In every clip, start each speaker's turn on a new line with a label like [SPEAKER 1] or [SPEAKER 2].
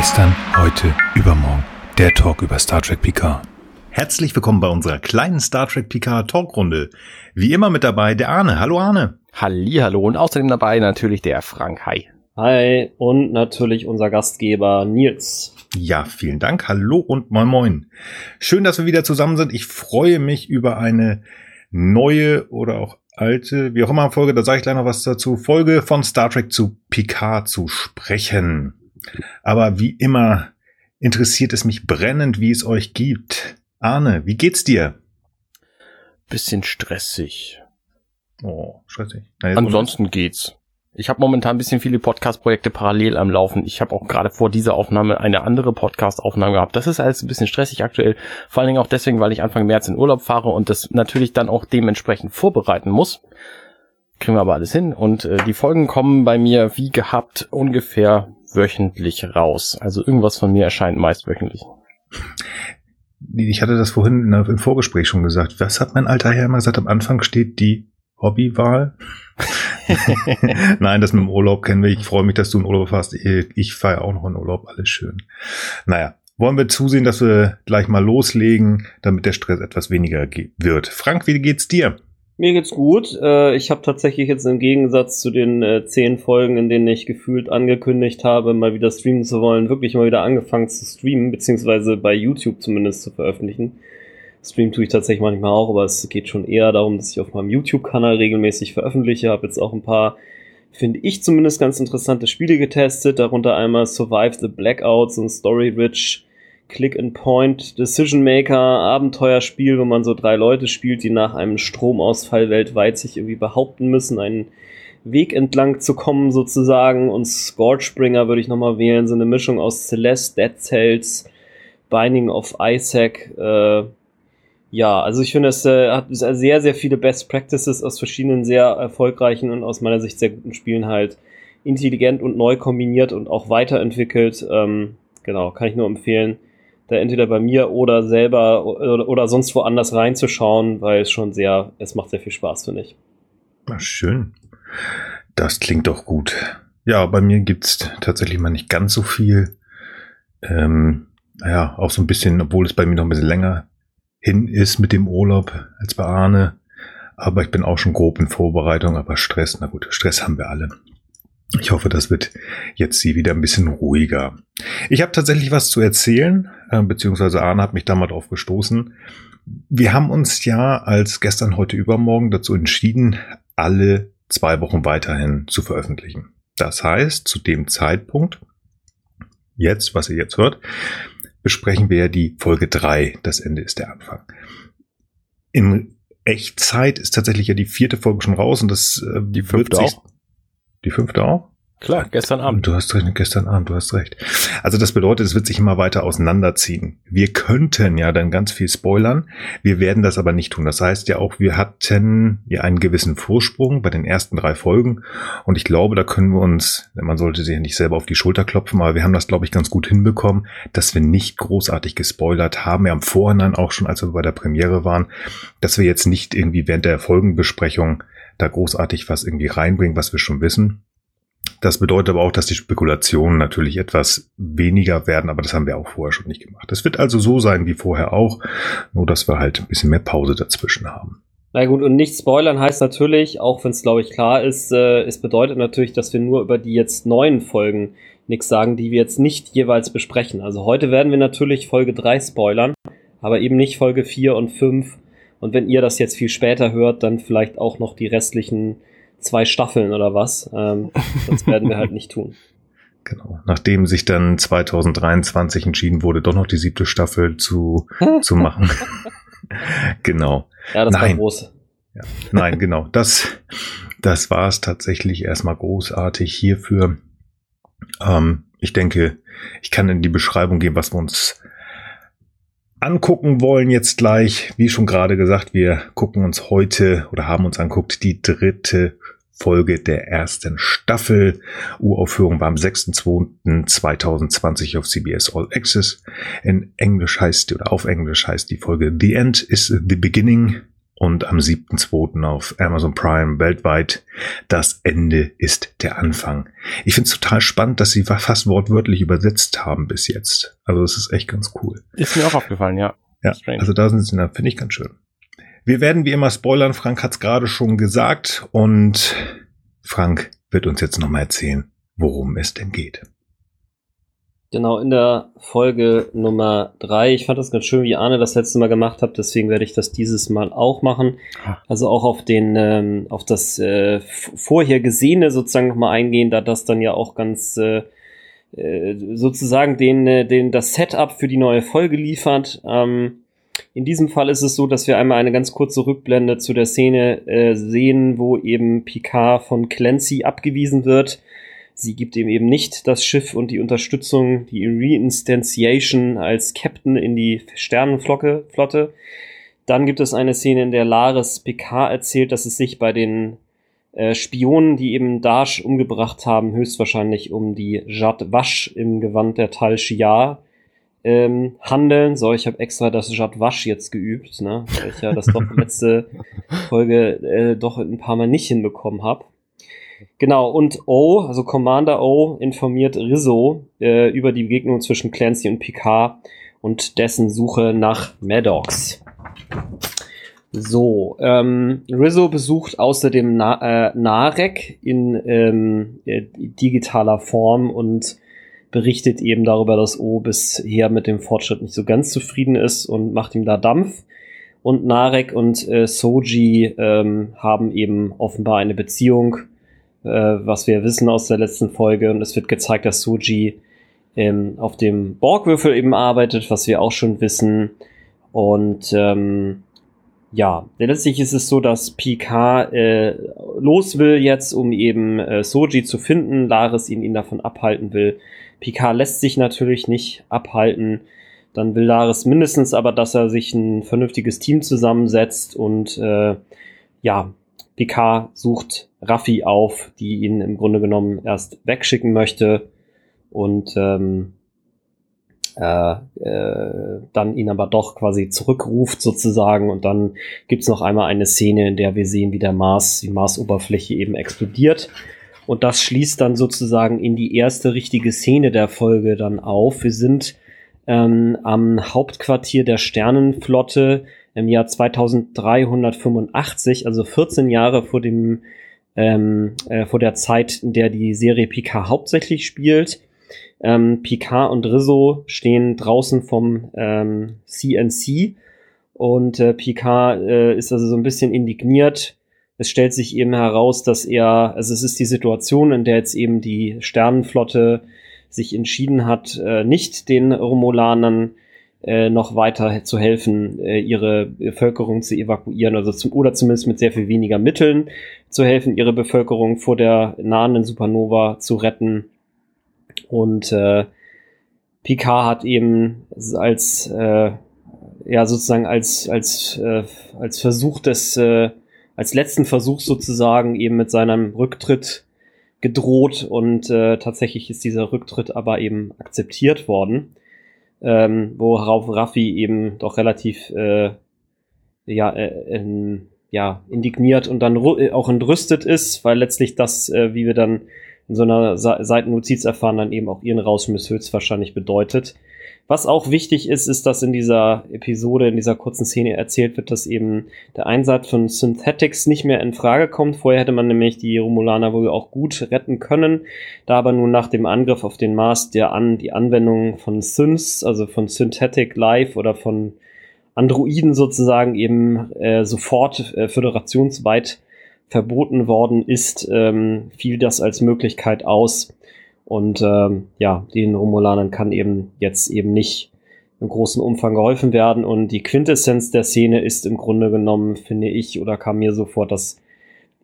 [SPEAKER 1] Gestern, heute, übermorgen. Der Talk über Star Trek Picard. Herzlich willkommen bei unserer kleinen Star Trek Picard Talkrunde. Wie immer mit dabei der Arne. Hallo Arne.
[SPEAKER 2] Hallihallo und außerdem dabei natürlich der Frank. Hi.
[SPEAKER 3] Hi und natürlich unser Gastgeber Nils.
[SPEAKER 1] Ja, vielen Dank. Hallo und moin moin. Schön, dass wir wieder zusammen sind. Ich freue mich über eine neue oder auch alte, wie auch immer Folge, da sage ich gleich noch was dazu, Folge von Star Trek zu Picard zu sprechen. Aber wie immer interessiert es mich brennend, wie es euch gibt. Arne, wie geht's dir?
[SPEAKER 2] Bisschen stressig.
[SPEAKER 1] Oh, stressig.
[SPEAKER 2] Na, Ansonsten geht's. Ich habe momentan ein bisschen viele Podcast-Projekte parallel am Laufen. Ich habe auch gerade vor dieser Aufnahme eine andere Podcast-Aufnahme gehabt. Das ist alles ein bisschen stressig aktuell. Vor allen Dingen auch deswegen, weil ich Anfang März in Urlaub fahre und das natürlich dann auch dementsprechend vorbereiten muss. Kriegen wir aber alles hin. Und äh, die Folgen kommen bei mir wie gehabt ungefähr wöchentlich raus. Also irgendwas von mir erscheint meist wöchentlich.
[SPEAKER 1] Ich hatte das vorhin im Vorgespräch schon gesagt. Was hat mein alter Herr immer gesagt? Am Anfang steht die Hobbywahl. Nein, das mit dem Urlaub kennen wir. Ich freue mich, dass du in Urlaub fährst. Ich fahre auch noch in Urlaub. Alles schön. Naja, wollen wir zusehen, dass wir gleich mal loslegen, damit der Stress etwas weniger wird. Frank, wie geht's dir?
[SPEAKER 3] Mir geht's gut. Äh, ich habe tatsächlich jetzt im Gegensatz zu den äh, zehn Folgen, in denen ich gefühlt angekündigt habe, mal wieder streamen zu wollen, wirklich mal wieder angefangen zu streamen, beziehungsweise bei YouTube zumindest zu veröffentlichen. Stream tue ich tatsächlich manchmal auch, aber es geht schon eher darum, dass ich auf meinem YouTube-Kanal regelmäßig veröffentliche. Habe jetzt auch ein paar, finde ich zumindest ganz interessante Spiele getestet, darunter einmal Survive the Blackouts und Story-Rich Click-and-Point Decision Maker Abenteuerspiel, wo man so drei Leute spielt, die nach einem Stromausfall weltweit sich irgendwie behaupten müssen, einen Weg entlang zu kommen sozusagen. Und Scorchbringer würde ich nochmal wählen, so eine Mischung aus Celeste, Dead Cells, Binding of Isaac. Äh, ja, also ich finde, es äh, hat sehr, sehr viele Best Practices aus verschiedenen sehr erfolgreichen und aus meiner Sicht sehr guten Spielen halt intelligent und neu kombiniert und auch weiterentwickelt. Ähm, genau, kann ich nur empfehlen da entweder bei mir oder selber oder, oder sonst woanders reinzuschauen, weil es schon sehr, es macht sehr viel Spaß, finde ich.
[SPEAKER 1] Schön. Das klingt doch gut. Ja, bei mir gibt's tatsächlich mal nicht ganz so viel. Ähm, naja, auch so ein bisschen, obwohl es bei mir noch ein bisschen länger hin ist mit dem Urlaub als bei Arne. Aber ich bin auch schon grob in Vorbereitung, aber Stress, na gut, Stress haben wir alle. Ich hoffe, das wird jetzt sie wieder ein bisschen ruhiger. Ich habe tatsächlich was zu erzählen, äh, beziehungsweise Arne hat mich da mal drauf gestoßen. Wir haben uns ja als gestern, heute, übermorgen dazu entschieden, alle zwei Wochen weiterhin zu veröffentlichen. Das heißt, zu dem Zeitpunkt, jetzt, was ihr jetzt hört, besprechen wir ja die Folge drei. Das Ende ist der Anfang. In Echtzeit ist tatsächlich ja die vierte Folge schon raus und das
[SPEAKER 2] äh, die fünfte auch.
[SPEAKER 1] Die fünfte auch?
[SPEAKER 2] Klar, gestern Abend.
[SPEAKER 1] Du hast recht, gestern Abend, du hast recht. Also das bedeutet, es wird sich immer weiter auseinanderziehen. Wir könnten ja dann ganz viel spoilern, wir werden das aber nicht tun. Das heißt ja auch, wir hatten ja einen gewissen Vorsprung bei den ersten drei Folgen und ich glaube, da können wir uns, man sollte sich ja nicht selber auf die Schulter klopfen, aber wir haben das, glaube ich, ganz gut hinbekommen, dass wir nicht großartig gespoilert haben. Wir haben vorhin auch schon, als wir bei der Premiere waren, dass wir jetzt nicht irgendwie während der Folgenbesprechung da großartig was irgendwie reinbringen, was wir schon wissen. Das bedeutet aber auch, dass die Spekulationen natürlich etwas weniger werden, aber das haben wir auch vorher schon nicht gemacht. Es wird also so sein wie vorher auch, nur dass wir halt ein bisschen mehr Pause dazwischen haben.
[SPEAKER 3] Na gut, und nicht spoilern heißt natürlich, auch wenn es glaube ich klar ist, äh, es bedeutet natürlich, dass wir nur über die jetzt neuen Folgen nichts sagen, die wir jetzt nicht jeweils besprechen. Also heute werden wir natürlich Folge 3 spoilern, aber eben nicht Folge 4 und 5 und wenn ihr das jetzt viel später hört, dann vielleicht auch noch die restlichen zwei Staffeln oder was. Ähm, das werden wir halt nicht tun.
[SPEAKER 1] Genau. Nachdem sich dann 2023 entschieden wurde, doch noch die siebte Staffel zu, zu machen. genau.
[SPEAKER 3] Ja, das Nein. war groß.
[SPEAKER 1] Ja. Nein, genau. Das, das war es tatsächlich erstmal großartig hierfür. Ähm, ich denke, ich kann in die Beschreibung gehen, was wir uns angucken wollen jetzt gleich. Wie schon gerade gesagt, wir gucken uns heute oder haben uns anguckt die dritte Folge der ersten Staffel. Uraufführung war am 6.2.2020 auf CBS All Access. In Englisch heißt, oder auf Englisch heißt die Folge The End is the Beginning. Und am 7.2. auf Amazon Prime weltweit. Das Ende ist der Anfang. Ich finde es total spannend, dass sie fast wortwörtlich übersetzt haben bis jetzt. Also es ist echt ganz cool.
[SPEAKER 2] Ist mir auch aufgefallen, ja.
[SPEAKER 1] Ja, Strange. also da sind sie, finde ich ganz schön. Wir werden wie immer spoilern, Frank hat es gerade schon gesagt und Frank wird uns jetzt nochmal erzählen, worum es denn geht.
[SPEAKER 3] Genau, in der Folge Nummer drei. Ich fand das ganz schön, wie Arne das letzte Mal gemacht hat, deswegen werde ich das dieses Mal auch machen. Also auch auf den, ähm, auf das äh, vorher Gesehene sozusagen nochmal eingehen, da das dann ja auch ganz äh, äh, sozusagen den, äh, den, das Setup für die neue Folge liefert. Ähm, in diesem Fall ist es so, dass wir einmal eine ganz kurze Rückblende zu der Szene äh, sehen, wo eben Picard von Clancy abgewiesen wird Sie gibt ihm eben nicht das Schiff und die Unterstützung, die Reinstantiation als Captain in die Sternenflotte. Flotte. Dann gibt es eine Szene, in der Laris Picard erzählt, dass es sich bei den äh, Spionen, die eben Dash umgebracht haben, höchstwahrscheinlich um die Jad Wasch im Gewand der Tal Shiar ähm, handeln. So, ich habe extra das Jad Wasch jetzt geübt, ne? weil ich ja das doch letzte Folge äh, doch ein paar Mal nicht hinbekommen habe. Genau, und O, also Commander O, informiert Rizzo äh, über die Begegnung zwischen Clancy und Picard und dessen Suche nach Maddox. So, ähm, Rizzo besucht außerdem Na äh, Narek in ähm, äh, digitaler Form und berichtet eben darüber, dass O bisher mit dem Fortschritt nicht so ganz zufrieden ist und macht ihm da Dampf. Und Narek und äh, Soji ähm, haben eben offenbar eine Beziehung äh, was wir wissen aus der letzten Folge. Und es wird gezeigt, dass Suji ähm, auf dem Borgwürfel eben arbeitet, was wir auch schon wissen. Und ähm, ja, letztlich ist es so, dass PK äh, los will jetzt, um eben äh, Soji zu finden. Laris ihn, ihn davon abhalten will. PK lässt sich natürlich nicht abhalten. Dann will Laris mindestens aber, dass er sich ein vernünftiges Team zusammensetzt und äh, ja, Picard sucht Raffi auf, die ihn im Grunde genommen erst wegschicken möchte und ähm, äh, äh, dann ihn aber doch quasi zurückruft sozusagen und dann gibt's noch einmal eine Szene, in der wir sehen, wie der Mars, die Marsoberfläche eben explodiert und das schließt dann sozusagen in die erste richtige Szene der Folge dann auf. Wir sind ähm, am Hauptquartier der Sternenflotte im Jahr 2385, also 14 Jahre vor dem ähm, äh, vor der Zeit, in der die Serie Picard hauptsächlich spielt. Ähm, Picard und Rizzo stehen draußen vom ähm, CNC und äh, Picard äh, ist also so ein bisschen indigniert. Es stellt sich eben heraus, dass er, also es ist die Situation, in der jetzt eben die Sternenflotte sich entschieden hat, äh, nicht den Romulanern äh, noch weiter zu helfen, äh, ihre Bevölkerung zu evakuieren, also zum, oder zumindest mit sehr viel weniger Mitteln zu helfen, ihre Bevölkerung vor der nahenden Supernova zu retten. Und äh, Picard hat eben als äh, ja sozusagen als als äh, als Versuch des äh, als letzten Versuch sozusagen eben mit seinem Rücktritt gedroht und äh, tatsächlich ist dieser Rücktritt aber eben akzeptiert worden ähm, worauf Raffi eben doch relativ äh, ja, äh, in, ja, indigniert und dann äh, auch entrüstet ist, weil letztlich das, äh, wie wir dann in so einer Seitennotiz erfahren, dann eben auch ihren Rausschmiss höchstwahrscheinlich bedeutet. Was auch wichtig ist, ist, dass in dieser Episode, in dieser kurzen Szene erzählt wird, dass eben der Einsatz von Synthetics nicht mehr in Frage kommt. Vorher hätte man nämlich die Romulaner wohl auch gut retten können. Da aber nun nach dem Angriff auf den Mars der an die Anwendung von Synths, also von Synthetic Life oder von Androiden sozusagen eben äh, sofort äh, föderationsweit verboten worden ist, ähm, fiel das als Möglichkeit aus. Und ähm, ja, den Romulanern kann eben jetzt eben nicht im großen Umfang geholfen werden. Und die Quintessenz der Szene ist im Grunde genommen, finde ich, oder kam mir sofort, dass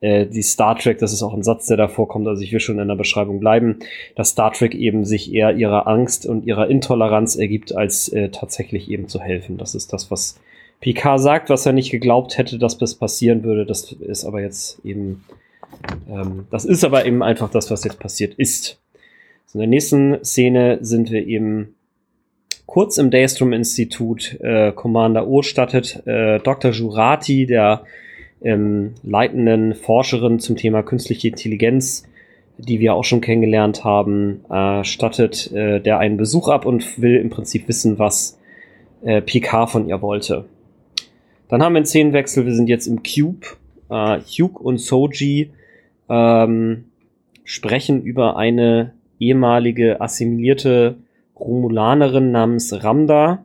[SPEAKER 3] äh, die Star Trek, das ist auch ein Satz, der davor kommt, also ich will schon in der Beschreibung bleiben, dass Star Trek eben sich eher ihrer Angst und ihrer Intoleranz ergibt, als äh, tatsächlich eben zu helfen. Das ist das, was Picard sagt, was er nicht geglaubt hätte, dass das passieren würde. Das ist aber jetzt eben, ähm, das ist aber eben einfach das, was jetzt passiert ist. In der nächsten Szene sind wir eben kurz im Daystrom-Institut äh, Commander O stattet äh, Dr. Jurati, der ähm, leitenden Forscherin zum Thema künstliche Intelligenz, die wir auch schon kennengelernt haben, äh, stattet äh, der einen Besuch ab und will im Prinzip wissen, was äh, PK von ihr wollte. Dann haben wir einen Szenenwechsel, wir sind jetzt im Cube. Äh, Hugh und Soji ähm, sprechen über eine ehemalige assimilierte Romulanerin namens Ramda.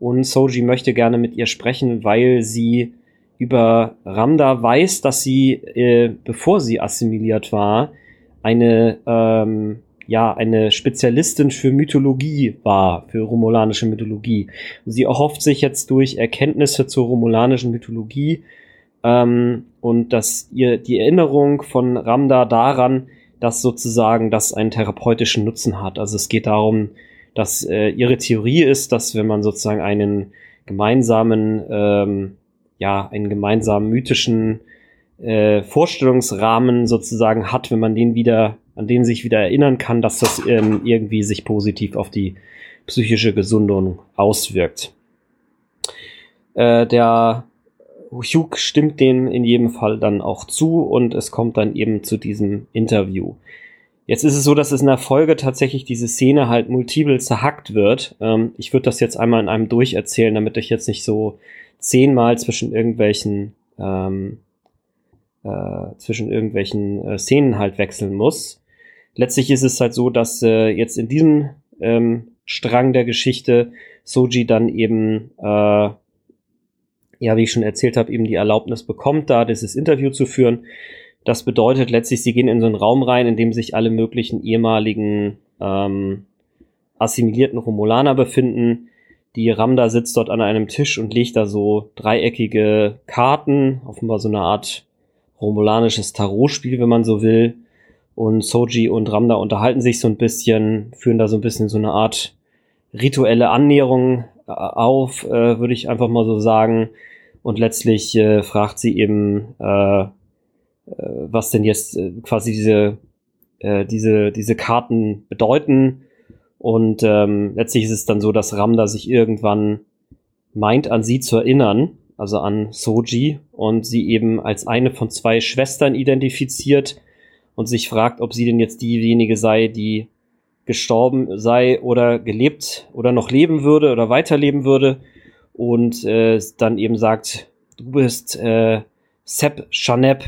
[SPEAKER 3] Und Soji möchte gerne mit ihr sprechen, weil sie über Ramda weiß, dass sie, äh, bevor sie assimiliert war, eine, ähm, ja, eine Spezialistin für Mythologie war, für romulanische Mythologie. Sie erhofft sich jetzt durch Erkenntnisse zur romulanischen Mythologie ähm, und dass ihr die Erinnerung von Ramda daran, dass sozusagen das einen therapeutischen Nutzen hat. Also es geht darum, dass äh, ihre Theorie ist, dass wenn man sozusagen einen gemeinsamen, ähm, ja, einen gemeinsamen mythischen äh, Vorstellungsrahmen sozusagen hat, wenn man den wieder, an den sich wieder erinnern kann, dass das ähm, irgendwie sich positiv auf die psychische Gesundung auswirkt. Äh, der Hugh stimmt dem in jedem Fall dann auch zu und es kommt dann eben zu diesem Interview. Jetzt ist es so, dass es in der Folge tatsächlich diese Szene halt multiple zerhackt wird. Ähm, ich würde das jetzt einmal in einem durcherzählen, damit ich jetzt nicht so zehnmal zwischen irgendwelchen ähm, äh, zwischen irgendwelchen äh, Szenen halt wechseln muss. Letztlich ist es halt so, dass äh, jetzt in diesem ähm, Strang der Geschichte Soji dann eben äh, ja, wie ich schon erzählt habe, eben die Erlaubnis bekommt, da dieses Interview zu führen. Das bedeutet letztlich, sie gehen in so einen Raum rein, in dem sich alle möglichen ehemaligen ähm, assimilierten Romulaner befinden. Die Ramda sitzt dort an einem Tisch und legt da so dreieckige Karten, offenbar so eine Art romulanisches Tarotspiel, wenn man so will. Und Soji und Ramda unterhalten sich so ein bisschen, führen da so ein bisschen so eine Art rituelle Annäherung äh, auf, äh, würde ich einfach mal so sagen. Und letztlich äh, fragt sie eben, äh, äh, was denn jetzt äh, quasi diese, äh, diese, diese Karten bedeuten. Und ähm, letztlich ist es dann so, dass Ramda sich irgendwann meint, an sie zu erinnern, also an Soji, und sie eben als eine von zwei Schwestern identifiziert und sich fragt, ob sie denn jetzt diejenige sei, die gestorben sei oder gelebt oder noch leben würde oder weiterleben würde. Und äh, dann eben sagt, du bist äh, Sep Shanep,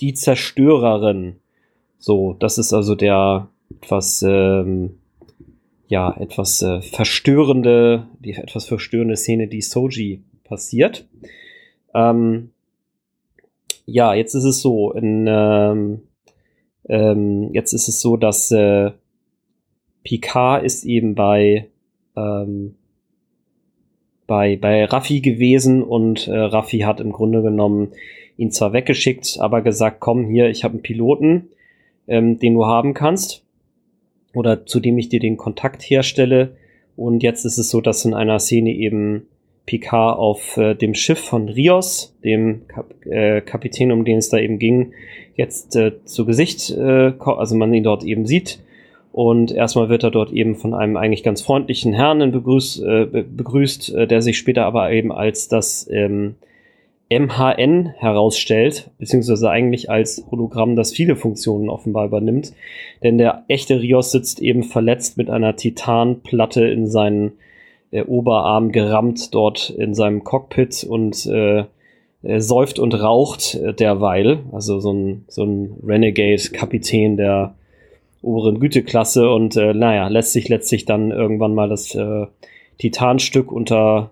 [SPEAKER 3] die Zerstörerin. So, das ist also der etwas, ähm, ja, etwas äh, verstörende, die etwas verstörende Szene, die Soji passiert. Ähm, ja, jetzt ist es so, in, ähm, ähm, jetzt ist es so, dass äh, Picard ist eben bei ähm, bei bei Raffi gewesen und äh, Raffi hat im Grunde genommen ihn zwar weggeschickt, aber gesagt, komm hier, ich habe einen Piloten, ähm, den du haben kannst oder zu dem ich dir den Kontakt herstelle. Und jetzt ist es so, dass in einer Szene eben Picard auf äh, dem Schiff von Rios, dem Kap äh, Kapitän, um den es da eben ging, jetzt äh, zu Gesicht, äh, also man ihn dort eben sieht. Und erstmal wird er dort eben von einem eigentlich ganz freundlichen Herrn begrüßt, äh, begrüßt äh, der sich später aber eben als das ähm, MHN herausstellt, beziehungsweise eigentlich als Hologramm, das viele Funktionen offenbar übernimmt. Denn der echte Rios sitzt eben verletzt mit einer Titanplatte in seinen äh, Oberarm gerammt dort in seinem Cockpit und äh, äh, säuft und raucht äh, derweil. Also so ein, so ein Renegade-Kapitän der oberen Güteklasse und äh, naja, lässt sich letztlich dann irgendwann mal das äh, Titanstück unter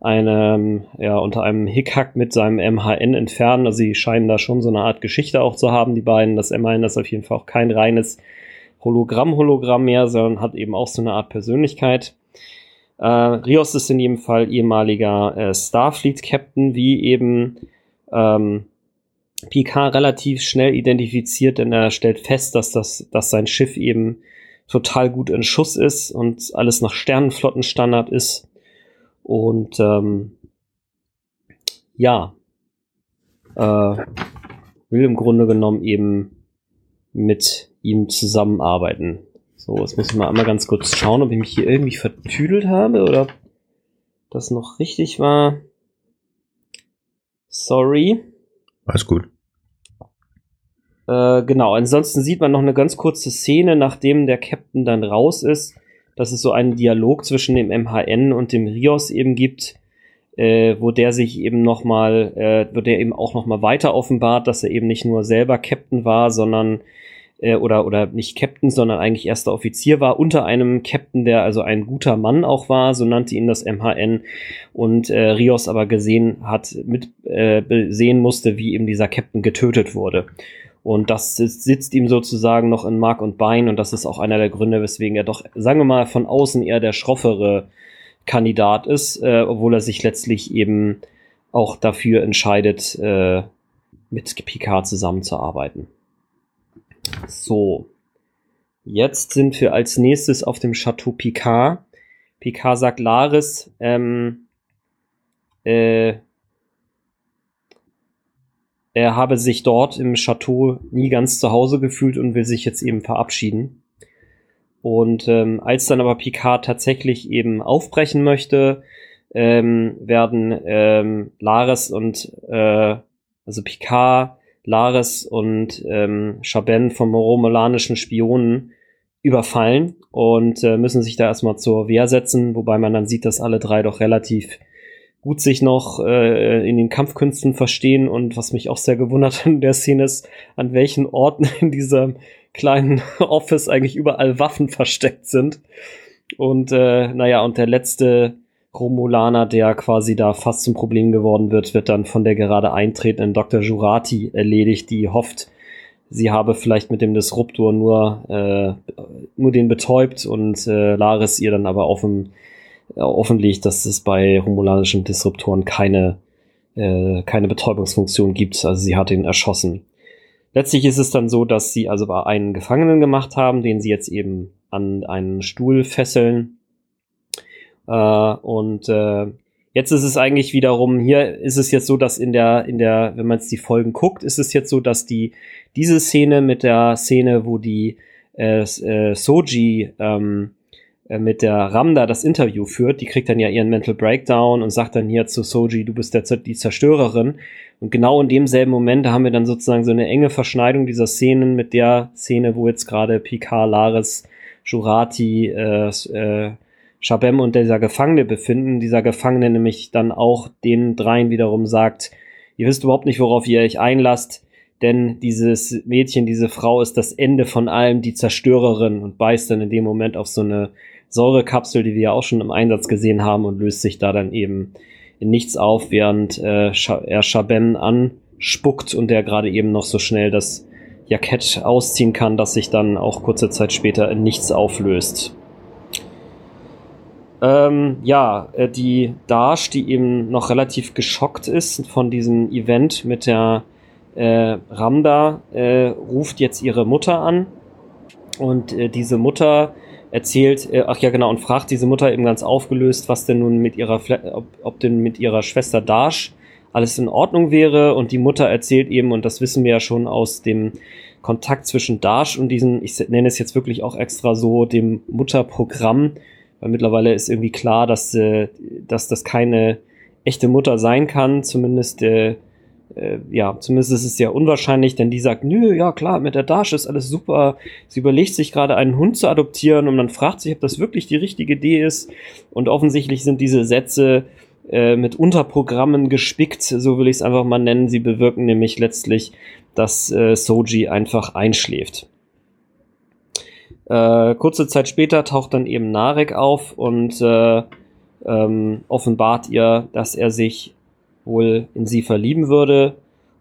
[SPEAKER 3] einem, ja, unter einem Hickhack mit seinem MHN entfernen. Also sie scheinen da schon so eine Art Geschichte auch zu haben, die beiden. Das MHN ist auf jeden Fall auch kein reines Hologramm-Hologramm mehr, sondern hat eben auch so eine Art Persönlichkeit. Äh, Rios ist in jedem Fall ehemaliger äh, Starfleet-Captain, wie eben ähm, Picard relativ schnell identifiziert, denn er stellt fest, dass, das, dass sein Schiff eben total gut in Schuss ist und alles nach Sternenflottenstandard ist. Und ähm, ja, äh, will im Grunde genommen eben mit ihm zusammenarbeiten. So, jetzt muss ich mal einmal ganz kurz schauen, ob ich mich hier irgendwie vertüdelt habe oder ob das noch richtig war. Sorry.
[SPEAKER 1] Alles gut.
[SPEAKER 3] Äh, genau, ansonsten sieht man noch eine ganz kurze Szene, nachdem der Captain dann raus ist, dass es so einen Dialog zwischen dem MHN und dem Rios eben gibt, äh, wo der sich eben nochmal, äh, wo der eben auch nochmal weiter offenbart, dass er eben nicht nur selber Captain war, sondern äh, oder, oder nicht Captain, sondern eigentlich erster Offizier war, unter einem Captain, der also ein guter Mann auch war, so nannte ihn das MHN, und äh, Rios aber gesehen hat, mit äh, sehen musste, wie eben dieser Captain getötet wurde. Und das sitzt ihm sozusagen noch in Mark und Bein und das ist auch einer der Gründe, weswegen er doch, sagen wir mal, von außen eher der schroffere Kandidat ist, äh, obwohl er sich letztlich eben auch dafür entscheidet, äh, mit Picard zusammenzuarbeiten. So. Jetzt sind wir als nächstes auf dem Chateau Picard. Picard sagt Laris, ähm, äh, er habe sich dort im Chateau nie ganz zu Hause gefühlt und will sich jetzt eben verabschieden. Und ähm, als dann aber Picard tatsächlich eben aufbrechen möchte, ähm, werden ähm, Laris und äh, also Picard, Laris und ähm, Chaben vom romulanischen Spionen überfallen und äh, müssen sich da erstmal zur Wehr setzen, wobei man dann sieht, dass alle drei doch relativ gut sich noch äh, in den Kampfkünsten verstehen und was mich auch sehr gewundert in der Szene ist, an welchen Orten in diesem kleinen Office eigentlich überall Waffen versteckt sind. Und äh, naja, und der letzte Romulaner, der quasi da fast zum Problem geworden wird, wird dann von der gerade eintretenden Dr. Jurati erledigt, die hofft, sie habe vielleicht mit dem Disruptor nur, äh, nur den betäubt und äh, Laris ihr dann aber offen, äh, offenlegt, dass es bei romulanischen Disruptoren keine, äh, keine Betäubungsfunktion gibt. Also sie hat ihn erschossen. Letztlich ist es dann so, dass sie also einen Gefangenen gemacht haben, den sie jetzt eben an einen Stuhl fesseln äh, und äh, jetzt ist es eigentlich wiederum, hier ist es jetzt so, dass in der, in der, wenn man jetzt die Folgen guckt, ist es jetzt so, dass die, diese Szene mit der Szene, wo die äh, äh, Soji ähm, äh, mit der Ramda das Interview führt, die kriegt dann ja ihren Mental Breakdown und sagt dann hier zu Soji, du bist der, die Zerstörerin. Und genau in demselben Moment haben wir dann sozusagen so eine enge Verschneidung dieser Szenen mit der Szene, wo jetzt gerade Picard, Laris, Jurati, äh, äh, Shabem und dieser Gefangene befinden. Dieser Gefangene nämlich dann auch den dreien wiederum sagt, ihr wisst überhaupt nicht, worauf ihr euch einlasst, denn dieses Mädchen, diese Frau ist das Ende von allem, die Zerstörerin und beißt dann in dem Moment auf so eine Säurekapsel, die wir ja auch schon im Einsatz gesehen haben und löst sich da dann eben in nichts auf, während äh, er Shabem anspuckt und der gerade eben noch so schnell das Jackett ausziehen kann, dass sich dann auch kurze Zeit später in nichts auflöst. Ähm, ja, äh, die Dash, die eben noch relativ geschockt ist von diesem Event mit der äh, Ramda, äh, ruft jetzt ihre Mutter an und äh, diese Mutter erzählt, äh, ach ja genau, und fragt diese Mutter eben ganz aufgelöst, was denn nun mit ihrer, ob, ob denn mit ihrer Schwester Dash alles in Ordnung wäre. Und die Mutter erzählt eben, und das wissen wir ja schon aus dem Kontakt zwischen Dash und diesem, ich nenne es jetzt wirklich auch extra so, dem Mutterprogramm, weil mittlerweile ist irgendwie klar, dass, äh, dass das keine echte Mutter sein kann, zumindest äh, äh, ja, zumindest ist es sehr unwahrscheinlich, denn die sagt, nö, ja klar, mit der Dash ist alles super. Sie überlegt sich gerade einen Hund zu adoptieren und man fragt sich, ob das wirklich die richtige Idee ist. Und offensichtlich sind diese Sätze äh, mit Unterprogrammen gespickt, so will ich es einfach mal nennen. Sie bewirken nämlich letztlich, dass äh, Soji einfach einschläft. Äh, kurze Zeit später taucht dann eben Narek auf und äh, ähm, offenbart ihr, dass er sich wohl in sie verlieben würde.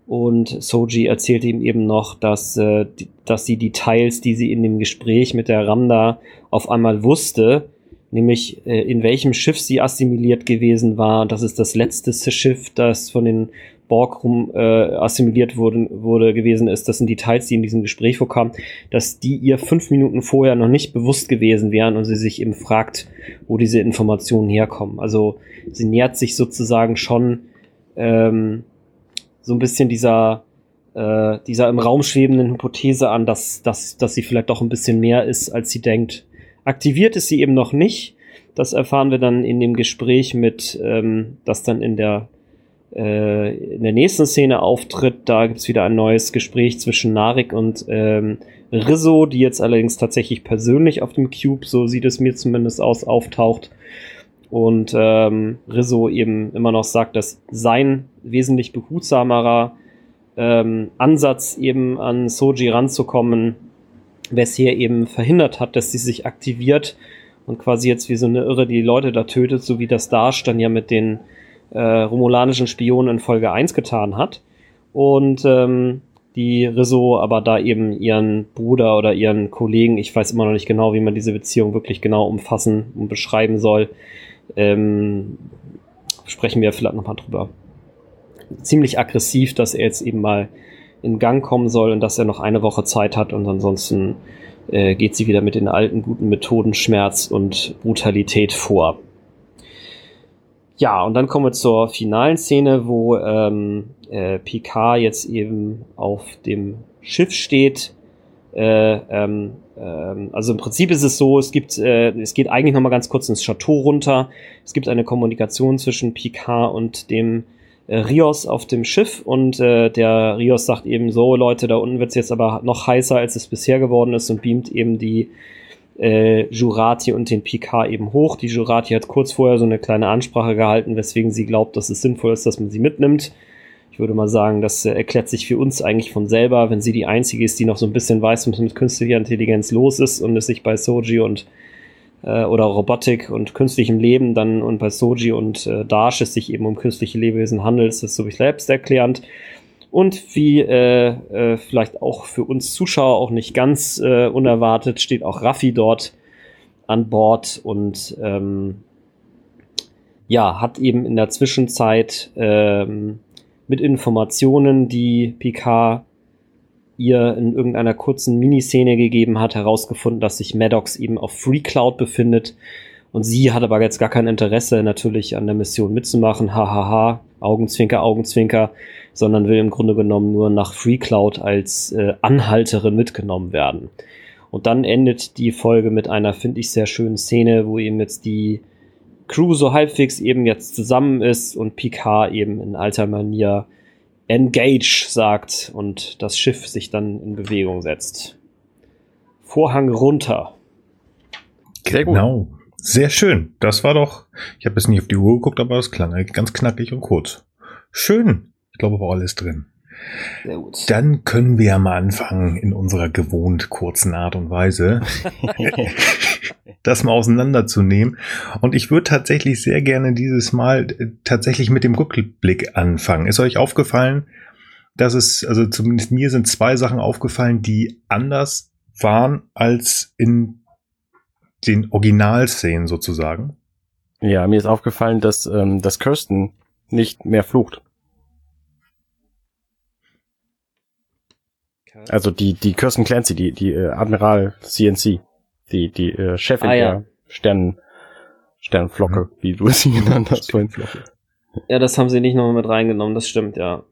[SPEAKER 3] Und Soji erzählt ihm eben noch, dass, äh, die, dass sie Details, die sie in dem Gespräch mit der Ramda auf einmal wusste, nämlich äh, in welchem Schiff sie assimiliert gewesen war. Das ist das letzte Schiff, das von den Borg rum äh, assimiliert wurde, wurde gewesen ist, das sind Details, die in diesem Gespräch vorkamen, dass die ihr fünf Minuten vorher noch nicht bewusst gewesen wären und sie sich eben fragt, wo diese Informationen herkommen. Also sie nähert sich sozusagen schon ähm, so ein bisschen dieser äh, dieser im Raum schwebenden Hypothese an, dass, dass, dass sie vielleicht doch ein bisschen mehr ist, als sie denkt. Aktiviert ist sie eben noch nicht. Das erfahren wir dann in dem Gespräch mit, ähm, das dann in der, äh, in der nächsten Szene auftritt. Da gibt's wieder ein neues Gespräch zwischen Narik und ähm, Rizzo, die jetzt allerdings tatsächlich persönlich auf dem Cube, so sieht es mir zumindest aus, auftaucht. Und ähm, Rizzo eben immer noch sagt, dass sein wesentlich behutsamerer ähm, Ansatz eben an Soji ranzukommen, bisher eben verhindert hat, dass sie sich aktiviert und quasi jetzt wie so eine Irre die Leute da tötet, so wie das Dash dann ja mit den äh, romulanischen Spionen in Folge 1 getan hat. Und ähm, die Rizzo aber da eben ihren Bruder oder ihren Kollegen, ich weiß immer noch nicht genau, wie man diese Beziehung wirklich genau umfassen und beschreiben soll, ähm, sprechen wir vielleicht nochmal drüber. Ziemlich aggressiv, dass er jetzt eben mal in Gang kommen soll und dass er noch eine Woche Zeit hat und ansonsten äh, geht sie wieder mit den alten guten Methoden Schmerz und Brutalität vor. Ja, und dann kommen wir zur finalen Szene, wo ähm, äh, Picard jetzt eben auf dem Schiff steht. Äh, ähm, also im Prinzip ist es so, es gibt, äh, es geht eigentlich noch mal ganz kurz ins Chateau runter. Es gibt eine Kommunikation zwischen Picard und dem äh, Rios auf dem Schiff und äh, der Rios sagt eben so, Leute, da unten wird's jetzt aber noch heißer, als es bisher geworden ist und beamt eben die äh, Jurati und den Picard eben hoch. Die Jurati hat kurz vorher so eine kleine Ansprache gehalten, weswegen sie glaubt, dass es sinnvoll ist, dass man sie mitnimmt. Ich würde mal sagen, das äh, erklärt sich für uns eigentlich von selber, wenn sie die einzige ist, die noch so ein bisschen weiß, was mit künstlicher Intelligenz los ist und es sich bei Soji und äh, oder Robotik und künstlichem Leben dann und bei Soji und äh, Dash es sich eben um künstliche Lebewesen handelt, ist das so wie selbsterklärend. Und wie äh, äh, vielleicht auch für uns Zuschauer auch nicht ganz äh, unerwartet, steht auch Raffi dort an Bord und ähm, ja, hat eben in der Zwischenzeit ähm, mit Informationen, die Picard ihr in irgendeiner kurzen Miniszene gegeben hat, herausgefunden, dass sich Maddox eben auf Free Cloud befindet. Und sie hat aber jetzt gar kein Interesse, natürlich an der Mission mitzumachen. Hahaha, Augenzwinker, Augenzwinker sondern will im Grunde genommen nur nach FreeCloud als äh, Anhalterin mitgenommen werden. Und dann endet die Folge mit einer, finde ich, sehr schönen Szene, wo eben jetzt die Crew so halbwegs eben jetzt zusammen ist und Picard eben in alter Manier Engage sagt und das Schiff sich dann in Bewegung setzt. Vorhang runter.
[SPEAKER 1] Sehr gut. Genau. Sehr schön. Das war doch, ich habe jetzt nicht auf die Uhr geguckt, aber es klang ganz knackig und kurz. Schön glaube, war alles drin. Sehr gut. Dann können wir ja mal anfangen in unserer gewohnt kurzen Art und Weise, das mal auseinanderzunehmen. Und ich würde tatsächlich sehr gerne dieses Mal äh, tatsächlich mit dem Rückblick anfangen. Ist euch aufgefallen, dass es, also zumindest mir sind zwei Sachen aufgefallen, die anders waren als in den Originalszenen sozusagen?
[SPEAKER 2] Ja, mir ist aufgefallen, dass, ähm, dass Kirsten nicht mehr flucht. Also die, die Kirsten Clancy, die, die äh, Admiral CNC, die, die äh, Chefin ah, ja. der Stern, Sternflocke, mhm. wie du sie genannt hast vorhin.
[SPEAKER 3] Ja, das haben sie nicht nochmal mit reingenommen, das stimmt, ja.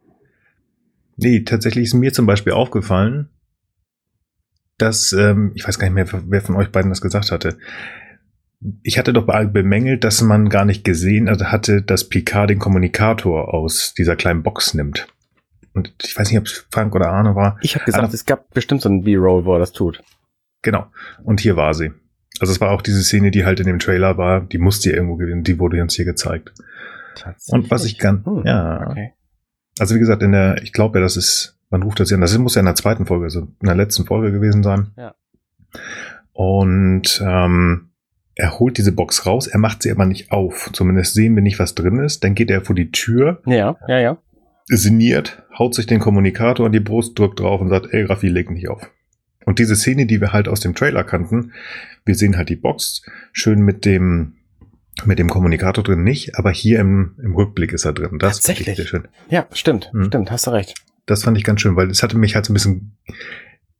[SPEAKER 1] Nee, tatsächlich ist mir zum Beispiel aufgefallen, dass, ähm, ich weiß gar nicht mehr, wer von euch beiden das gesagt hatte. Ich hatte doch bemängelt, dass man gar nicht gesehen also hatte, dass Picard den Kommunikator aus dieser kleinen Box nimmt. Und ich weiß nicht, ob es Frank oder Arne war.
[SPEAKER 2] Ich habe gesagt, Aber, es gab bestimmt so einen B-Roll, wo er das tut.
[SPEAKER 1] Genau. Und hier war sie. Also es war auch diese Szene, die halt in dem Trailer war, die musste ja irgendwo gewinnen, die wurde uns hier gezeigt. Und was ich kann, hm, ja. Okay. Also wie gesagt, in der, ich glaube ja, das ist, man ruft das ja, das muss ja in der zweiten Folge, also in der letzten Folge gewesen sein. Ja. Und ähm, er holt diese Box raus, er macht sie aber nicht auf. Zumindest sehen wir nicht, was drin ist. Dann geht er vor die Tür.
[SPEAKER 2] Ja, ja, ja
[SPEAKER 1] sinniert, haut sich den Kommunikator an die Brust, drückt drauf und sagt, ey, Raffi, leg nicht auf. Und diese Szene, die wir halt aus dem Trailer kannten, wir sehen halt die Box, schön mit dem, mit dem Kommunikator drin nicht, aber hier im, im Rückblick ist er drin. Das
[SPEAKER 2] Tatsächlich. Sehr schön. Ja, stimmt, mhm. stimmt, hast du recht.
[SPEAKER 1] Das fand ich ganz schön, weil es hatte mich halt so ein bisschen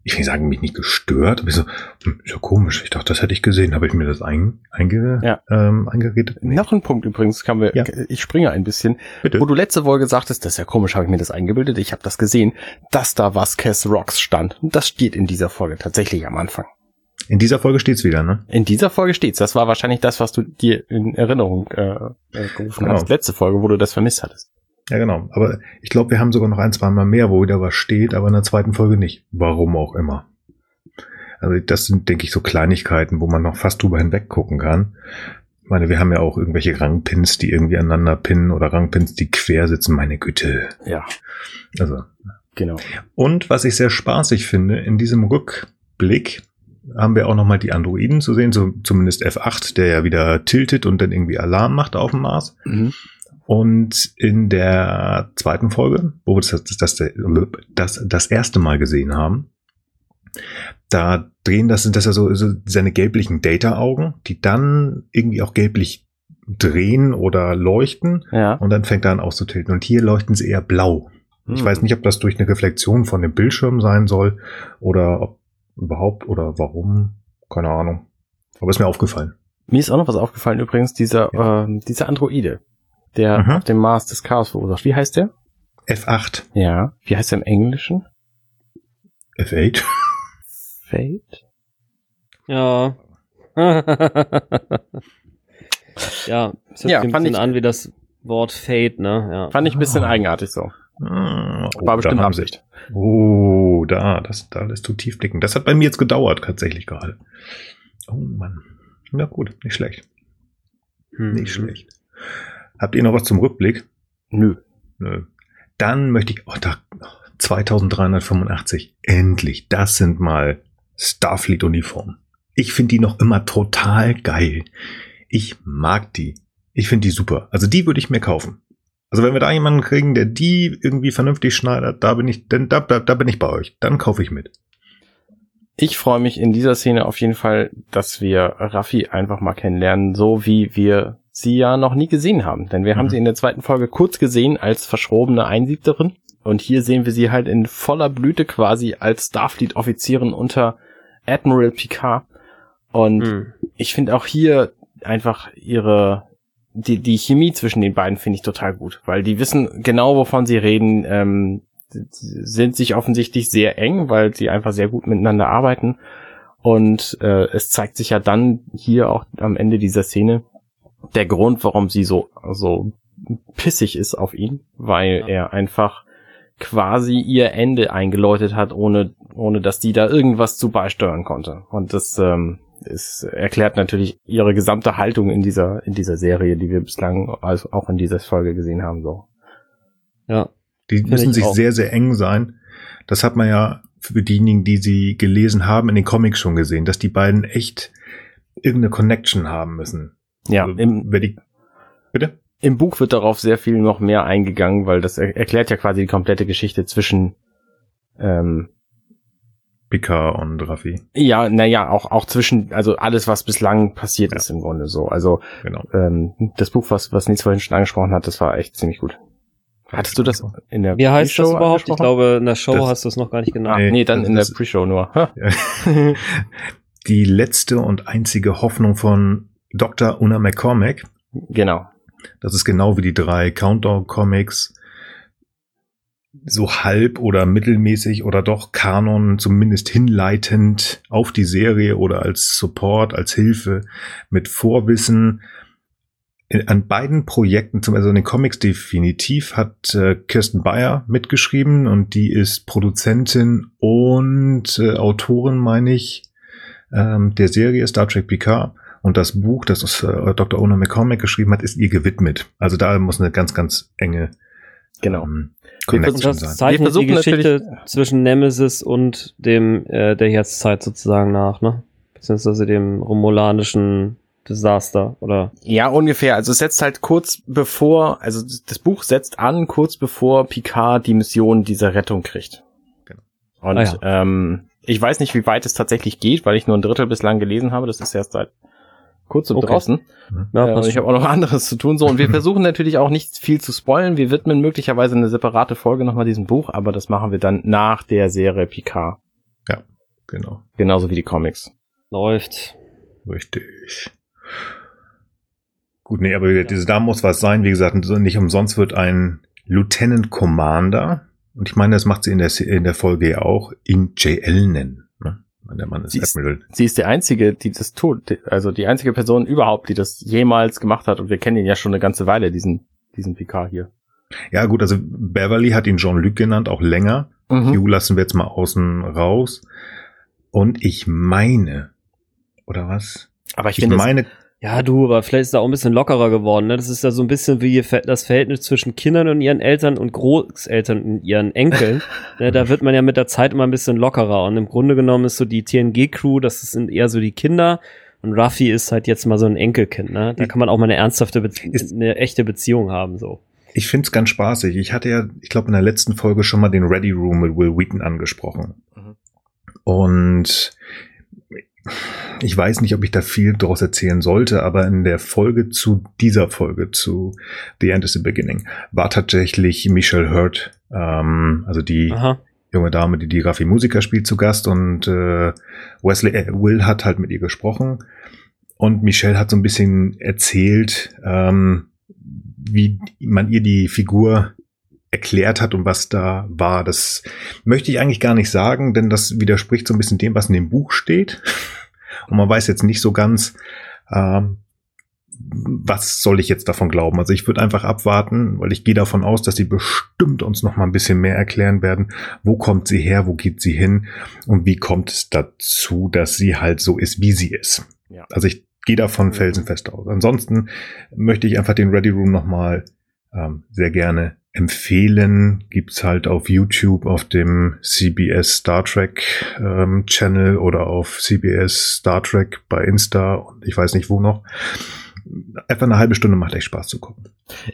[SPEAKER 1] ich will nicht sagen, mich nicht gestört, aber ich so, hm, ist ja komisch. Ich dachte, das hätte ich gesehen. Habe ich mir das ein, einge,
[SPEAKER 2] Ja.
[SPEAKER 1] ähm, eingeredet? Nee.
[SPEAKER 2] Noch ein Punkt übrigens, kann wir,
[SPEAKER 1] Ja.
[SPEAKER 2] ich springe ein bisschen.
[SPEAKER 1] Bitte.
[SPEAKER 2] Wo du letzte Folge sagtest, das ist ja komisch, habe ich mir das eingebildet, ich habe das gesehen, dass da Vasquez Rocks stand. Und das steht in dieser Folge tatsächlich am Anfang.
[SPEAKER 1] In dieser Folge steht's wieder, ne?
[SPEAKER 2] In dieser Folge steht's. Das war wahrscheinlich das, was du dir in Erinnerung äh, äh, gerufen
[SPEAKER 1] Genau.
[SPEAKER 2] hast. Letzte Folge, wo du das vermisst hattest.
[SPEAKER 1] Ja, genau. Aber ich glaube, wir haben sogar noch ein, zwei Mal mehr, wo wieder was steht, aber in der zweiten Folge nicht. Warum auch immer. Also das sind, denke ich, so Kleinigkeiten, wo man noch fast drüber hinweg gucken kann. Ich meine, wir haben ja auch irgendwelche Rangpins, die irgendwie aneinander pinnen oder Rangpins, die quer sitzen. Meine Güte.
[SPEAKER 2] Ja,
[SPEAKER 1] Also.
[SPEAKER 2] genau.
[SPEAKER 1] Und was ich sehr spaßig finde, in diesem Rückblick haben wir auch nochmal die Androiden zu sehen, so zumindest F8, der ja wieder tiltet und dann irgendwie Alarm macht auf dem Mars.
[SPEAKER 2] Mhm.
[SPEAKER 1] Und in der zweiten Folge, wo wir das, das, das, das, erste Mal gesehen haben, da drehen das sind das ja so, so seine gelblichen Data-Augen, die dann irgendwie auch gelblich drehen oder leuchten
[SPEAKER 2] Ja.
[SPEAKER 1] und dann fängt er an auszutilten. Und hier leuchten sie eher blau. Ich
[SPEAKER 2] Hm.
[SPEAKER 1] weiß nicht, ob das durch eine Reflexion von dem Bildschirm sein soll oder ob überhaupt oder warum. Keine Ahnung. Aber ist mir aufgefallen.
[SPEAKER 2] Mir ist auch noch was aufgefallen übrigens, dieser, ähm, dieser Androide, der
[SPEAKER 1] Mhm.
[SPEAKER 2] auf dem Mars des Chaos verursacht. Wie heißt der?
[SPEAKER 1] F8,
[SPEAKER 2] Ja. Wie heißt der im Englischen?
[SPEAKER 1] F8.
[SPEAKER 2] Fate?
[SPEAKER 3] Ja. ja, es hört
[SPEAKER 2] Ja,
[SPEAKER 3] ein
[SPEAKER 2] fand
[SPEAKER 3] bisschen
[SPEAKER 2] ich-
[SPEAKER 3] an wie das Wort Fate, ne? Ja.
[SPEAKER 2] Fand ich ein bisschen
[SPEAKER 1] Ah.
[SPEAKER 2] eigenartig so.
[SPEAKER 1] Ah, oh,
[SPEAKER 2] War bestimmt
[SPEAKER 1] da haben sie-
[SPEAKER 2] Absicht.
[SPEAKER 1] Oh, da, das, da lässt du tief blicken. Das hat bei mir jetzt gedauert, tatsächlich gerade. Oh Mann. Na gut, nicht schlecht.
[SPEAKER 3] Hm.
[SPEAKER 1] Nicht schlecht. Habt ihr noch was zum Rückblick?
[SPEAKER 2] Nö.
[SPEAKER 1] Nö. Dann möchte ich, oh, da, 2385. Endlich. Das sind mal Starfleet-Uniformen. Ich finde die noch immer total geil. Ich mag die. Ich finde die super. Also die würde ich mir kaufen. Also wenn wir da jemanden kriegen, der die irgendwie vernünftig schneidet, da bin ich, denn da, da, da bin ich bei euch. Dann kaufe ich mit.
[SPEAKER 2] Ich freue mich in dieser Szene auf jeden Fall, dass wir Raffi einfach mal kennenlernen, so wie wir sie ja noch nie gesehen haben. Denn wir haben
[SPEAKER 1] Mhm.
[SPEAKER 2] sie in der zweiten Folge kurz gesehen als verschrobene Einsiebterin. Und hier sehen wir sie halt in voller Blüte quasi als Starfleet-Offizierin unter Admiral Picard. Und
[SPEAKER 3] Hm.
[SPEAKER 2] ich finde auch hier einfach ihre, die, die Chemie zwischen den beiden finde ich total gut, weil die wissen genau, wovon sie reden, ähm, sind sich offensichtlich sehr eng, weil sie einfach sehr gut miteinander arbeiten. Und äh, es zeigt sich ja dann hier auch am Ende dieser Szene der Grund, warum sie so, so pissig ist auf ihn, weil
[SPEAKER 3] Ja.
[SPEAKER 2] er einfach quasi ihr Ende eingeläutet hat, ohne, ohne dass die da irgendwas zu beisteuern konnte. Und das ähm, es erklärt natürlich ihre gesamte Haltung in dieser, in dieser Serie, die wir bislang also auch in dieser Folge gesehen haben, so.
[SPEAKER 3] Ja.
[SPEAKER 1] Die müssen
[SPEAKER 3] ich
[SPEAKER 1] sich
[SPEAKER 3] auch.
[SPEAKER 1] sehr, sehr eng sein. Das hat man ja für diejenigen, die sie gelesen haben, in den Comics schon gesehen, dass die beiden echt irgendeine Connection haben müssen.
[SPEAKER 2] Ja,
[SPEAKER 1] Also,
[SPEAKER 2] im,
[SPEAKER 1] die, bitte?
[SPEAKER 2] im Buch wird darauf sehr viel noch mehr eingegangen, weil das er erklärt ja quasi die komplette Geschichte zwischen, ähm,
[SPEAKER 1] Picard und Raffi.
[SPEAKER 2] ja, naja, auch, auch zwischen, also alles, was bislang passiert
[SPEAKER 1] Ja.
[SPEAKER 2] ist im Grunde so. Also,
[SPEAKER 1] Genau.
[SPEAKER 2] ähm, das Buch, was, was Nils vorhin schon angesprochen hat, das war echt ziemlich gut. Hattest du das in der
[SPEAKER 3] Wie heißt das überhaupt? Ich glaube, in der Show
[SPEAKER 1] Das-
[SPEAKER 3] hast du es noch gar nicht genannt.
[SPEAKER 2] Ah,
[SPEAKER 1] Nee,
[SPEAKER 2] nee, dann in der Pre-Show nur.
[SPEAKER 1] Die letzte und einzige Hoffnung von Dr. Una McCormack.
[SPEAKER 2] genau.
[SPEAKER 1] Das ist genau wie die drei Countdown-Comics. So halb oder mittelmäßig oder doch Kanon zumindest hinleitend auf die Serie oder als Support, als Hilfe mit Vorwissen. An beiden Projekten, zum also in den Comics definitiv, hat äh, Kirsten Bayer mitgeschrieben und die ist Produzentin und äh, Autorin, meine ich, ähm, der Serie Star Trek Picard. Und das Buch, das ist, äh, Dr. Ona McCormack geschrieben hat, ist ihr gewidmet. Also da muss eine ganz, ganz enge
[SPEAKER 2] Genau.
[SPEAKER 1] ähm,
[SPEAKER 2] Wir
[SPEAKER 1] Connection
[SPEAKER 3] das
[SPEAKER 1] sein.
[SPEAKER 3] zeichnet die
[SPEAKER 2] versuchen
[SPEAKER 3] Geschichte
[SPEAKER 2] natürlich-
[SPEAKER 3] zwischen Nemesis und dem äh, der Jetztzeit sozusagen nach, ne? Beziehungsweise dem romulanischen Desaster oder
[SPEAKER 2] Ja, ungefähr. Also es setzt halt kurz bevor, also das Buch setzt an, kurz bevor Picard die Mission dieser Rettung kriegt.
[SPEAKER 1] Genau.
[SPEAKER 2] Und
[SPEAKER 3] Ah, ja.
[SPEAKER 2] ähm, ich weiß nicht, wie weit es tatsächlich geht, weil ich nur ein Drittel bislang gelesen habe. Das ist erst seit kurzem
[SPEAKER 3] Okay.
[SPEAKER 2] draußen.
[SPEAKER 3] ja,
[SPEAKER 2] äh, und ich habe auch noch anderes zu tun. So, und wir versuchen natürlich auch nicht viel zu spoilen. Wir widmen möglicherweise eine separate Folge nochmal diesem Buch, aber das machen wir dann nach der Serie Picard.
[SPEAKER 1] Ja. genau.
[SPEAKER 2] Genauso wie die Comics.
[SPEAKER 3] Läuft.
[SPEAKER 1] Richtig. Gut, nee, aber ja. diese, da muss was sein. Wie gesagt, nicht umsonst wird ein Lieutenant Commander, und ich meine, das macht sie in der, in der Folge ja auch, in JL nennen. Der Mann ist
[SPEAKER 2] sie Admiral. Ist, sie ist die einzige, die das tut, also die einzige Person überhaupt, die das jemals gemacht hat. Und wir kennen ihn ja schon eine ganze Weile, diesen, diesen Picard hier.
[SPEAKER 1] Ja, gut, also Beverly hat ihn Jean-Luc genannt, auch länger. Mhm. Hugh lassen wir jetzt mal außen raus. Und ich meine, oder was?
[SPEAKER 2] Aber ich, ich meine,
[SPEAKER 3] ja, du, aber vielleicht ist er auch ein bisschen lockerer geworden. Ne? Das ist ja so ein bisschen wie das Verhältnis zwischen Kindern und ihren Eltern und Großeltern und ihren Enkeln. ne? Da wird man ja mit der Zeit immer ein bisschen lockerer. Und im Grunde genommen ist so die TNG-Crew, das sind eher so die Kinder. Und Ruffy ist halt jetzt mal so ein Enkelkind. Ne? Da kann man auch mal eine ernsthafte, Be eine echte Beziehung haben. so.
[SPEAKER 1] Ich find's ganz spaßig. Ich hatte ja, ich glaube, in der letzten Folge schon mal den Ready Room mit Will Wheaton angesprochen. Mhm. Und ich weiß nicht, ob ich da viel daraus erzählen sollte, aber in der Folge zu dieser Folge, zu The End is the Beginning, war tatsächlich Michelle Hurt, ähm, also die Aha. junge Dame, die die Raffi Musiker spielt, zu Gast und äh, Wesley äh, Will hat halt mit ihr gesprochen und Michelle hat so ein bisschen erzählt, ähm, wie man ihr die Figur erklärt hat und was da war. Das möchte ich eigentlich gar nicht sagen, denn das widerspricht so ein bisschen dem, was in dem Buch steht. Und man weiß jetzt nicht so ganz, ähm, was soll ich jetzt davon glauben? Also ich würde einfach abwarten, weil ich gehe davon aus, dass sie bestimmt uns noch mal ein bisschen mehr erklären werden. Wo kommt sie her? Wo geht sie hin? Und wie kommt es dazu, dass sie halt so ist, wie sie ist? Ja. Also ich gehe davon felsenfest aus. Ansonsten möchte ich einfach den Ready Room noch mal ähm, sehr gerne empfehlen. Gibt's halt auf YouTube, auf dem CBS Star Trek ähm, Channel oder auf CBS Star Trek bei Insta und ich weiß nicht wo noch. Etwa eine halbe Stunde macht echt Spaß zu gucken.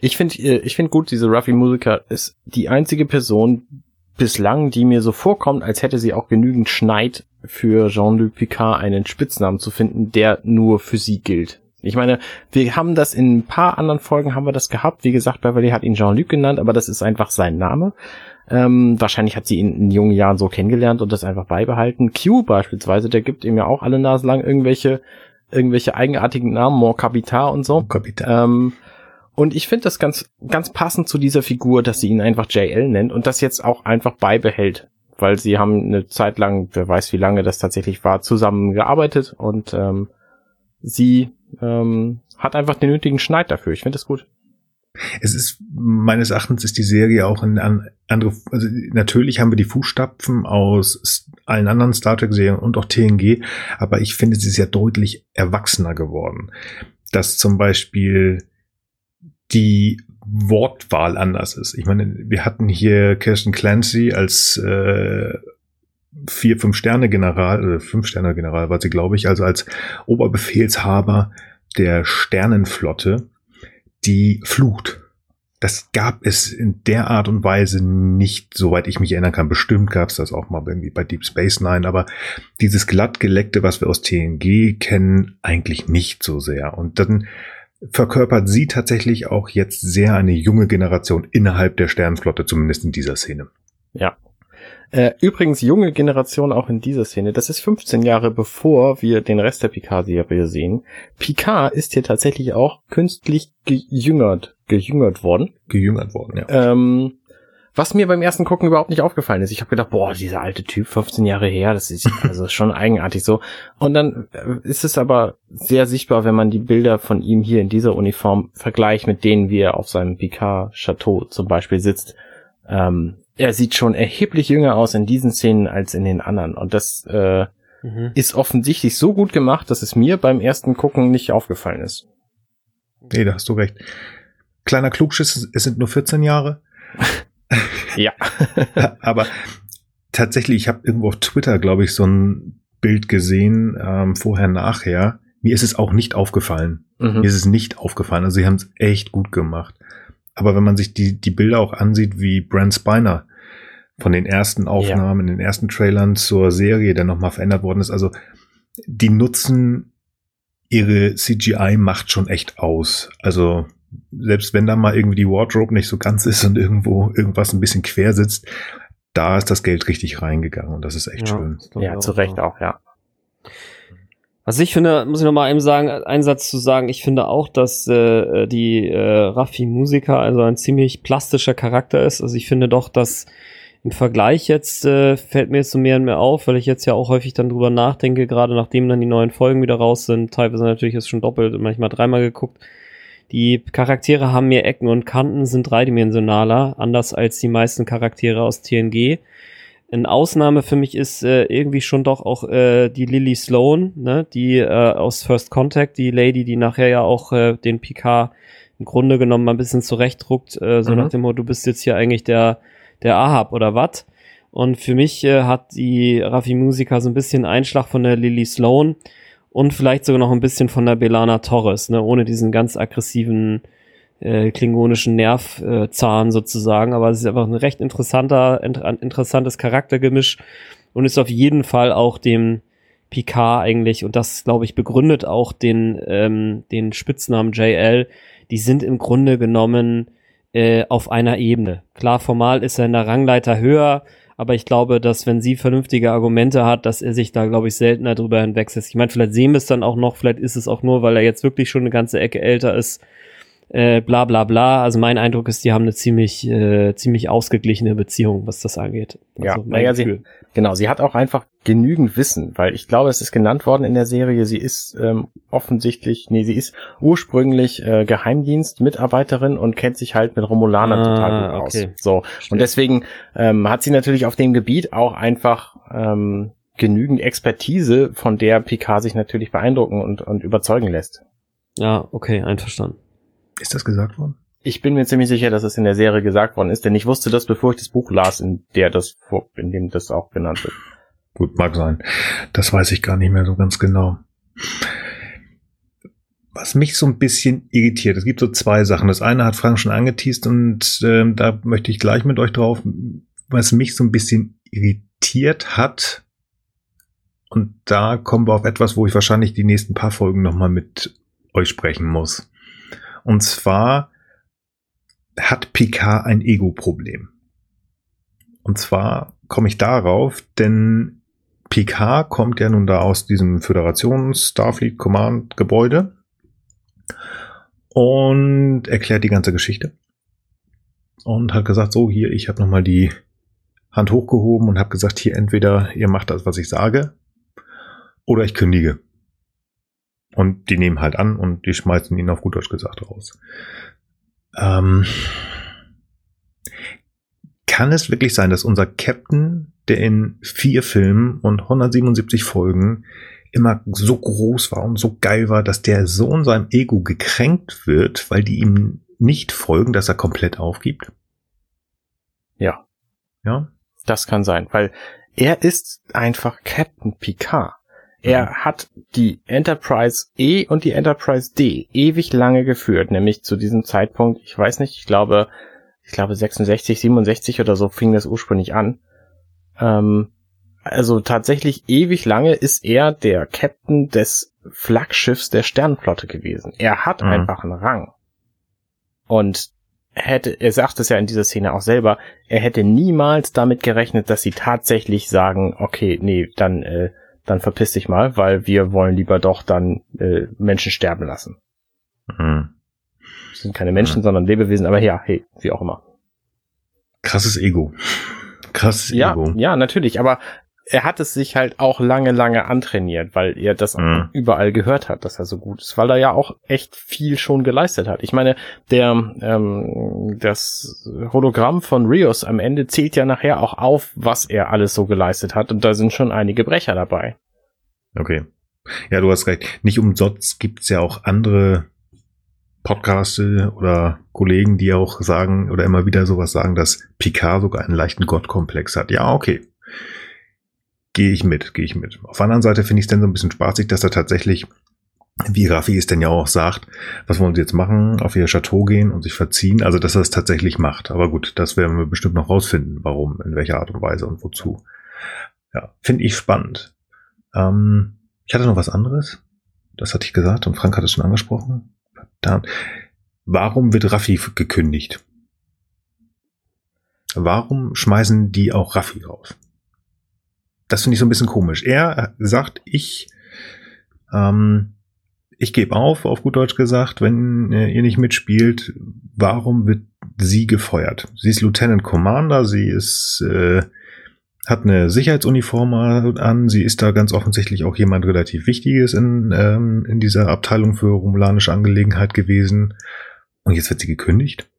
[SPEAKER 2] Ich finde, äh, ich finde gut, diese Ruffy Musiker ist die einzige Person bislang, die mir so vorkommt, als hätte sie auch genügend Schneid für Jean-Luc Picard einen Spitznamen zu finden, der nur für sie gilt. Ich meine, wir haben das in ein paar anderen Folgen haben wir das gehabt. Wie gesagt, Beverly hat ihn Jean-Luc genannt, aber das ist einfach sein Name. Ähm, wahrscheinlich hat sie ihn in jungen Jahren so kennengelernt und das einfach beibehalten. Q beispielsweise, der gibt ihm ja auch alle Nasen lang irgendwelche, irgendwelche eigenartigen Namen, Mon Capital und so. Capital. Ähm, und ich finde das ganz, ganz passend zu dieser Figur, dass sie ihn einfach JL nennt und das jetzt auch einfach beibehält. Weil sie haben eine Zeit lang, wer weiß wie lange das tatsächlich war, zusammengearbeitet und ähm, sie ähm, hat einfach den nötigen Schneid dafür. Ich finde das gut.
[SPEAKER 1] Es ist, meines Erachtens ist die Serie auch in andere, also natürlich haben wir die Fußstapfen aus allen anderen Star Trek Serien und auch TNG, aber ich finde, sie ja deutlich erwachsener geworden. Dass zum Beispiel die Wortwahl anders ist. Ich meine, wir hatten hier Kirsten Clancy als äh, vier, fünf Sterne General, äh, fünf Sterne General war sie, glaube ich, also als Oberbefehlshaber der Sternenflotte, die flucht. Das gab es in der Art und Weise nicht, soweit ich mich erinnern kann. Bestimmt gab es das auch mal irgendwie bei Deep Space Nine, aber dieses glattgeleckte, was wir aus TNG kennen, eigentlich nicht so sehr. Und dann verkörpert sie tatsächlich auch jetzt sehr eine junge Generation innerhalb der Sternenflotte, zumindest in dieser Szene.
[SPEAKER 2] Ja, äh, übrigens, junge Generation auch in dieser Szene. Das ist 15 Jahre bevor wir den Rest der Picard-Serie sehen. Picard ist hier tatsächlich auch künstlich gejüngert, gejüngert worden.
[SPEAKER 1] Gejüngert worden,
[SPEAKER 2] ja. Ähm, was mir beim ersten Gucken überhaupt nicht aufgefallen ist. Ich habe gedacht, boah, dieser alte Typ, 15 Jahre her, das ist also schon eigenartig so. Und dann äh, ist es aber sehr sichtbar, wenn man die Bilder von ihm hier in dieser Uniform vergleicht mit denen, wie er auf seinem Picard-Chateau zum Beispiel sitzt. Ähm, er sieht schon erheblich jünger aus in diesen Szenen als in den anderen. Und das äh, mhm. ist offensichtlich so gut gemacht, dass es mir beim ersten Gucken nicht aufgefallen ist.
[SPEAKER 1] Nee, da hast du recht. Kleiner Klugschiss, es sind nur 14 Jahre.
[SPEAKER 2] ja.
[SPEAKER 1] Aber tatsächlich, ich habe irgendwo auf Twitter, glaube ich, so ein Bild gesehen, ähm, vorher, nachher. Mir ist es auch nicht aufgefallen. Mhm. Mir ist es nicht aufgefallen. Also sie haben es echt gut gemacht. Aber wenn man sich die, die Bilder auch ansieht, wie Brent Spiner von den ersten Aufnahmen, ja. den ersten Trailern zur Serie, der nochmal verändert worden ist, also die nutzen ihre CGI-Macht schon echt aus. Also selbst wenn da mal irgendwie die Wardrobe nicht so ganz ist und irgendwo irgendwas ein bisschen quer sitzt, da ist das Geld richtig reingegangen und das ist echt
[SPEAKER 3] Ja,
[SPEAKER 1] schön.
[SPEAKER 2] Ja, zu Recht auch, ja.
[SPEAKER 3] Also ich finde, muss ich noch mal eben sagen, einen Satz zu sagen, ich finde auch, dass äh, die äh, Raffi Musiker also ein ziemlich plastischer Charakter ist. Also ich finde doch, dass im Vergleich jetzt äh, fällt mir jetzt so mehr und mehr auf, weil ich jetzt ja auch häufig dann drüber nachdenke, gerade nachdem dann die neuen Folgen wieder raus sind, teilweise natürlich ist schon doppelt, manchmal dreimal geguckt. Die Charaktere haben mehr Ecken und Kanten, sind dreidimensionaler, anders als die meisten Charaktere aus TNG. Eine Ausnahme für mich ist äh, irgendwie schon doch auch äh, die Lily Sloan, ne, die äh, aus First Contact, die Lady, die nachher ja auch äh, den Picard im Grunde genommen mal ein bisschen zurechtdruckt, äh, so
[SPEAKER 2] Mhm.
[SPEAKER 3] nach dem Motto, du bist jetzt hier eigentlich der, der Ahab oder wat. Und für mich äh, hat die Raffi Musiker so ein bisschen Einschlag von der Lily Sloan und vielleicht sogar noch ein bisschen von der Belana Torres, ne, ohne diesen ganz aggressiven äh, klingonischen Nervzahn äh, sozusagen, aber es ist einfach ein recht interessanter, int interessantes Charaktergemisch und ist auf jeden Fall auch dem Picard eigentlich, und das glaube ich begründet auch den, ähm, den Spitznamen JL, die sind im Grunde genommen äh, auf einer Ebene. Klar, formal ist er in der Rangleiter höher, aber ich glaube, dass wenn sie vernünftige Argumente hat, dass er sich da, glaube ich, seltener drüber hinwegsetzt. Ich meine, vielleicht sehen wir es dann auch noch, vielleicht ist es auch nur, weil er jetzt wirklich schon eine ganze Ecke älter ist, äh, bla bla bla. Also mein Eindruck ist, die haben eine ziemlich, äh, ziemlich ausgeglichene Beziehung, was das angeht.
[SPEAKER 2] Ja,
[SPEAKER 3] Also mein
[SPEAKER 2] naja, sie, genau, sie hat auch einfach genügend Wissen, weil ich glaube, es ist genannt worden in der Serie, sie ist ähm, offensichtlich, nee, sie ist ursprünglich äh, Geheimdienstmitarbeiterin und kennt sich halt mit Romulanern
[SPEAKER 3] Ah,
[SPEAKER 2] total gut
[SPEAKER 3] okay.
[SPEAKER 2] aus. So, und deswegen ähm, hat sie natürlich auf dem Gebiet auch einfach ähm, genügend Expertise, von der Picard sich natürlich beeindrucken und, und überzeugen lässt.
[SPEAKER 3] Ja, okay, einverstanden.
[SPEAKER 1] Ist das gesagt worden?
[SPEAKER 2] Ich bin mir ziemlich sicher, dass es in der Serie gesagt worden ist, denn ich wusste das, bevor ich das Buch las, in der das in dem das auch genannt wird.
[SPEAKER 1] Gut, mag sein. Das weiß ich gar nicht mehr so ganz genau. Was mich so ein bisschen irritiert, es gibt so zwei Sachen. Das eine hat Frank schon angeteased und ähm, da möchte ich gleich mit euch drauf, was mich so ein bisschen irritiert hat. Und da kommen wir auf etwas, wo ich wahrscheinlich die nächsten paar Folgen nochmal mit euch sprechen muss. Und zwar hat Picard ein Ego-Problem. Und zwar komme ich darauf, denn Picard kommt ja nun da aus diesem Föderations Starfleet Command Gebäude und erklärt die ganze Geschichte und hat gesagt, so hier, ich habe nochmal die Hand hochgehoben und habe gesagt, hier entweder ihr macht das, was ich sage, oder ich kündige. Und die nehmen halt an und die schmeißen ihn auf gut Deutsch gesagt raus. Ähm, kann es wirklich sein, dass unser Captain, der in vier Filmen und 177 Folgen immer so groß war und so geil war, dass der so in seinem Ego gekränkt wird, weil die ihm nicht folgen, dass er komplett aufgibt?
[SPEAKER 2] Ja.
[SPEAKER 1] Ja?
[SPEAKER 2] Das kann sein, weil er ist einfach Captain Picard. Er
[SPEAKER 1] Mhm.
[SPEAKER 2] hat die Enterprise E und die Enterprise D ewig lange geführt, nämlich zu diesem Zeitpunkt, ich weiß nicht, ich glaube, ich glaube 66, 67 oder so fing das ursprünglich an. Ähm, also tatsächlich ewig lange ist er der Captain des Flaggschiffs der Sternenflotte gewesen. Er hat
[SPEAKER 1] Mhm.
[SPEAKER 2] einfach einen Rang. Und hätte, er sagt es ja in dieser Szene auch selber, er hätte niemals damit gerechnet, dass sie tatsächlich sagen, okay, nee, dann, äh, dann verpiss dich mal, weil wir wollen lieber doch dann äh, Menschen sterben lassen.
[SPEAKER 1] Mhm.
[SPEAKER 2] Das sind keine Menschen, sondern Lebewesen, aber ja, hey, wie auch immer.
[SPEAKER 1] Krasses Ego. Krasses
[SPEAKER 2] Ja,
[SPEAKER 1] Ego.
[SPEAKER 2] ja, natürlich, aber er hat es sich halt auch lange, lange antrainiert, weil er das
[SPEAKER 1] Mhm.
[SPEAKER 2] überall gehört hat, dass er so gut ist, weil er ja auch echt viel schon geleistet hat. Ich meine, der ähm, das Hologramm von Rios am Ende zählt ja nachher auch auf, was er alles so geleistet hat, und da sind schon einige Brecher dabei.
[SPEAKER 1] Okay. Ja, du hast recht. Nicht umsonst gibt's ja auch andere Podcasts oder Kollegen, die auch sagen oder immer wieder sowas sagen, dass Picard sogar einen leichten Gottkomplex hat. Ja, okay. Gehe ich mit, gehe ich mit. Auf der anderen Seite finde ich es dann so ein bisschen spaßig, dass er tatsächlich, wie Raffi es denn ja auch sagt, was wollen sie jetzt machen? Auf ihr Chateau gehen und sich verziehen? Also, dass er es tatsächlich macht. Aber gut, das werden wir bestimmt noch rausfinden, warum, in welcher Art und Weise und wozu. Ja, finde ich spannend. Ähm, ich hatte noch was anderes. Das hatte ich gesagt und Frank hat es schon angesprochen. Verdammt. Warum wird Raffi gekündigt? warum schmeißen die auch Raffi raus? Das finde ich so ein bisschen komisch. Er sagt, ich, ähm, ich gebe auf, auf gut Deutsch gesagt, wenn äh, ihr nicht mitspielt, warum wird sie gefeuert? Sie ist Lieutenant Commander, sie ist, äh, hat eine Sicherheitsuniform an, sie ist da ganz offensichtlich auch jemand relativ Wichtiges in, ähm, in dieser Abteilung für romulanische Angelegenheit gewesen. Und jetzt wird sie gekündigt?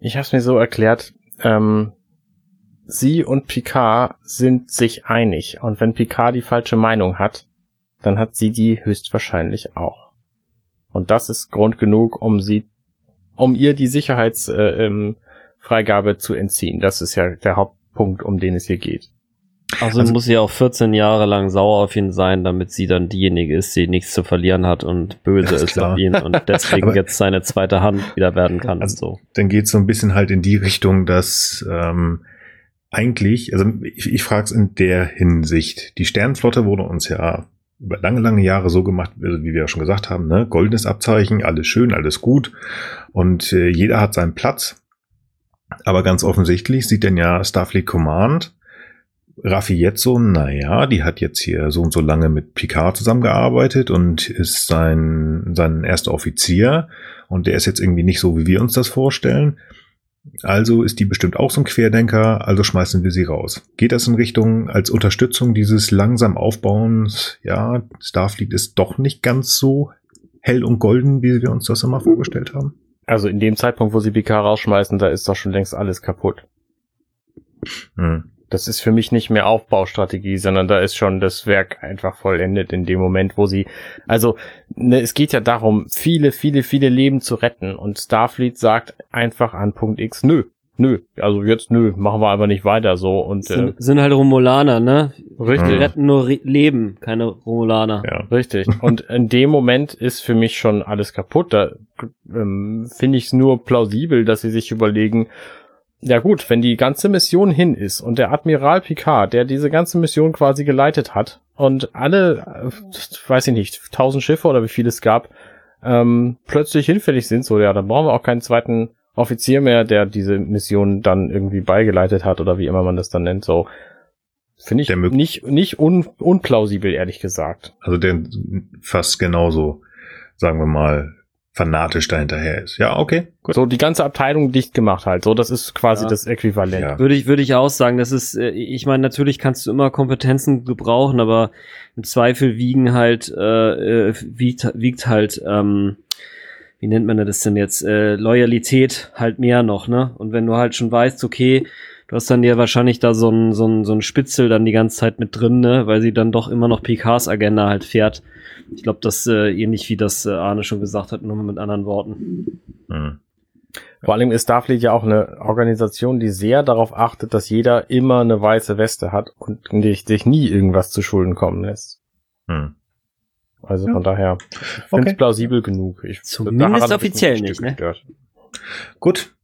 [SPEAKER 2] Ich habe es mir so erklärt, ähm, sie und Picard sind sich einig. Und wenn Picard die falsche Meinung hat, dann hat sie die höchstwahrscheinlich auch. Und das ist Grund genug, um sie, um ihr die Sicherheitsfreigabe äh, ähm, zu entziehen. Das ist ja der Hauptpunkt, um den es hier geht.
[SPEAKER 3] Also, also muss sie auch 14 Jahre lang sauer auf ihn sein, damit sie dann diejenige ist, die nichts zu verlieren hat und böse ist auf ihn und deswegen jetzt seine zweite Hand wieder werden kann.
[SPEAKER 1] Also, so. Dann geht es so ein bisschen halt in die Richtung, dass ähm, eigentlich, also ich, ich frage es in der Hinsicht, die Sternflotte wurde uns ja über lange, lange Jahre so gemacht, also wie wir ja schon gesagt haben, ne? goldenes Abzeichen, alles schön, alles gut und äh, jeder hat seinen Platz. Aber ganz offensichtlich sieht denn ja Starfleet Command Raffi jetzt so, naja, die hat jetzt hier so und so lange mit Picard zusammengearbeitet und ist sein, sein erster Offizier und der ist jetzt irgendwie nicht so, wie wir uns das vorstellen. Also ist die bestimmt auch so ein Querdenker, also schmeißen wir sie raus. Geht das in Richtung als Unterstützung dieses langsam Aufbauens? Ja, Starfleet ist doch nicht ganz so hell und golden, wie wir uns das immer vorgestellt haben.
[SPEAKER 2] Also in dem Zeitpunkt, wo sie Picard rausschmeißen, da ist doch schon längst alles kaputt. Hm. Das ist für mich nicht mehr Aufbaustrategie, sondern da ist schon das Werk einfach vollendet in dem Moment, wo sie, also ne, es geht ja darum, viele, viele, viele Leben zu retten und Starfleet sagt einfach an Punkt X, nö, nö, also jetzt nö, machen wir einfach nicht weiter so und
[SPEAKER 3] sind, äh, sind halt Romulaner, ne?
[SPEAKER 2] Richtig. Die
[SPEAKER 3] retten nur Re Leben, keine Romulaner.
[SPEAKER 2] Ja. Richtig. und in dem Moment ist für mich schon alles kaputt. Da ähm, finde ich es nur plausibel, dass sie sich überlegen, ja gut, wenn die ganze Mission hin ist und der Admiral Picard, der diese ganze Mission quasi geleitet hat und alle, äh, weiß ich nicht, tausend Schiffe oder wie viel es gab, ähm, plötzlich hinfällig sind, so ja, dann brauchen wir auch keinen zweiten Offizier mehr, der diese Mission dann irgendwie beigeleitet hat oder wie immer man das dann nennt, so. Finde ich nicht, nicht un, unplausibel, ehrlich gesagt.
[SPEAKER 1] Also der fast genauso, sagen wir mal, fanatisch dahinterher ist. Ja, okay.
[SPEAKER 2] Gut. So die ganze Abteilung dicht gemacht halt. So, das ist quasi ja. das Äquivalent. Ja.
[SPEAKER 3] Würde ich, würde ich auch sagen, das ist, äh, ich meine, natürlich kannst du immer Kompetenzen gebrauchen, aber im Zweifel wiegen halt, äh, äh, wiegt, wiegt halt, ähm, wie nennt man das denn jetzt, äh, Loyalität halt mehr noch, ne? Und wenn du halt schon weißt, okay, du hast dann ja wahrscheinlich da so ein, so ein, so ein Spitzel dann die ganze Zeit mit drin, ne? Weil sie dann doch immer noch PKs Agenda halt fährt ich glaube, das äh, ähnlich wie das äh, Arne schon gesagt hat, nur mit anderen Worten.
[SPEAKER 2] Mhm. Vor allem ist Starfleet ja auch eine Organisation, die sehr darauf achtet, dass jeder immer eine weiße Weste hat und sich nie irgendwas zu Schulden kommen lässt. Hm. Also ja. von daher, ich finde es plausibel genug. Ich,
[SPEAKER 3] Zumindest offiziell nicht, ne?
[SPEAKER 1] Gut.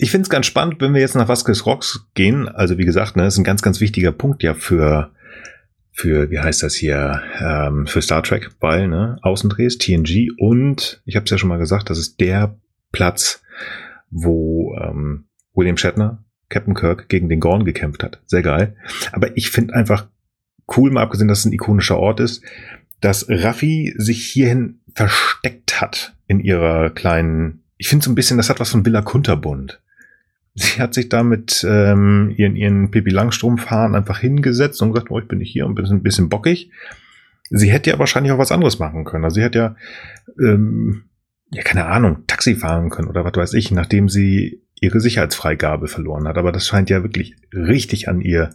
[SPEAKER 1] Ich finde es ganz spannend, wenn wir jetzt nach Vasquez Rocks gehen. Also wie gesagt, ne, ist ein ganz, ganz wichtiger Punkt ja für für, wie heißt das hier, ähm, für Star Trek, weil, ne, Außendrehs, TNG und, ich habe es ja schon mal gesagt, das ist der Platz, wo ähm, William Shatner, Captain Kirk, gegen den Gorn gekämpft hat. Sehr geil. Aber ich finde einfach cool, mal abgesehen, dass es ein ikonischer Ort ist, dass Raffi sich hierhin versteckt hat in ihrer kleinen, ich finde so ein bisschen, das hat was von Villa Kunterbund. Sie hat sich da mit ähm, ihren, ihren Pippi Langstrumpf-Haaren einfach hingesetzt und gesagt, oh, ich bin nicht hier und bin ein bisschen bockig. Sie hätte ja wahrscheinlich auch was anderes machen können. Also sie hätte ja, ähm, ja, keine Ahnung, Taxi fahren können oder was weiß ich, nachdem sie ihre Sicherheitsfreigabe verloren hat. Aber das scheint ja wirklich richtig an ihr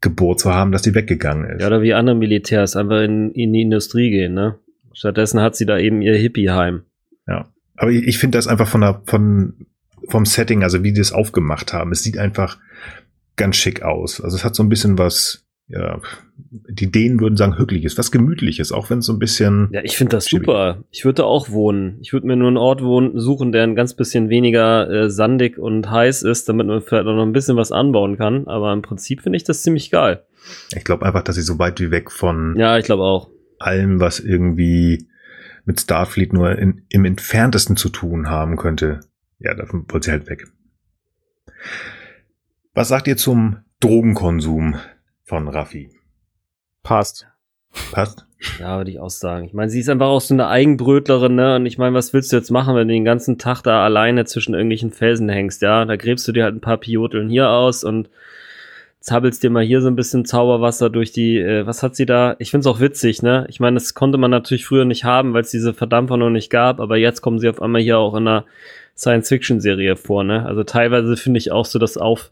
[SPEAKER 1] Geburt zu haben, dass sie weggegangen ist.
[SPEAKER 3] Ja, oder wie andere Militärs einfach in, in die Industrie gehen, ne? Stattdessen hat sie da eben ihr Hippieheim.
[SPEAKER 1] Ja. Aber ich, ich finde das einfach von der, von, vom Setting, also wie die es aufgemacht haben. Es sieht einfach ganz schick aus. Also es hat so ein bisschen was, ja, die Dänen würden sagen, hügeliges, was gemütliches, auch wenn es so ein bisschen.
[SPEAKER 3] Ja, ich finde das super. Ich würde auch wohnen. Ich würde mir nur einen Ort wohnen, suchen, der ein ganz bisschen weniger äh, sandig und heiß ist, damit man vielleicht auch noch ein bisschen was anbauen kann. Aber im Prinzip finde ich das ziemlich geil.
[SPEAKER 1] Ich glaube einfach, dass sie so weit wie weg von.
[SPEAKER 3] Ja, ich glaube auch.
[SPEAKER 1] Allem, was irgendwie mit Starfleet nur in, im entferntesten zu tun haben könnte, ja, davon wollte sie halt weg. Was sagt ihr zum Drogenkonsum von Raffi?
[SPEAKER 2] Passt.
[SPEAKER 1] Passt?
[SPEAKER 3] Ja, würde ich auch sagen. Ich meine, sie ist einfach auch so eine Eigenbrötlerin, ne? Und ich meine, was willst du jetzt machen, wenn du den ganzen Tag da alleine zwischen irgendwelchen Felsen hängst, ja? Da gräbst du dir halt ein paar Pioteln hier aus und zappelst dir mal hier so ein bisschen Zauberwasser durch die, äh, was hat sie da? Ich find's auch witzig, ne? Ich meine, das konnte man natürlich früher nicht haben, weil es diese Verdampfer noch nicht gab, aber jetzt kommen sie auf einmal hier auch in einer Science-Fiction-Serie vor, ne? Also teilweise finde ich auch so das auf,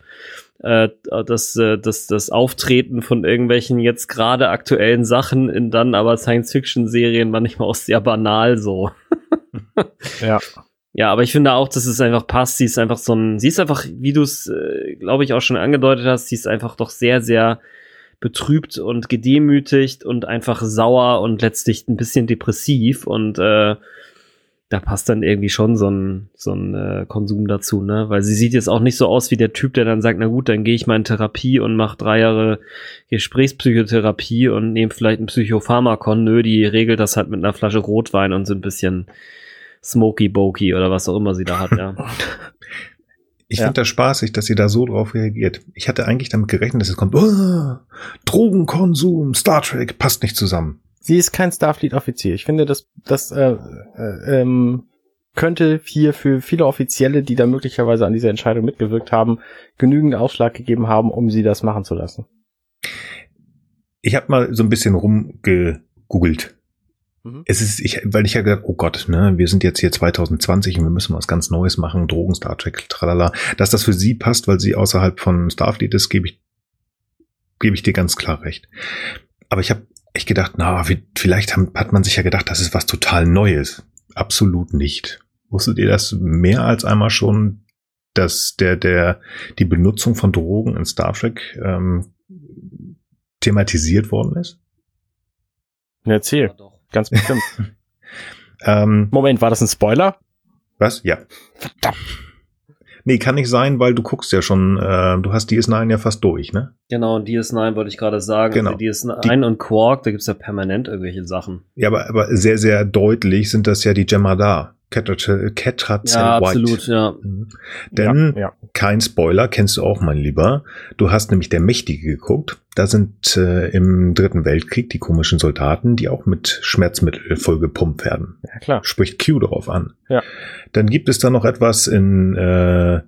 [SPEAKER 3] äh, das, äh, das, das Auftreten von irgendwelchen jetzt gerade aktuellen Sachen in dann aber Science-Fiction-Serien manchmal auch sehr banal so.
[SPEAKER 2] ja.
[SPEAKER 3] Ja, aber ich finde auch, dass es einfach passt. Sie ist einfach so ein, sie ist einfach, wie du es, äh, glaube ich, auch schon angedeutet hast, sie ist einfach doch sehr, sehr betrübt und gedemütigt und einfach sauer und letztlich ein bisschen depressiv und äh, da passt dann irgendwie schon so ein, so ein äh, Konsum dazu, ne? Weil sie sieht jetzt auch nicht so aus wie der Typ, der dann sagt, na gut, dann gehe ich mal in Therapie und mache drei Jahre Gesprächspsychotherapie und nehme vielleicht ein Psychopharmakon. Nö, die regelt das halt mit einer Flasche Rotwein und so ein bisschen Smoky Bokey oder was auch immer sie da hat, ja.
[SPEAKER 1] Ich ja. finde das spaßig, dass sie da so drauf reagiert. Ich hatte eigentlich damit gerechnet, dass es kommt, oh, Drogenkonsum, Star Trek passt nicht zusammen.
[SPEAKER 2] Sie ist kein Starfleet-Offizier. Ich finde, das, das äh, äh, ähm, könnte hier für viele Offizielle, die da möglicherweise an dieser Entscheidung mitgewirkt haben, genügend Ausschlag gegeben haben, um sie das machen zu lassen.
[SPEAKER 1] Ich habe mal so ein bisschen rumgegoogelt. Mhm. Es ist, ich, weil ich ja gedacht, oh Gott, ne, wir sind jetzt hier 2020 und wir müssen was ganz Neues machen, Drogen, Star Trek, tralala. Dass das für sie passt, weil sie außerhalb von Starfleet ist, gebe ich, gebe ich dir ganz klar recht. Aber ich habe echt gedacht, na, wie, vielleicht hat man sich ja gedacht, das ist was total Neues. Absolut nicht. Wusstet ihr das mehr als einmal schon, dass der, der, die Benutzung von Drogen in Star Trek ähm, thematisiert worden ist?
[SPEAKER 2] Erzähl. Ganz bestimmt. ähm, Moment, war das ein Spoiler?
[SPEAKER 1] Was? Ja. Verdammt. Nee, kann nicht sein, weil du guckst ja schon, äh, du hast DS9 ja fast durch, ne?
[SPEAKER 3] Genau, und DS9 wollte ich gerade sagen.
[SPEAKER 1] Genau.
[SPEAKER 3] Also DS9 Die, und Quark, da gibt's ja permanent irgendwelche Sachen.
[SPEAKER 1] Ja, aber, aber sehr, sehr deutlich sind das ja die Gemma Ketrazell
[SPEAKER 3] ja, White. Absolut, ja.
[SPEAKER 1] Mhm. Denn, ja, ja. kein Spoiler, kennst du auch, mein Lieber. Du hast nämlich der Mächtige geguckt. Da sind äh, im Dritten Weltkrieg die komischen Soldaten, die auch mit Schmerzmittel vollgepumpt werden.
[SPEAKER 2] Ja, klar.
[SPEAKER 1] Spricht Q darauf an.
[SPEAKER 2] Ja.
[SPEAKER 1] Dann gibt es da noch etwas in, äh,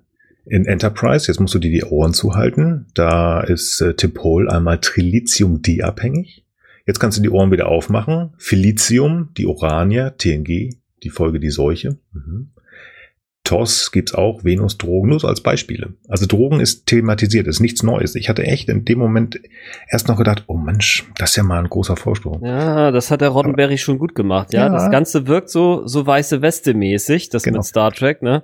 [SPEAKER 1] in Enterprise. Jetzt musst du dir die Ohren zuhalten. Da ist äh, Tipol einmal Trilithium-D abhängig. Jetzt kannst du die Ohren wieder aufmachen. Felicium, die Oranier, TNG, die Folge Die Seuche. Mhm. TOS gibt's auch, Venus, Drogen, nur so als Beispiele. Also Drogen ist thematisiert, ist nichts Neues. Ich hatte echt in dem Moment erst noch gedacht, oh Mensch, das ist ja mal ein großer Vorsprung.
[SPEAKER 3] Ja, das hat der Roddenberry Aber, schon gut gemacht, ja? ja. Das Ganze wirkt so, so weiße Weste mäßig, das genau. mit Star Trek, ne?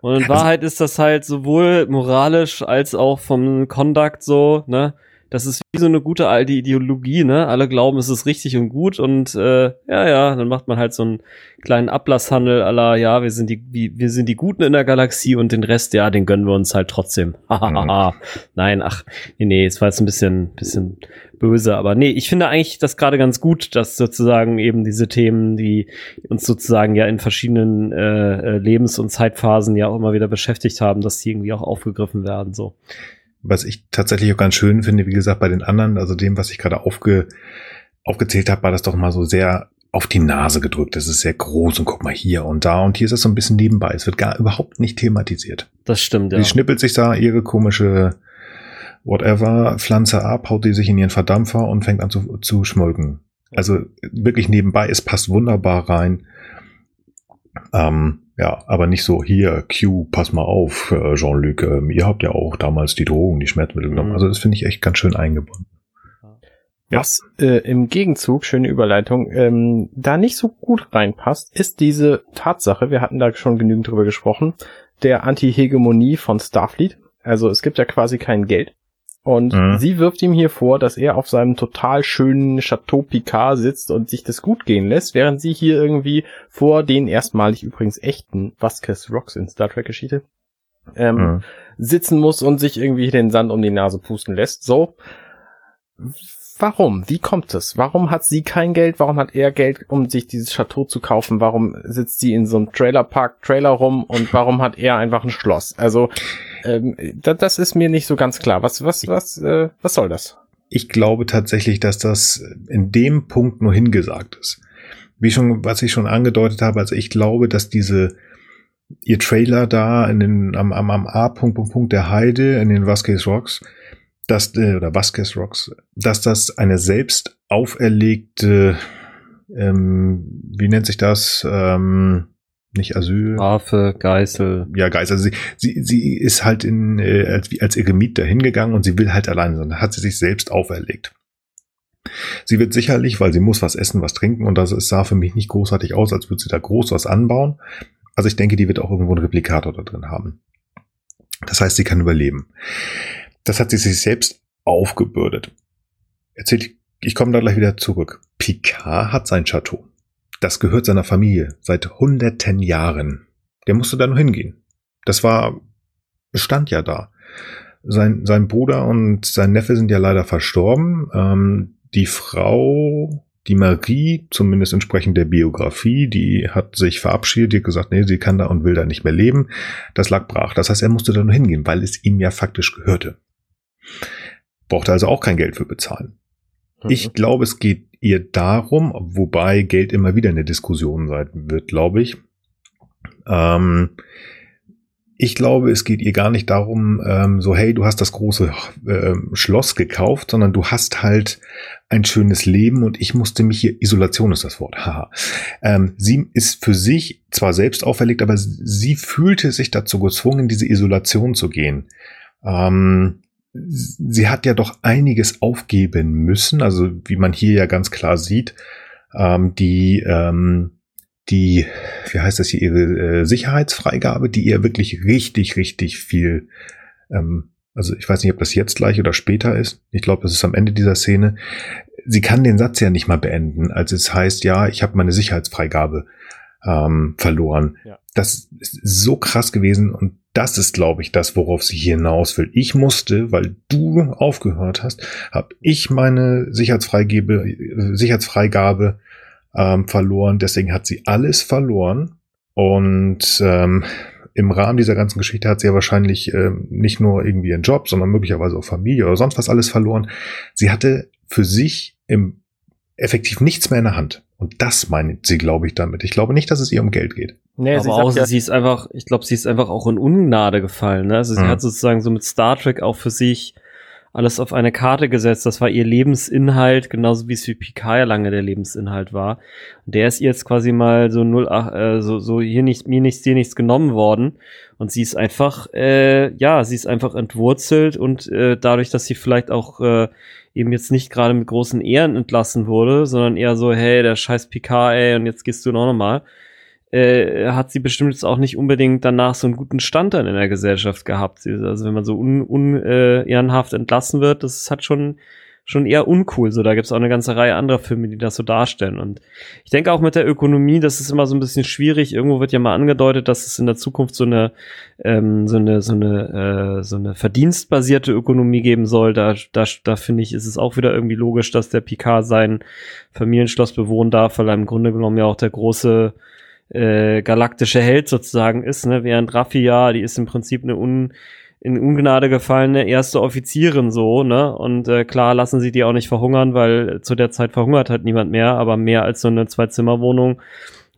[SPEAKER 3] Und in also Wahrheit ist das halt sowohl moralisch als auch vom Conduct so, ne? Das ist wie so eine gute alte Ideologie, ne? Alle glauben, es ist richtig und gut und äh, ja, ja, dann macht man halt so einen kleinen Ablasshandel aller, ja, wir sind die, wir sind die Guten in der Galaxie und den Rest, ja, den gönnen wir uns halt trotzdem. Hahaha. mhm. Nein, ach, nee, nee, es war jetzt ein bisschen, bisschen böse, aber nee, ich finde eigentlich das gerade ganz gut, dass sozusagen eben diese Themen, die uns sozusagen ja in verschiedenen äh, äh Lebens- und Zeitphasen ja auch immer wieder beschäftigt haben, dass die irgendwie auch aufgegriffen werden, so
[SPEAKER 1] was ich tatsächlich auch ganz schön finde, wie gesagt, bei den anderen, also dem, was ich gerade aufge, aufgezählt habe, war das doch mal so sehr auf die Nase gedrückt. Das ist sehr groß und guck mal hier und da und hier ist es so ein bisschen nebenbei. Es wird gar überhaupt nicht thematisiert.
[SPEAKER 3] Das stimmt,
[SPEAKER 1] ja. Sie schnippelt sich da ihre komische whatever Pflanze ab, haut die sich in ihren Verdampfer und fängt an zu, zu schmolken. Also wirklich nebenbei, es passt wunderbar rein. Ähm, ja, aber nicht so, hier, Q, pass mal auf, äh, Jean-Luc, ähm, ihr habt ja auch damals die Drogen, die Schmerzmittel genommen. Mhm. Also das finde ich echt ganz schön eingebunden.
[SPEAKER 2] Was äh, im Gegenzug, schöne Überleitung, ähm, da nicht so gut reinpasst, ist diese Tatsache, wir hatten da schon genügend drüber gesprochen, der Anti-Hegemonie von Starfleet. Also es gibt ja quasi kein Geld. Und mhm. sie wirft ihm hier vor, dass er auf seinem total schönen Chateau Picard sitzt und sich das gut gehen lässt, während sie hier irgendwie vor den erstmalig übrigens echten Vasquez Rocks in Star Trek Geschichte ähm, mhm. sitzen muss und sich irgendwie den Sand um die Nase pusten lässt. So. Warum? Wie kommt es? Warum hat sie kein Geld? Warum hat er Geld, um sich dieses Chateau zu kaufen? Warum sitzt sie in so einem Trailerpark Trailer rum und warum hat er einfach ein Schloss? Also Ähm, das, ist mir nicht so ganz klar. Was, was, was, äh, was soll das?
[SPEAKER 1] Ich glaube tatsächlich, dass das in dem Punkt nur hingesagt ist. Wie schon, was ich schon angedeutet habe, also ich glaube, dass diese ihr Trailer da in den, am, am, am A. Punkt, Punkt, Punkt der Heide in den Vasquez Rocks, dass, äh, oder Vasquez Rocks, dass das eine selbst auferlegte, ähm, wie nennt sich das, ähm, nicht Asyl.
[SPEAKER 3] Strafe, Geißel.
[SPEAKER 1] Ja, Geißel. Also sie, sie, sie ist halt in, äh, als, als Eremit dahin gegangen und sie will halt allein sein. Da hat sie sich selbst auferlegt. Sie wird sicherlich, weil sie muss was essen, was trinken und das sah für mich nicht großartig aus, als würde sie da groß was anbauen. Also ich denke, die wird auch irgendwo einen Replikator da drin haben. Das heißt, sie kann überleben. Das hat sie sich selbst aufgebürdet. Erzählt, ich komme da gleich wieder zurück. Picard hat sein Chateau. Das gehört seiner Familie seit hunderten Jahren. Der musste da nur hingehen. Das war, stand ja da. Sein, sein Bruder und sein Neffe sind ja leider verstorben. Ähm, die Frau, die Marie, zumindest entsprechend der Biografie, die hat sich verabschiedet, die hat gesagt, nee, sie kann da und will da nicht mehr leben. Das lag brach. Das heißt, er musste da nur hingehen, weil es ihm ja faktisch gehörte. Brauchte also auch kein Geld für bezahlen. Mhm. Ich glaube, es geht ihr darum, wobei Geld immer wieder eine Diskussion sein wird, glaube ich. Ähm, ich glaube, es geht ihr gar nicht darum, ähm, so, hey, du hast das große äh, Schloss gekauft, sondern du hast halt ein schönes Leben und ich musste mich hier, Isolation ist das Wort, haha. Ähm, sie ist für sich zwar selbst auferlegt, aber sie fühlte sich dazu gezwungen, diese Isolation zu gehen. Ähm, sie hat ja doch einiges aufgeben müssen, also wie man hier ja ganz klar sieht, ähm, die, ähm, die, wie heißt das hier, ihre äh, Sicherheitsfreigabe, die ihr wirklich richtig, richtig viel, ähm, also ich weiß nicht, ob das jetzt gleich oder später ist. Ich glaube, das ist am Ende dieser Szene. Sie kann den Satz ja nicht mal beenden, als es heißt, ja, ich habe meine Sicherheitsfreigabe ähm, verloren. Ja. Das ist so krass gewesen und das ist, glaube ich, das, worauf sie hier hinaus will. Ich musste, weil du aufgehört hast, habe ich meine Sicherheitsfreigabe, Sicherheitsfreigabe ähm, verloren. Deswegen hat sie alles verloren. Und ähm, im Rahmen dieser ganzen Geschichte hat sie ja wahrscheinlich ähm, nicht nur irgendwie ihren Job, sondern möglicherweise auch Familie oder sonst was alles verloren. Sie hatte für sich im effektiv nichts mehr in der Hand. Und das meint sie, glaube ich, damit. Ich glaube nicht, dass es ihr um Geld geht.
[SPEAKER 3] Nee, aber auch, ja, sie ist einfach, ich glaube, sie ist einfach auch in Ungnade gefallen. Ne? Also sie mhm. hat sozusagen so mit Star Trek auch für sich alles auf eine Karte gesetzt. Das war ihr Lebensinhalt, genauso wie es für Picard ja lange der Lebensinhalt war. Und der ist ihr jetzt quasi mal so null, äh, so, so hier nicht, mir nichts, dir nichts genommen worden. Und sie ist einfach, äh, ja, sie ist einfach entwurzelt und äh, dadurch, dass sie vielleicht auch äh, eben jetzt nicht gerade mit großen Ehren entlassen wurde, sondern eher so, hey, der scheiß Picard, ey, und jetzt gehst du noch mal äh, hat sie bestimmt jetzt auch nicht unbedingt danach so einen guten Stand dann in der Gesellschaft gehabt. Also wenn man so un, un äh, entlassen wird, das hat schon schon eher uncool. So, da gibt's auch eine ganze Reihe anderer Filme, die das so darstellen. Und ich denke auch mit der Ökonomie, das ist immer so ein bisschen schwierig. Irgendwo wird ja mal angedeutet, dass es in der Zukunft so eine ähm, so eine so eine äh, so eine verdienstbasierte Ökonomie geben soll. Da da, da finde ich, ist es auch wieder irgendwie logisch, dass der Picard sein Familienschloss bewohnen darf, weil er im Grunde genommen ja auch der große äh, galaktische Held sozusagen ist, ne? während Raffi ja, die ist im Prinzip eine un, in Ungnade gefallene erste Offizierin so, ne? Und äh, klar lassen sie die auch nicht verhungern, weil zu der Zeit verhungert hat niemand mehr, aber mehr als so eine Zwei-Zimmer-Wohnung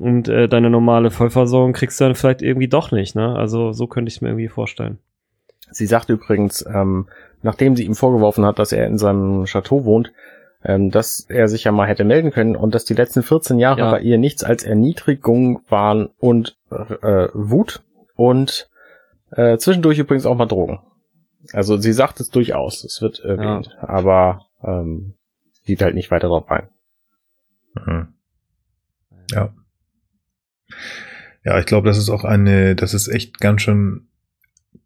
[SPEAKER 3] und äh, deine normale Vollversorgung kriegst du dann vielleicht irgendwie doch nicht, ne? Also so könnte ich es mir irgendwie vorstellen.
[SPEAKER 2] Sie sagt übrigens, ähm, nachdem sie ihm vorgeworfen hat, dass er in seinem Chateau wohnt, ähm, dass er sich ja mal hätte melden können und dass die letzten 14 Jahre ja. bei ihr nichts als Erniedrigung waren und äh, Wut und äh, zwischendurch übrigens auch mal Drogen. Also sie sagt es durchaus, es wird erwähnt, ja. aber ähm, geht halt nicht weiter drauf ein.
[SPEAKER 1] Mhm. Ja. Ja, ich glaube, das ist auch eine, das ist echt ganz schön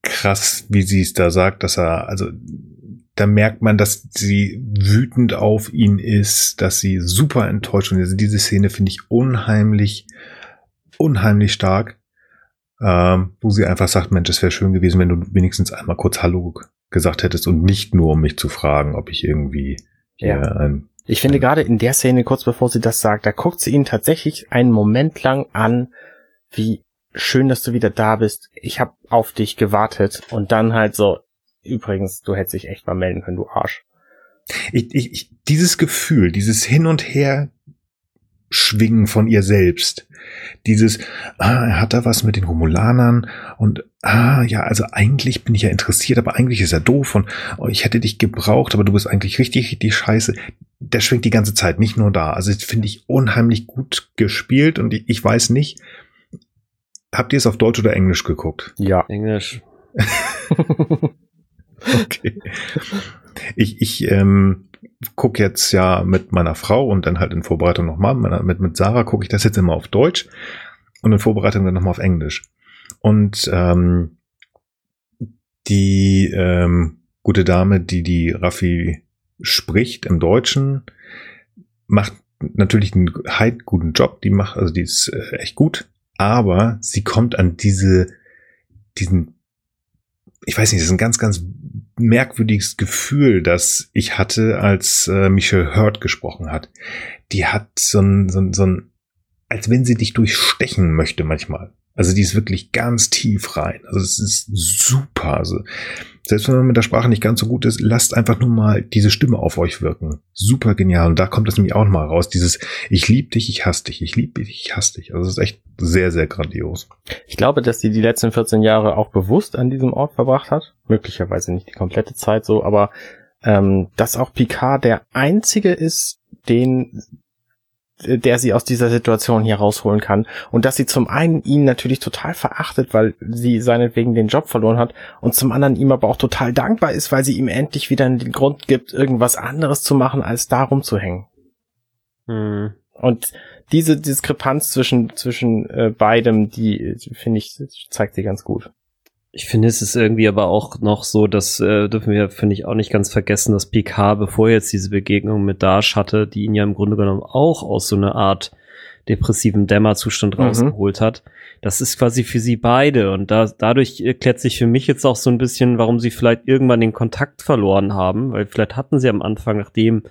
[SPEAKER 1] krass, wie sie es da sagt, dass er, also da merkt man, dass sie wütend auf ihn ist, dass sie super enttäuscht ist. Also diese Szene finde ich unheimlich, unheimlich stark, ähm, wo sie einfach sagt, Mensch, es wäre schön gewesen, wenn du wenigstens einmal kurz Hallo gesagt hättest und nicht nur, um mich zu fragen, ob ich irgendwie
[SPEAKER 2] ja. ein ich finde gerade in der Szene, kurz bevor sie das sagt, da guckt sie ihn tatsächlich einen Moment lang an, wie schön, dass du wieder da bist. Ich habe auf dich gewartet und dann halt so, übrigens, du hättest dich echt mal melden können, du Arsch.
[SPEAKER 1] Ich, ich, ich, dieses Gefühl, dieses Hin und Her schwingen von ihr selbst. Dieses, ah, er hat da was mit den Romulanern und ah, ja, also eigentlich bin ich ja interessiert, aber eigentlich ist er doof und oh, ich hätte dich gebraucht, aber du bist eigentlich richtig, richtig scheiße. Der schwingt die ganze Zeit, nicht nur da. Also finde ich unheimlich gut gespielt und ich, ich weiß nicht, habt ihr es auf Deutsch oder Englisch geguckt?
[SPEAKER 3] Ja. Englisch.
[SPEAKER 1] okay. Ich, ich ähm, gucke jetzt ja mit meiner Frau und dann halt in Vorbereitung nochmal, mit, mit Sarah gucke ich das jetzt immer auf Deutsch und in Vorbereitung dann nochmal auf Englisch. Und ähm, die ähm, gute Dame, die die Raffi spricht im Deutschen, macht natürlich einen halt guten Job. Die macht, also die ist äh, echt gut, aber sie kommt an diese, diesen, ich weiß nicht, das ist ein ganz, ganz merkwürdiges Gefühl, das ich hatte, als äh, Michelle Hurt gesprochen hat. Die hat so ein, so ein, so ein, als wenn sie dich durchstechen möchte manchmal. Also die ist wirklich ganz tief rein. Also es ist super. Also selbst wenn man mit der Sprache nicht ganz so gut ist, lasst einfach nur mal diese Stimme auf euch wirken. Super genial. Und da kommt das nämlich auch noch mal raus. Dieses Ich lieb dich, ich hasse dich, ich lieb dich, ich hasse dich. Also es ist echt sehr, sehr grandios.
[SPEAKER 2] Ich glaube, dass sie die letzten 14 Jahre auch bewusst an diesem Ort verbracht hat. Möglicherweise nicht die komplette Zeit so, aber ähm, dass auch Picard der einzige ist, den der sie aus dieser Situation hier rausholen kann. Und dass sie zum einen ihn natürlich total verachtet, weil sie seinetwegen den Job verloren hat, und zum anderen ihm aber auch total dankbar ist, weil sie ihm endlich wieder den Grund gibt, irgendwas anderes zu machen, als da rumzuhängen. Hm. Und diese Diskrepanz zwischen, zwischen äh, beidem, die, finde ich, zeigt sie ganz gut.
[SPEAKER 3] Ich finde, es ist irgendwie aber auch noch so, das äh, dürfen wir, finde ich, auch nicht ganz vergessen, dass PK, bevor jetzt diese Begegnung mit Dash hatte, die ihn ja im Grunde genommen auch aus so einer Art depressiven Dämmerzustand mhm. rausgeholt hat. Das ist quasi für sie beide. Und da, dadurch erklärt sich für mich jetzt auch so ein bisschen, warum sie vielleicht irgendwann den Kontakt verloren haben, weil vielleicht hatten sie am Anfang, nachdem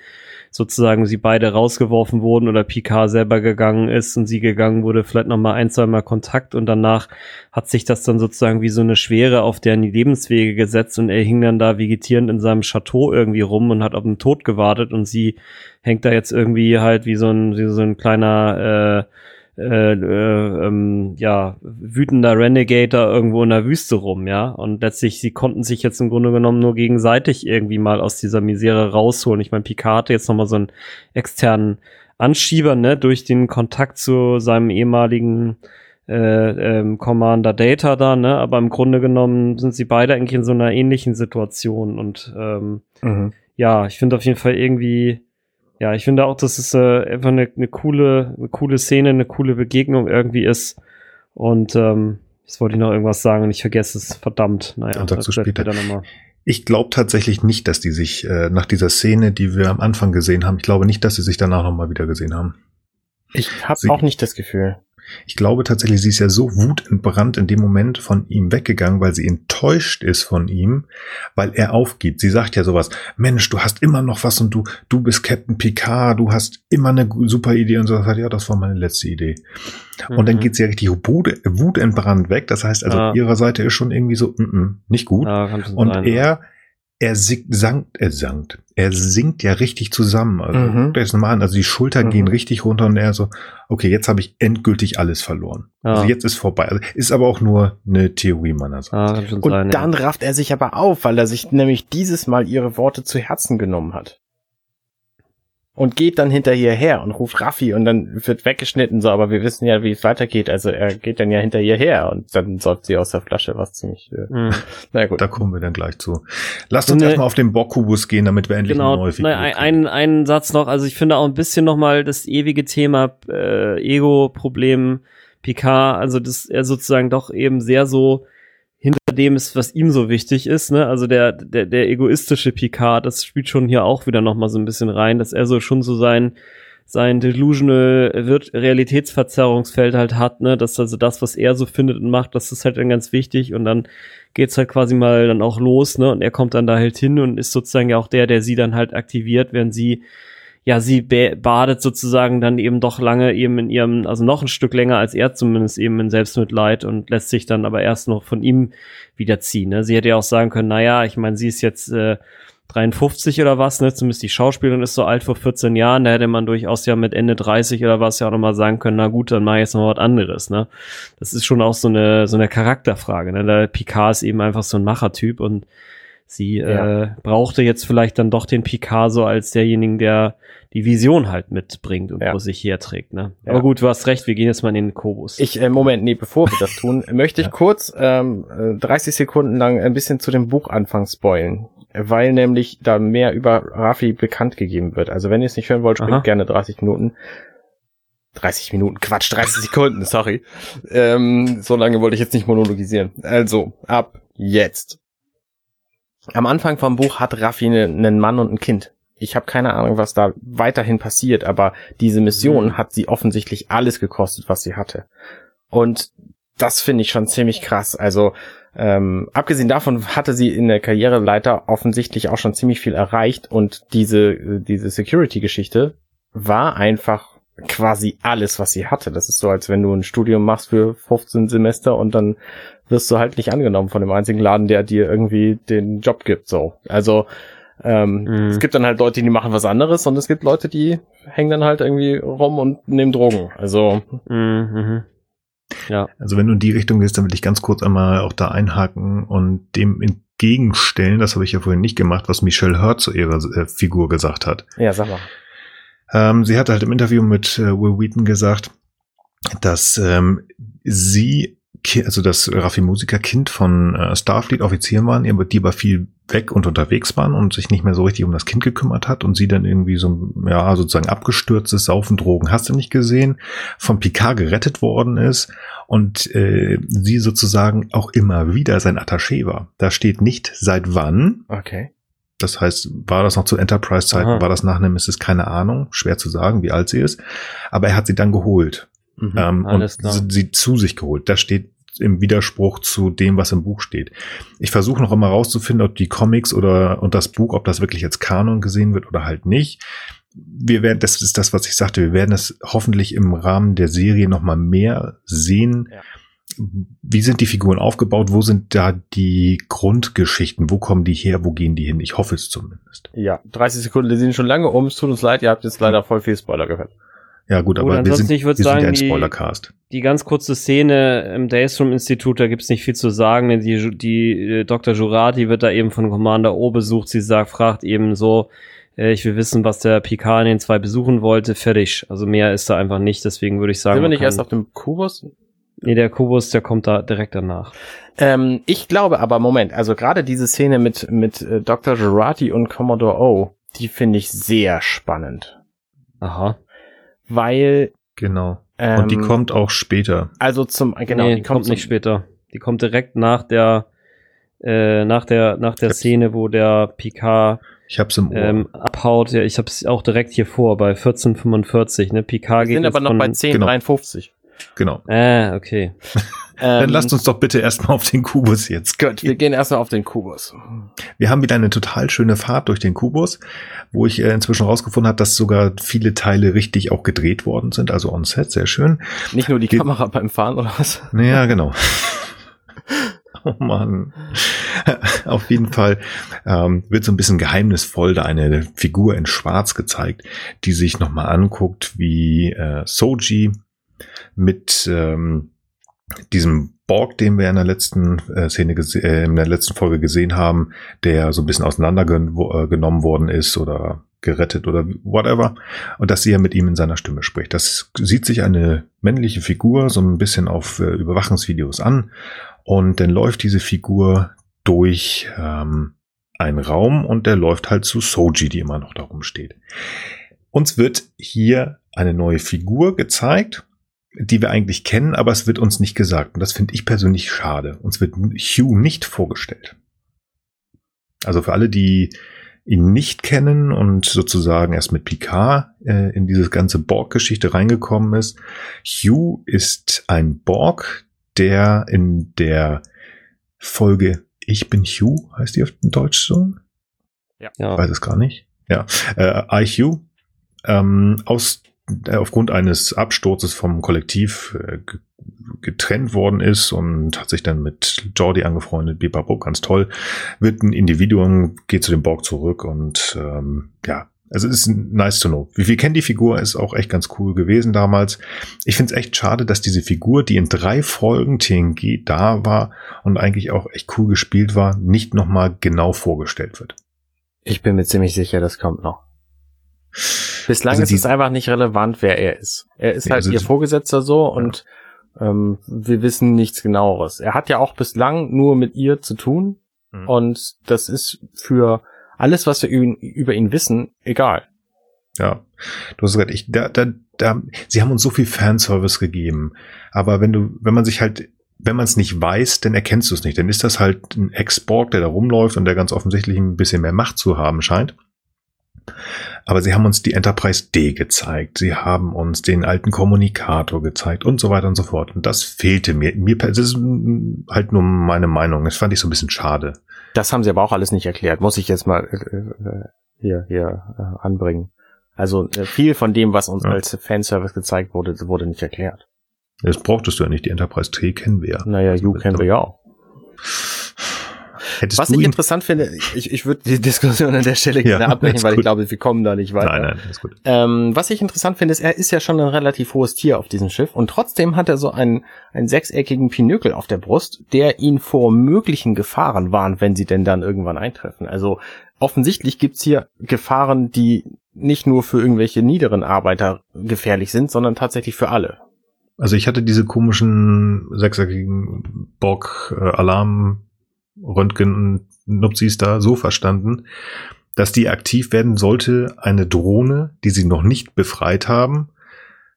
[SPEAKER 3] sozusagen sie beide rausgeworfen wurden oder Picard selber gegangen ist und sie gegangen wurde, vielleicht noch mal ein, zwei Mal Kontakt. Und danach hat sich das dann sozusagen wie so eine Schwere auf deren Lebenswege gesetzt. Und er hing dann da vegetierend in seinem Chateau irgendwie rum und hat auf den Tod gewartet. Und sie hängt da jetzt irgendwie halt wie so ein, wie so ein kleiner äh, äh, äh, ähm, ja, wütender Renegator irgendwo in der Wüste rum, ja. Und letztlich, sie konnten sich jetzt im Grunde genommen nur gegenseitig irgendwie mal aus dieser Misere rausholen. Ich meine, Picard hatte jetzt nochmal so einen externen Anschieber, ne, durch den Kontakt zu seinem ehemaligen äh, ähm, Commander Data da, ne? Aber im Grunde genommen sind sie beide eigentlich in so einer ähnlichen Situation. Und ähm, mhm. ja, ich finde auf jeden Fall irgendwie ja, ich finde auch, dass es äh, einfach eine, eine coole, eine coole Szene, eine coole Begegnung irgendwie ist. Und ähm, jetzt wollte ich noch irgendwas sagen und ich vergesse es, verdammt.
[SPEAKER 1] Naja, und dazu später. später ich glaube tatsächlich nicht, dass die sich äh, nach dieser Szene, die wir am Anfang gesehen haben, ich glaube nicht, dass sie sich danach nochmal wieder gesehen haben.
[SPEAKER 2] Ich habe auch nicht das Gefühl.
[SPEAKER 1] Ich glaube tatsächlich, sie ist ja so wutentbrannt in dem Moment von ihm weggegangen, weil sie enttäuscht ist von ihm, weil er aufgibt. Sie sagt ja sowas, Mensch, du hast immer noch was und du, du bist Captain Picard, du hast immer eine super Idee und so. Sagt, ja, das war meine letzte Idee. Mhm. Und dann mhm. geht sie ja richtig wutentbrannt weg. Das heißt also, ja. ihrer Seite ist schon irgendwie so, mm -mm, nicht gut. Ja, und sein, er, ja er singt, er sankt, er sinkt ja richtig zusammen. Also mhm. das mal an. Also die Schultern mhm. gehen richtig runter und er so, okay, jetzt habe ich endgültig alles verloren. Ja. Also jetzt ist vorbei. Also ist aber auch nur eine Theorie meinerseits.
[SPEAKER 2] Ja, und sein, dann ja. rafft er sich aber auf, weil er sich nämlich dieses Mal ihre Worte zu Herzen genommen hat und geht dann hinter ihr her und ruft Raffi und dann wird weggeschnitten, so, aber wir wissen ja, wie es weitergeht. Also er geht dann ja hinter ihr her und dann säuft sie aus der Flasche, was ziemlich, äh,
[SPEAKER 1] mhm. na gut. Da kommen wir dann gleich zu. Lasst uns ne, erstmal auf den Bockkubus gehen, damit wir endlich
[SPEAKER 3] genau, eine neue Figur ne, ein, ein, ein Satz noch, also ich finde auch ein bisschen nochmal das ewige Thema äh, Ego-Problem Picard, also dass er sozusagen doch eben sehr so hinter dem ist, was ihm so wichtig ist, ne? Also der, der, der egoistische Picard, das spielt schon hier auch wieder nochmal so ein bisschen rein, dass er so schon so sein, sein delusional Realitätsverzerrungsfeld halt hat, ne, dass also das, was er so findet und macht, das ist halt dann ganz wichtig und dann geht's halt quasi mal dann auch los, ne, und er kommt dann da halt hin und ist sozusagen ja auch der, der sie dann halt aktiviert, während sie ja, sie badet sozusagen dann eben doch lange eben in ihrem, also noch ein Stück länger als er zumindest eben in Selbstmitleid und lässt sich dann aber erst noch von ihm wiederziehen. Ne? Sie hätte ja auch sagen können, naja, ich meine, sie ist jetzt äh, 53 oder was, ne? Zumindest die Schauspielerin ist so alt vor 14 Jahren, da hätte man durchaus ja mit Ende 30 oder was ja auch nochmal sagen können, na gut, dann mach ich jetzt noch was anderes, ne? Das ist schon auch so eine, so eine Charakterfrage, ne? Der Picard ist eben einfach so ein Machertyp und sie ja. äh, brauchte jetzt vielleicht dann doch den Picard so als derjenigen, der die Vision halt mitbringt und ja. wo sich herträgt, ne? Ja. Aber gut, du hast recht, wir gehen jetzt mal in den Kobus.
[SPEAKER 2] Ich, äh, Moment, nee, bevor wir das tun, möchte ich kurz ähm, 30 äh, Sekunden lang ein bisschen zu dem Buchanfang spoilen weil nämlich da mehr über Rafi bekannt gegeben wird. Also wenn ihr es nicht hören wollt, springt Aha. gerne 30 Minuten. 30 Minuten, Quatsch, 30 Sekunden, sorry. Ähm, so lange wollte ich jetzt nicht monologisieren. Also, ab jetzt. Am Anfang vom Buch hat Raffi einen ne, Mann und ein Kind. Ich habe keine Ahnung, was da weiterhin passiert, aber diese Mission mhm. hat sie offensichtlich alles gekostet, was sie hatte. Und das finde ich schon ziemlich krass. Also ähm, abgesehen davon hatte sie in der Karriereleiter offensichtlich auch schon ziemlich viel erreicht und diese, diese Security-Geschichte war einfach quasi alles, was sie hatte. Das ist so, als wenn du ein Studium machst für 15 Semester und dann wirst du halt nicht angenommen von dem einzigen Laden, der dir irgendwie den Job gibt. So, also ähm, mhm. es gibt dann halt Leute, die machen was anderes und es gibt Leute, die hängen dann halt irgendwie rum und nehmen Drogen. Also mhm. mhm.
[SPEAKER 1] Ja. Also wenn du in die Richtung gehst, dann will ich ganz kurz einmal auch da einhaken und dem entgegenstellen, das habe ich ja vorhin nicht gemacht, was Michelle Hurt zu ihrer äh, Figur gesagt hat.
[SPEAKER 2] Ja, sag mal.
[SPEAKER 1] Ähm, sie hat halt im Interview mit äh, Will Wheaton gesagt, dass ähm, sie also das Raffi Musiker Kind von äh, Starfleet Offizieren waren, die aber viel weg und unterwegs waren und sich nicht mehr so richtig um das Kind gekümmert hat und sie dann irgendwie so, ja, sozusagen abgestürzt ist, Saufen, Drogen, hast du nicht gesehen, von Picard gerettet worden ist und äh, sie sozusagen auch immer wieder sein Attaché war. Da steht nicht seit wann.
[SPEAKER 2] Okay.
[SPEAKER 1] Das heißt, war das noch zu Enterprise-Zeiten, war das nach einem, ist es keine Ahnung, schwer zu sagen, wie alt sie ist. Aber er hat sie dann geholt. Mhm, ähm, und sie zu sich geholt. Das steht im Widerspruch zu dem, was im Buch steht. Ich versuche noch immer rauszufinden, ob die Comics oder und das Buch, ob das wirklich als Kanon gesehen wird oder halt nicht. Wir werden, das ist das, was ich sagte, wir werden es hoffentlich im Rahmen der Serie noch mal mehr sehen. Ja. Wie sind die Figuren aufgebaut? Wo sind da die Grundgeschichten? Wo kommen die her? Wo gehen die hin? Ich hoffe es zumindest.
[SPEAKER 2] Ja, 30 Sekunden sind schon lange um. Es tut uns leid, ihr habt jetzt leider voll viel Spoiler gehört.
[SPEAKER 1] Ja, gut, aber wir sind,
[SPEAKER 3] ich wir
[SPEAKER 1] sagen,
[SPEAKER 3] sind ja ein Spoilercast. Die, die ganz kurze Szene im Daystrom-Institut, da gibt's nicht viel zu sagen, denn die, die äh, Dr. Jurati wird da eben von Commander O besucht. Sie sagt, fragt eben so, äh, ich will wissen, was der Picard in den zwei besuchen wollte. Fertig. Also mehr ist da einfach nicht, deswegen würde ich sagen.
[SPEAKER 2] Sind wir nicht erst auf dem Kubus?
[SPEAKER 3] Nee, der Kubus, der kommt da direkt danach.
[SPEAKER 2] Ähm, ich glaube aber, Moment, also gerade diese Szene mit, mit äh, Dr. Jurati und Commodore O, die finde ich sehr spannend.
[SPEAKER 3] Aha
[SPEAKER 2] weil.
[SPEAKER 1] Genau. Ähm, Und die ähm, kommt auch später.
[SPEAKER 2] Also zum,
[SPEAKER 3] genau, nee, die kommt, kommt nicht später. Die kommt direkt nach der, äh, nach der, nach der Szene, wo der Picard
[SPEAKER 1] ich hab's im Ohr. Ähm,
[SPEAKER 3] abhaut. Ja, ich hab's auch direkt hier vor, bei 1445, ne? Picard
[SPEAKER 2] geht. Wir sind aber noch bei 1053.
[SPEAKER 1] Genau.
[SPEAKER 3] Genau. Ah, okay.
[SPEAKER 1] Dann ähm, lasst uns doch bitte erstmal auf den Kubus jetzt.
[SPEAKER 2] Gut, wir gehen erstmal auf den Kubus.
[SPEAKER 1] Wir haben wieder eine total schöne Fahrt durch den Kubus, wo ich äh, inzwischen rausgefunden habe, dass sogar viele Teile richtig auch gedreht worden sind, also on set, sehr schön.
[SPEAKER 2] Nicht nur die Ge Kamera beim Fahren oder was?
[SPEAKER 1] Ja, genau. Oh Mann. Auf jeden Fall ähm, wird so ein bisschen geheimnisvoll da eine Figur in Schwarz gezeigt, die sich nochmal anguckt, wie äh, Soji mit ähm, diesem Borg, den wir in der letzten äh, Szene äh, in der letzten Folge gesehen haben, der so ein bisschen auseinandergenommen äh, worden ist oder gerettet oder whatever und dass sie ja mit ihm in seiner Stimme spricht. Das sieht sich eine männliche Figur so ein bisschen auf äh, Überwachungsvideos an und dann läuft diese Figur durch ähm, einen Raum und der läuft halt zu Soji, die immer noch da rumsteht. Uns wird hier eine neue Figur gezeigt die wir eigentlich kennen, aber es wird uns nicht gesagt. Und das finde ich persönlich schade. Uns wird Hugh nicht vorgestellt. Also für alle, die ihn nicht kennen und sozusagen erst mit Picard äh, in diese ganze Borg-Geschichte reingekommen ist. Hugh ist ein Borg, der in der Folge Ich bin Hugh, heißt die auf Deutsch so?
[SPEAKER 2] Ja.
[SPEAKER 1] Ich weiß es gar nicht. Ja. Äh, I Hugh ähm, aus aufgrund eines Absturzes vom Kollektiv äh, getrennt worden ist und hat sich dann mit Jordi angefreundet, Bibabo, ganz toll, wird ein Individuum, geht zu dem Borg zurück und ähm, ja, also ist nice to know. Wie viel kennt die Figur, ist auch echt ganz cool gewesen damals. Ich finde es echt schade, dass diese Figur, die in drei Folgen TNG da war und eigentlich auch echt cool gespielt war, nicht nochmal genau vorgestellt wird.
[SPEAKER 2] Ich bin mir ziemlich sicher, das kommt noch. Bislang also ist es einfach nicht relevant, wer er ist. Er ist halt also ihr Vorgesetzter so ja. und ähm, wir wissen nichts genaueres. Er hat ja auch bislang nur mit ihr zu tun mhm. und das ist für alles, was wir über ihn wissen, egal.
[SPEAKER 1] Ja, du hast gesagt, ich, da, da, da, sie haben uns so viel Fanservice gegeben. Aber wenn du, wenn man sich halt, wenn man es nicht weiß, dann erkennst du es nicht. Dann ist das halt ein Ex-Borg, der da rumläuft und der ganz offensichtlich ein bisschen mehr Macht zu haben scheint. Aber sie haben uns die Enterprise D gezeigt, sie haben uns den alten Kommunikator gezeigt und so weiter und so fort. Und das fehlte mir. Mir das ist halt nur meine Meinung. Das fand ich so ein bisschen schade.
[SPEAKER 2] Das haben sie aber auch alles nicht erklärt, muss ich jetzt mal äh, äh hier, hier äh, anbringen. Also äh, viel von dem, was uns ja. als Fanservice gezeigt wurde, wurde nicht erklärt.
[SPEAKER 1] Das brauchtest du ja nicht. Die Enterprise T kennen wir ja.
[SPEAKER 2] Naja, You kennen wir ja auch. Hättest Was ich interessant finde, ich, ich würde die Diskussion an der Stelle gerne ja, abbrechen, weil gut. ich glaube, wir kommen da nicht weiter. Nein, nein, ist gut. Ähm, was ich interessant finde, ist, er ist ja schon ein relativ hohes Tier auf diesem Schiff und trotzdem hat er so einen, einen sechseckigen Pinökel auf der Brust, der ihn vor möglichen Gefahren warnt, wenn sie denn dann irgendwann eintreffen. Also offensichtlich gibt's hier Gefahren, die nicht nur für irgendwelche niederen Arbeiter gefährlich sind, sondern tatsächlich für alle.
[SPEAKER 1] Also ich hatte diese komischen sechseckigen Bock-Alarm Röntgen und Nupsis da so verstanden, dass die aktiv werden sollte, eine Drohne, die sie noch nicht befreit haben,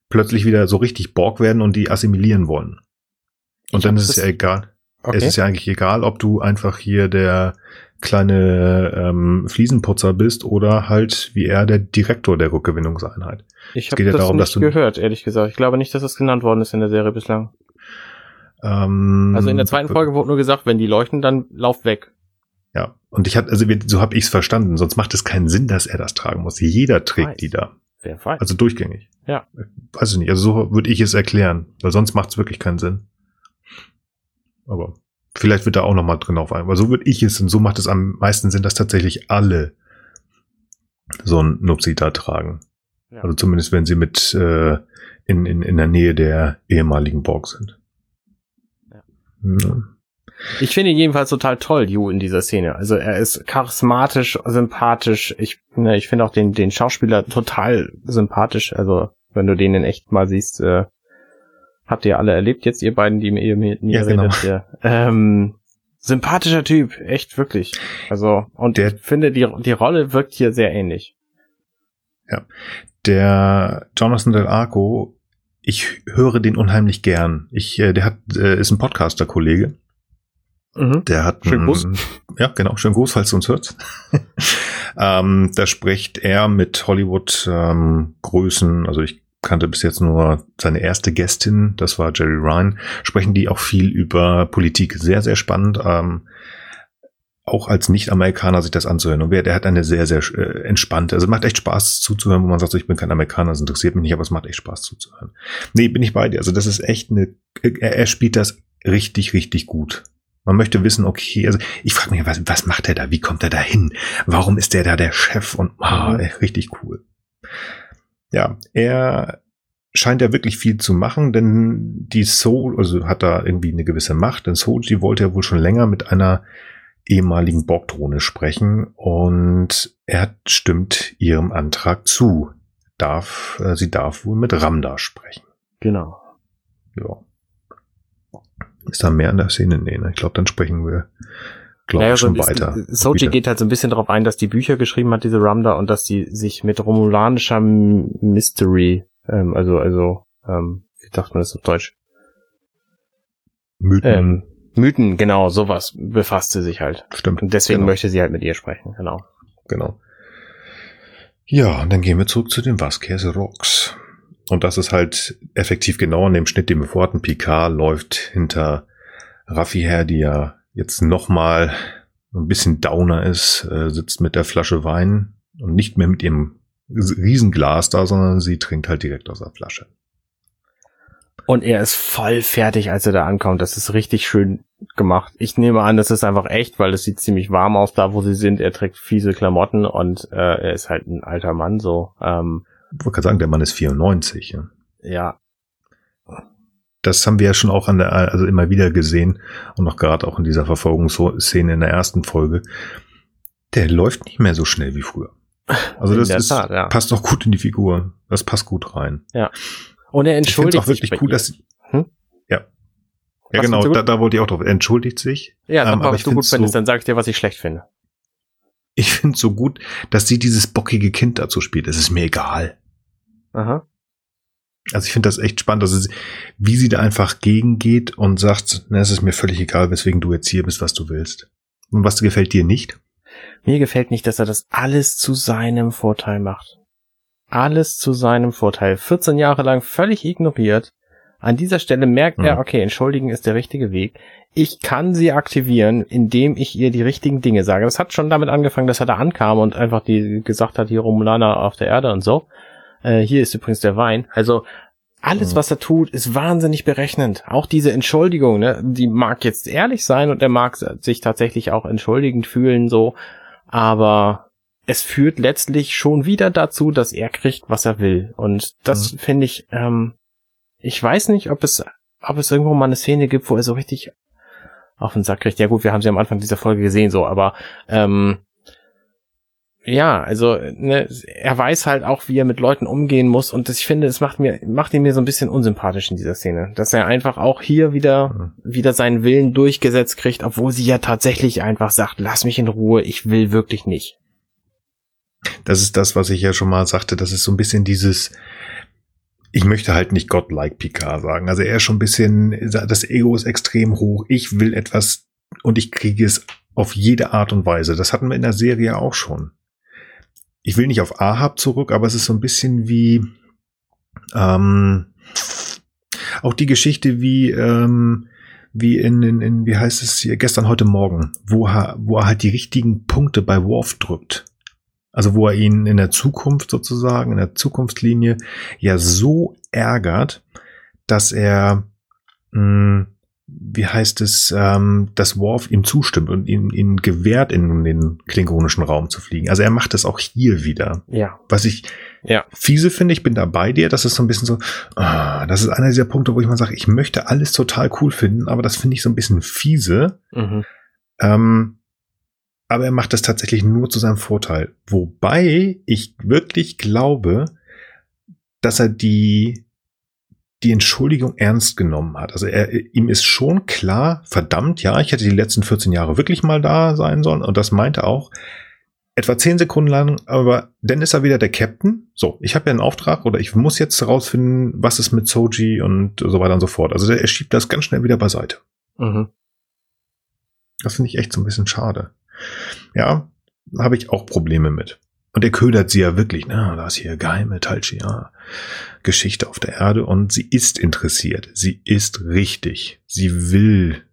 [SPEAKER 1] plötzlich wieder so richtig Borg werden und die assimilieren wollen. Und ich dann ist es ja egal. Okay. Es ist ja eigentlich egal, ob du einfach hier der kleine ähm, Fliesenputzer bist oder halt wie er der Direktor der Rückgewinnungseinheit.
[SPEAKER 2] Ich habe ja das darum, nicht gehört, ehrlich gesagt. Ich glaube nicht, dass das genannt worden ist in der Serie bislang. Ähm, also in der zweiten Folge wurde nur gesagt, wenn die leuchten, dann lauf weg.
[SPEAKER 1] Ja, und ich hatte, also so habe ich es verstanden, sonst macht es keinen Sinn, dass er das tragen muss. Jeder trägt weiß. die da. Wer weiß. Also durchgängig.
[SPEAKER 2] Ja.
[SPEAKER 1] Weiß ich nicht, also so würde ich es erklären, weil sonst macht es wirklich keinen Sinn. Aber vielleicht wird da auch nochmal drin auf ein, weil so würde ich es und so macht es am meisten Sinn, dass tatsächlich alle so ein Nupsi da tragen. Ja. Also zumindest wenn sie mit äh, in, in, in der Nähe der ehemaligen Borg sind.
[SPEAKER 2] Ich finde ihn jedenfalls total toll, Yu, in dieser Szene. Also er ist charismatisch, sympathisch. Ich, ne, ich finde auch den, den Schauspieler total sympathisch. Also wenn du den in echt mal siehst, äh, habt ihr alle erlebt jetzt, ihr beiden, die mir, mit mir ja, genau. redet. Ja. Ähm, sympathischer Typ, echt wirklich. Also und der, ich finde, die, die Rolle wirkt hier sehr ähnlich.
[SPEAKER 1] Ja, der Jonathan Del Arco ich höre den unheimlich gern. Ich, äh, der hat, äh, ist ein Podcaster-Kollege. Mhm. Der hat
[SPEAKER 2] schön Gruß.
[SPEAKER 1] Ja, genau, schön Gruß, falls du uns hört. ähm, da spricht er mit Hollywood-Größen, ähm, also ich kannte bis jetzt nur seine erste Gästin, das war Jerry Ryan, sprechen die auch viel über Politik. Sehr, sehr spannend. Ähm, auch als Nicht-Amerikaner sich das anzuhören. Und wer, der hat eine sehr, sehr äh, entspannte, also macht echt Spaß zuzuhören, wo man sagt, ich bin kein Amerikaner, das interessiert mich nicht, aber es macht echt Spaß zuzuhören. Nee, bin ich bei dir. Also das ist echt eine, er, er spielt das richtig, richtig gut. Man möchte wissen, okay, also ich frage mich, was, was macht er da? Wie kommt er da hin? Warum ist der da der Chef? Und ah, mhm. richtig cool. Ja, er scheint ja wirklich viel zu machen, denn die Soul, also hat da irgendwie eine gewisse Macht, denn Soji wollte ja wohl schon länger mit einer ehemaligen Borgdrohne sprechen und er stimmt ihrem Antrag zu. Darf, äh, sie darf wohl mit Ramda sprechen.
[SPEAKER 2] Genau.
[SPEAKER 1] Ja. Ist da mehr in der Szene? Nee, ne? Ich glaube, dann sprechen wir, glaube naja, ich, schon so weiter.
[SPEAKER 2] Soji geht halt so ein bisschen darauf ein, dass die Bücher geschrieben hat, diese Ramda, und dass die sich mit romulanischer Mystery, ähm, also, also, ähm, wie sagt man das auf Deutsch? Mythen. Ähm, Mythen, genau, sowas befasst sie sich halt.
[SPEAKER 1] Stimmt.
[SPEAKER 2] Und deswegen genau. möchte sie halt mit ihr sprechen, genau.
[SPEAKER 1] Genau. Ja, und dann gehen wir zurück zu den Vasquez Rocks. Und das ist halt effektiv genau an dem Schnitt, den wir vorhatten. Picard läuft hinter Raffi her, die ja jetzt nochmal ein bisschen downer ist, äh, sitzt mit der Flasche Wein und nicht mehr mit ihrem Riesenglas da, sondern sie trinkt halt direkt aus der Flasche.
[SPEAKER 2] Und er ist voll fertig, als er da ankommt. Das ist richtig schön gemacht. Ich nehme an, das ist einfach echt, weil es sieht ziemlich warm aus da, wo sie sind. Er trägt fiese Klamotten und äh, er ist halt ein alter Mann so. Ähm,
[SPEAKER 1] ich wollte gerade sagen, der Mann ist 94. Ja.
[SPEAKER 2] ja.
[SPEAKER 1] Das haben wir ja schon auch an der, also immer wieder gesehen und noch gerade auch in dieser Verfolgungsszene in der ersten Folge. Der läuft nicht mehr so schnell wie früher. Also das ist, Tat, ja. passt auch gut in die Figur. Das passt gut rein.
[SPEAKER 2] Ja. Und er entschuldigt
[SPEAKER 1] ich auch wirklich cool, dass hm? ja. Ja, was genau, da, da wollte ich auch drauf. Er entschuldigt sich.
[SPEAKER 2] Ja, sag ähm, mal, was du gut findest, so, dann sag ich dir, was ich schlecht finde.
[SPEAKER 1] Ich finde so gut, dass sie dieses bockige Kind dazu spielt. Es ist mir egal.
[SPEAKER 2] Aha.
[SPEAKER 1] Also ich finde das echt spannend, dass es, wie sie da einfach gegengeht und sagt, na, es ist mir völlig egal, weswegen du jetzt hier bist, was du willst. Und was gefällt dir nicht?
[SPEAKER 2] Mir gefällt nicht, dass er das alles zu seinem Vorteil macht. Alles zu seinem Vorteil. 14 Jahre lang völlig ignoriert. An dieser Stelle merkt mhm. er, okay, entschuldigen ist der richtige Weg. Ich kann sie aktivieren, indem ich ihr die richtigen Dinge sage. Das hat schon damit angefangen, dass er da ankam und einfach die gesagt hat, hier Romulaner auf der Erde und so. Äh, hier ist übrigens der Wein. Also alles, mhm. was er tut, ist wahnsinnig berechnend. Auch diese Entschuldigung, ne, die mag jetzt ehrlich sein und er mag sich tatsächlich auch entschuldigend fühlen, so. Aber es führt letztlich schon wieder dazu, dass er kriegt, was er will. Und das mhm. finde ich, ähm, ich weiß nicht, ob es, ob es irgendwo mal eine Szene gibt, wo er so richtig auf den Sack kriegt. Ja gut, wir haben sie am Anfang dieser Folge gesehen, so, aber ähm, ja, also ne, er weiß halt auch, wie er mit Leuten umgehen muss und das, ich finde, es macht mir macht ihn mir so ein bisschen unsympathisch in dieser Szene, dass er einfach auch hier wieder mhm. wieder seinen Willen durchgesetzt kriegt, obwohl sie ja tatsächlich einfach sagt, lass mich in Ruhe, ich will wirklich nicht.
[SPEAKER 1] Das ist das, was ich ja schon mal sagte, das ist so ein bisschen dieses ich möchte halt nicht Godlike Picard sagen. Also er ist schon ein bisschen, das Ego ist extrem hoch. Ich will etwas und ich kriege es auf jede Art und Weise. Das hatten wir in der Serie auch schon ich will nicht auf Ahab zurück, aber es ist so ein bisschen wie ähm, auch die Geschichte wie ähm, wie in, in, in wie heißt es hier gestern heute Morgen, wo er, wo er halt die richtigen Punkte bei Worf drückt. Also wo er ihn in der Zukunft sozusagen, in der Zukunftslinie ja so ärgert, dass er mh, wie heißt es, ähm, dass Worf ihm zustimmt und ihn, ihn gewährt, in den klingonischen Raum zu fliegen. Also er macht das auch hier wieder.
[SPEAKER 2] Ja.
[SPEAKER 1] Was ich ja. fiese finde, ich bin da bei dir, das ist so ein bisschen so, ah, das ist einer dieser Punkte, wo ich mal sage, ich möchte alles total cool finden, aber das finde ich so ein bisschen fiese. Mhm. Ähm, aber er macht das tatsächlich nur zu seinem Vorteil. Wobei ich wirklich glaube, dass er die die Entschuldigung ernst genommen hat. Also er, ihm ist schon klar, verdammt, ja, ich hätte die letzten 14 Jahre wirklich mal da sein sollen. Und das meinte auch etwa 10 Sekunden lang, aber dann ist er wieder der Captain. So, ich habe ja einen Auftrag oder ich muss jetzt herausfinden, was ist mit Soji und so weiter und so fort. Also er schiebt das ganz schnell wieder beiseite. Mhm. Das finde ich echt so ein bisschen schade. Ja, habe ich auch Probleme mit. Und er ködert sie ja wirklich, na, da ist hier geheime Talchia Geschichte auf der Erde und sie ist interessiert. Sie ist richtig. Sie will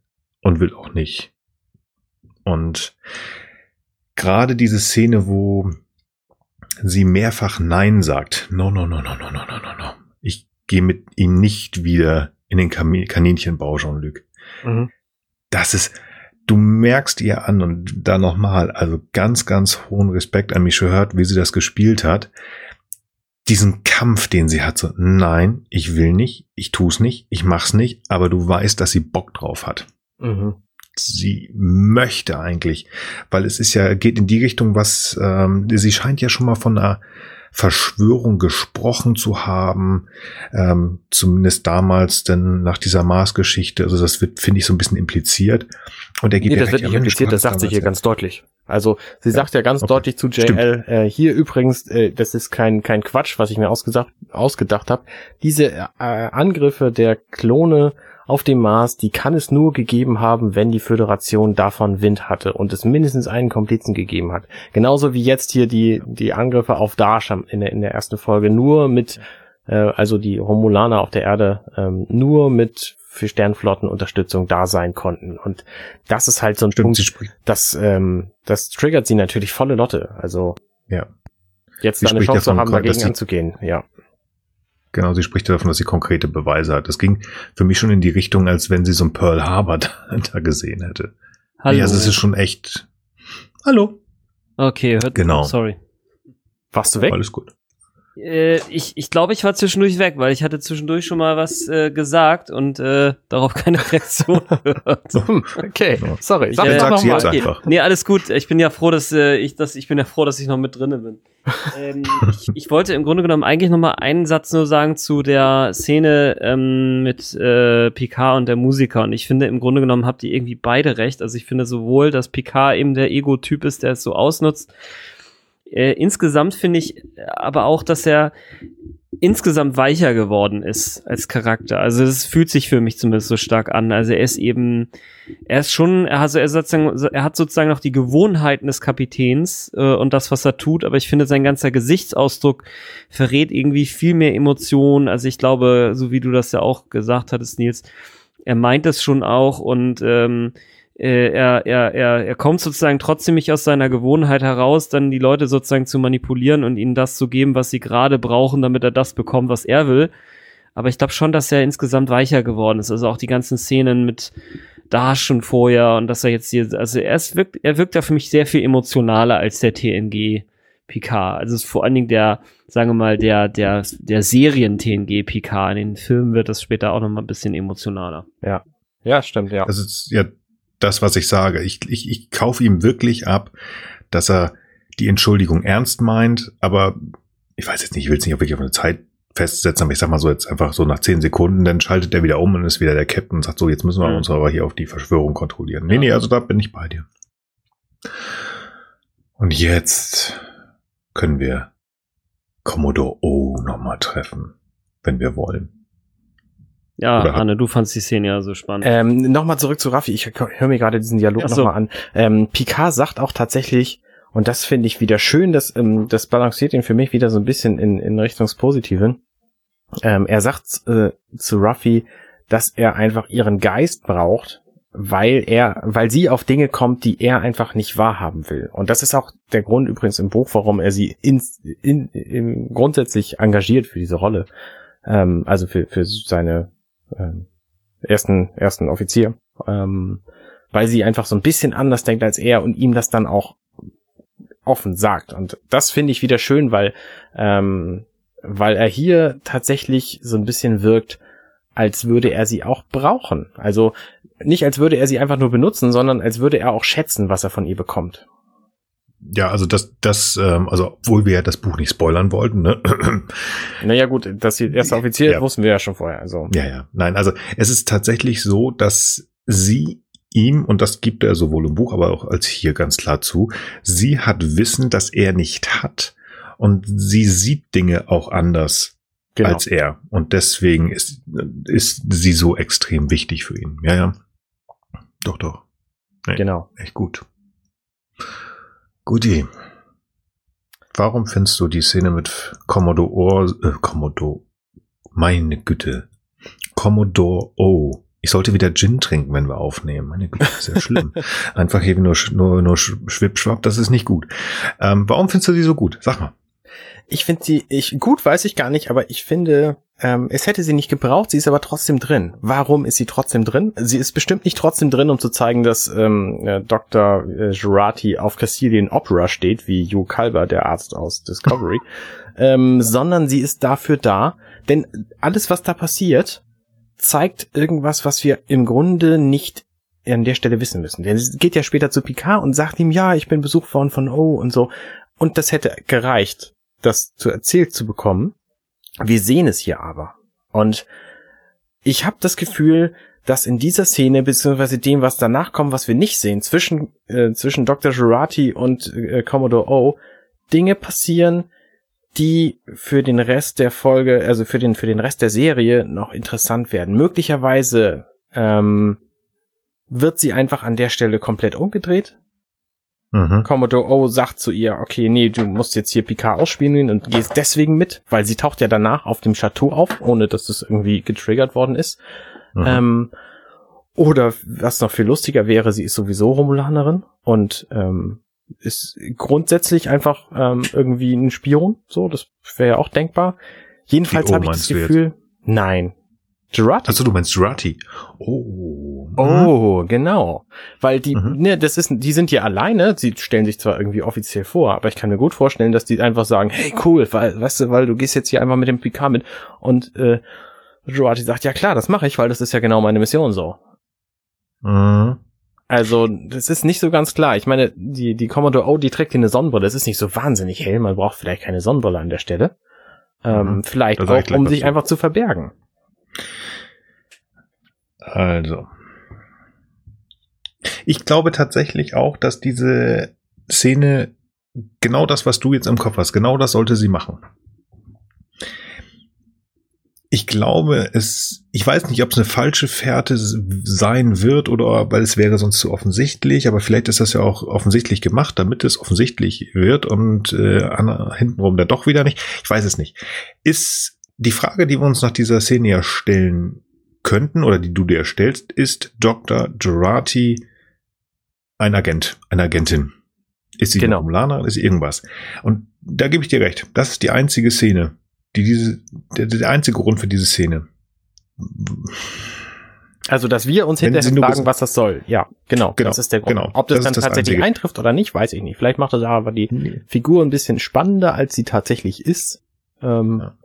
[SPEAKER 1] und will auch nicht. Und gerade diese Szene, wo sie mehrfach Nein sagt, no, no, no, no, no, no, no, no, no. Ich gehe mit ihnen nicht wieder in den Kaninchenbau, Jean-Luc. Mhm. Das ist, du merkst ihr an und da nochmal, also ganz, ganz hohen Respekt an mich hört, wie sie das gespielt hat. Diesen Kampf, den sie hat, so, nein, ich will nicht, ich tu's nicht, ich mach's nicht, aber du weißt, dass sie Bock drauf hat. Mhm. Sie möchte eigentlich, weil es ist ja, geht in die Richtung, was, ähm, sie scheint ja schon mal von einer Verschwörung gesprochen zu haben, ähm, zumindest damals denn nach dieser Mars-Geschichte. Also das wird, finde ich, so ein bisschen impliziert.
[SPEAKER 2] Und er gibt nee, das wird nicht impliziert, das sagt sie hier ganz deutlich. Also sie ja, sagt ja ganz okay. deutlich zu JL, äh, hier übrigens, äh, das ist kein, kein Quatsch, was ich mir ausgesagt, ausgedacht habe. Diese äh, Angriffe der Klone auf dem Mars, die kann es nur gegeben haben, wenn die Föderation davon Wind hatte und es mindestens einen Komplizen gegeben hat. Genauso wie jetzt hier die, die Angriffe auf Darsham in der, in der ersten Folge nur mit, äh, also die Romulaner auf der Erde, ähm, nur mit für Sternflottenunterstützung da sein konnten. Und das ist halt so ein Stimmt, Punkt, das, ähm, das triggert sie natürlich volle Lotte. Also
[SPEAKER 1] ja.
[SPEAKER 2] jetzt eine Chance zu haben, dagegen anzugehen, ja.
[SPEAKER 1] Genau, sie spricht davon, dass sie konkrete Beweise hat. Das ging für mich schon in die Richtung, als wenn sie so ein Pearl Harbor da, gesehen hätte. Hallo. Ja, also es ist schon echt. Hallo.
[SPEAKER 3] Okay, hört
[SPEAKER 1] genau.
[SPEAKER 3] Sorry.
[SPEAKER 2] Warst du weg?
[SPEAKER 1] Alles gut.
[SPEAKER 3] Äh, ich ich glaube, ich war zwischendurch weg, weil ich hatte zwischendurch schon mal was äh, gesagt und äh, darauf keine Reaktion
[SPEAKER 2] gehört. okay, sorry.
[SPEAKER 3] Sag äh, noch mal. Okay. Nee, alles gut. Ich bin ja froh, dass äh, ich das ich bin ja froh, dass ich noch mit drinne bin. ähm, ich, ich wollte im Grunde genommen eigentlich noch mal einen Satz nur sagen zu der Szene ähm, mit äh, Picard und der Musiker und ich finde im Grunde genommen habt ihr irgendwie beide recht. Also ich finde sowohl, dass Picard eben der Ego-Typ ist, der es so ausnutzt, äh, insgesamt finde ich aber auch, dass er insgesamt weicher geworden ist als Charakter. Also es fühlt sich für mich zumindest so stark an. Also er ist eben, er ist schon, also er, er hat sozusagen noch die Gewohnheiten des Kapitäns äh, und das, was er tut, aber ich finde, sein ganzer Gesichtsausdruck verrät irgendwie viel mehr Emotionen. Also ich glaube, so wie du das ja auch gesagt hattest, Nils, er meint es schon auch und ähm, äh, er, er, er, er kommt sozusagen trotzdem nicht aus seiner Gewohnheit heraus, dann die Leute sozusagen zu manipulieren und ihnen das zu geben, was sie gerade brauchen, damit er das bekommt, was er will. Aber ich glaube schon, dass er insgesamt weicher geworden ist. Also auch die ganzen Szenen mit da schon vorher und dass er jetzt hier, also er ist, wirkt, er wirkt ja für mich sehr viel emotionaler als der TNG Picard. Also es ist vor allen Dingen der, sagen wir mal, der, der, der Serien-TNG Picard. In den Filmen wird das später auch noch mal ein bisschen emotionaler.
[SPEAKER 2] Ja. Ja, stimmt, ja.
[SPEAKER 1] Also ja das, was ich sage. Ich, ich, ich kaufe ihm wirklich ab, dass er die Entschuldigung ernst meint, aber ich weiß jetzt nicht, ich will es nicht wirklich auf eine Zeit festsetzen, aber ich sag mal so jetzt einfach so nach zehn Sekunden, dann schaltet er wieder um und ist wieder der Captain und sagt so, jetzt müssen wir mhm. uns aber hier auf die Verschwörung kontrollieren. Nee, nee, also da bin ich bei dir. Und jetzt können wir Commodore O nochmal treffen, wenn wir wollen.
[SPEAKER 3] Ja, Oder Anne, du fandst die Szene ja so spannend.
[SPEAKER 2] Ähm, nochmal zurück zu Raffi. Ich höre mir gerade diesen Dialog so. nochmal an. Ähm, Picard sagt auch tatsächlich, und das finde ich wieder schön, dass ähm, das balanciert ihn für mich wieder so ein bisschen in, in Richtung Positiven. Ähm, er sagt äh, zu Ruffy, dass er einfach ihren Geist braucht, weil er, weil sie auf Dinge kommt, die er einfach nicht wahrhaben will. Und das ist auch der Grund übrigens im Buch, warum er sie in, in, in grundsätzlich engagiert für diese Rolle. Ähm, also für, für seine ähm, ersten, ersten Offizier, ähm, weil sie einfach so ein bisschen anders denkt als er und ihm das dann auch offen sagt. Und das finde ich wieder schön, weil, ähm, weil er hier tatsächlich so ein bisschen wirkt, als würde er sie auch brauchen. Also nicht als würde er sie einfach nur benutzen, sondern als würde er auch schätzen, was er von ihr bekommt.
[SPEAKER 1] Ja, also das, das, ähm, also obwohl wir ja das Buch nicht spoilern wollten, ne?
[SPEAKER 2] Naja, gut, dass sie erste Offizier ja. wussten wir ja schon vorher. Also.
[SPEAKER 1] Ja, ja. Nein, also es ist tatsächlich so, dass sie ihm, und das gibt er sowohl im Buch, aber auch als hier ganz klar zu, sie hat Wissen, das er nicht hat. Und sie sieht Dinge auch anders genau. als er. Und deswegen ist, ist sie so extrem wichtig für ihn. Ja, ja. Doch, doch.
[SPEAKER 2] Nee, genau.
[SPEAKER 1] Echt gut. Guti. Warum findest du die Szene mit Commodore, äh, Commodore, meine Güte, Commodore O. Ich sollte wieder Gin trinken, wenn wir aufnehmen. Meine Güte, das ist ja schlimm. Einfach hier nur, nur, nur schwippschwapp, das ist nicht gut. Ähm, warum findest du die so gut? Sag mal.
[SPEAKER 2] Ich finde sie, ich, gut weiß ich gar nicht, aber ich finde, ähm, es hätte sie nicht gebraucht, sie ist aber trotzdem drin. Warum ist sie trotzdem drin? Sie ist bestimmt nicht trotzdem drin, um zu zeigen, dass ähm, äh, Dr. Äh, Jurati auf Castilian Opera steht, wie Hugh Calver, der Arzt aus Discovery, ähm, sondern sie ist dafür da, denn alles, was da passiert, zeigt irgendwas, was wir im Grunde nicht an der Stelle wissen müssen. Denn sie geht ja später zu Picard und sagt ihm, ja, ich bin besucht worden von O und so. Und das hätte gereicht das zu erzählt zu bekommen. Wir sehen es hier aber. Und ich habe das Gefühl, dass in dieser Szene, beziehungsweise dem, was danach kommt, was wir nicht sehen, zwischen, äh, zwischen Dr. Jurati und äh, Commodore O, Dinge passieren, die für den Rest der Folge, also für den, für den Rest der Serie noch interessant werden. Möglicherweise ähm, wird sie einfach an der Stelle komplett umgedreht. Mhm. Commodore O sagt zu ihr, okay, nee, du musst jetzt hier Picard ausspielen und gehst deswegen mit, weil sie taucht ja danach auf dem Chateau auf, ohne dass das irgendwie getriggert worden ist. Mhm. Ähm, oder was noch viel lustiger wäre, sie ist sowieso Romulanerin und ähm, ist grundsätzlich einfach ähm, irgendwie ein Spion. So, das wäre ja auch denkbar. Jedenfalls habe ich das Gefühl, nein,
[SPEAKER 1] Girati. Also du meinst Girati. Oh.
[SPEAKER 2] Oh, genau. Weil die, mhm. ne, das ist, die sind ja alleine, sie stellen sich zwar irgendwie offiziell vor, aber ich kann mir gut vorstellen, dass die einfach sagen, hey cool, weil, weißt du, weil du gehst jetzt hier einfach mit dem Picard mit und äh, Girati sagt, ja klar, das mache ich, weil das ist ja genau meine Mission so. Mhm. Also, das ist nicht so ganz klar. Ich meine, die, die Commodore O, die trägt hier eine Sonnenbrille. Das ist nicht so wahnsinnig hell. Man braucht vielleicht keine Sonnenbrille an der Stelle. Ähm, mhm. Vielleicht auch, um sich einfach zu verbergen.
[SPEAKER 1] Also. Ich glaube tatsächlich auch, dass diese Szene genau das, was du jetzt im Kopf hast, genau das sollte sie machen. Ich glaube, es, ich weiß nicht, ob es eine falsche Fährte sein wird oder weil es wäre sonst zu offensichtlich, aber vielleicht ist das ja auch offensichtlich gemacht, damit es offensichtlich wird und äh, hintenrum dann doch wieder nicht. Ich weiß es nicht. Ist die Frage, die wir uns nach dieser Szene ja stellen könnten oder die du dir stellst, ist Dr. Gerati ein Agent, eine Agentin. Ist sie genau. Romulaner, ist sie irgendwas? Und da gebe ich dir recht. Das ist die einzige Szene, die diese, der, der einzige Grund für diese Szene.
[SPEAKER 2] Also, dass wir uns hinterher fragen, was das soll. Ja, genau. genau das ist der Grund. Genau, Ob das, das dann das tatsächlich einzige. eintrifft oder nicht, weiß ich nicht. Vielleicht macht das aber die nee. Figur ein bisschen spannender, als sie tatsächlich ist. Ähm, ja.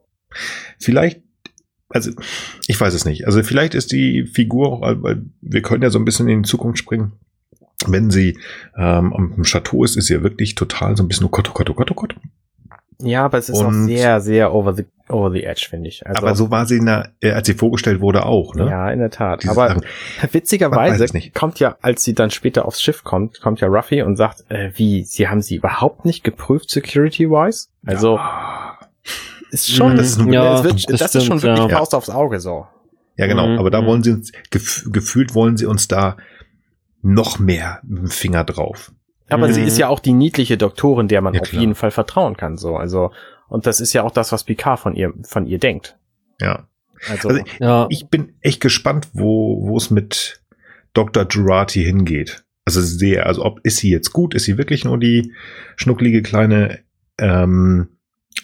[SPEAKER 1] Vielleicht also ich weiß es nicht. Also vielleicht ist die Figur, weil, wir können ja so ein bisschen in die Zukunft springen. Wenn sie ähm, am Chateau ist, ist sie ja wirklich total so ein bisschen oh Gott, oh Gott, oh Gott, Gott.
[SPEAKER 2] Ja, aber es ist Und, auch sehr, sehr over the, over the edge, finde ich.
[SPEAKER 1] Also, aber so war sie, in der, äh, als sie vorgestellt wurde, auch, ne?
[SPEAKER 2] Ja, in der Tat. Diese aber Sachen. witzigerweise kommt ja, als sie dann später aufs Schiff kommt, kommt ja Ruffy und sagt, äh, wie, sie haben sie überhaupt nicht geprüft security-wise? Also, ja ist schon, mhm. das, ja, das, wird, das, das ist schon wirklich ja. Faust aufs Auge so.
[SPEAKER 1] Ja, genau. Mhm. Aber da wollen sie uns, gef gefühlt wollen sie uns da noch mehr mit dem Finger drauf.
[SPEAKER 2] Aber mhm. sie ist ja auch die niedliche Doktorin, der man ja, auf klar. jeden Fall vertrauen kann, so. Also, und das ist ja auch das, was Picard von ihr, von ihr denkt.
[SPEAKER 1] Ja. Also, also ja. ich bin echt gespannt, wo, wo es mit Dr. Jurati hingeht. Also sehr, also ob, ist sie jetzt gut? Ist sie wirklich nur die schnucklige kleine, ähm,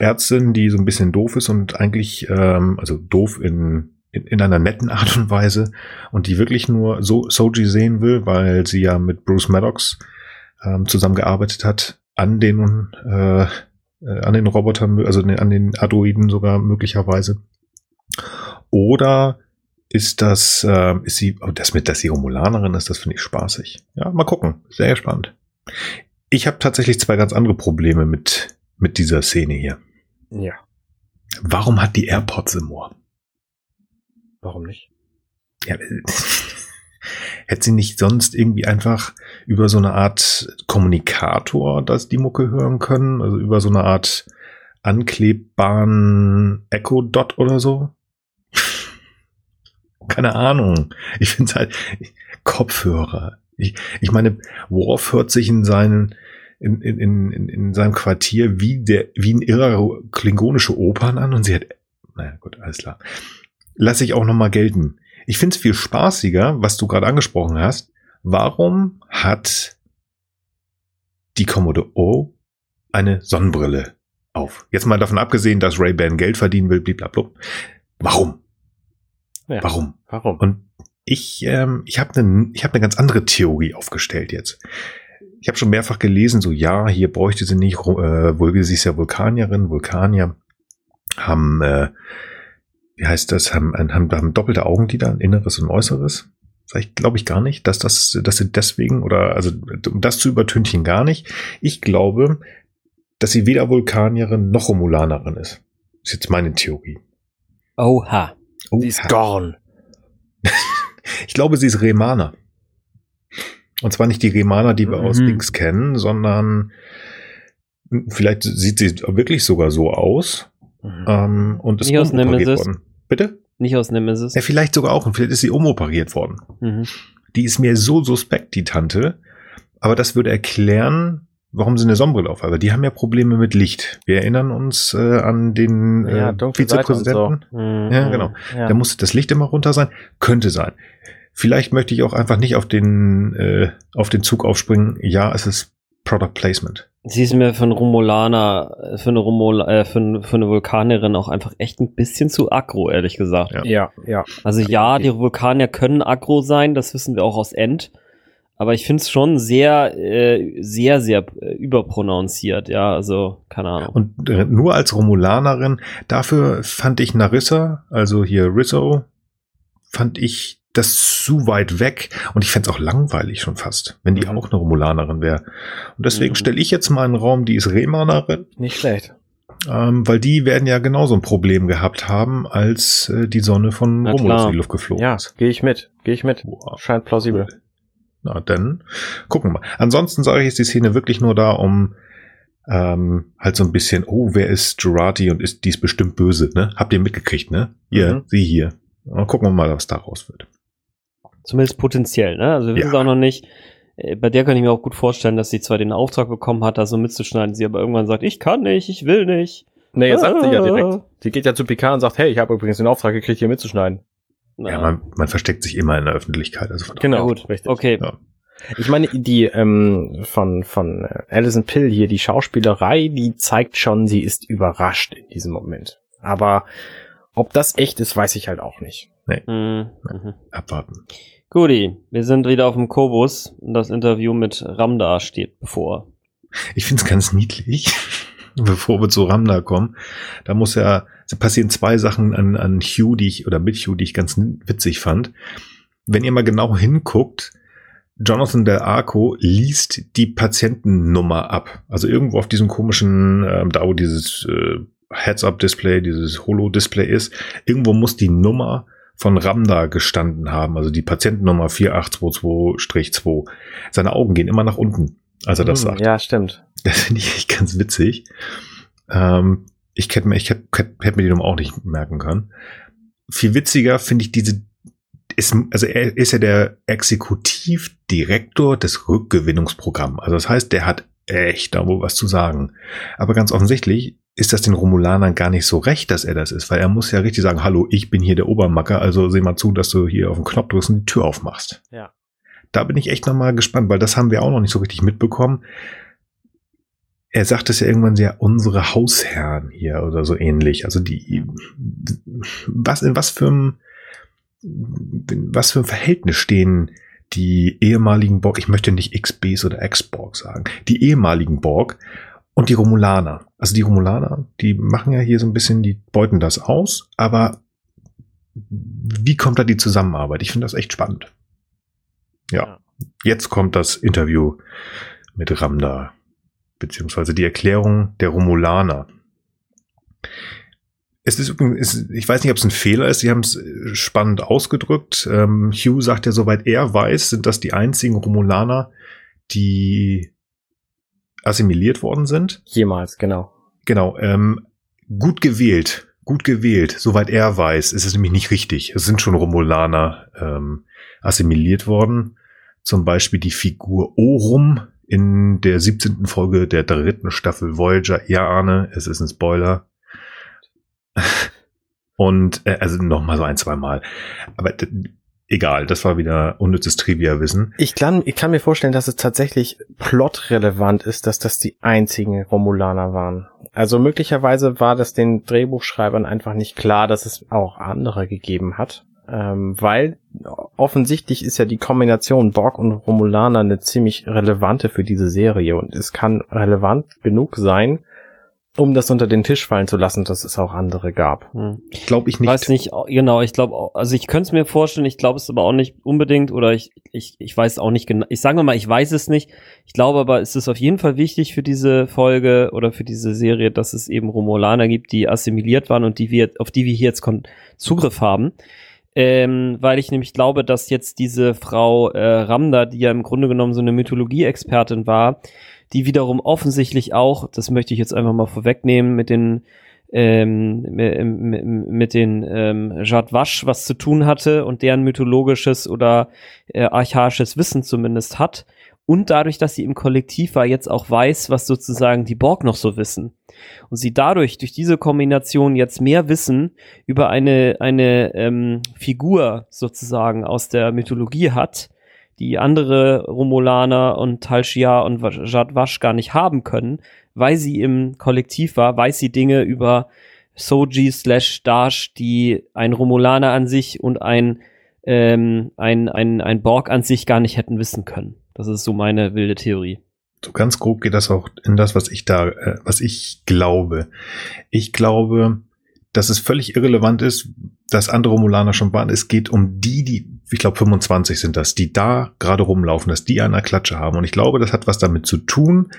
[SPEAKER 1] Ärztin, die so ein bisschen doof ist und eigentlich, ähm, also doof in, in, in einer netten Art und Weise und die wirklich nur so Soji sehen will, weil sie ja mit Bruce Maddox ähm, zusammengearbeitet hat an den äh, äh an den Robotern, also an den Androiden sogar möglicherweise. Oder ist das, äh, ist sie, oh, das mit, dass sie Romulanerin ist, das finde ich spaßig. Ja, mal gucken. Sehr spannend. Ich habe tatsächlich zwei ganz andere Probleme mit, mit dieser Szene hier.
[SPEAKER 2] Ja.
[SPEAKER 1] Warum hat die AirPods im Ohr?
[SPEAKER 2] Warum nicht?
[SPEAKER 1] Ja, hätte sie nicht sonst irgendwie einfach über so eine Art Kommunikator das die Mucke hören können? Also über so eine Art anklebbaren Echo Dot oder so? Keine Ahnung. Ich finde halt Kopfhörer. Ich, ich meine, Worf hört sich in seinen in, in, in, in seinem Quartier wie der, wie ein irrer klingonische Opern an und sie hat, naja, gut, alles klar. Lass ich auch nochmal gelten. Ich finde es viel spaßiger, was du gerade angesprochen hast. Warum hat die Commodore O eine Sonnenbrille auf? Jetzt mal davon abgesehen, dass Ray-Ban Geld verdienen will, blablabla. Warum? Ja, warum?
[SPEAKER 2] Warum?
[SPEAKER 1] Und ich, ähm, ich habe eine ich hab ne ganz andere Theorie aufgestellt jetzt ich habe schon mehrfach gelesen, so ja, hier bräuchte sie nicht, äh, sie ist ja Vulkanierin, Vulkanier haben, äh, wie heißt das, haben, haben, haben doppelte Augenlider, ein inneres und äußeres. Sag ich, glaube ich gar nicht, dass das, dass sie deswegen, oder also um das zu übertünchen gar nicht. Ich glaube, dass sie weder Vulkanierin noch Romulanerin ist. Das ist jetzt meine Theorie.
[SPEAKER 2] Oha. Oha. Sie ist gone.
[SPEAKER 1] ich glaube, sie ist Remaner. Und zwar nicht die Remana, die wir mhm. aus Dings kennen, sondern vielleicht sieht sie wirklich sogar so aus. Mhm. Ähm, und ist
[SPEAKER 2] nicht aus Nemesis. worden.
[SPEAKER 1] Bitte?
[SPEAKER 2] Nicht aus Nemesis.
[SPEAKER 1] Ja, vielleicht sogar auch. Und vielleicht ist sie umoperiert worden. Mhm. Die ist mir so suspekt, die Tante. Aber das würde erklären, warum sie eine Sonnenbrille auf Aber die haben ja Probleme mit Licht. Wir erinnern uns äh, an den äh, ja, Vizepräsidenten. So. Mhm. Ja, genau. Ja. Da musste das Licht immer runter sein. Könnte sein. Vielleicht möchte ich auch einfach nicht auf den, äh, auf den Zug aufspringen. Ja, es ist Product Placement.
[SPEAKER 3] Sie ist mir für einen Romulaner, für eine, Romul äh, für, für eine Vulkanierin auch einfach echt ein bisschen zu aggro, ehrlich gesagt.
[SPEAKER 1] Ja.
[SPEAKER 2] Ja, ja.
[SPEAKER 3] Also ja, die Vulkanier können aggro sein, das wissen wir auch aus End. Aber ich finde es schon sehr, äh, sehr, sehr äh, überprononziert, ja, also keine Ahnung.
[SPEAKER 1] Und äh, nur als Romulanerin, dafür fand ich Narissa, also hier Rizzo, fand ich das zu weit weg und ich fände es auch langweilig schon fast, wenn die
[SPEAKER 3] Mhm.
[SPEAKER 1] auch eine Romulanerin wäre. Und deswegen
[SPEAKER 3] Mhm.
[SPEAKER 1] stelle ich jetzt mal einen Raum, die ist Remanerin,
[SPEAKER 2] Nicht schlecht.
[SPEAKER 1] ähm, weil die werden ja genauso ein Problem gehabt haben, als äh, die Sonne von
[SPEAKER 3] Na
[SPEAKER 1] Romulus
[SPEAKER 3] klar.
[SPEAKER 1] in die Luft geflogen
[SPEAKER 2] Ja,
[SPEAKER 1] ist.
[SPEAKER 2] gehe ich mit. Gehe ich mit.
[SPEAKER 1] Wow.
[SPEAKER 2] Scheint plausibel.
[SPEAKER 1] Na, dann gucken wir mal. Ansonsten sage ich, ist die Szene wirklich nur da, um ähm, halt so ein bisschen, oh, wer ist Gerati und ist dies bestimmt böse, ne? Habt ihr mitgekriegt, ne? Ihr,
[SPEAKER 2] Mhm.
[SPEAKER 1] sie hier. Und gucken wir mal, was daraus wird.
[SPEAKER 3] Zumindest potenziell, ne? Also wir wissen
[SPEAKER 1] Ja.
[SPEAKER 3] es auch noch nicht. Äh, Bei der kann ich mir auch gut vorstellen, dass sie zwar den Auftrag bekommen hat, da so mitzuschneiden, sie aber irgendwann sagt, ich kann nicht, ich will nicht.
[SPEAKER 2] Nee, jetzt sagt sie ja
[SPEAKER 3] Ah.
[SPEAKER 2] direkt. Sie geht ja zu Picard und sagt, hey, ich habe übrigens den Auftrag gekriegt, hier mitzuschneiden.
[SPEAKER 1] Ja, man, man versteckt sich immer in der Öffentlichkeit. Also von
[SPEAKER 2] Genau,
[SPEAKER 3] ja, gut,
[SPEAKER 2] richtig.
[SPEAKER 3] Okay.
[SPEAKER 1] Ja.
[SPEAKER 2] Ich meine, die ähm, von von äh, Alison Pill hier, die Schauspielerei, die zeigt schon, sie ist überrascht in diesem Moment. Aber ob das echt ist, weiß ich halt auch nicht.
[SPEAKER 3] Mhm. Mhm.
[SPEAKER 1] abwarten.
[SPEAKER 3] Guti, wir sind wieder auf dem Kobus und das Interview mit Ramda steht bevor.
[SPEAKER 1] Ich finde es ganz niedlich, bevor wir zu Ramda kommen. Da muss ja, es passieren zwei Sachen an, an Hugh, die ich, oder mit Hugh, die ich ganz witzig fand. Wenn ihr mal genau hinguckt, Jonathan Del Arco liest die Patientennummer ab. Also irgendwo auf diesem komischen, ähm, da wo dieses äh, Heads-Up-Display, dieses Holo-Display ist, irgendwo muss die Nummer von Ramda gestanden haben, also die Patientennummer 4822-2. Seine Augen gehen immer nach unten, als er das
[SPEAKER 2] Hm,
[SPEAKER 1] sagt.
[SPEAKER 2] Ja, stimmt.
[SPEAKER 1] Das finde ich echt ganz witzig. Ähm, ich hätte mir, ich hätte, hätte mir die Nummer auch nicht merken können. Viel witziger finde ich diese, ist, also er ist ja der Exekutivdirektor des Rückgewinnungsprogramms. Also das heißt, der hat echt da wohl was zu sagen. Aber ganz offensichtlich ist das den Romulanern gar nicht so recht, dass er das ist, weil er muss ja richtig sagen, hallo, ich bin hier der Obermacker, also seh mal zu, dass du hier auf den Knopf drückst und die Tür aufmachst.
[SPEAKER 2] Ja.
[SPEAKER 1] Da bin ich echt nochmal gespannt, weil das haben wir auch noch nicht so richtig mitbekommen. Er sagt es ja irgendwann sehr, unsere Hausherren hier oder so ähnlich. Also die, was, in was für einem, in was für ein Verhältnis stehen die ehemaligen Borg, ich möchte nicht XBs oder X-Borg sagen, die ehemaligen Borg und die Romulaner. Also die Romulaner, die machen ja hier so ein bisschen, die beuten das aus, aber wie kommt da die Zusammenarbeit? Ich finde das echt spannend. Ja. Jetzt kommt das Interview mit Ramda, beziehungsweise die Erklärung der Romulaner. Es ist übrigens, ich weiß nicht, ob es ein Fehler ist, sie haben es spannend ausgedrückt. Ähm, Hugh sagt ja, soweit er weiß, sind das die einzigen Romulaner, die assimiliert worden sind.
[SPEAKER 2] Jemals, genau.
[SPEAKER 1] Genau, ähm, gut gewählt, gut gewählt. Soweit er weiß, ist es nämlich nicht richtig. Es sind schon Romulaner ähm, assimiliert worden. Zum Beispiel die Figur Orum in der 17. Folge der dritten Staffel Voyager. Ja, Arne, es ist ein Spoiler. Und äh, also noch mal so ein, zwei Mal. Aber egal, das war wieder unnützes Trivia-Wissen.
[SPEAKER 2] Ich kann, ich kann mir vorstellen, dass es tatsächlich plotrelevant ist, dass das die einzigen Romulaner waren. Also möglicherweise war das den Drehbuchschreibern einfach nicht klar, dass es auch andere gegeben hat. Ähm, weil offensichtlich ist ja die Kombination Borg und Romulaner eine ziemlich relevante für diese Serie und es kann relevant genug sein, um das unter den Tisch fallen zu lassen, dass es auch andere gab.
[SPEAKER 3] Hm.
[SPEAKER 1] Glaube ich
[SPEAKER 3] Ich
[SPEAKER 1] nicht.
[SPEAKER 3] weiß nicht, genau, ich glaube, also ich könnte es mir vorstellen, ich glaube es aber auch nicht unbedingt oder ich, ich, ich weiß auch nicht genau, ich sage mal, ich weiß es nicht. Ich glaube aber, es ist auf jeden Fall wichtig für diese Folge oder für diese Serie, dass es eben Romulaner gibt, die assimiliert waren und die wir, auf die wir hier jetzt Zugriff haben. Ähm, weil ich nämlich glaube, dass jetzt diese Frau äh, Ramda, die ja im Grunde genommen so eine Mythologie-Expertin war, die wiederum offensichtlich auch, das möchte ich jetzt einfach mal vorwegnehmen, mit den ähm, mit, den ähm, Jadwasch was zu tun hatte und deren mythologisches oder äh, archaisches Wissen zumindest hat. Und dadurch, dass sie im Kollektiv war, jetzt auch weiß, was sozusagen die Borg noch so wissen. Und sie dadurch, durch diese Kombination jetzt mehr Wissen über eine, eine ähm, Figur sozusagen aus der Mythologie hat, die andere Romulaner und Tal Shiar und Jadwash gar nicht haben können, weil sie im Kollektiv war, weiß sie Dinge über Soji slash Dash, die ein Romulaner an sich und ein, ähm, ein, ein, ein Borg an sich gar nicht hätten wissen können. Das ist so meine wilde Theorie.
[SPEAKER 1] So ganz grob geht das auch in das, was ich da, äh, was ich glaube. Ich glaube, dass es völlig irrelevant ist, dass andere Romulaner schon waren. Es geht um die, die, ich glaube 25 sind das, die da gerade rumlaufen, dass die eine Klatsche haben. Und ich glaube, das hat was damit zu tun,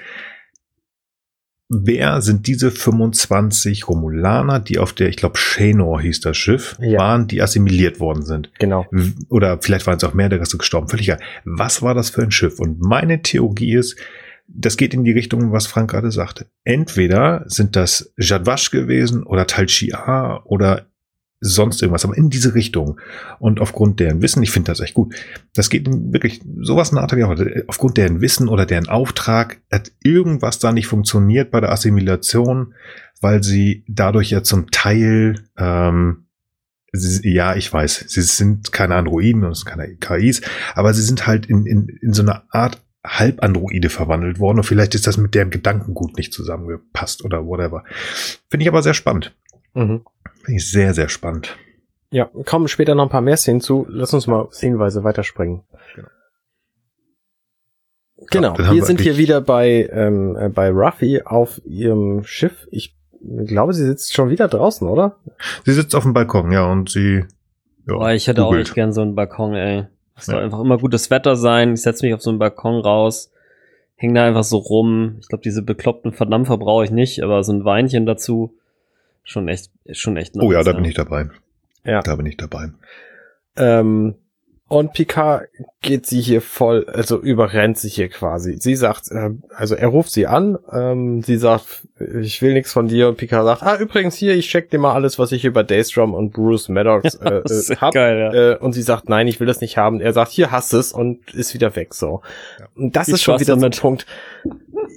[SPEAKER 1] wer sind diese 25 Romulaner, die auf der, ich glaube, Shanor hieß das Schiff, ja. waren, die assimiliert worden sind.
[SPEAKER 2] Genau.
[SPEAKER 1] Oder vielleicht waren es auch mehr, der ist gestorben. Völlig egal. Was war das für ein Schiff? Und meine Theorie ist, das geht in die Richtung, was Frank gerade sagte. Entweder sind das Jadwasch gewesen oder Tal Shia oder sonst irgendwas, aber in diese Richtung. Und aufgrund deren Wissen, ich finde das echt gut, das geht wirklich sowas nach wie heute, aufgrund deren Wissen oder deren Auftrag hat irgendwas da nicht funktioniert bei der Assimilation, weil sie dadurch ja zum Teil, ähm, sie, ja, ich weiß, sie sind keine Androiden und keine KIs, aber sie sind halt in, in, in so eine Art Halbandroide verwandelt worden und vielleicht ist das mit deren Gedankengut nicht zusammengepasst oder whatever. Finde ich aber sehr spannend. Mhm. Finde ich sehr, sehr spannend.
[SPEAKER 2] Ja, kommen später noch ein paar mehr Szenen zu. Lass uns mal szenenweise weiterspringen. Genau. Genau, ja, wir sind hier wieder bei, ähm, äh, bei Ruffy auf ihrem Schiff. Ich glaube, sie sitzt schon wieder draußen, oder?
[SPEAKER 1] Sie sitzt auf dem Balkon, ja, und sie.
[SPEAKER 3] Ja, Boah, ich hätte googelt. auch nicht gern so einen Balkon, ey. Es soll ja. einfach immer gutes Wetter sein. Ich setze mich auf so einen Balkon raus, häng da einfach so rum. Ich glaube, diese bekloppten Verdampfer brauche ich nicht, aber so ein Weinchen dazu schon echt, schon echt
[SPEAKER 1] nice, Oh ja, da bin ich dabei. Ja. Da bin ich dabei.
[SPEAKER 2] Ähm, und Picard geht sie hier voll, also überrennt sich hier quasi. Sie sagt, äh, also er ruft sie an, ähm, sie sagt, ich will nichts von dir. Und Picard sagt, ah, übrigens hier, ich check dir mal alles, was ich über Daystrom und Bruce Maddox äh, äh, hab. Geil, ja. äh, und sie sagt, nein, ich will das nicht haben. Er sagt, hier hast es und ist wieder weg, so. Und das ich ist schon wieder so ein Punkt.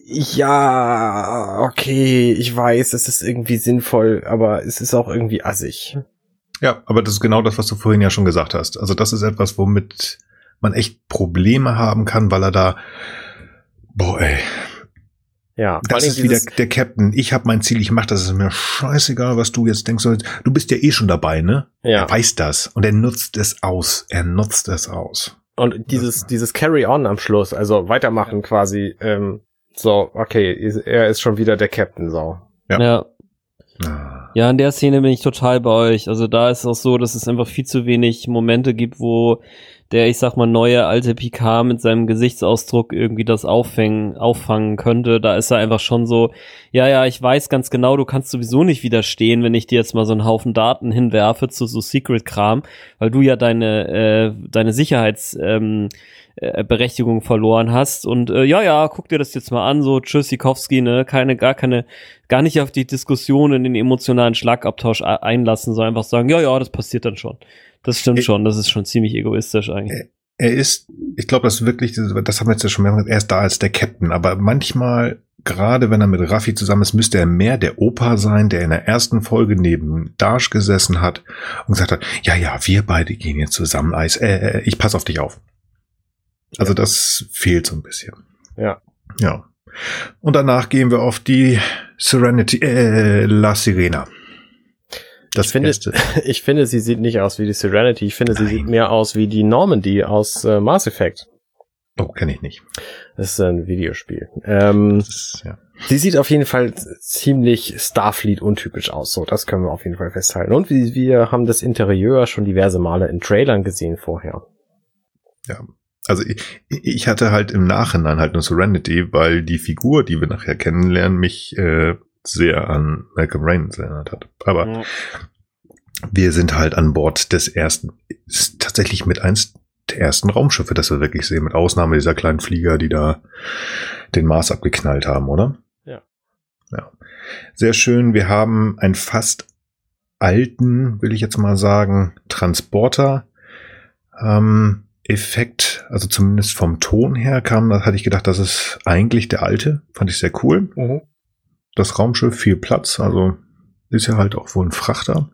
[SPEAKER 2] Ja, okay, ich weiß, es ist irgendwie sinnvoll, aber es ist auch irgendwie assig.
[SPEAKER 1] Ja, aber das ist genau das, was du vorhin ja schon gesagt hast. Also das ist etwas, womit man echt Probleme haben kann, weil er da, boah, ey. Ja, das ist wieder der Captain. Ich habe mein Ziel, ich mache das. Es ist mir scheißegal, was du jetzt denkst. Du bist ja eh schon dabei, ne? Ja. Er weiß das und er nutzt es aus. Er nutzt es aus.
[SPEAKER 2] Und dieses dieses Carry-on am Schluss, also weitermachen quasi. Ähm, so, okay, er ist schon wieder der Captain, so.
[SPEAKER 3] Ja. ja. Ja, in der Szene bin ich total bei euch. Also da ist auch so, dass es einfach viel zu wenig Momente gibt, wo der, ich sag mal, neue alte Picard mit seinem Gesichtsausdruck irgendwie das auffangen, auffangen könnte. Da ist er einfach schon so, ja, ja, ich weiß ganz genau, du kannst sowieso nicht widerstehen, wenn ich dir jetzt mal so einen Haufen Daten hinwerfe zu so Secret-Kram, weil du ja deine, äh, deine Sicherheits, ähm, äh, Berechtigung verloren hast. Und äh, ja, ja, guck dir das jetzt mal an, so Tschüssikowski, ne, keine, gar keine, gar nicht auf die Diskussion in den emotionalen Schlagabtausch einlassen, sondern einfach sagen, ja, ja, das passiert dann schon. Das stimmt ich, schon, das ist schon ziemlich egoistisch eigentlich.
[SPEAKER 1] Er ist, ich glaube, das ist wirklich, das haben wir jetzt ja schon mehrmals, er ist da als der Captain, aber manchmal, gerade wenn er mit Raffi zusammen ist, müsste er mehr der Opa sein, der in der ersten Folge neben Dash gesessen hat und gesagt hat, ja, ja, wir beide gehen jetzt zusammen Eis, äh, äh, ich pass auf dich auf. Also ja. das fehlt so ein bisschen.
[SPEAKER 2] Ja.
[SPEAKER 1] Ja. Und danach gehen wir auf die Serenity, äh, La Sirena.
[SPEAKER 2] Das ich finde, ich finde, sie sieht nicht aus wie die Serenity. Ich finde, Nein. sie sieht mehr aus wie die Normandy aus äh, Mass Effect.
[SPEAKER 1] Oh, kenne ich nicht.
[SPEAKER 2] Das ist ein Videospiel. Ähm, ist, ja. Sie sieht auf jeden Fall ziemlich Starfleet untypisch aus. So, das können wir auf jeden Fall festhalten. Und wir, wir haben das Interieur schon diverse Male in Trailern gesehen vorher.
[SPEAKER 1] Ja, also ich, ich hatte halt im Nachhinein halt nur Serenity, weil die Figur, die wir nachher kennenlernen, mich äh, sehr an Malcolm Reigns erinnert hat. Aber ja. wir sind halt an Bord des ersten, ist tatsächlich mit eins der ersten Raumschiffe, das wir wirklich sehen, mit Ausnahme dieser kleinen Flieger, die da den Mars abgeknallt haben, oder?
[SPEAKER 2] Ja.
[SPEAKER 1] Ja. Sehr schön. Wir haben einen fast alten, will ich jetzt mal sagen, Transporter. Ähm, Effekt, also zumindest vom Ton her kam, da hatte ich gedacht, das ist eigentlich der alte. Fand ich sehr cool. Mhm. Das Raumschiff, viel Platz, also ist ja halt auch wohl ein Frachter.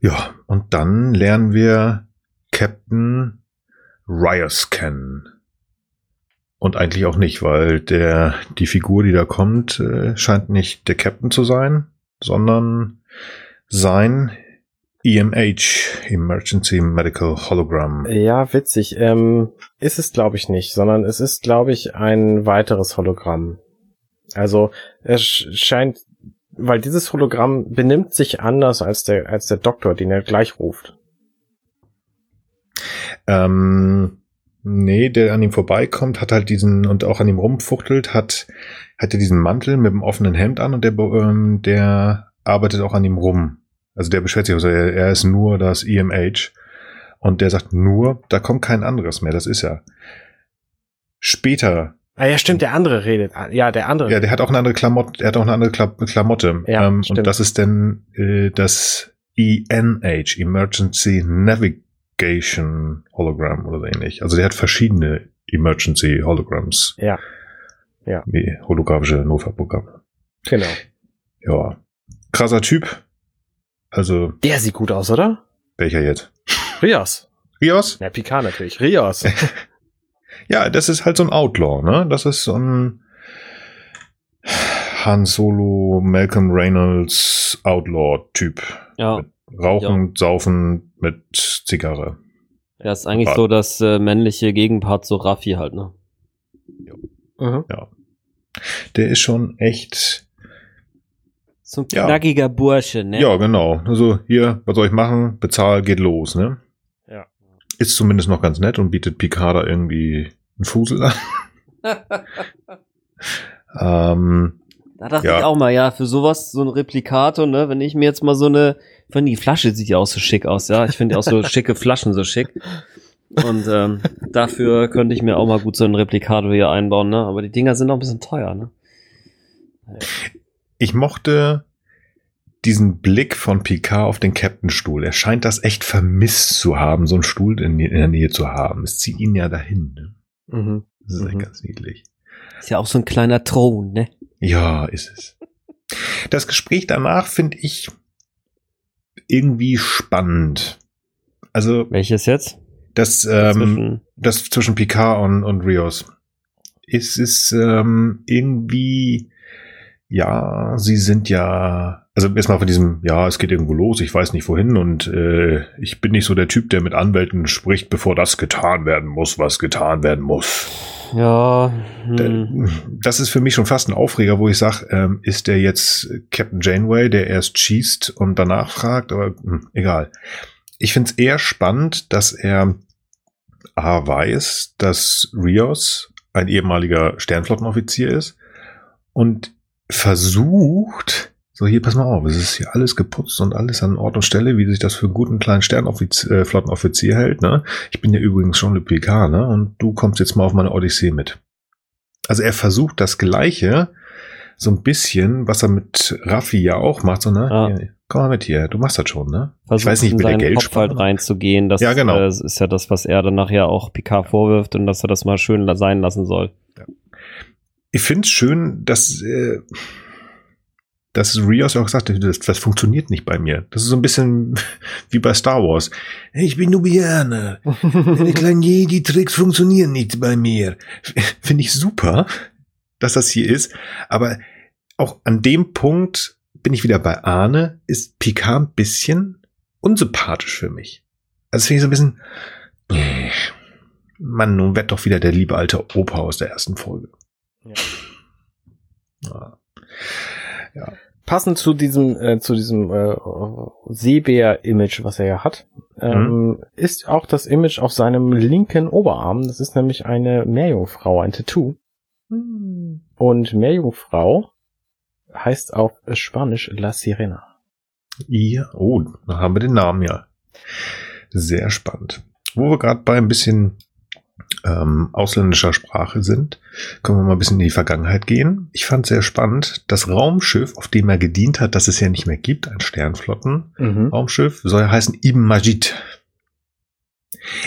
[SPEAKER 1] Ja, und dann lernen wir Captain Rios kennen. Und eigentlich auch nicht, weil der, die Figur, die da kommt, äh, scheint nicht der Captain zu sein, sondern sein EMH, Emergency Medical Hologram.
[SPEAKER 2] Ja, witzig. Ähm, ist es, glaube ich, nicht, sondern es ist, glaube ich, ein weiteres Hologramm. Also es scheint, weil dieses Hologramm benimmt sich anders als der, als der Doktor, den er gleich ruft.
[SPEAKER 1] Ähm, nee, der an ihm vorbeikommt, hat halt diesen und auch an ihm rumfuchtelt, hat, hat er diesen Mantel mit dem offenen Hemd an und der, ähm, der arbeitet auch an ihm rum. Also der beschwert sich, also er, er ist nur das EMH. Und der sagt nur, da kommt kein anderes mehr, das ist er. Später.
[SPEAKER 2] Ah ja, stimmt, der andere redet. Ah, ja, der andere.
[SPEAKER 1] Ja, der hat auch eine andere Klamotte, er hat auch eine andere Kla Klamotte.
[SPEAKER 2] Ja,
[SPEAKER 1] ähm,
[SPEAKER 2] stimmt.
[SPEAKER 1] und das ist dann äh, das ENH, Emergency Navigation Hologram oder so ähnlich. Also der hat verschiedene Emergency Holograms.
[SPEAKER 2] Ja,
[SPEAKER 1] Wie holographische Notfallprogramme.
[SPEAKER 2] genau.
[SPEAKER 1] Ja. Krasser Typ. Also,
[SPEAKER 2] Der sieht gut aus, oder?
[SPEAKER 1] welcher jetzt?
[SPEAKER 2] Rios.
[SPEAKER 1] Rios?
[SPEAKER 2] Ja, Picard natürlich. Rios.
[SPEAKER 1] Ja, das ist halt so ein Outlaw, ne? Das ist so ein Han Solo, Malcolm Reynolds Outlaw-Typ.
[SPEAKER 3] Ja,
[SPEAKER 1] Rauchen, saufen mit Zigarre.
[SPEAKER 3] er ist eigentlich so das äh, männliche Gegenpart zu Raffi halt, ne?
[SPEAKER 2] mhm.
[SPEAKER 1] Der ist schon echt.
[SPEAKER 3] So ein
[SPEAKER 1] Ja.
[SPEAKER 3] knackiger Bursche, ne?
[SPEAKER 1] Ja, genau. Also hier, was soll ich machen? Bezahl, geht los, ne?
[SPEAKER 2] Ja.
[SPEAKER 1] Ist zumindest noch ganz nett und bietet Picard da irgendwie einen Fusel an. ähm,
[SPEAKER 3] Da dachte
[SPEAKER 1] Ja.
[SPEAKER 3] ich auch mal, ja, für sowas, so ein Replikator, ne, wenn ich mir jetzt mal so eine, ich finde die Flasche sieht ja auch so schick aus, ja. Ich finde auch so schicke Flaschen so schick. Und ähm, dafür könnte ich mir auch mal gut so einen Replikator hier einbauen, ne? Aber die Dinger sind auch ein bisschen teuer, ne?
[SPEAKER 1] Ich mochte diesen Blick von Picard auf den Captainstuhl. Er scheint das echt vermisst zu haben, so einen Stuhl in, in der Nähe zu haben. Es zieht ihn ja dahin. Ne?
[SPEAKER 2] Mhm.
[SPEAKER 1] Das ist echt
[SPEAKER 2] Mhm.
[SPEAKER 1] ganz niedlich.
[SPEAKER 3] Ist ja auch so ein kleiner Thron, ne?
[SPEAKER 1] Ja, ist es. Das Gespräch danach finde ich irgendwie spannend. Also
[SPEAKER 3] Welches jetzt?
[SPEAKER 1] das, ähm,
[SPEAKER 3] Zwischen,
[SPEAKER 1] das zwischen Picard und, und Rios. Es ist ähm, irgendwie, ja, sie sind ja, also erstmal von diesem, ja, es geht irgendwo los, ich weiß nicht wohin und äh, ich bin nicht so der Typ, der mit Anwälten spricht, bevor das getan werden muss, was getan werden muss.
[SPEAKER 3] ja, hm,
[SPEAKER 1] Das ist für mich schon fast ein Aufreger, wo ich sage, ähm, ist der jetzt Captain Janeway, der erst schießt und danach fragt, aber hm, egal. Ich finde es eher spannend, dass er A weiß, dass Rios ein ehemaliger Sternflottenoffizier ist und versucht, so hier, pass mal auf, es ist hier alles geputzt und alles an Ort und Stelle, wie sich das für einen guten kleinen Sternoffizier, äh, Flottenoffizier hält, ne? Ich bin ja übrigens schon Le Picard, ne? Und du kommst jetzt mal auf meine Odyssee mit. Also er versucht das Gleiche, so ein bisschen, was er mit Raffi ja auch macht, so, ne? Hier, komm mal mit hier, du machst das schon, ne?
[SPEAKER 3] versucht
[SPEAKER 1] ich weiß nicht,
[SPEAKER 3] in
[SPEAKER 1] mit der
[SPEAKER 3] seinen
[SPEAKER 1] Geld
[SPEAKER 3] Kopf halt reinzugehen. Das
[SPEAKER 1] Ja, genau.
[SPEAKER 3] äh, ist ja das, was er dann nachher auch Picard vorwirft und dass er das mal schön sein lassen soll.
[SPEAKER 1] Ich finde es schön, dass, äh, dass Rios auch gesagt hat, das, das funktioniert nicht bei mir. Das ist so ein bisschen wie bei Star Wars. Ich bin Nubianer. Meine kleinen Jedi-Tricks funktionieren nicht bei mir. Finde ich super, dass das hier ist. Aber auch an dem Punkt bin ich wieder bei Arne, ist Picard ein bisschen unsympathisch für mich. Also finde ich so ein bisschen, Mann, nun wird doch wieder der liebe alte Opa aus der ersten Folge.
[SPEAKER 2] Ja.
[SPEAKER 1] Ja.
[SPEAKER 2] Passend zu diesem, äh, zu diesem äh, Seebär-Image, was er ja hat, ähm, ist auch das Image auf seinem linken Oberarm. Das ist nämlich eine Meerjungfrau, ein Tattoo. Und Meerjungfrau heißt auf Spanisch La Sirena.
[SPEAKER 1] Ja, oh, da haben wir den Namen ja. Sehr spannend. Wo wir gerade bei ein bisschen ähm, ausländischer Sprache sind, können wir mal ein bisschen in die Vergangenheit gehen. Ich fand sehr spannend, das Raumschiff, auf dem er gedient hat, das es ja nicht mehr gibt, ein Sternflotten-Raumschiff, soll ja heißen Ibn Majid.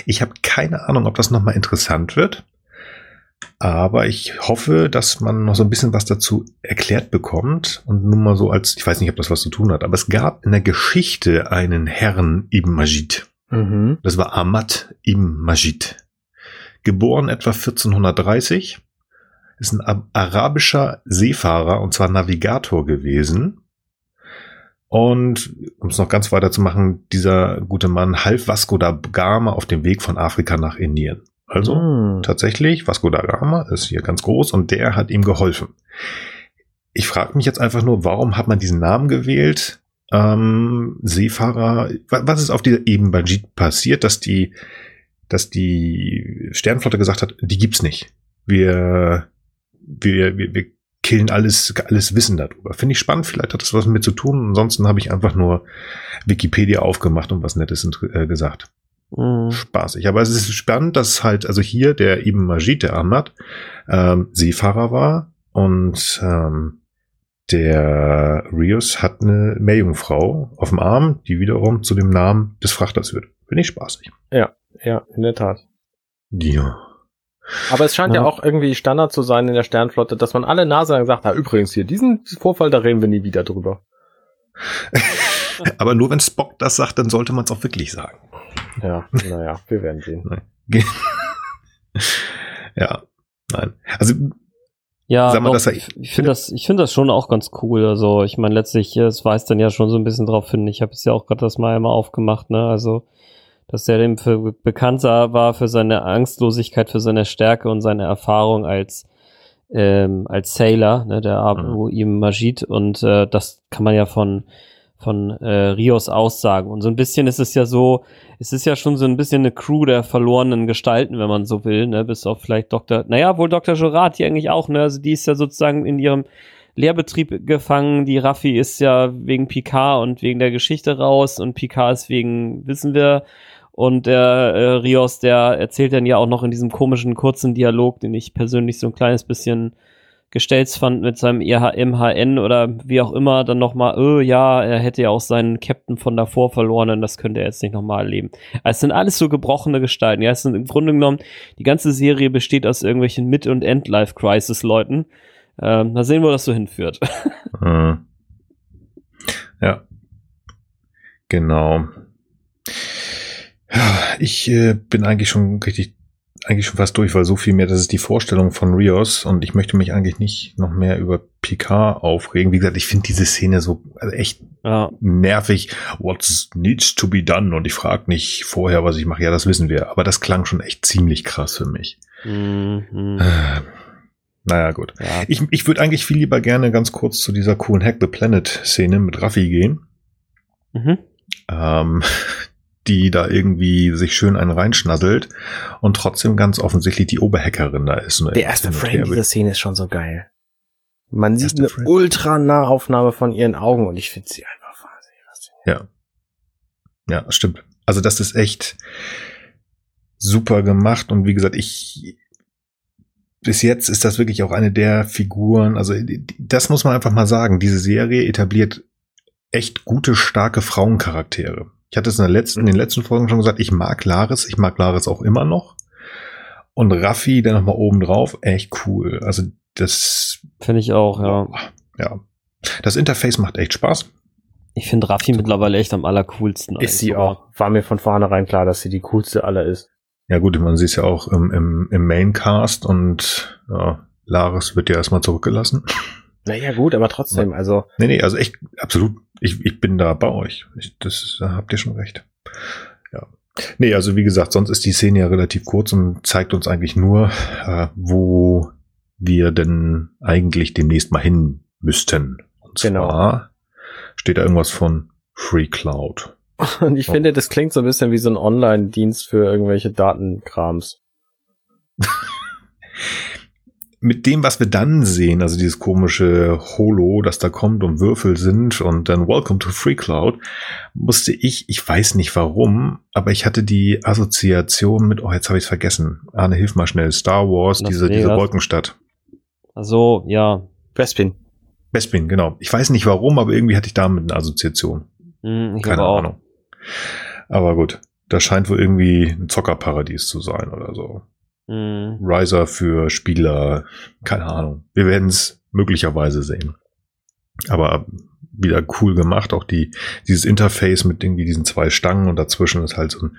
[SPEAKER 1] Ich habe keine Ahnung, ob das nochmal interessant wird. Aber ich hoffe, dass man noch so ein bisschen was dazu erklärt bekommt. Und nun mal so als, ich weiß nicht, ob das was zu tun hat, aber es gab in der Geschichte einen Herrn Ibn Majid.
[SPEAKER 2] Mhm.
[SPEAKER 1] Das war Ahmad Ibn Majid. Geboren etwa 1430, ist ein arabischer Seefahrer und zwar Navigator gewesen. Und um es noch ganz weiter zu machen, dieser gute Mann half Vasco da Gama auf dem Weg von Afrika nach Indien. Also mm. tatsächlich, Vasco da Gama ist hier ganz groß und der hat ihm geholfen. Ich frage mich jetzt einfach nur, warum hat man diesen Namen gewählt? Ähm, Seefahrer, was ist auf dieser Ebene passiert, dass die, dass die Sternflotte gesagt hat, die gibt's nicht. Wir wir, wir, wir killen alles, alles Wissen darüber. Finde ich spannend, vielleicht hat das was mit zu tun. Ansonsten habe ich einfach nur Wikipedia aufgemacht und was Nettes äh, gesagt. Mhm. Spaßig. Aber es ist spannend, dass halt, also hier der Ibn Majid, der Ahmad, ähm, Seefahrer war und ähm, der Rios hat eine Meerjungfrau auf dem Arm, die wiederum zu dem Namen des Frachters wird. Finde ich spaßig.
[SPEAKER 2] Ja, ja, in der Tat.
[SPEAKER 1] Ja.
[SPEAKER 2] Aber es scheint ja. ja. auch irgendwie Standard zu sein in der Sternflotte, dass man alle Nase lang sagt, na übrigens hier, diesen Vorfall, da reden wir nie wieder drüber.
[SPEAKER 1] Aber nur wenn Spock das sagt, dann sollte man es auch wirklich sagen.
[SPEAKER 2] Ja, naja, wir werden sehen.
[SPEAKER 1] ja, nein. Also
[SPEAKER 3] ja, sag mal, doch, er, ich finde das, ich finde das schon auch ganz cool. Also ich meine letztlich, es weist dann ja schon so ein bisschen drauf hin. Ich habe es ja auch gerade das mal einmal aufgemacht. Ne, also dass er dem für bekannt war für seine Angstlosigkeit, für seine Stärke und seine Erfahrung als ähm, als Sailor, ne, der Abu mhm. Im Majid und äh, das kann man ja von von äh, Rios aussagen. Und so ein bisschen ist es ja so, es ist ja schon so ein bisschen eine Crew der verlorenen Gestalten, wenn man so will, ne, bis auf vielleicht Dr. Naja, wohl Dr. Gerard die eigentlich auch, ne, also die ist ja sozusagen in ihrem Lehrbetrieb gefangen. Die Raffi ist ja wegen Picard und wegen der Geschichte raus und Picard ist wegen, wissen wir, und der äh, Rios, der erzählt dann ja auch noch in diesem komischen kurzen Dialog, den ich persönlich so ein kleines bisschen gestellt fand mit seinem MHN oder wie auch immer, dann nochmal, oh ja, er hätte ja auch seinen Captain von davor verloren und das könnte er jetzt nicht nochmal erleben. Also es sind alles so gebrochene Gestalten. Ja, es sind im Grunde genommen, die ganze Serie besteht aus irgendwelchen Mid- und End-Life-Crisis-Leuten. Ähm, da sehen wo das so hinführt.
[SPEAKER 1] Hm. Ja. Genau. Ja, ich äh, bin eigentlich schon richtig, eigentlich schon fast durch, weil so viel mehr, das ist die Vorstellung von Rios und ich möchte mich eigentlich nicht noch mehr über Picard aufregen. Wie gesagt, ich finde diese Szene so also echt ja. nervig. What needs to be done? Und ich frage nicht vorher, was ich mache. Ja, das wissen wir. Aber das klang schon echt ziemlich krass für mich. Mhm. Äh, naja, gut. Ja. Ich, ich würde eigentlich viel lieber gerne ganz kurz zu dieser coolen Hack the Planet Szene mit Raffi gehen. Mhm. Ähm, die da irgendwie sich schön einen reinschnasselt und trotzdem ganz offensichtlich die Oberhackerin da ist.
[SPEAKER 2] Der erste Frame dieser Szene ist schon so geil. Man sieht eine Frame. ultra Nahaufnahme von ihren Augen und ich finde sie einfach wahnsinnig.
[SPEAKER 1] Ja. Ja, stimmt. Also das ist echt super gemacht und wie gesagt, ich bis jetzt ist das wirklich auch eine der Figuren, also das muss man einfach mal sagen, diese Serie etabliert echt gute, starke Frauencharaktere. Ich hatte es in, der letzten, in den letzten Folgen schon gesagt, ich mag Laris, ich mag Laris auch immer noch. Und Raffi, der nochmal oben drauf, echt cool. Also das.
[SPEAKER 3] Finde ich auch, ja.
[SPEAKER 1] Ja. Das Interface macht echt Spaß.
[SPEAKER 3] Ich finde Raffi mittlerweile echt am allercoolsten.
[SPEAKER 2] Ist sie auch. War mir von vornherein klar, dass sie die coolste aller ist.
[SPEAKER 1] Ja gut, man sieht es ja auch im, im, im Maincast und ja, Laris wird ja erstmal zurückgelassen.
[SPEAKER 2] Naja, gut, aber trotzdem, also.
[SPEAKER 1] Nee, nee, also echt, absolut. Ich, ich bin da bei euch. Ich, das da habt ihr schon recht. Ja. Nee, also wie gesagt, sonst ist die Szene ja relativ kurz und zeigt uns eigentlich nur, äh, wo wir denn eigentlich demnächst mal hin müssten. Und genau. zwar steht da irgendwas von Free Cloud.
[SPEAKER 2] Und ich oh. finde, das klingt so ein bisschen wie so ein Online-Dienst für irgendwelche Datenkrams.
[SPEAKER 1] mit dem, was wir dann sehen, also dieses komische Holo, das da kommt und Würfel sind und dann Welcome to Free Cloud, musste ich, ich weiß nicht warum, aber ich hatte die Assoziation mit, oh, jetzt habe ich es vergessen. Arne, hilf mal schnell. Star Wars, diese, diese Wolkenstadt.
[SPEAKER 3] Also, ja.
[SPEAKER 2] Bespin.
[SPEAKER 1] Bespin, genau. Ich weiß nicht warum, aber irgendwie hatte ich damit eine Assoziation.
[SPEAKER 3] Mm, Keine Ahnung.
[SPEAKER 1] Aber gut, das scheint wohl irgendwie ein Zockerparadies zu sein oder so. Mhm. Riser für Spieler, keine Ahnung. Wir werden es möglicherweise sehen. Aber wieder cool gemacht. Auch die, dieses Interface mit irgendwie diesen zwei Stangen und dazwischen ist halt so ein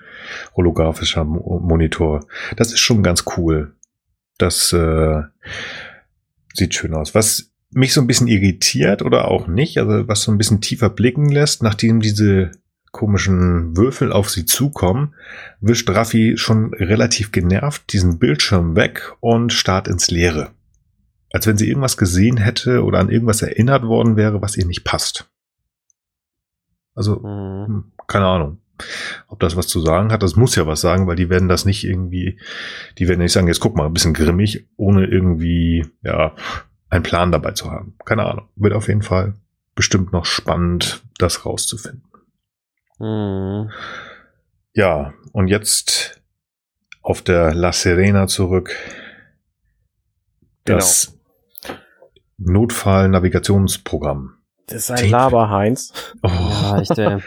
[SPEAKER 1] holographischer Mo Monitor. Das ist schon ganz cool. Das äh, sieht schön aus. Was mich so ein bisschen irritiert oder auch nicht, also was so ein bisschen tiefer blicken lässt, nachdem diese komischen Würfel auf sie zukommen, wischt Raffi schon relativ genervt diesen Bildschirm weg und starrt ins Leere. Als wenn sie irgendwas gesehen hätte oder an irgendwas erinnert worden wäre, was ihr nicht passt. Also, mhm. Hm, keine Ahnung. Ob das was zu sagen hat, das muss ja was sagen, weil die werden das nicht irgendwie, die werden nicht sagen, jetzt guck mal, ein bisschen grimmig, ohne irgendwie, ja, einen Plan dabei zu haben. Keine Ahnung. Wird auf jeden Fall bestimmt noch spannend, das rauszufinden. Mhm. Ja, und jetzt auf der La Serena zurück. Das genau. Notfall-Navigationsprogramm.
[SPEAKER 2] Das ist ein Laber-Heinz.
[SPEAKER 1] Oh. Ja, echt, äh.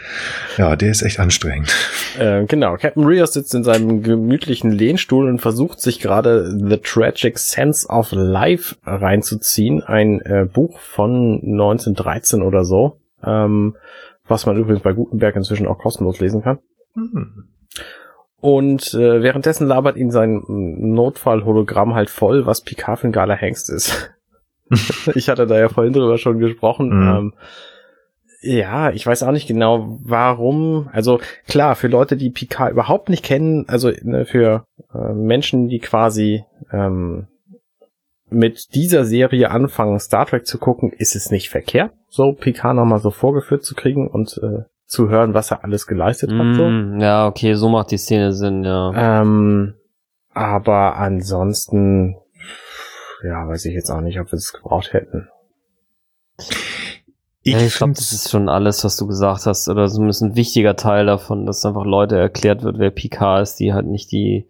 [SPEAKER 1] ja, der ist echt anstrengend.
[SPEAKER 2] Äh, genau, Captain Rios sitzt in seinem gemütlichen Lehnstuhl und versucht sich gerade The Tragic Sense of Life reinzuziehen. Ein äh, Buch von 1913 oder so. Ähm, was man übrigens bei Gutenberg inzwischen auch kostenlos lesen kann. Mhm. Und äh, währenddessen labert ihn sein Notfall-Hologramm halt voll, was Picard für ein geiler Hengst ist. ich hatte da ja vorhin drüber schon gesprochen. Mhm. Ähm, ja, ich weiß auch nicht genau, warum. Also klar, für Leute, die Picard überhaupt nicht kennen, also ne, für äh, Menschen, die quasi ähm, mit dieser Serie anfangen, Star Trek zu gucken, ist es nicht verkehrt, so Picard nochmal so vorgeführt zu kriegen und äh, zu hören, was er alles geleistet mm, hat. So.
[SPEAKER 3] Mm, ja, okay, so macht die Szene Sinn,
[SPEAKER 2] ja. Ähm, aber ansonsten ja, weiß ich jetzt auch nicht, ob wir es gebraucht hätten.
[SPEAKER 3] Ich, ja, ich glaube, das ist schon alles, was du gesagt hast, oder zumindest ein wichtiger Teil davon, dass einfach Leute erklärt wird, wer Picard ist, die halt nicht die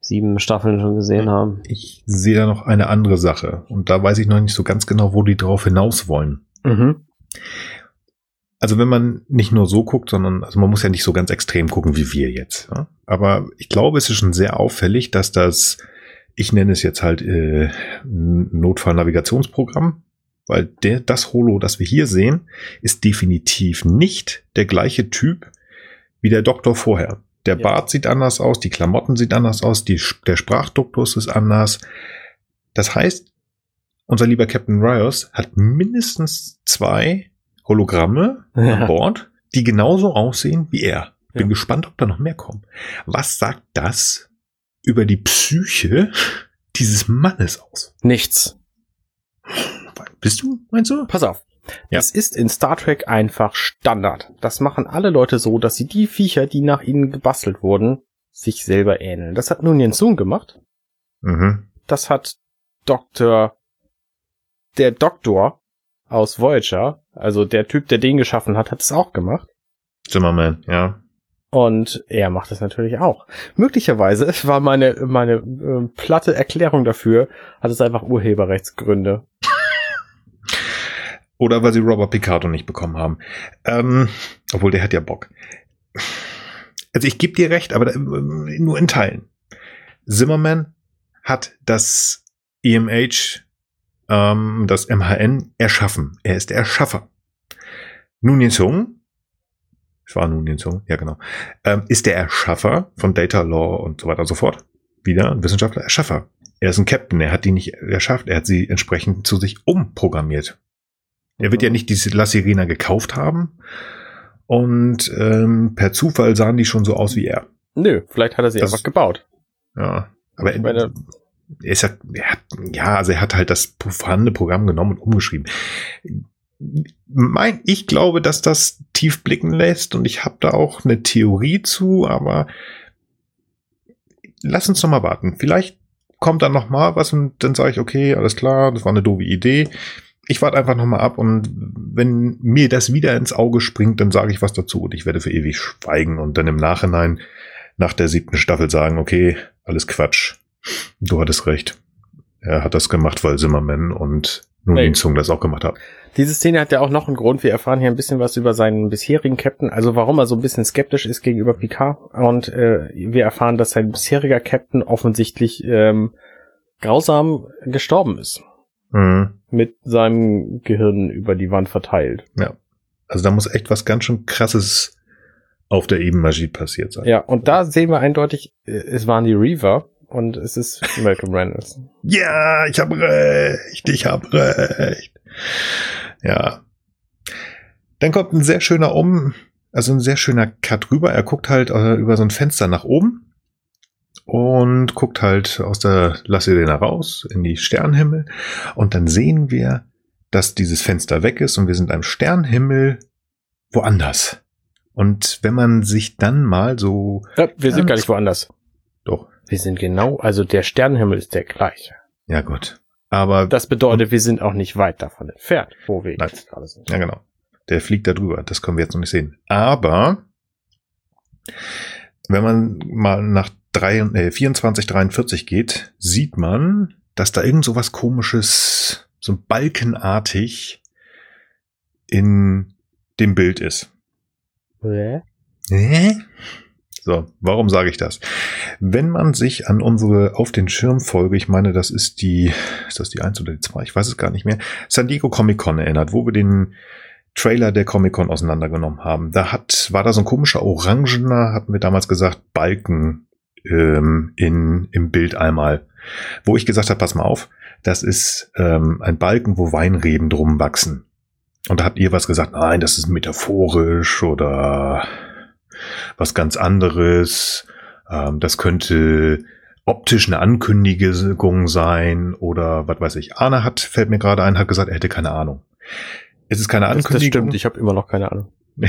[SPEAKER 3] sieben Staffeln schon gesehen haben.
[SPEAKER 1] Ich sehe da noch eine andere Sache und da weiß ich noch nicht so ganz genau, wo die drauf hinaus wollen. Mhm. Also wenn man nicht nur so guckt, sondern also man muss ja nicht so ganz extrem gucken wie wir jetzt. Ja? Aber ich glaube, es ist schon sehr auffällig, dass das ich nenne es jetzt halt äh, Notfallnavigationsprogramm, weil der, das Holo, das wir hier sehen, ist definitiv nicht der gleiche Typ wie der Doktor vorher. Der ja. Bart sieht anders aus, die Klamotten sieht anders aus, die, der Sprachduktus ist anders. Das heißt, unser lieber Captain Rios hat mindestens zwei Hologramme ja. an Bord, die genauso aussehen wie er. Bin ja. gespannt, ob da noch mehr kommen. Was sagt das über die Psyche dieses Mannes aus?
[SPEAKER 2] Nichts.
[SPEAKER 1] Bist du, meinst du?
[SPEAKER 2] Pass auf. Ja. Es ist in Star Trek einfach Standard. Das machen alle Leute so, dass sie die Viecher, die nach ihnen gebastelt wurden, sich selber ähneln. Das hat nun Jens Sohn gemacht. Mhm. Das hat Dr. der Doktor aus Voyager, also der Typ, der den geschaffen hat, hat es auch gemacht.
[SPEAKER 1] Zimmerman, ja.
[SPEAKER 2] Und er macht es natürlich auch. Möglicherweise war meine, meine äh, platte Erklärung dafür, hat es einfach Urheberrechtsgründe.
[SPEAKER 1] Oder weil sie Robert Picardo nicht bekommen haben. Ähm, obwohl der hat ja Bock. Also ich gebe dir recht, aber äh, nur in Teilen. Zimmerman hat das EMH, ähm, das MHN erschaffen. Er ist der Erschaffer. Nun Sung es war nun den Song, ja genau, ähm, ist der Erschaffer von Data Law und so weiter und so fort. Wieder ein Wissenschaftler, Erschaffer. Er ist ein Captain, er hat die nicht erschafft, er hat sie entsprechend zu sich umprogrammiert. Er wird ja nicht diese La Sirena gekauft haben und ähm, per Zufall sahen die schon so aus wie er.
[SPEAKER 2] Nö, vielleicht hat er sie das, einfach gebaut.
[SPEAKER 1] Ja, aber ich meine, er ist ja, er hat, ja, also er hat halt das vorhandene Programm genommen und umgeschrieben mein, ich glaube, dass das tief blicken lässt und ich habe da auch eine Theorie zu, aber lass uns noch mal warten. Vielleicht kommt dann noch mal was und dann sage ich, okay, alles klar, das war eine doofe Idee. Ich warte einfach noch mal ab und wenn mir das wieder ins Auge springt, dann sage ich was dazu und ich werde für ewig schweigen und dann im Nachhinein nach der siebten Staffel sagen, okay, alles Quatsch. Du hattest recht. Er hat das gemacht, weil Zimmerman und nun nee. Zung das auch gemacht hat.
[SPEAKER 2] Diese Szene hat ja auch noch einen Grund. Wir erfahren hier ein bisschen was über seinen bisherigen Captain, also warum er so ein bisschen skeptisch ist gegenüber Picard. Und äh, wir erfahren, dass sein bisheriger Captain offensichtlich ähm, grausam gestorben ist. Mhm. mit seinem Gehirn über die Wand verteilt.
[SPEAKER 1] Ja. Also da muss echt was ganz schön krasses auf der Ebenmagie passiert sein.
[SPEAKER 2] Ja, und da sehen wir eindeutig, äh, es waren die Reaver und es ist Malcolm Reynolds.
[SPEAKER 1] ja, ich habe recht, ich habe recht. Ja. Dann kommt ein sehr schöner Um, also ein sehr schöner Cut rüber. Er guckt halt äh, über so ein Fenster nach oben und guckt halt aus der La Sirena raus in die Sternenhimmel und dann sehen wir, dass dieses Fenster weg ist und wir sind am Sternenhimmel woanders. Und wenn man sich dann mal so.
[SPEAKER 2] Ja, wir sind gar nicht woanders.
[SPEAKER 1] Doch.
[SPEAKER 2] Wir sind genau, also der Sternenhimmel ist der gleiche.
[SPEAKER 1] Ja, gut. Aber.
[SPEAKER 2] Das bedeutet, wir sind auch nicht weit davon entfernt, wo wir
[SPEAKER 1] nein. jetzt gerade sind. Ja, genau. Der fliegt da drüber. Das können wir jetzt noch nicht sehen. Aber wenn man mal nach drei, äh, 24, 43 geht, sieht man, dass da irgend so was komisches, so balkenartig in dem Bild ist.
[SPEAKER 2] Hä?
[SPEAKER 1] Hä? So, warum sage ich das? Wenn man sich an unsere Auf den Schirm Folge, ich meine, das ist die, ist das die 1 oder die 2, ich weiß es gar nicht mehr, San Diego Comic Con erinnert, wo wir den Trailer der Comic Con auseinandergenommen haben. Da hat, war da so ein komischer orangener, hatten wir damals gesagt, Balken ähm, in, im Bild einmal. Wo ich gesagt habe, pass mal auf, das ist ähm, ein Balken, wo Weinreben drum wachsen. Und da habt ihr was gesagt, nein, das ist metaphorisch oder was ganz anderes. Ähm, das könnte optisch eine Ankündigung sein oder was weiß ich. Arne hat, fällt mir gerade ein, hat gesagt, er hätte keine Ahnung. Es ist keine Ankündigung. Das,
[SPEAKER 2] stimmt, ich habe immer noch keine Ahnung.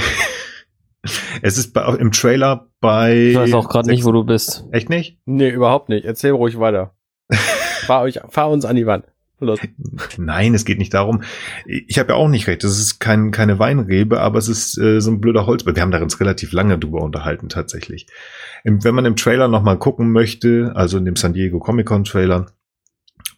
[SPEAKER 1] es ist bei, im Trailer bei.
[SPEAKER 3] Ich weiß auch gerade nicht, wo du bist.
[SPEAKER 1] Echt nicht?
[SPEAKER 2] Nee, überhaupt nicht. Erzähl ruhig weiter. fahr, euch, fahr uns an die Wand. Los.
[SPEAKER 1] Nein, es geht nicht darum. Ich habe ja auch nicht recht. Das ist kein, keine Weinrebe, aber es ist äh, so ein blöder Holzberg. Wir haben da uns relativ lange drüber unterhalten, tatsächlich. Im, wenn man im Trailer nochmal gucken möchte, also in dem San Diego Comic Con Trailer,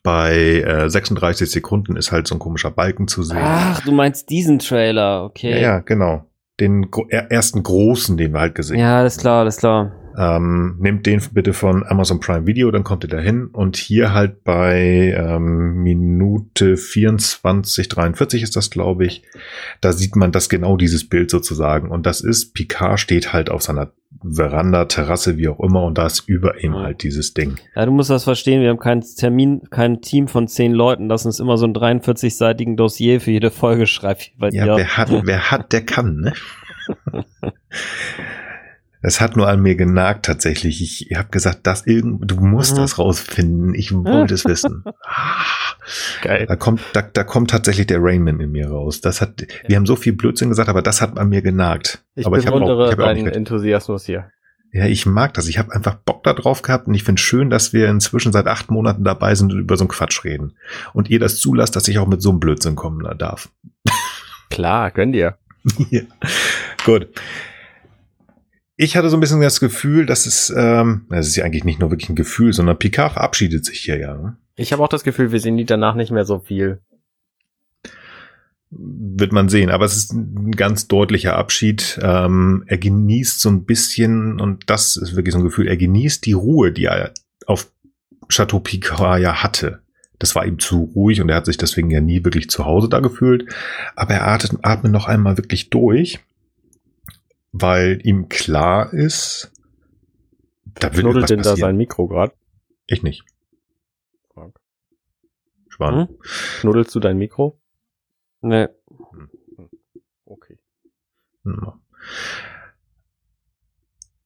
[SPEAKER 1] bei äh, 36 Sekunden ist halt so ein komischer Balken zu sehen.
[SPEAKER 3] Ach, du meinst diesen Trailer, okay.
[SPEAKER 1] Ja, ja genau. Den ersten großen, den wir halt gesehen haben.
[SPEAKER 3] Ja, alles klar, alles klar.
[SPEAKER 1] Ähm, nehmt den bitte von Amazon Prime Video, dann kommt ihr da hin. Und hier halt bei ähm, Minute 24, 43 ist das, glaube ich. Da sieht man das genau dieses Bild sozusagen. Und das ist, Picard steht halt auf seiner Veranda, Terrasse, wie auch immer, und da ist über ihm halt dieses Ding.
[SPEAKER 3] Ja, du musst das verstehen, wir haben keinen Termin, kein Team von zehn Leuten, das uns immer so ein 43-seitigen Dossier für jede Folge schreibt.
[SPEAKER 1] ja, wer hat, wer hat, der kann, ne? Es hat nur an mir genagt tatsächlich. Ich, habe gesagt, das irgend, du musst mhm. das rausfinden. Ich wollte es wissen. Ah, Geil. Da kommt, da, da kommt tatsächlich der Raymond in mir raus. Das hat, wir haben so viel Blödsinn gesagt, aber das hat an mir genagt.
[SPEAKER 2] Ich
[SPEAKER 1] aber
[SPEAKER 2] bewundere ich hab auch, ich hab deinen Enthusiasmus hier.
[SPEAKER 1] Ja, ich mag das. Ich habe einfach Bock da drauf gehabt und ich finde schön, dass wir inzwischen seit acht Monaten dabei sind und über so einen Quatsch reden. Und ihr das zulasst, dass ich auch mit so einem Blödsinn kommen darf.
[SPEAKER 2] Klar, könnt ihr.
[SPEAKER 1] ja. Gut ich hatte so ein bisschen das Gefühl, dass es, ähm, das ist ja eigentlich nicht nur wirklich ein Gefühl, sondern Picard verabschiedet sich hier ja. Ne?
[SPEAKER 2] Ich habe auch das Gefühl, wir sehen die danach nicht mehr so viel.
[SPEAKER 1] Wird man sehen, aber es ist ein ganz deutlicher Abschied. Ähm, er genießt so ein bisschen, und das ist wirklich so ein Gefühl, er genießt die Ruhe, die er auf Chateau Picard ja hatte. Das war ihm zu ruhig und er hat sich deswegen ja nie wirklich zu Hause da gefühlt. Aber er atmet, atmet noch einmal wirklich durch weil ihm klar ist,
[SPEAKER 2] da wird Knuddelt denn da sein Mikro gerade?
[SPEAKER 1] Ich nicht. Frank. Schwan. Hm?
[SPEAKER 2] Knuddelst du dein Mikro?
[SPEAKER 3] Nee.
[SPEAKER 2] Okay.
[SPEAKER 1] Hm.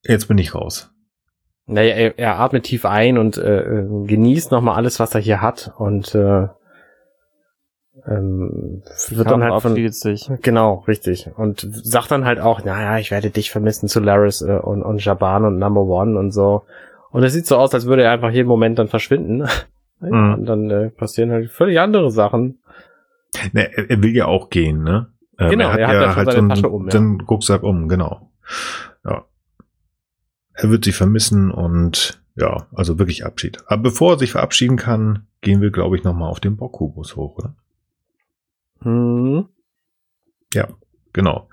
[SPEAKER 1] Jetzt bin ich raus.
[SPEAKER 2] Naja, er, er atmet tief ein und äh, äh genießt nochmal alles, was er hier hat und äh, ähm, wird dann halt von, sich. genau, richtig. Und sagt dann halt auch, naja, ich werde dich vermissen zu Laris äh, und, und Jaban und Number One und so. Und es sieht so aus, als würde er einfach jeden Moment dann verschwinden. mhm. Und dann äh, passieren halt völlig andere Sachen.
[SPEAKER 1] Ne, er, will ja auch gehen, ne?
[SPEAKER 2] Ähm, genau, er hat, er hat ja, ja halt seine so Tasche um.
[SPEAKER 1] Ja. Den Rucksack um, genau. Ja. Er wird sie vermissen und ja, also wirklich Abschied. Aber bevor er sich verabschieden kann, gehen wir, glaube ich, nochmal auf den Bockkubus hoch, oder?
[SPEAKER 2] Hm.
[SPEAKER 1] Ja, genau.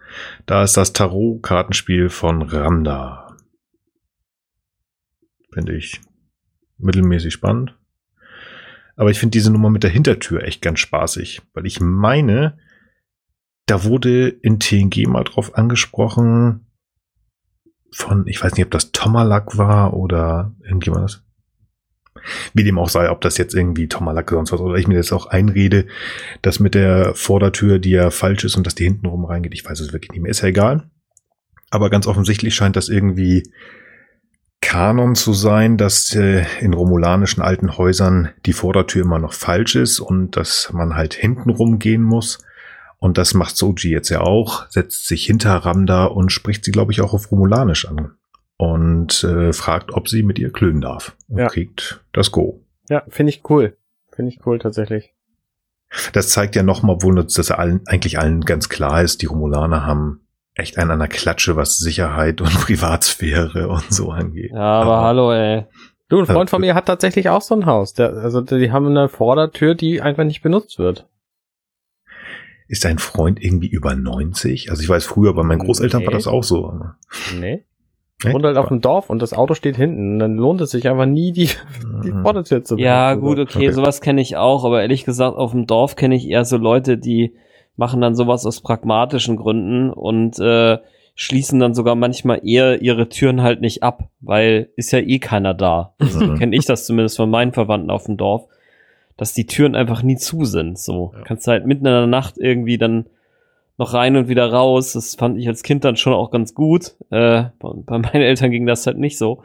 [SPEAKER 1] Da ist das Tarot-Kartenspiel von Ramda. Finde ich mittelmäßig spannend. Aber ich finde diese Nummer mit der Hintertür echt ganz spaßig, weil ich meine, da wurde in TNG mal drauf angesprochen von, ich weiß nicht, ob das Tomalak war oder irgendjemand. Wie dem auch sei, ob das jetzt irgendwie Tomalak sonst was oder ich mir das auch einrede, dass mit der Vordertür, die ja falsch ist und dass die hinten rum reingeht, ich weiß es wirklich nicht mehr, ist ja egal. Aber ganz offensichtlich scheint das irgendwie Kanon zu sein, dass äh, in romulanischen alten Häusern die Vordertür immer noch falsch ist und dass man halt hinten rumgehen muss. Und das macht Soji jetzt ja auch, setzt sich hinter Ramda und spricht sie, glaube ich, auch auf Romulanisch an. Und äh, fragt, ob sie mit ihr klönen darf. Und
[SPEAKER 2] Ja.
[SPEAKER 1] kriegt das Go.
[SPEAKER 2] Ja, finde ich cool. Finde ich cool tatsächlich.
[SPEAKER 1] Das zeigt ja nochmal, obwohl uns das allen, eigentlich allen ganz klar ist, die Romulaner haben echt einen an der Klatsche, was Sicherheit und Privatsphäre und so angeht.
[SPEAKER 3] Ja, aber, hallo, ey.
[SPEAKER 2] Du, ein Freund von mir hat tatsächlich auch so ein Haus. Der, also die haben eine Vordertür, die einfach nicht benutzt wird.
[SPEAKER 1] Ist dein Freund irgendwie über 90? Also ich weiß früher, bei meinen Großeltern war
[SPEAKER 2] Nee.
[SPEAKER 1] das auch so. aber-
[SPEAKER 2] Nee.
[SPEAKER 1] Echt?
[SPEAKER 2] Und halt auf dem Dorf und das Auto steht hinten. Und dann lohnt es sich einfach nie, die, die
[SPEAKER 1] Mhm.
[SPEAKER 2] Vordertür zu
[SPEAKER 3] Ja, gut, okay,
[SPEAKER 1] Okay.
[SPEAKER 3] sowas kenne ich auch, aber ehrlich gesagt, auf dem Dorf kenne ich eher so Leute, die machen dann sowas aus pragmatischen Gründen und äh, schließen dann sogar manchmal eher ihre Türen halt nicht ab, weil ist ja eh keiner da.
[SPEAKER 1] Mhm.
[SPEAKER 3] Kenne ich das zumindest von meinen Verwandten auf dem Dorf, dass die Türen einfach nie zu sind. So
[SPEAKER 1] Ja.
[SPEAKER 3] kannst du halt mitten in der Nacht irgendwie dann noch rein und wieder raus. Das fand ich als Kind dann schon auch ganz gut. Äh, bei, bei meinen Eltern ging das halt nicht so.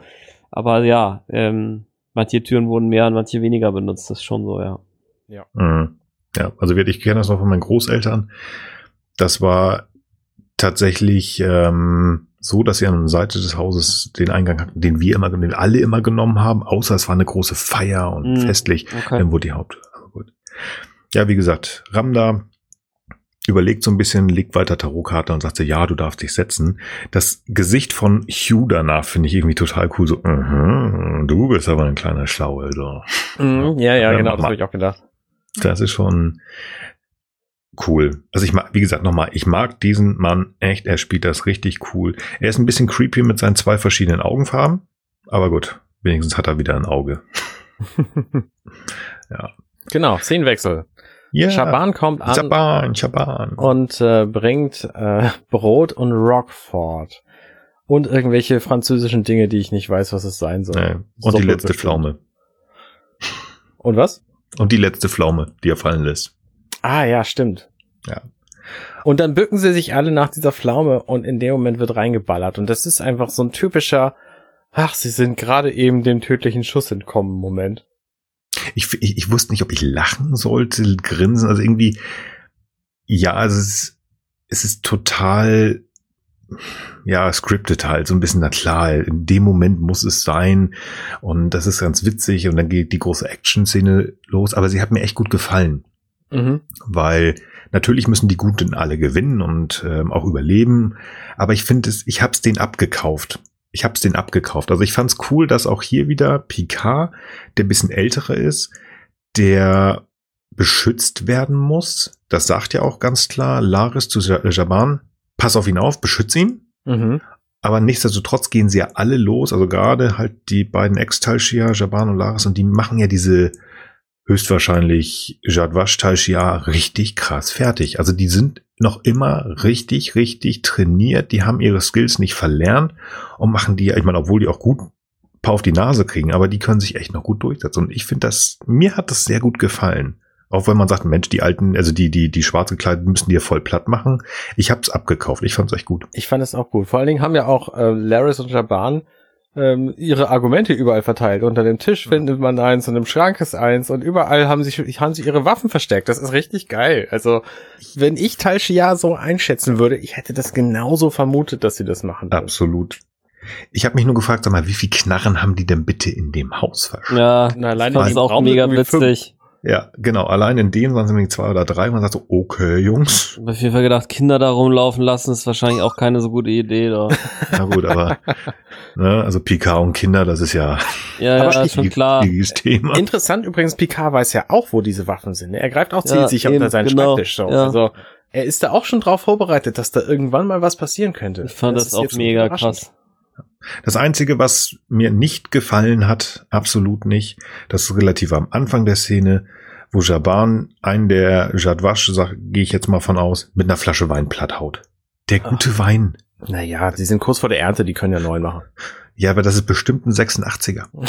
[SPEAKER 3] Aber ja, ähm, manche Türen wurden mehr und manche weniger benutzt. Das ist schon so, ja.
[SPEAKER 1] Mhm. Ja, also ich kenne das noch von meinen Großeltern. Das war tatsächlich ähm, so, dass sie an der Seite des Hauses den Eingang hatten, den wir immer, den alle immer genommen haben, außer es war eine große Feier und
[SPEAKER 3] Mhm.
[SPEAKER 1] festlich.
[SPEAKER 3] Okay.
[SPEAKER 1] Dann wurde die Haupt. Aber gut. Ja, wie gesagt, Ramda überlegt so ein bisschen, legt weiter Tarotkarte und sagt so, ja, du darfst dich setzen. Das Gesicht von Hugh danach finde ich irgendwie total cool. So, mhm, du bist aber ein kleiner Schlau, also.
[SPEAKER 2] Mhm, ja, ja,
[SPEAKER 1] Ja,
[SPEAKER 2] genau, das habe ich auch gedacht.
[SPEAKER 1] Das ist schon cool. Also ich mag, wie gesagt, nochmal, ich mag diesen Mann echt, er spielt das richtig cool. Er ist ein bisschen creepy mit seinen zwei verschiedenen Augenfarben, aber gut, wenigstens hat er wieder ein Auge. Ja.
[SPEAKER 2] Genau, Szenenwechsel.
[SPEAKER 1] Ja,
[SPEAKER 2] Schaban kommt an
[SPEAKER 1] Schaban, Schaban.
[SPEAKER 2] und äh, bringt äh, Brot und Rockford. Und irgendwelche französischen Dinge, die ich nicht weiß, was es sein soll.
[SPEAKER 1] Nee. Und
[SPEAKER 2] Suppe
[SPEAKER 1] die letzte
[SPEAKER 2] bestimmt.
[SPEAKER 1] Pflaume.
[SPEAKER 2] Und was?
[SPEAKER 1] Und die letzte Pflaume, die er fallen lässt.
[SPEAKER 2] Ah, ja, stimmt.
[SPEAKER 1] Ja.
[SPEAKER 2] Und dann bücken sie sich alle nach dieser Pflaume und in dem Moment wird reingeballert. Und das ist einfach so ein typischer, ach, sie sind gerade eben dem tödlichen Schuss entkommen Moment.
[SPEAKER 1] Ich, ich, ich wusste nicht, ob ich lachen sollte, grinsen, also irgendwie, ja, es ist, es ist total, ja, scripted halt, so ein bisschen, na klar, in dem Moment muss es sein und das ist ganz witzig und dann geht die große Action-Szene los, aber sie hat mir echt gut gefallen,
[SPEAKER 2] Mhm.
[SPEAKER 1] weil natürlich müssen die Guten alle gewinnen und ähm, auch überleben, aber ich finde es, ich hab's denen abgekauft. Ich hab's denen abgekauft. Also ich fand's cool, dass auch hier wieder Picard, der ein bisschen ältere ist, der beschützt werden muss. Das sagt ja auch ganz klar Laris zu Ja- Jaban, pass auf ihn auf, beschütz ihn.
[SPEAKER 2] Mhm.
[SPEAKER 1] Aber nichtsdestotrotz gehen sie ja alle los, also gerade halt die beiden Ex-Talshia, Jaban und Laris, und die machen ja diese höchstwahrscheinlich Jadwash Talshia richtig krass fertig. Also die sind noch immer richtig, richtig trainiert, die haben ihre Skills nicht verlernt und machen die, ich meine, obwohl die auch gut paar auf die Nase kriegen, aber die können sich echt noch gut durchsetzen. Und ich finde das, mir hat das sehr gut gefallen. Auch wenn man sagt, Mensch, die alten, also die, die, die schwarz gekleideten müssen die ja voll platt machen. Ich hab's abgekauft. Ich fand's echt gut.
[SPEAKER 2] Ich fand es auch gut. Vor allen Dingen haben ja auch äh, Laris und Jaban ähm, ihre Argumente überall verteilt. Unter dem Tisch findet man eins und im Schrank ist eins und überall haben sie, haben sie ihre Waffen versteckt. Das ist richtig geil. Also, wenn ich Tal Shia so einschätzen würde, ich hätte das genauso vermutet, dass sie das machen. würden.
[SPEAKER 1] Absolut. Ich habe mich nur gefragt, sag mal, wie viel Knarren haben die denn bitte in dem Haus versteckt?
[SPEAKER 3] Ja,
[SPEAKER 2] Na, alleine
[SPEAKER 3] ist auch mega
[SPEAKER 2] irgendwie fünf.
[SPEAKER 1] Ja, genau. Allein in denen waren es nämlich zwei oder drei. Man sagt so, okay, Jungs.
[SPEAKER 3] Ich hab auf jeden Fall gedacht, Kinder da rumlaufen lassen, ist wahrscheinlich auch keine so gute Idee. Da.
[SPEAKER 1] Na gut, aber ne, also Picard und Kinder, das ist ja
[SPEAKER 3] Ja, ja,
[SPEAKER 2] ich-
[SPEAKER 3] schon klar.
[SPEAKER 1] Thema.
[SPEAKER 2] Interessant übrigens, Picard weiß ja auch, wo diese Waffen sind. Er greift auch
[SPEAKER 3] Ja,
[SPEAKER 2] zielsicher
[SPEAKER 3] eben,
[SPEAKER 2] unter seinen
[SPEAKER 3] genau,
[SPEAKER 2] Schreibtisch. So.
[SPEAKER 3] ja.
[SPEAKER 2] Also, er ist da auch schon drauf vorbereitet, dass da irgendwann mal was passieren könnte.
[SPEAKER 3] Ich fand das,
[SPEAKER 2] ist
[SPEAKER 3] auch mega krass.
[SPEAKER 1] Das Einzige, was mir nicht gefallen hat, absolut nicht, das ist relativ am Anfang der Szene, wo Jaban einen der Jadwasch, gehe ich jetzt mal von aus, mit einer Flasche Wein platt haut. Der gute Ach. Wein.
[SPEAKER 2] Naja, die sind kurz vor der Ernte, die können ja neu machen.
[SPEAKER 1] Ja, aber das ist bestimmt ein 86er.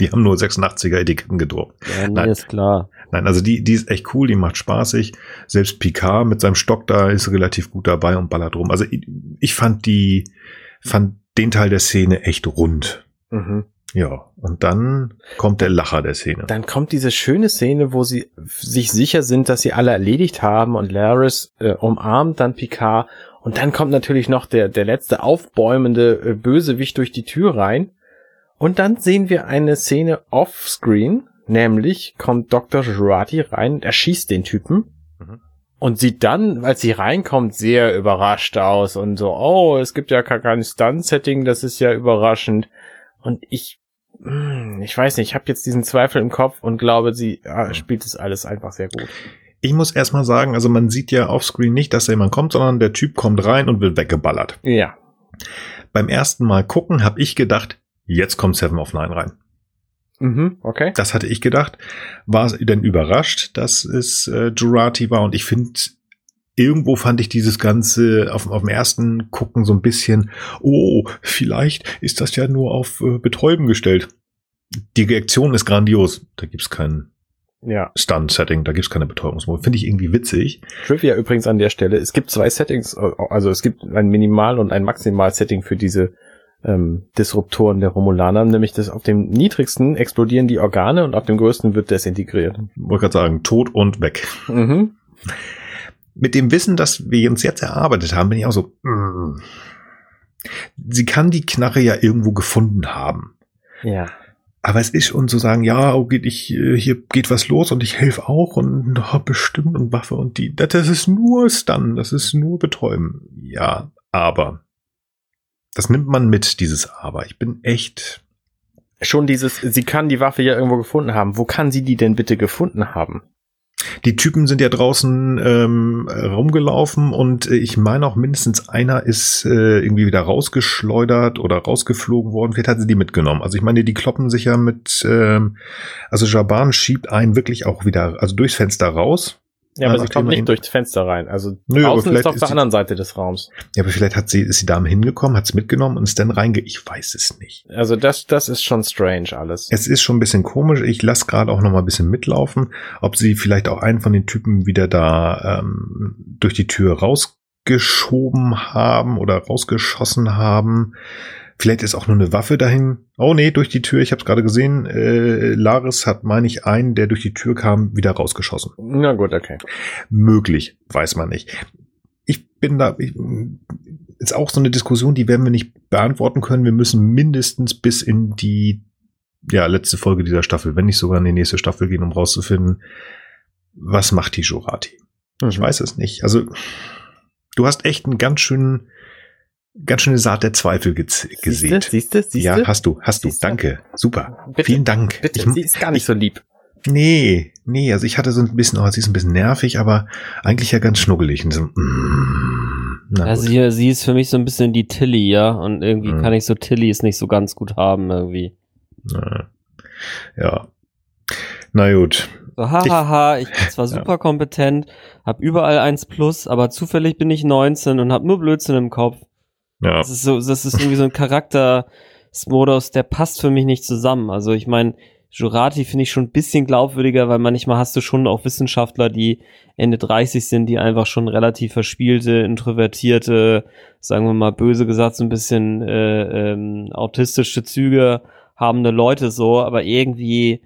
[SPEAKER 1] die haben nur 86er Etiketten gedruckt.
[SPEAKER 3] Ja, nee, Nein. ist klar.
[SPEAKER 1] Nein, also die, die ist echt cool, die macht spaßig. Selbst Picard mit seinem Stock da ist relativ gut dabei und ballert rum. Also ich, ich fand die, fand den Teil der Szene echt rund. Mhm. Ja, und dann kommt der Lacher der Szene.
[SPEAKER 2] Dann kommt diese schöne Szene, wo sie sich sicher sind, dass sie alle erledigt haben und Laris äh, umarmt dann Picard und dann kommt natürlich noch der, der letzte aufbäumende äh, Bösewicht durch die Tür rein und dann sehen wir eine Szene offscreen, Nämlich kommt Dr. Jurati rein, erschießt den Typen mhm. und sieht dann, als sie reinkommt, sehr überrascht aus und so, oh, es gibt ja gar kein Stunt-Setting, das ist ja überraschend. Und ich, hm, ich weiß nicht, ich habe jetzt diesen Zweifel im Kopf und glaube, sie ja, spielt es alles einfach sehr gut.
[SPEAKER 1] Ich muss erstmal sagen, also man sieht ja offscreen nicht, dass da jemand kommt, sondern der Typ kommt rein und wird weggeballert.
[SPEAKER 2] Ja.
[SPEAKER 1] Beim ersten Mal gucken habe ich gedacht, jetzt kommt Seven of Nine rein.
[SPEAKER 2] Mhm, okay.
[SPEAKER 1] Das hatte ich gedacht. War denn überrascht, dass es äh, Jurati war. Und ich finde, irgendwo fand ich dieses Ganze auf, auf dem ersten Gucken so ein bisschen, oh, vielleicht ist das ja nur auf äh, Betäuben gestellt. Die Reaktion ist grandios. Da gibt's kein ja. Stunt-Setting, da gibt's keine Betäubungsmode. Finde ich irgendwie witzig.
[SPEAKER 2] Trivia übrigens an der Stelle. Es gibt zwei Settings, äh, also es gibt ein Minimal- und ein Maximal-Setting für diese ähm, Disruptoren der Romulaner, nämlich das auf dem niedrigsten explodieren die Organe und auf dem größten wird desintegriert.
[SPEAKER 1] Wollte gerade sagen, tot und weg. Mhm. Mit dem Wissen, das wir uns jetzt erarbeitet haben, bin ich auch so, mm. sie kann die Knarre ja irgendwo gefunden haben.
[SPEAKER 2] Ja.
[SPEAKER 1] Aber es ist schon zu sagen, ja, geht ich, äh, hier geht was los und ich helfe auch und oh, bestimmt und Waffe und die, das ist nur Stun, das ist nur Betäuben. Ja, aber das nimmt man mit, dieses Aber. Ich bin echt.
[SPEAKER 2] Schon dieses, sie kann die Waffe ja irgendwo gefunden haben. Wo kann sie die denn bitte gefunden haben?
[SPEAKER 1] Die Typen sind ja draußen ähm, rumgelaufen und äh, ich meine auch mindestens einer ist äh, irgendwie wieder rausgeschleudert oder rausgeflogen worden. Vielleicht hat sie die mitgenommen. Also ich meine, die kloppen sich ja mit, ähm, also Jaban schiebt einen wirklich auch wieder, also durchs Fenster raus
[SPEAKER 2] ja, aber sie kommt nicht durchs Fenster rein. Also Nö, außen ist auf der anderen Seite des Raums.
[SPEAKER 1] Ja, aber vielleicht hat sie, ist sie da hingekommen, hat es mitgenommen und ist dann reinge... Ich weiß es nicht.
[SPEAKER 2] Also das, das ist schon strange alles.
[SPEAKER 1] Es ist schon ein bisschen komisch. Ich lasse gerade auch noch mal ein bisschen mitlaufen, ob sie vielleicht auch einen von den Typen wieder da ähm, durch die Tür rausgeschoben haben oder rausgeschossen haben. Vielleicht ist auch nur eine Waffe dahin. Oh nee, durch die Tür, ich habe es gerade gesehen. Äh, Laris hat, meine ich, einen, der durch die Tür kam, wieder rausgeschossen.
[SPEAKER 2] Na gut, okay.
[SPEAKER 1] Möglich, weiß man nicht. Ich bin da, ich, ist auch so eine Diskussion, die werden wir nicht beantworten können. Wir müssen mindestens bis in die ja, letzte Folge dieser Staffel, wenn nicht sogar in die nächste Staffel gehen, um rauszufinden, was macht die Jurati. Mhm. Ich weiß es nicht. Also, du hast echt einen ganz schönen ganz schöne Saat der Zweifel gesehen.
[SPEAKER 2] Siehst du? Siehst du?
[SPEAKER 1] Ja, hast du, hast du. Danke. Super. Bitte, Vielen Dank.
[SPEAKER 2] Bitte, ich, sie ist gar nicht so lieb.
[SPEAKER 1] Nee, nee, also ich hatte so ein bisschen, oh, sie ist ein bisschen nervig, aber eigentlich ja ganz schnuggelig. Und so,
[SPEAKER 3] mm, na ja, sie, sie ist für mich so ein bisschen die Tilly, ja, und irgendwie mm. kann ich so Tilly es nicht so ganz gut haben, irgendwie.
[SPEAKER 1] Ja. Na gut.
[SPEAKER 3] So, hahaha, ich, bin zwar super ja. kompetent, hab überall eins plus, aber zufällig bin ich 19 und hab nur Blödsinn im Kopf. Ja. Das ist so, das ist irgendwie so ein Charakter-Modus, der passt für mich nicht zusammen. Also ich meine, Jurati finde ich schon ein bisschen glaubwürdiger, weil manchmal hast du schon auch Wissenschaftler, die Ende 30 sind, die einfach schon relativ verspielte, introvertierte, sagen wir mal böse gesagt, so ein bisschen äh, ähm, autistische Züge habende Leute so, aber irgendwie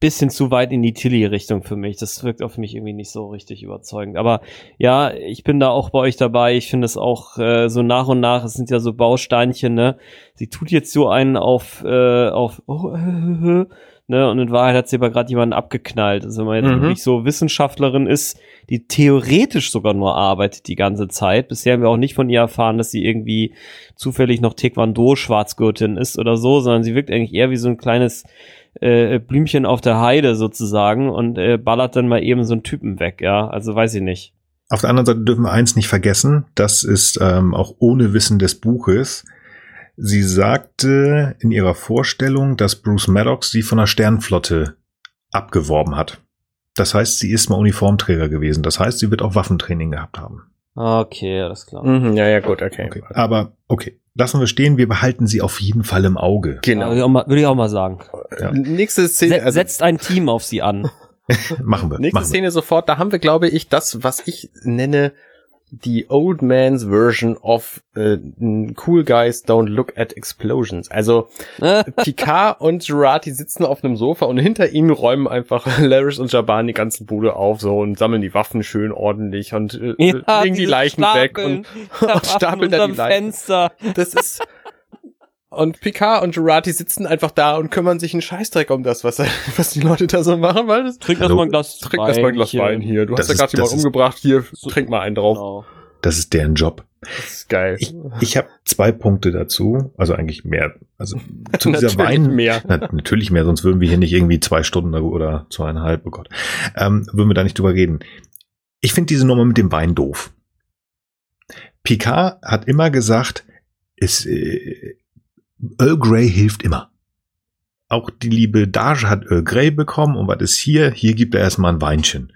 [SPEAKER 3] bisschen zu weit in die Tilly-Richtung für mich. Das wirkt auf mich irgendwie nicht so richtig überzeugend. Aber ja, ich bin da auch bei euch dabei. Ich finde es auch äh, so nach und nach, es sind ja so Bausteinchen, ne? Sie tut jetzt so einen auf, äh, auf oh, äh, ne? Und in Wahrheit hat sie aber gerade jemanden abgeknallt. Also wenn man jetzt mhm. wirklich so Wissenschaftlerin ist, die theoretisch sogar nur arbeitet die ganze Zeit. Bisher haben wir auch nicht von ihr erfahren, dass sie irgendwie zufällig noch Taekwondo-Schwarzgürtin ist oder so, sondern sie wirkt eigentlich eher wie so ein kleines äh, Blümchen auf der Heide sozusagen und äh, ballert dann mal eben so einen Typen weg, ja. Also weiß ich nicht.
[SPEAKER 1] auf der anderen Seite dürfen wir eins nicht vergessen, das ist ähm, auch ohne Wissen des Buches. Sie sagte in ihrer Vorstellung, dass Bruce Maddox sie von der Sternflotte abgeworben hat. Das heißt, sie ist mal Uniformträger gewesen. Das heißt, sie wird auch Waffentraining gehabt haben.
[SPEAKER 3] Okay, alles klar.
[SPEAKER 2] Mhm, ja, ja, gut, okay.
[SPEAKER 1] okay. Aber okay, lassen wir stehen. Wir behalten sie auf jeden Fall im Auge.
[SPEAKER 3] Genau. Würde ich auch mal, würde ich auch mal sagen.
[SPEAKER 2] Ja. Nächste Szene.
[SPEAKER 3] Se also, setzt ein Team auf sie an.
[SPEAKER 1] machen wir.
[SPEAKER 2] Nächste
[SPEAKER 1] machen
[SPEAKER 2] Szene wir. sofort. Da haben wir, glaube ich, das, was ich nenne die Old Man's Version of äh, Cool Guys Don't Look at Explosions. Also Picard und Gerati sitzen auf einem Sofa und hinter ihnen räumen einfach Laris und Jaban die ganzen Bude auf so und sammeln die Waffen schön ordentlich und äh, ja, legen die Leichen Stapeln, weg und, und stapeln dann die Leichen. Fenster. Das ist und Picard und Jurati sitzen einfach da und kümmern sich einen Scheißdreck um das, was, was die Leute da so machen, weil das
[SPEAKER 3] trink das mal ein Glas
[SPEAKER 2] trink das mal ein Glas Wein hier. Du das hast ja gerade jemanden umgebracht, hier so, trink mal einen drauf. Genau.
[SPEAKER 1] Das ist deren Job.
[SPEAKER 2] Das ist geil.
[SPEAKER 1] Ich, ich habe zwei Punkte dazu, also eigentlich mehr. Also zu dieser Wein
[SPEAKER 2] mehr.
[SPEAKER 1] Na, natürlich mehr, sonst würden wir hier nicht irgendwie zwei Stunden oder zweieinhalb, oh Gott, ähm, würden wir da nicht drüber reden. Ich finde diese Nummer mit dem Wein doof. Picard hat immer gesagt, es, äh, Earl Grey hilft immer. Auch die liebe Dage hat Earl Grey bekommen und was ist hier? Hier gibt er erstmal ein Weinchen.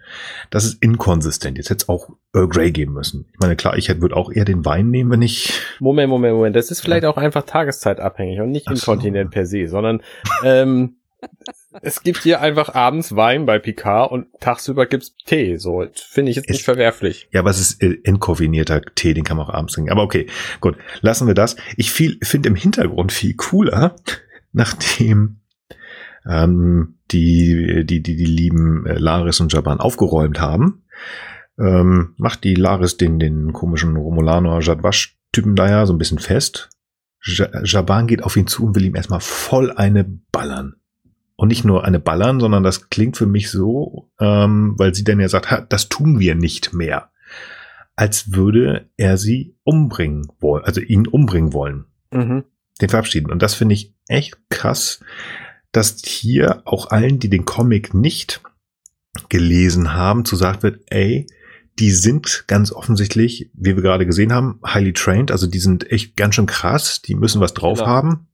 [SPEAKER 1] Das ist inkonsistent. Jetzt hätte es auch Earl Grey geben müssen. Ich meine, klar, ich würde auch eher den Wein nehmen, wenn ich.
[SPEAKER 2] Moment, Moment, Moment. Das ist vielleicht ja. auch einfach tageszeitabhängig und nicht inkontinent so. per se, sondern ähm, es gibt hier einfach abends Wein bei Picard und tagsüber gibt's Tee. So finde ich jetzt nicht verwerflich.
[SPEAKER 1] Ja, aber es ist entkoffinierter Tee, den kann man auch abends trinken. Aber okay, gut, lassen wir das. Ich finde im Hintergrund viel cooler, nachdem ähm, die, die, die, die lieben äh, Laris und Jaban aufgeräumt haben, ähm, macht die Laris den, den komischen Romulaner Jadwasch-Typen da ja so ein bisschen fest. Jaban geht auf ihn zu und will ihm erstmal voll eine ballern. Und nicht nur eine ballern, sondern das klingt für mich so, ähm, weil sie dann ja sagt, das tun wir nicht mehr. Als würde er sie umbringen wollen, also ihn umbringen wollen. Mhm. Den verabschieden. Und das finde ich echt krass, dass hier auch allen, die den Comic nicht gelesen haben, zu sagt wird, ey, die sind ganz offensichtlich, wie wir gerade gesehen haben, highly trained, also die sind echt ganz schön krass, die müssen was drauf genau. haben.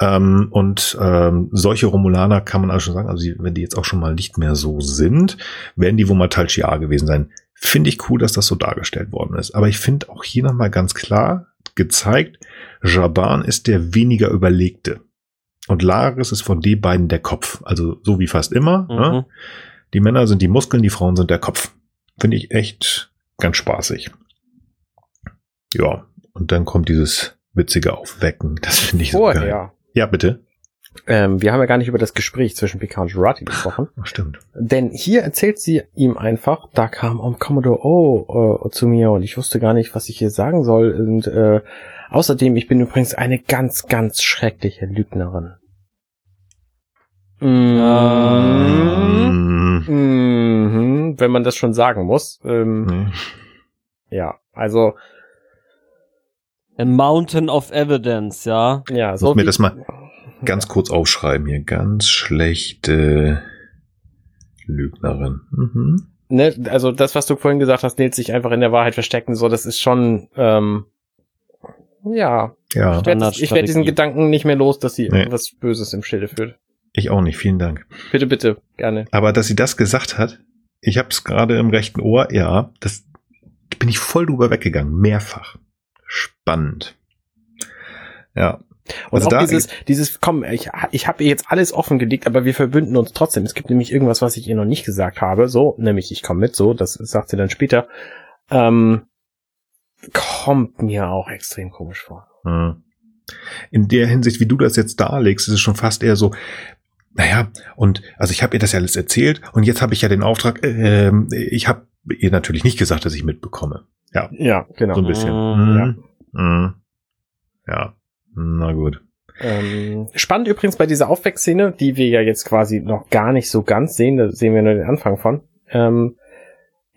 [SPEAKER 1] Ähm, und ähm, solche Romulaner kann man also schon sagen, also wenn die jetzt auch schon mal nicht mehr so sind, werden die wohl mal Tal Shiar gewesen sein. Finde ich cool, dass das so dargestellt worden ist. Aber ich finde auch hier nochmal ganz klar gezeigt, Jaban ist der weniger Überlegte. Und Laris ist von den beiden der Kopf. Also so wie fast immer. Ne? Mhm. Ne? Die Männer sind die Muskeln, die Frauen sind der Kopf. Finde ich echt ganz spaßig. Ja, und dann kommt dieses witzige Aufwecken. Das finde ich Vorher. so geil. Ja, bitte.
[SPEAKER 2] Ähm, wir haben ja gar nicht über das Gespräch zwischen Picard und Jurati gesprochen.
[SPEAKER 1] Ach, stimmt.
[SPEAKER 2] Denn hier erzählt sie ihm einfach, da kam um Commodore O äh, zu mir und ich wusste gar nicht, was ich hier sagen soll. Und äh, außerdem, ich bin übrigens eine ganz, ganz schreckliche Lügnerin. Mhm. Mhm. Wenn man das schon sagen muss. Ähm, mhm. Ja, also
[SPEAKER 3] A Mountain of Evidence, ja.
[SPEAKER 2] Ja,
[SPEAKER 1] so. Muss mir das mal ganz kurz aufschreiben hier. Ganz schlechte Lügnerin. Mhm.
[SPEAKER 2] Ne, also das, was du vorhin gesagt hast, Nils, sich einfach in der Wahrheit verstecken, so, das ist schon, ähm, ja.
[SPEAKER 1] ja.
[SPEAKER 2] Ich werde werd diesen Gedanken nicht mehr los, dass sie nee. irgendwas Böses im Schilde führt.
[SPEAKER 1] Ich auch nicht, vielen Dank.
[SPEAKER 2] Bitte, bitte, gerne.
[SPEAKER 1] Aber dass sie das gesagt hat, ich habe es gerade im rechten Ohr, ja, das bin ich voll drüber weggegangen, mehrfach spannend. Ja.
[SPEAKER 2] Und also auch dieses, dieses, komm, ich, ich habe ihr jetzt alles offengelegt, aber wir verbünden uns trotzdem. Es gibt nämlich irgendwas, was ich ihr noch nicht gesagt habe, so, nämlich ich komme mit, so, das sagt sie dann später. Ähm, kommt mir auch extrem komisch vor. Hm.
[SPEAKER 1] In der Hinsicht, wie du das jetzt darlegst, ist es schon fast eher so, naja, und also ich habe ihr das ja alles erzählt und jetzt habe ich ja den Auftrag, äh, ich habe ihr natürlich nicht gesagt, dass ich mitbekomme. Ja.
[SPEAKER 2] Ja, genau.
[SPEAKER 1] So ein bisschen. Mhm. Ja. Mhm. ja. Na gut.
[SPEAKER 2] Ähm, spannend übrigens bei dieser Aufweckszene, die wir ja jetzt quasi noch gar nicht so ganz sehen, da sehen wir nur den Anfang von. Ähm,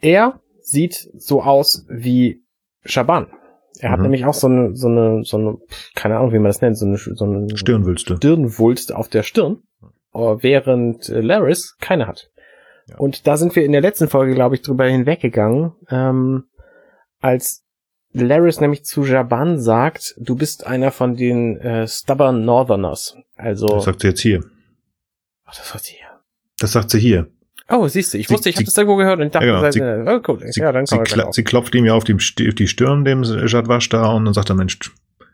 [SPEAKER 2] er sieht so aus wie Shaban. Er hat mhm. nämlich auch so eine, so eine, so eine, keine Ahnung, wie man das nennt, so eine, so eine
[SPEAKER 1] Stirnwülste.
[SPEAKER 2] Stirnwulst auf der Stirn, während Laris keine hat. Ja. Und da sind wir in der letzten Folge, glaube ich, drüber hinweggegangen, ähm, als Laris nämlich zu Jaban sagt, du bist einer von den äh, Stubborn Northerners. Also.
[SPEAKER 1] Das sagt sie jetzt hier.
[SPEAKER 2] Ach, das sagt sie hier.
[SPEAKER 1] Das sagt sie hier.
[SPEAKER 2] Oh, siehst du, ich sie, wusste, ich habe das irgendwo gehört und dachte,
[SPEAKER 1] ja, genau.
[SPEAKER 2] sie, oh, cool.
[SPEAKER 1] sie,
[SPEAKER 2] ja, dann
[SPEAKER 1] sie, kla sie klopft ihm ja auf die, auf die Stirn, dem Jadwasch da, und dann sagt er, Mensch,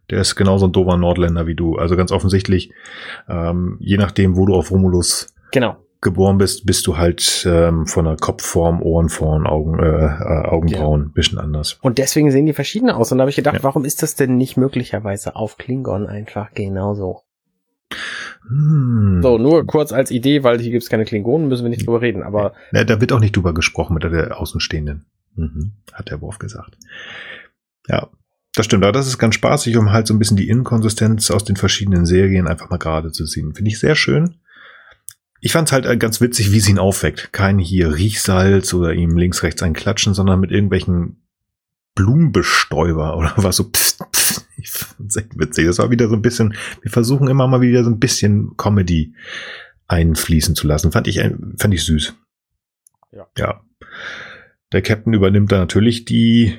[SPEAKER 1] der ist genauso ein doofer Nordländer wie du. Also ganz offensichtlich, ähm, je nachdem, wo du auf Romulus
[SPEAKER 2] genau.
[SPEAKER 1] Geboren bist, bist du halt ähm, von der Kopfform, Ohrenform, Augen, äh, äh, Augenbrauen ja. bisschen anders.
[SPEAKER 2] Und deswegen sehen die verschieden aus. Und da habe ich gedacht, ja. warum ist das denn nicht möglicherweise auf Klingon einfach genauso? Hm. So, nur kurz als Idee, weil hier gibt's keine Klingonen, müssen wir nicht drüber reden, aber.
[SPEAKER 1] Ja, da wird auch nicht drüber gesprochen mit der Außenstehenden. Mhm, hat der Wurf gesagt. Ja, das stimmt, aber das ist ganz spaßig, um halt so ein bisschen die Inkonsistenz aus den verschiedenen Serien einfach mal gerade zu ziehen. Finde ich sehr schön. Ich fand es halt äh, ganz witzig, wie sie ihn aufweckt. Kein hier Riechsalz oder ihm links, rechts ein Klatschen, sondern mit irgendwelchen Blumenbestäuber oder was so. Pff, pff. Ich fand's echt witzig. Das war wieder so ein bisschen, wir versuchen immer mal wieder so ein bisschen Comedy einfließen zu lassen. Fand ich, fand ich süß.
[SPEAKER 2] Ja.
[SPEAKER 1] Ja. Der Captain übernimmt da natürlich die,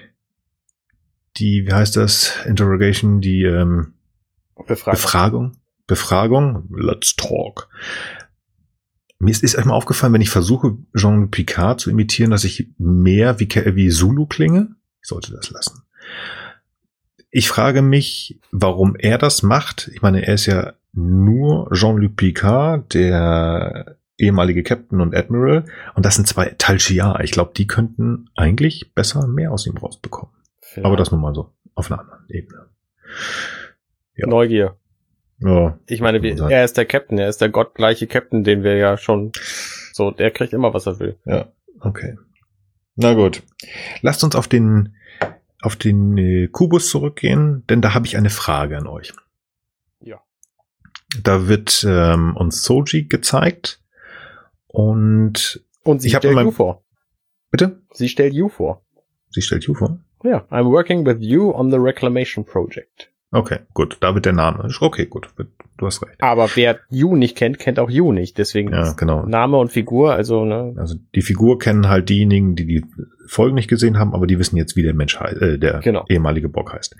[SPEAKER 1] die, wie heißt das, Interrogation, die ähm,
[SPEAKER 2] Befragung.
[SPEAKER 1] Befragung. Befragung. Let's talk. Mir ist, ist einmal aufgefallen, wenn ich versuche, Jean Picard zu imitieren, dass ich mehr wie, wie Zulu klinge. Ich sollte das lassen. Ich frage mich, warum er das macht. Ich meine, er ist ja nur Jean-Luc Picard, der ehemalige Captain und Admiral. Und das sind zwei Talchiar. Ich glaube, die könnten eigentlich besser mehr aus ihm rausbekommen. Vielleicht. Aber das nun mal so. Auf einer anderen Ebene.
[SPEAKER 2] Ja. Neugier.
[SPEAKER 1] Ja.
[SPEAKER 2] Ich meine, wir, er ist der Captain. Er ist der gottgleiche Captain, den wir ja schon so, der kriegt immer, was er will.
[SPEAKER 1] Ja. Okay. Na gut. Lasst uns auf den auf den äh, Kubus zurückgehen, denn da habe ich eine Frage an euch.
[SPEAKER 2] Ja.
[SPEAKER 1] Da wird ähm, uns Soji gezeigt und
[SPEAKER 2] und sie ich stellt You vor.
[SPEAKER 1] Bitte?
[SPEAKER 2] Sie stellt You vor.
[SPEAKER 1] Sie stellt You vor?
[SPEAKER 2] Ja, I'm working with you on the reclamation project.
[SPEAKER 1] Okay, gut, da wird der Name. Okay, gut, du hast recht.
[SPEAKER 2] Aber wer You nicht kennt, kennt auch You nicht. Deswegen
[SPEAKER 1] ja, genau.
[SPEAKER 2] Name und Figur, also ne.
[SPEAKER 1] Also die Figur kennen halt diejenigen, die die Folgen nicht gesehen haben, aber die wissen jetzt, wie der Mensch heißt, äh, der
[SPEAKER 2] genau.
[SPEAKER 1] ehemalige Bock heißt.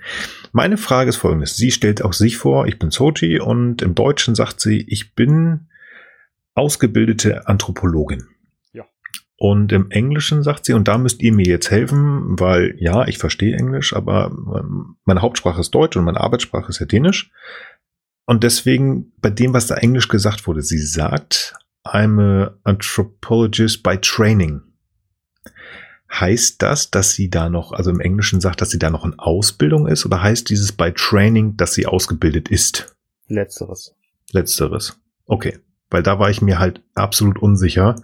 [SPEAKER 1] Meine Frage ist folgendes: Sie stellt auch sich vor, ich bin Soji und im Deutschen sagt sie, ich bin ausgebildete Anthropologin. Und im Englischen sagt sie, und da müsst ihr mir jetzt helfen, weil ja, ich verstehe Englisch, aber ähm, meine Hauptsprache ist Deutsch und meine Arbeitssprache ist ja Dänisch. Und deswegen bei dem, was da Englisch gesagt wurde, sie sagt, I'm a anthropologist by training. Heißt das, dass sie da noch, also im Englischen sagt, dass sie da noch in Ausbildung ist, oder heißt dieses by training, dass sie ausgebildet ist?
[SPEAKER 2] Letzteres.
[SPEAKER 1] Letzteres. Okay. Weil da war ich mir halt absolut unsicher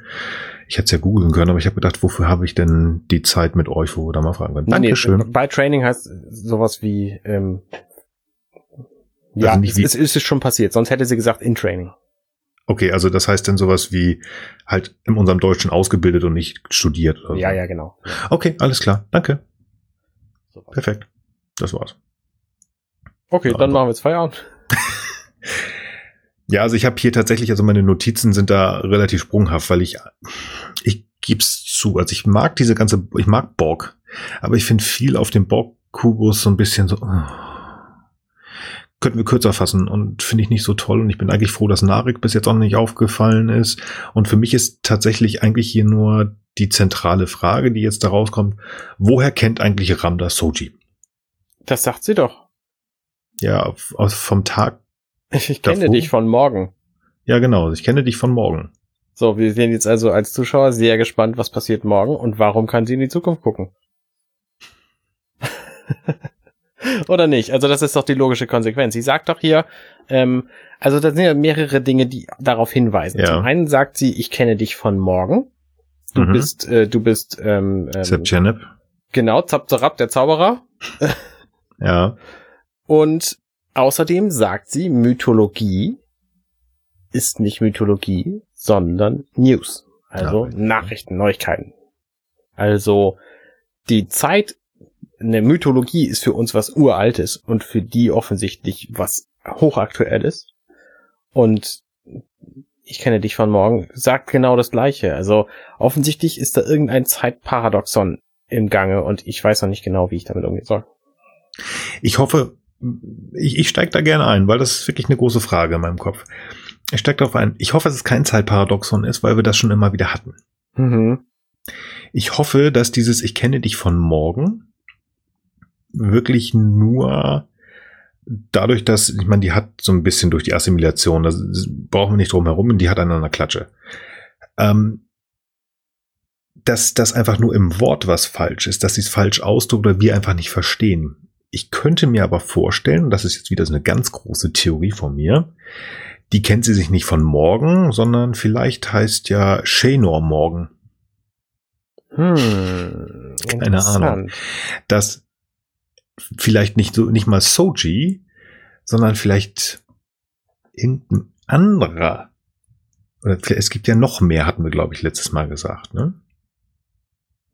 [SPEAKER 1] ich hätte es ja googeln können, aber ich habe gedacht, wofür habe ich denn die Zeit mit euch, wo wir da mal fragen können. Dankeschön. Nee,
[SPEAKER 2] bei Training heißt sowas wie, ähm, ja, also nicht wie, es, es ist schon passiert, sonst hätte sie gesagt in Training.
[SPEAKER 1] Okay, also das heißt dann sowas wie halt in unserem Deutschen ausgebildet und nicht studiert.
[SPEAKER 2] Oder ja, so. ja, genau.
[SPEAKER 1] Okay, alles klar. Danke. Super. Perfekt. Das war's.
[SPEAKER 2] Okay, dann machen wir jetzt Feierabend.
[SPEAKER 1] Ja, also ich habe hier tatsächlich, also meine Notizen sind da relativ sprunghaft, weil ich, ich gib's zu, also ich mag diese ganze, ich mag Borg, aber ich finde viel auf dem Borg-Kubus so ein bisschen so, oh, könnten wir kürzer fassen und finde ich nicht so toll und ich bin eigentlich froh, dass Narik bis jetzt auch nicht aufgefallen ist und für mich ist tatsächlich eigentlich hier nur die zentrale Frage, die jetzt da rauskommt, woher kennt eigentlich Ramda Soji?
[SPEAKER 2] Das sagt sie doch.
[SPEAKER 1] Ja, vom Tag
[SPEAKER 2] ich kenne davor. dich von morgen.
[SPEAKER 1] Ja, genau. Ich kenne dich von morgen.
[SPEAKER 2] So, wir sind jetzt also als Zuschauer sehr gespannt, was passiert morgen und warum kann sie in die Zukunft gucken. Oder nicht? Also das ist doch die logische Konsequenz. Sie sagt doch hier, ähm, also da sind ja mehrere Dinge, die darauf hinweisen.
[SPEAKER 1] Ja.
[SPEAKER 2] Zum einen sagt sie, ich kenne dich von morgen. Du mhm. bist, äh, du bist, ähm,
[SPEAKER 1] ähm
[SPEAKER 2] Genau, Zapzarab, der Zauberer.
[SPEAKER 1] ja.
[SPEAKER 2] Und Außerdem sagt sie, Mythologie ist nicht Mythologie, sondern News. Also Nachrichten, Nachrichten Neuigkeiten. Also die Zeit, eine Mythologie ist für uns was Uraltes und für die offensichtlich was hochaktuelles. Und ich kenne dich von morgen, sagt genau das Gleiche. Also offensichtlich ist da irgendein Zeitparadoxon im Gange und ich weiß noch nicht genau, wie ich damit umgehen soll.
[SPEAKER 1] Ich hoffe, ich, ich steige da gerne ein, weil das ist wirklich eine große Frage in meinem Kopf. Ich steige darauf ein. Ich hoffe, dass es kein Zeitparadoxon ist, weil wir das schon immer wieder hatten. Mhm. Ich hoffe, dass dieses Ich kenne dich von morgen wirklich nur dadurch, dass, ich meine, die hat so ein bisschen durch die Assimilation, da brauchen wir nicht drum herum, die hat an einer Klatsche. Ähm, dass das einfach nur im Wort was falsch ist, dass sie es falsch ausdrückt oder wir einfach nicht verstehen. Ich könnte mir aber vorstellen, das ist jetzt wieder so eine ganz große Theorie von mir, die kennt sie sich nicht von morgen, sondern vielleicht heißt ja Shanor morgen. Hm, Keine Ahnung. Dass vielleicht nicht so, nicht mal Soji, sondern vielleicht irgendein anderer. Oder es gibt ja noch mehr, hatten wir, glaube ich, letztes Mal gesagt, ne?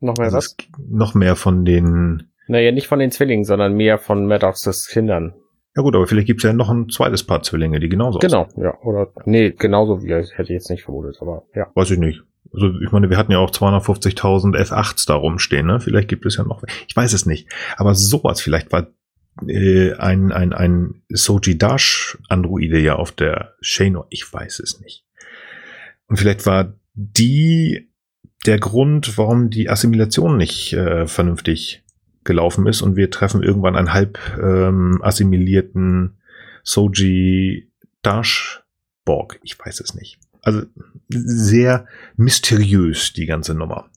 [SPEAKER 2] Noch mehr also was?
[SPEAKER 1] Noch mehr von den.
[SPEAKER 2] Naja, nicht von den Zwillingen, sondern mehr von Maddoxes Kindern.
[SPEAKER 1] Ja gut, aber vielleicht gibt es ja noch ein zweites Paar Zwillinge, die genauso
[SPEAKER 2] Genau, aussehen. ja. Oder nee, genauso wie hätte ich jetzt nicht vermutet, aber ja.
[SPEAKER 1] Weiß ich nicht. Also ich meine, wir hatten ja auch 250.000 F8s da rumstehen, ne? Vielleicht gibt es ja noch. Ich weiß es nicht. Aber sowas, vielleicht war äh, ein, ein, ein Soji Dash Androide ja auf der Shano. Ich weiß es nicht. Und vielleicht war die der Grund, warum die Assimilation nicht äh, vernünftig gelaufen ist und wir treffen irgendwann einen halb ähm, assimilierten Soji Dash Borg. Ich weiß es nicht. Also sehr mysteriös, die ganze Nummer.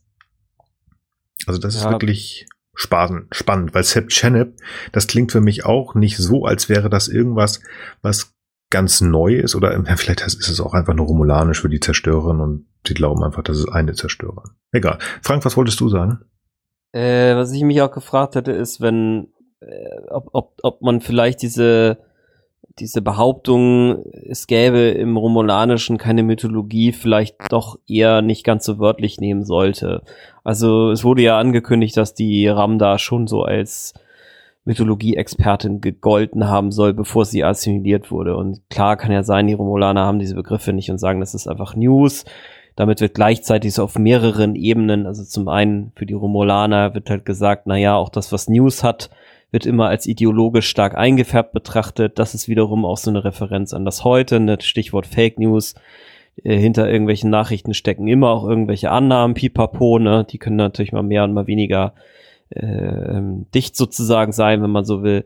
[SPEAKER 1] Also das ja. ist wirklich spannend, spannend, weil Seb Chenep, das klingt für mich auch nicht so, als wäre das irgendwas, was ganz neu ist oder ja, vielleicht ist es auch einfach nur romulanisch für die Zerstörerin und die glauben einfach, das ist eine Zerstörerin. Egal. Frank, was wolltest du sagen?
[SPEAKER 3] Äh, was ich mich auch gefragt hätte, ist, wenn, äh, ob, ob, ob man vielleicht diese diese Behauptung, es gäbe im Romulanischen keine Mythologie, vielleicht doch eher nicht ganz so wörtlich nehmen sollte. Also es wurde ja angekündigt, dass die Ramda schon so als Mythologie-Expertin gegolten haben soll, bevor sie assimiliert wurde. Und klar kann ja sein, die Romulaner haben diese Begriffe nicht und sagen, das ist einfach News. Damit wird gleichzeitig so auf mehreren Ebenen, also zum einen für die Romulaner wird halt gesagt, na ja, auch das, was News hat, wird immer als ideologisch stark eingefärbt betrachtet. Das ist wiederum auch so eine Referenz an das Heute, ne? Stichwort Fake News. Äh, hinter irgendwelchen Nachrichten stecken immer auch irgendwelche Annahmen, pipapo, ne? Die können natürlich mal mehr und mal weniger äh, dicht sozusagen sein, wenn man so will.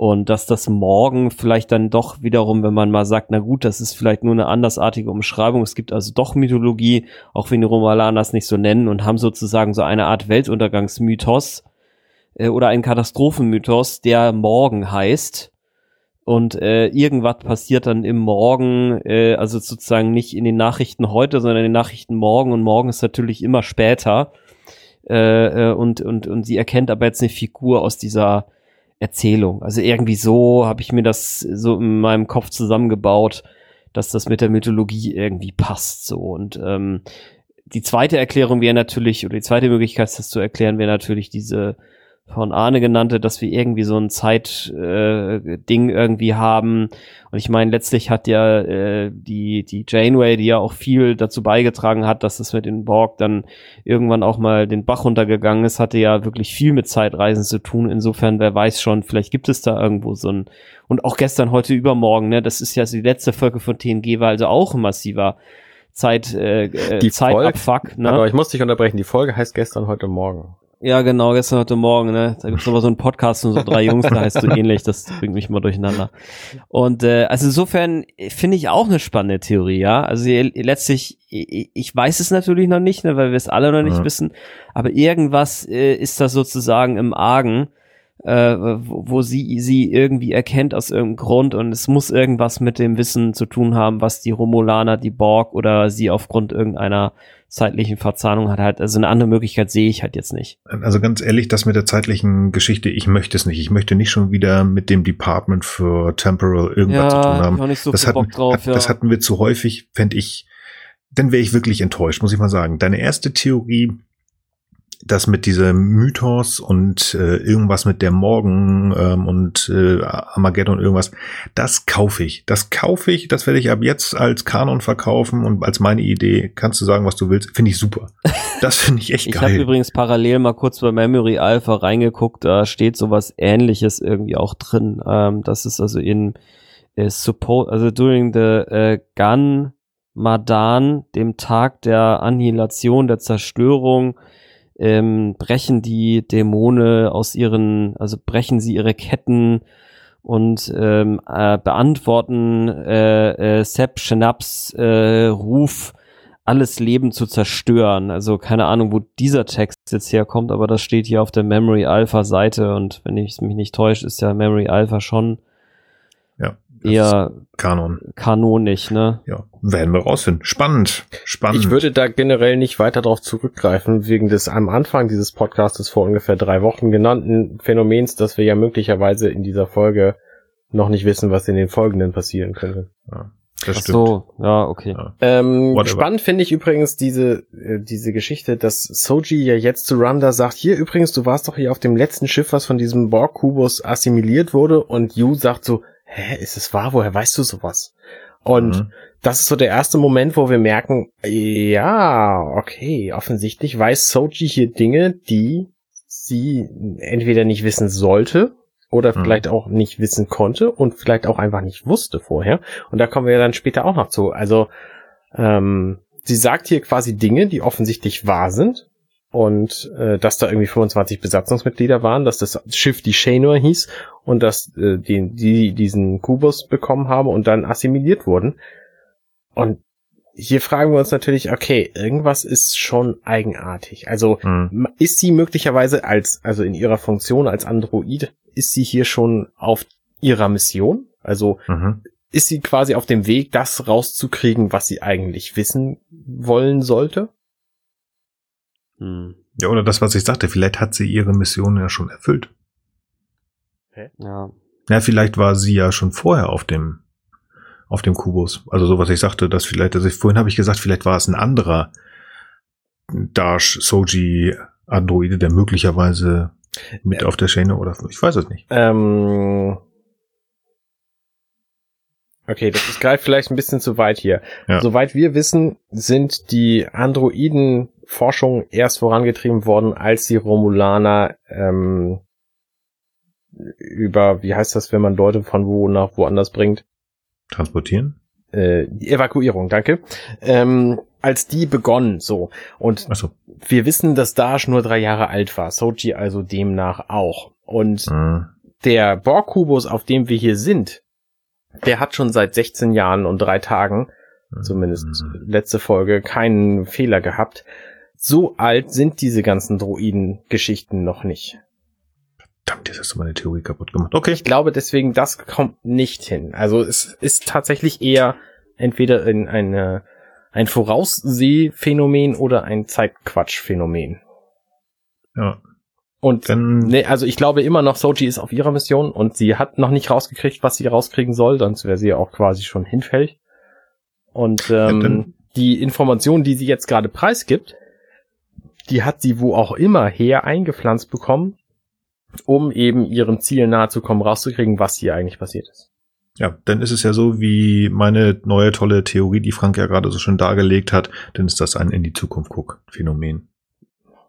[SPEAKER 3] Und dass das morgen vielleicht dann doch wiederum, wenn man mal sagt, na gut, das ist vielleicht nur eine andersartige Umschreibung, es gibt also doch Mythologie, auch wenn die Romulaner das nicht so nennen und haben sozusagen so eine Art Weltuntergangsmythos, äh, oder ein Katastrophenmythos, der Morgen heißt. Und äh, irgendwas passiert dann im Morgen, äh, also sozusagen nicht in den Nachrichten heute, sondern in den Nachrichten morgen. Und morgen ist natürlich immer später. Äh, äh, und, und, und sie erkennt aber jetzt eine Figur aus dieser Erzählung. Also irgendwie so habe ich mir das so in meinem Kopf zusammengebaut, dass das mit der Mythologie irgendwie passt. So und ähm, die zweite Erklärung wäre natürlich, oder die zweite Möglichkeit, das zu erklären, wäre natürlich diese von Arne genannte, dass wir irgendwie so ein Zeitding äh, irgendwie haben. Und ich meine, letztlich hat ja äh, die, die Janeway, die ja auch viel dazu beigetragen hat, dass es mit den Borg dann irgendwann auch mal den Bach runtergegangen ist, hatte ja wirklich viel mit Zeitreisen zu tun. Insofern, wer weiß schon, vielleicht gibt es da irgendwo so ein, und auch gestern, heute, übermorgen, ne, das ist ja die letzte Folge von TNG, war also auch ein massiver Zeit, äh,
[SPEAKER 2] die Zeitabfuck. Ne? Aber ich muss dich unterbrechen, die Folge heißt gestern, heute Morgen.
[SPEAKER 3] Ja, genau, gestern heute Morgen, ne? Da gibt's aber so einen Podcast von so drei Jungs, da heißt so ähnlich, das bringt mich mal durcheinander. Und äh, also insofern finde ich auch eine spannende Theorie, ja. Also letztlich, ich, weiß es natürlich noch nicht, ne, weil wir es alle noch nicht ja. wissen, aber irgendwas äh, ist da sozusagen im Argen, äh, wo, wo sie sie irgendwie erkennt aus irgendeinem Grund und es muss irgendwas mit dem Wissen zu tun haben, was die Romulaner, die Borg oder sie aufgrund irgendeiner zeitlichen Verzahnung hat halt, also eine andere Möglichkeit sehe ich halt jetzt nicht.
[SPEAKER 1] Also ganz ehrlich, das mit der zeitlichen Geschichte, ich möchte es nicht. Ich möchte nicht schon wieder mit dem Department für Temporal irgendwas ja, zu tun haben. Nicht so das, hatten, drauf, ja. das hatten wir zu häufig, fände ich, dann wäre ich wirklich enttäuscht, muss ich mal sagen. Deine erste Theorie das mit diesem Mythos und äh, irgendwas mit der Morgen ähm, und äh, Armageddon irgendwas, das kaufe ich. Das kaufe ich, das werde ich ab jetzt als Kanon verkaufen und als meine Idee. Kannst du sagen, was du willst? Finde ich super. Das finde ich echt
[SPEAKER 3] ich
[SPEAKER 1] geil.
[SPEAKER 3] Ich habe übrigens parallel mal kurz bei Memory Alpha reingeguckt, da steht sowas ähnliches irgendwie auch drin. Ähm, das ist also in äh, support, also during the äh, Gun Madan, dem Tag der Annihilation, der Zerstörung, ähm, brechen die Dämonen aus ihren, also brechen sie ihre Ketten und ähm, äh, beantworten äh, äh, Sepp Schnaps äh, Ruf, alles Leben zu zerstören. Also keine Ahnung, wo dieser Text jetzt herkommt, aber das steht hier auf der Memory Alpha Seite und wenn ich mich nicht täusche, ist ja Memory Alpha schon
[SPEAKER 1] ja,
[SPEAKER 3] eher
[SPEAKER 1] Kanon.
[SPEAKER 3] kanonisch, ne?
[SPEAKER 1] Ja, werden wir rausfinden. Spannend, spannend.
[SPEAKER 2] Ich würde da generell nicht weiter darauf zurückgreifen, wegen des am Anfang dieses Podcastes vor ungefähr drei Wochen genannten Phänomens, dass wir ja möglicherweise in dieser Folge noch nicht wissen, was in den folgenden passieren könnte.
[SPEAKER 1] Ja, das
[SPEAKER 3] Ach
[SPEAKER 1] stimmt.
[SPEAKER 3] so, ja, okay.
[SPEAKER 1] Ja.
[SPEAKER 2] Ähm,
[SPEAKER 1] Whatever.
[SPEAKER 2] spannend finde ich übrigens diese, äh, diese Geschichte, dass Soji ja jetzt zu Randa sagt, hier übrigens, du warst doch hier auf dem letzten Schiff, was von diesem Borg-Kubus assimiliert wurde und Yu sagt so, hä, ist es wahr? Woher weißt du sowas? Und
[SPEAKER 1] Mhm.
[SPEAKER 2] das ist so der erste Moment, wo wir merken, ja, okay, offensichtlich weiß Soji hier Dinge, die sie entweder nicht wissen sollte oder
[SPEAKER 1] Mhm.
[SPEAKER 2] vielleicht auch nicht wissen konnte und vielleicht auch einfach nicht wusste vorher. Und da kommen wir dann später auch noch zu. Also ähm, sie sagt hier quasi Dinge, die offensichtlich wahr sind. Und äh, dass da irgendwie 25 Besatzungsmitglieder waren, dass das Schiff die Shanor hieß und dass äh, die, die diesen Kubus bekommen haben und dann assimiliert wurden. Und hier fragen wir uns natürlich, okay, irgendwas ist schon eigenartig. Also
[SPEAKER 1] Mhm.
[SPEAKER 2] ist sie möglicherweise als, also in ihrer Funktion als Android, ist sie hier schon auf ihrer Mission? Also
[SPEAKER 1] Mhm.
[SPEAKER 2] ist sie quasi auf dem Weg, das rauszukriegen, was sie eigentlich wissen wollen sollte?
[SPEAKER 3] Hm.
[SPEAKER 1] Ja, oder das, was ich sagte, vielleicht hat sie ihre Mission ja schon erfüllt.
[SPEAKER 3] Ja.
[SPEAKER 1] Ja, vielleicht war sie ja schon vorher auf dem auf dem Kubus. Also so was ich sagte, dass vielleicht, also ich, vorhin habe ich gesagt, vielleicht war es ein anderer Dash Soji Androide, der möglicherweise mit
[SPEAKER 2] Ja.
[SPEAKER 1] auf der Schiene oder ich weiß es nicht.
[SPEAKER 2] Ähm okay, das ist greift vielleicht ein bisschen zu weit hier.
[SPEAKER 1] Ja.
[SPEAKER 2] Soweit wir wissen, sind die Androiden-Forschungen erst vorangetrieben worden, als die Romulaner ähm, über, wie heißt das, wenn man Leute von wo nach woanders bringt?
[SPEAKER 1] Transportieren?
[SPEAKER 2] Äh, die Evakuierung, danke. Ähm, als die begonnen, so. Und
[SPEAKER 1] Achso.
[SPEAKER 2] wir wissen, dass Dash nur drei Jahre alt war, Soji also demnach auch. Und
[SPEAKER 1] Mhm.
[SPEAKER 2] der Borg-Kubus, auf dem wir hier sind, der hat schon seit 16 Jahren und drei Tagen, zumindest
[SPEAKER 1] Mhm.
[SPEAKER 2] letzte Folge, keinen Fehler gehabt. So alt sind diese ganzen Droiden-Geschichten noch nicht.
[SPEAKER 1] Verdammt, jetzt hast du meine Theorie kaputt gemacht. Okay.
[SPEAKER 2] Ich glaube deswegen, das kommt nicht hin. Also es ist tatsächlich eher entweder in eine, ein Voraussehphänomen oder ein Zeitquatschphänomen.
[SPEAKER 1] Ja.
[SPEAKER 2] Und
[SPEAKER 1] Dann
[SPEAKER 2] Nee, also ich glaube immer noch, Soji ist auf ihrer Mission und sie hat noch nicht rausgekriegt, was sie rauskriegen soll, sonst wäre sie ja auch quasi schon hinfällig. Und ähm,
[SPEAKER 1] dann-
[SPEAKER 2] die Information, die sie jetzt gerade preisgibt, die hat sie wo auch immer her eingepflanzt bekommen, um eben ihrem Ziel nahe zu kommen, rauszukriegen, was hier eigentlich passiert ist.
[SPEAKER 1] Ja, dann ist es ja so wie meine neue tolle Theorie, die Frank ja gerade so schön dargelegt hat, dann ist das ein in die Zukunft guck Phänomen.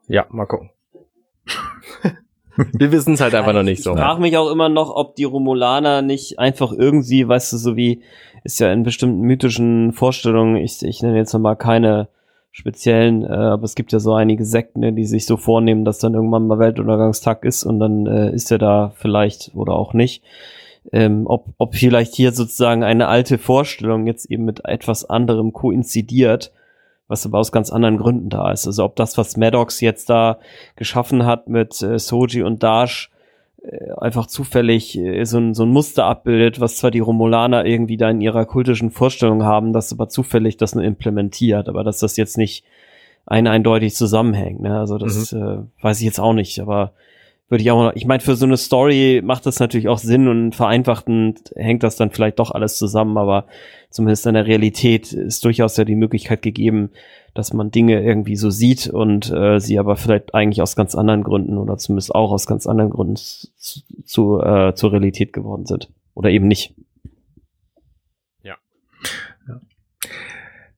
[SPEAKER 2] Ja, mal gucken. Wir wissen es halt einfach noch nicht
[SPEAKER 3] Ich
[SPEAKER 2] so.
[SPEAKER 3] frage mich auch immer noch, ob die Romulaner nicht einfach irgendwie, weißt du, so wie ist ja in bestimmten mythischen Vorstellungen, ich, ich nenne jetzt nochmal keine speziellen, äh, aber es gibt ja so einige Sekten, ne, die sich so vornehmen, dass dann irgendwann mal Weltuntergangstag ist und dann äh, ist er da vielleicht oder auch nicht. Ähm, ob, ob vielleicht hier sozusagen eine alte Vorstellung jetzt eben mit etwas anderem koinzidiert, was aber aus ganz anderen Gründen da ist. Also ob das, was Maddox jetzt da geschaffen hat mit äh, Soji und Dash, einfach zufällig äh, so, ein, so ein Muster abbildet, was zwar die Romulaner irgendwie da in ihrer kultischen Vorstellung haben, das aber zufällig das nur implementiert, aber dass das jetzt nicht ein eindeutig zusammenhängt. Ne? Also das äh, weiß ich jetzt auch nicht, aber würde ich auch, ich meine, für so eine Story macht das natürlich auch Sinn und vereinfachtend hängt das dann vielleicht doch alles zusammen, aber zumindest in der Realität ist durchaus ja die Möglichkeit gegeben, dass man Dinge irgendwie so sieht und äh, sie aber vielleicht eigentlich aus ganz anderen Gründen oder zumindest auch aus ganz anderen Gründen zu, zu äh, zur Realität geworden sind. Oder eben nicht.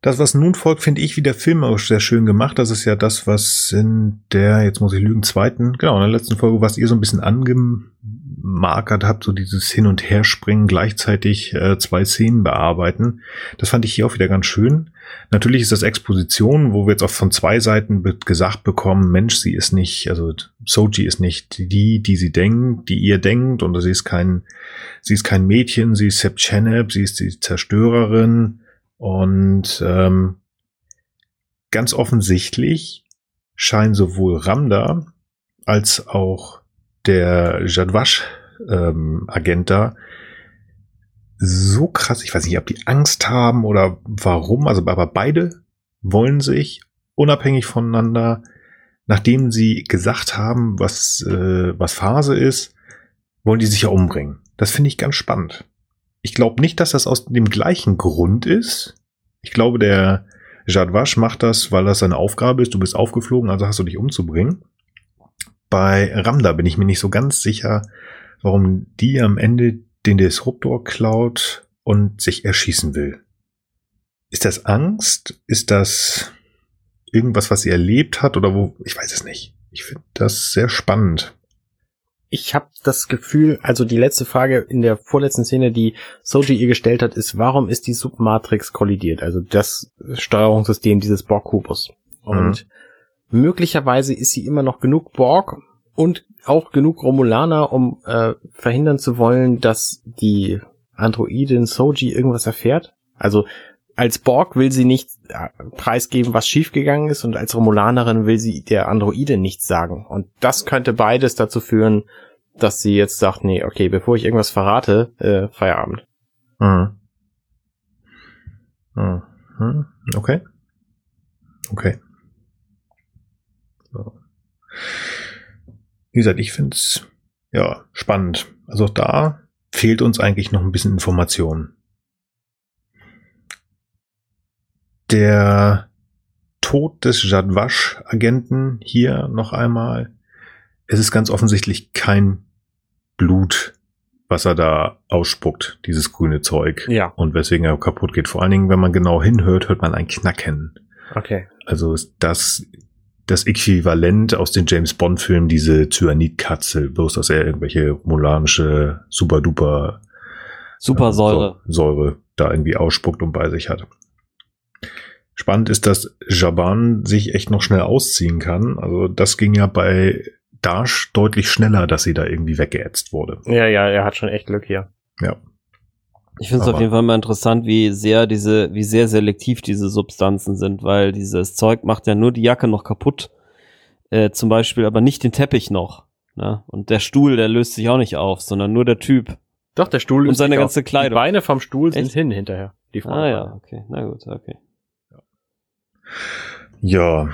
[SPEAKER 1] Das, was nun folgt, finde ich wieder filmerisch sehr schön gemacht. Das ist ja das, was in der, jetzt muss ich lügen, zweiten, genau, in der letzten Folge, was ihr so ein bisschen angemarkert habt, so dieses Hin- und Herspringen, gleichzeitig äh, zwei Szenen bearbeiten. Das fand ich hier auch wieder ganz schön. Natürlich ist das Exposition, wo wir jetzt auch von zwei Seiten gesagt bekommen, Mensch, sie ist nicht, also Soji ist nicht die, die sie denkt, die ihr denkt, und sie ist kein, sie ist kein Mädchen, sie ist Seb Cheneb, sie ist die Zerstörerin. Und ähm, ganz offensichtlich scheinen sowohl Ramda als auch der Jadwash-Agent ähm, da so krass, ich weiß nicht, ob die Angst haben oder warum, also aber beide wollen sich unabhängig voneinander, nachdem sie gesagt haben, was, äh, was Phase ist, wollen die sich ja umbringen. Das finde ich ganz spannend. Ich glaube nicht, dass das aus dem gleichen Grund ist. Ich glaube, der Jadwash macht das, weil das seine Aufgabe ist. Du bist aufgeflogen, also hast du dich umzubringen. Bei Ramda bin ich mir nicht so ganz sicher, warum die am Ende den Disruptor klaut und sich erschießen will. Ist das Angst? Ist das irgendwas, was sie erlebt hat oder wo? Ich weiß es nicht. Ich finde das sehr spannend
[SPEAKER 2] ich habe das Gefühl, also die letzte Frage in der vorletzten Szene, die Soji ihr gestellt hat, ist, warum ist die Submatrix kollidiert? Also das Steuerungssystem dieses Borg-Kubus. Und mhm. möglicherweise ist sie immer noch genug Borg und auch genug Romulaner, um äh, verhindern zu wollen, dass die Androidin Soji irgendwas erfährt. Also als Borg will sie nicht äh, preisgeben, was schiefgegangen ist, und als Romulanerin will sie der Androide nichts sagen. Und das könnte beides dazu führen, dass sie jetzt sagt, nee, okay, bevor ich irgendwas verrate, äh, Feierabend.
[SPEAKER 1] Mhm. Mhm. Okay. Okay. So. Wie gesagt, ich finde es ja spannend. Also da fehlt uns eigentlich noch ein bisschen Information. Der Tod des Jadwash-Agenten hier noch einmal. Es ist ganz offensichtlich kein Blut, was er da ausspuckt, dieses grüne Zeug.
[SPEAKER 2] Ja.
[SPEAKER 1] Und weswegen er kaputt geht. Vor allen Dingen, wenn man genau hinhört, hört man ein Knacken.
[SPEAKER 2] Okay.
[SPEAKER 1] Also ist das das Äquivalent aus den James Bond Filmen, diese Cyanidkatze, bloß dass er irgendwelche molanische super duper
[SPEAKER 3] Supersäure
[SPEAKER 1] äh, Säure da irgendwie ausspuckt und bei sich hat. Spannend ist, dass Jaban sich echt noch schnell ausziehen kann. Also das ging ja bei Dash deutlich schneller, dass sie da irgendwie weggeätzt wurde.
[SPEAKER 2] Ja, ja, er hat schon echt Glück hier.
[SPEAKER 1] Ja.
[SPEAKER 3] Ich finde es auf jeden Fall mal interessant, wie sehr diese, wie sehr selektiv diese Substanzen sind, weil dieses Zeug macht ja nur die Jacke noch kaputt, äh, zum Beispiel, aber nicht den Teppich noch. Ne? Und der Stuhl, der löst sich auch nicht auf, sondern nur der Typ.
[SPEAKER 2] Doch, der Stuhl
[SPEAKER 3] und seine ganze Kleidung. Die
[SPEAKER 2] Beine vom Stuhl Echt? sind hin hinterher.
[SPEAKER 3] Die ah ja, okay, na gut, okay.
[SPEAKER 1] Ja.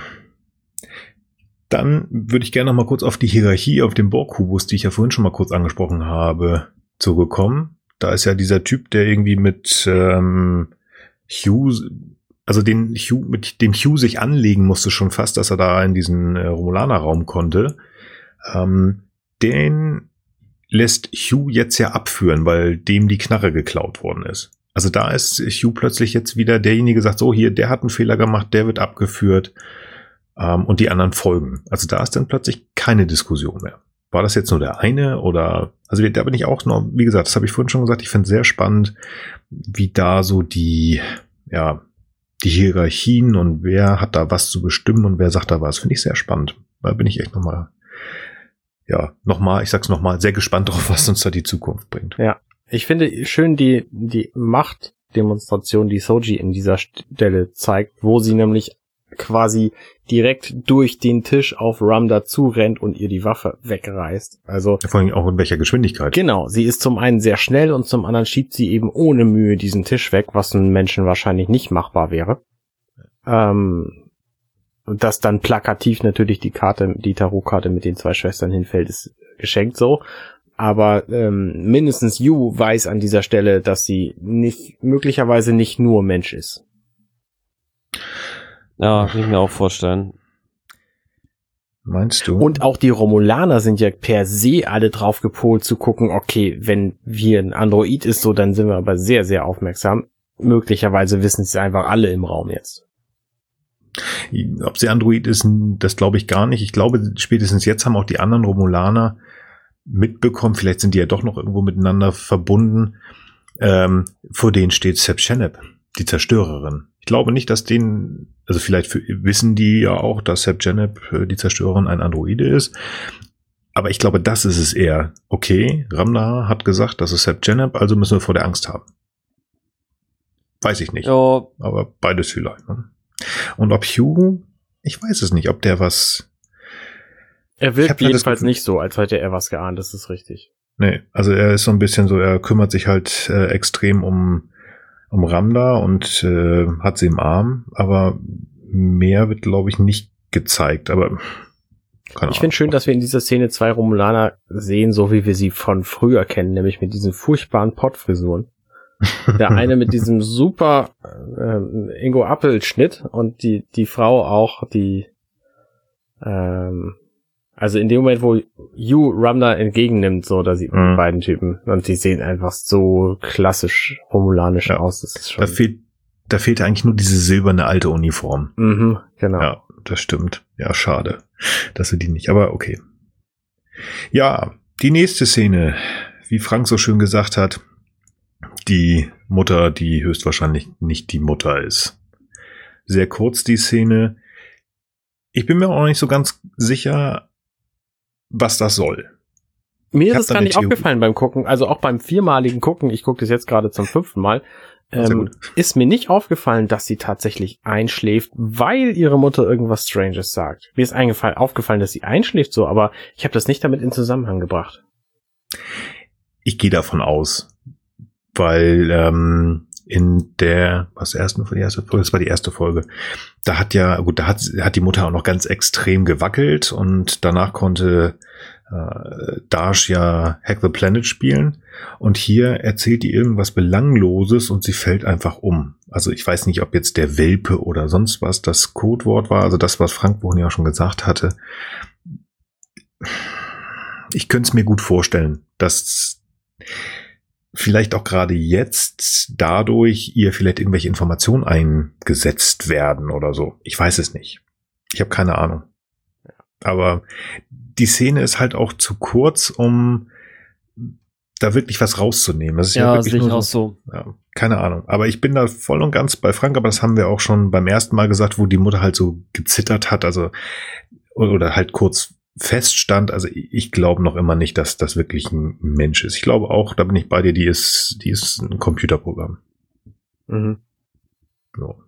[SPEAKER 1] Dann würde ich gerne noch mal kurz auf die Hierarchie auf dem Borg-Kubus, die ich ja vorhin schon mal kurz angesprochen habe, zurückkommen. Da ist ja dieser Typ, der irgendwie mit ähm, Hugh, also den Hugh, mit dem Hugh sich anlegen musste schon fast, dass er da in diesen äh, Romulaner-Raum konnte. Ähm, den lässt Hugh jetzt ja abführen, weil dem die Knarre geklaut worden ist. Also da ist Hugh plötzlich jetzt wieder derjenige, sagt so, hier, der hat einen Fehler gemacht, der wird abgeführt ähm, und die anderen folgen. Also da ist dann plötzlich keine Diskussion mehr. War das jetzt nur der eine oder, also da bin ich auch noch, wie gesagt, das habe ich vorhin schon gesagt, ich finde sehr spannend, wie da so die, ja, die Hierarchien und wer hat da was zu bestimmen und wer sagt da was, finde ich sehr spannend. Da bin ich echt nochmal, ja, nochmal, ich sag's nochmal, sehr gespannt darauf, was uns da die Zukunft bringt.
[SPEAKER 2] Ja, ich finde schön die, die Machtdemonstration, die Soji in dieser Stelle zeigt, wo sie nämlich quasi direkt durch den Tisch auf Ramda zurennt und ihr die Waffe wegreißt. Also
[SPEAKER 1] vor allem auch in welcher Geschwindigkeit.
[SPEAKER 2] Genau, sie ist zum einen sehr schnell und zum anderen schiebt sie eben ohne Mühe diesen Tisch weg, was einem Menschen wahrscheinlich nicht machbar wäre. Ähm, und dass dann plakativ natürlich die Karte, die Tarotkarte mit den zwei Schwestern hinfällt, ist geschenkt so aber ähm, mindestens Yu weiß an dieser Stelle, dass sie nicht möglicherweise nicht nur Mensch ist.
[SPEAKER 3] Ja, kann ich mir auch vorstellen.
[SPEAKER 1] Meinst du?
[SPEAKER 2] Und auch die Romulaner sind ja per se alle drauf gepolt zu gucken, okay, wenn wir ein Android ist, so, dann sind wir aber sehr, sehr aufmerksam. Möglicherweise wissen es einfach alle im Raum jetzt.
[SPEAKER 1] Ob sie Android ist, das glaube ich gar nicht. Ich glaube, spätestens jetzt haben auch die anderen Romulaner mitbekommen, vielleicht sind die ja doch noch irgendwo miteinander verbunden. Ähm, vor denen steht Seb Shenep, die Zerstörerin. Ich glaube nicht, dass denen, also vielleicht für, wissen die ja auch, dass Seb Genep, äh, die Zerstörerin, ein Androide ist. Aber ich glaube, das ist es eher. Okay, Ramda hat gesagt, das ist Seb Genep, also müssen wir vor der Angst haben. Weiß ich nicht.
[SPEAKER 3] Ja.
[SPEAKER 1] Aber beides vielleicht. Ne? Und ob Hugh, ich weiß es nicht, ob der was.
[SPEAKER 2] Er wirkt jedenfalls nicht so, als hätte er was geahnt, das ist richtig.
[SPEAKER 1] Nee, also er ist so ein bisschen so, er kümmert sich halt äh, extrem um, um Ramda und äh, hat sie im Arm, aber mehr wird, glaube ich, nicht gezeigt, aber
[SPEAKER 2] ich finde schön, dass wir in dieser Szene zwei Romulaner sehen, so wie wir sie von früher kennen, nämlich mit diesen furchtbaren Pottfrisuren. Der eine mit diesem super äh, Ingo Appel Schnitt und die die Frau auch die ähm, also in dem Moment, wo Yu Ramda entgegennimmt, so da sieht man mhm. die beiden Typen und die sehen einfach so klassisch romulanisch ja. aus. Das ist schon
[SPEAKER 1] da fehlt da fehlt eigentlich nur diese silberne alte Uniform.
[SPEAKER 2] Mhm, genau.
[SPEAKER 1] Ja, das stimmt. Ja, schade, dass wir die nicht. Aber okay. Ja, die nächste Szene, wie Frank so schön gesagt hat, die Mutter, die höchstwahrscheinlich nicht die Mutter ist. Sehr kurz die Szene. Ich bin mir auch nicht so ganz sicher, was das soll.
[SPEAKER 2] Mir ist es gar nicht Theorie. aufgefallen beim Gucken, also auch beim viermaligen Gucken, ich gucke das jetzt gerade zum fünften Mal, ähm, ist mir nicht aufgefallen, dass sie tatsächlich einschläft, weil ihre Mutter irgendwas Stranges sagt. Mir ist eingefallen, aufgefallen, dass sie einschläft so, aber ich habe das nicht damit in Zusammenhang gebracht.
[SPEAKER 1] Ich gehe davon aus, weil ähm, in der, was ersten die erste Folge, das war die erste Folge. Da hat ja, gut, da hat, hat die Mutter auch noch ganz extrem gewackelt und danach konnte äh, Dash ja Hack the Planet spielen. Und hier erzählt die irgendwas Belangloses und sie fällt einfach um. Also ich weiß nicht, ob jetzt der Welpe oder sonst was das Codewort war, also das, was Frank vorhin ja schon gesagt hatte. Ich könnte es mir gut vorstellen, dass vielleicht auch gerade jetzt dadurch ihr vielleicht irgendwelche Informationen eingesetzt werden oder so. Ich weiß es nicht. Ich habe keine Ahnung. Aber die Szene ist halt auch zu kurz, um da wirklich was rauszunehmen. Das ist ja, ja
[SPEAKER 3] sehe ich auch so.
[SPEAKER 1] Ja, keine Ahnung. Aber ich bin da voll und ganz bei Frank, aber das haben wir auch schon beim ersten Mal gesagt, wo die Mutter halt so gezittert hat, also oder halt kurz feststand. Also ich glaube noch immer nicht, dass das wirklich ein Mensch ist. Ich glaube auch, da bin ich bei dir, die ist, die ist ein Computerprogramm. Mhm.
[SPEAKER 2] So.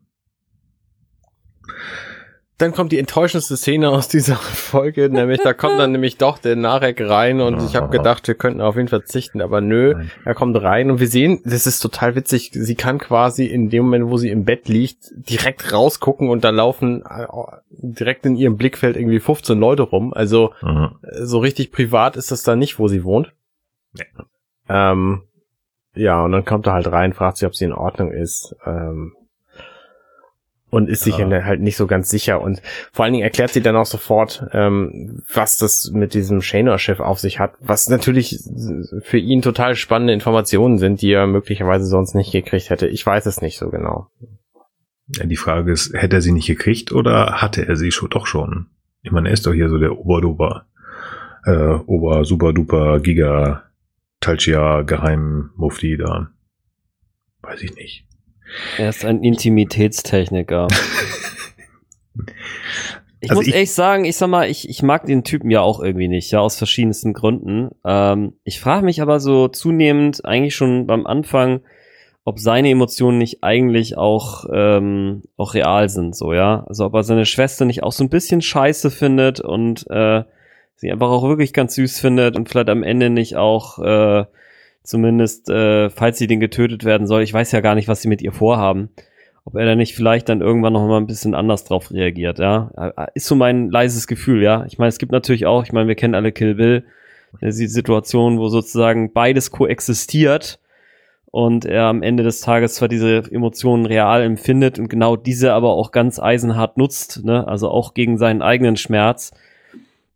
[SPEAKER 2] Dann kommt die enttäuschendste Szene aus dieser Folge, nämlich da kommt dann nämlich doch der Narek rein und ich habe gedacht, wir könnten auf ihn verzichten, aber nö, er kommt rein und wir sehen, das ist total witzig, sie kann quasi in dem Moment, wo sie im Bett liegt, direkt rausgucken und da laufen äh, direkt in ihrem Blickfeld irgendwie 15 Leute rum, also mhm. so richtig privat ist das da nicht, wo sie wohnt. Nee. Ähm, ja, und dann kommt er halt rein, fragt sie, ob sie in Ordnung ist. Ähm, und ist sich ja. halt nicht so ganz sicher. Und vor allen Dingen erklärt sie dann auch sofort, ähm, was das mit diesem Shanor-Schiff auf sich hat, was natürlich für ihn total spannende Informationen sind, die er möglicherweise sonst nicht gekriegt hätte. Ich weiß es nicht so genau.
[SPEAKER 1] Ja, die Frage ist, hätte er sie nicht gekriegt oder hatte er sie schon doch schon? Ich meine, er ist doch hier so der Oberduper, äh, Ober, Super Duper, Giga, Talchia, Geheim, Mufti da. Weiß ich nicht.
[SPEAKER 3] Er ist ein Intimitätstechniker. Ich also muss ich, ehrlich sagen, ich sag mal, ich, ich mag den Typen ja auch irgendwie nicht, ja, aus verschiedensten Gründen. Ähm, ich frage mich aber so zunehmend, eigentlich schon beim Anfang, ob seine Emotionen nicht eigentlich auch, ähm, auch real sind, so, ja. Also ob er seine Schwester nicht auch so ein bisschen scheiße findet und äh, sie einfach auch wirklich ganz süß findet und vielleicht am Ende nicht auch äh, Zumindest, äh, falls sie den getötet werden soll. Ich weiß ja gar nicht, was sie mit ihr vorhaben. Ob er da nicht vielleicht dann irgendwann noch mal ein bisschen anders drauf reagiert, ja. Ist so mein leises Gefühl, ja. Ich meine, es gibt natürlich auch, ich meine, wir kennen alle Kill Bill, die Situation, wo sozusagen beides koexistiert und er am Ende des Tages zwar diese Emotionen real empfindet und genau diese aber auch ganz eisenhart nutzt, ne? also auch gegen seinen eigenen Schmerz.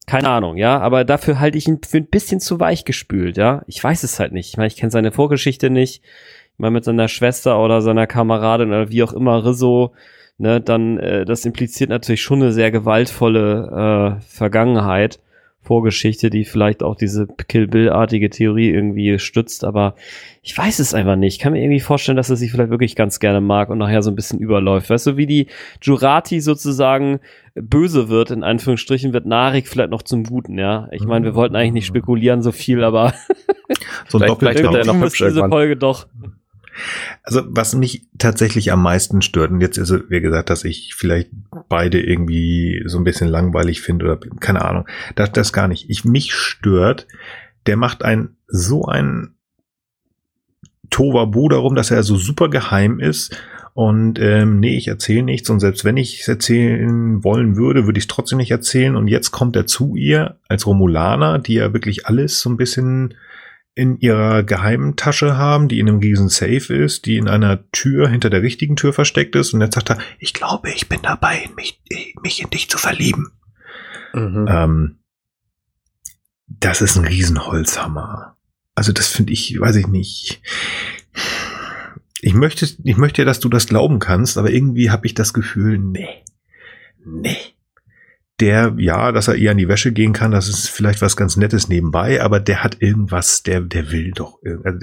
[SPEAKER 3] Keine Ahnung, ja, aber dafür halte ich ihn für ein bisschen zu weich gespült, ja. Ich weiß es halt nicht. Ich meine, ich kenne seine Vorgeschichte nicht. Ich meine, mit seiner Schwester oder seiner Kameradin oder wie auch immer Rizzo, ne, dann, äh, das impliziert natürlich schon eine sehr gewaltvolle äh, Vergangenheit. Vorgeschichte, die vielleicht auch diese Kill Bill-artige Theorie irgendwie stützt, aber ich weiß es einfach nicht. Ich kann mir irgendwie vorstellen, dass er sich vielleicht wirklich ganz gerne mag und nachher so ein bisschen überläuft. Weißt du, wie die Jurati sozusagen böse wird, in Anführungsstrichen, wird Narik vielleicht noch zum Guten, ja. Ich meine, wir wollten eigentlich nicht spekulieren so viel, aber
[SPEAKER 1] so ein
[SPEAKER 2] vielleicht, vielleicht wird er noch hübsch
[SPEAKER 3] diese. Folge doch.
[SPEAKER 1] Also was mich tatsächlich am meisten stört, und jetzt ist es, wie gesagt, dass ich vielleicht beide irgendwie so ein bisschen langweilig finde oder keine Ahnung, das, das gar nicht. Ich mich stört, der macht ein so ein Tovabu darum, dass er so super geheim ist und ähm, nee, ich erzähle nichts und selbst wenn ich es erzählen wollen würde, würde ich es trotzdem nicht erzählen und jetzt kommt er zu ihr als Romulaner, die ja wirklich alles so ein bisschen in ihrer geheimen Tasche haben, die in einem riesen Safe ist, die in einer Tür hinter der richtigen Tür versteckt ist. Und jetzt sagt er, ich glaube, ich bin dabei, mich, mich in dich zu verlieben.
[SPEAKER 2] Mhm.
[SPEAKER 1] Ähm, das ist ein Riesenholzhammer. Also das finde ich, weiß ich nicht. Ich möchte, ich möchte ja, dass du das glauben kannst, aber irgendwie habe ich das Gefühl, nee, nee der, ja, dass er ihr an die Wäsche gehen kann, das ist vielleicht was ganz Nettes nebenbei, aber der hat irgendwas, der, der will doch, also,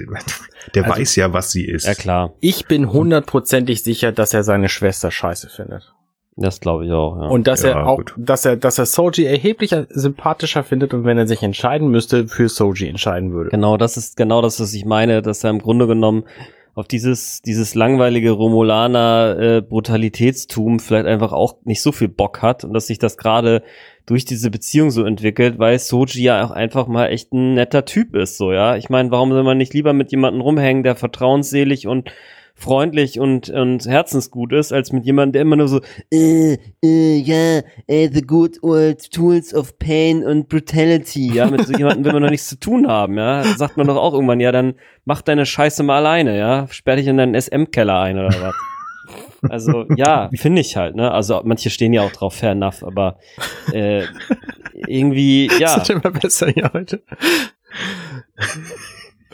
[SPEAKER 1] der
[SPEAKER 2] Also-
[SPEAKER 1] weiß ja, was sie ist.
[SPEAKER 3] Ja klar,
[SPEAKER 2] Ich bin hundertprozentig sicher, dass er seine Schwester scheiße findet.
[SPEAKER 3] das glaube ich auch. Ja.
[SPEAKER 2] Und dass
[SPEAKER 1] Ja,
[SPEAKER 2] er auch,
[SPEAKER 1] gut.
[SPEAKER 2] dass er, dass er Soji erheblich sympathischer findet und wenn er sich entscheiden müsste, für Soji entscheiden würde.
[SPEAKER 3] Genau, das ist genau das, was ich meine, dass er im Grunde genommen auf dieses, dieses langweilige Romulaner äh, Brutalitätstum vielleicht einfach auch nicht so viel Bock hat und dass sich das gerade durch diese Beziehung so entwickelt, weil Soji ja auch einfach mal echt ein netter Typ ist, so, ja. Ich meine, warum soll man nicht lieber mit jemandem rumhängen, der vertrauensselig und freundlich und, und herzensgut ist, als mit jemandem, der immer nur so, äh, äh, ja, äh, the good old tools of pain and brutality, ja, mit so jemandem will man doch nichts zu tun haben, ja, sagt man doch auch irgendwann, ja, dann mach deine Scheiße mal alleine, ja, sperr dich in deinen SM-Keller ein oder was. Also, ja, finde ich halt, ne, also manche stehen ja auch drauf, fair enough, aber, äh, irgendwie, ja.
[SPEAKER 2] Das wird immer besser hier heute.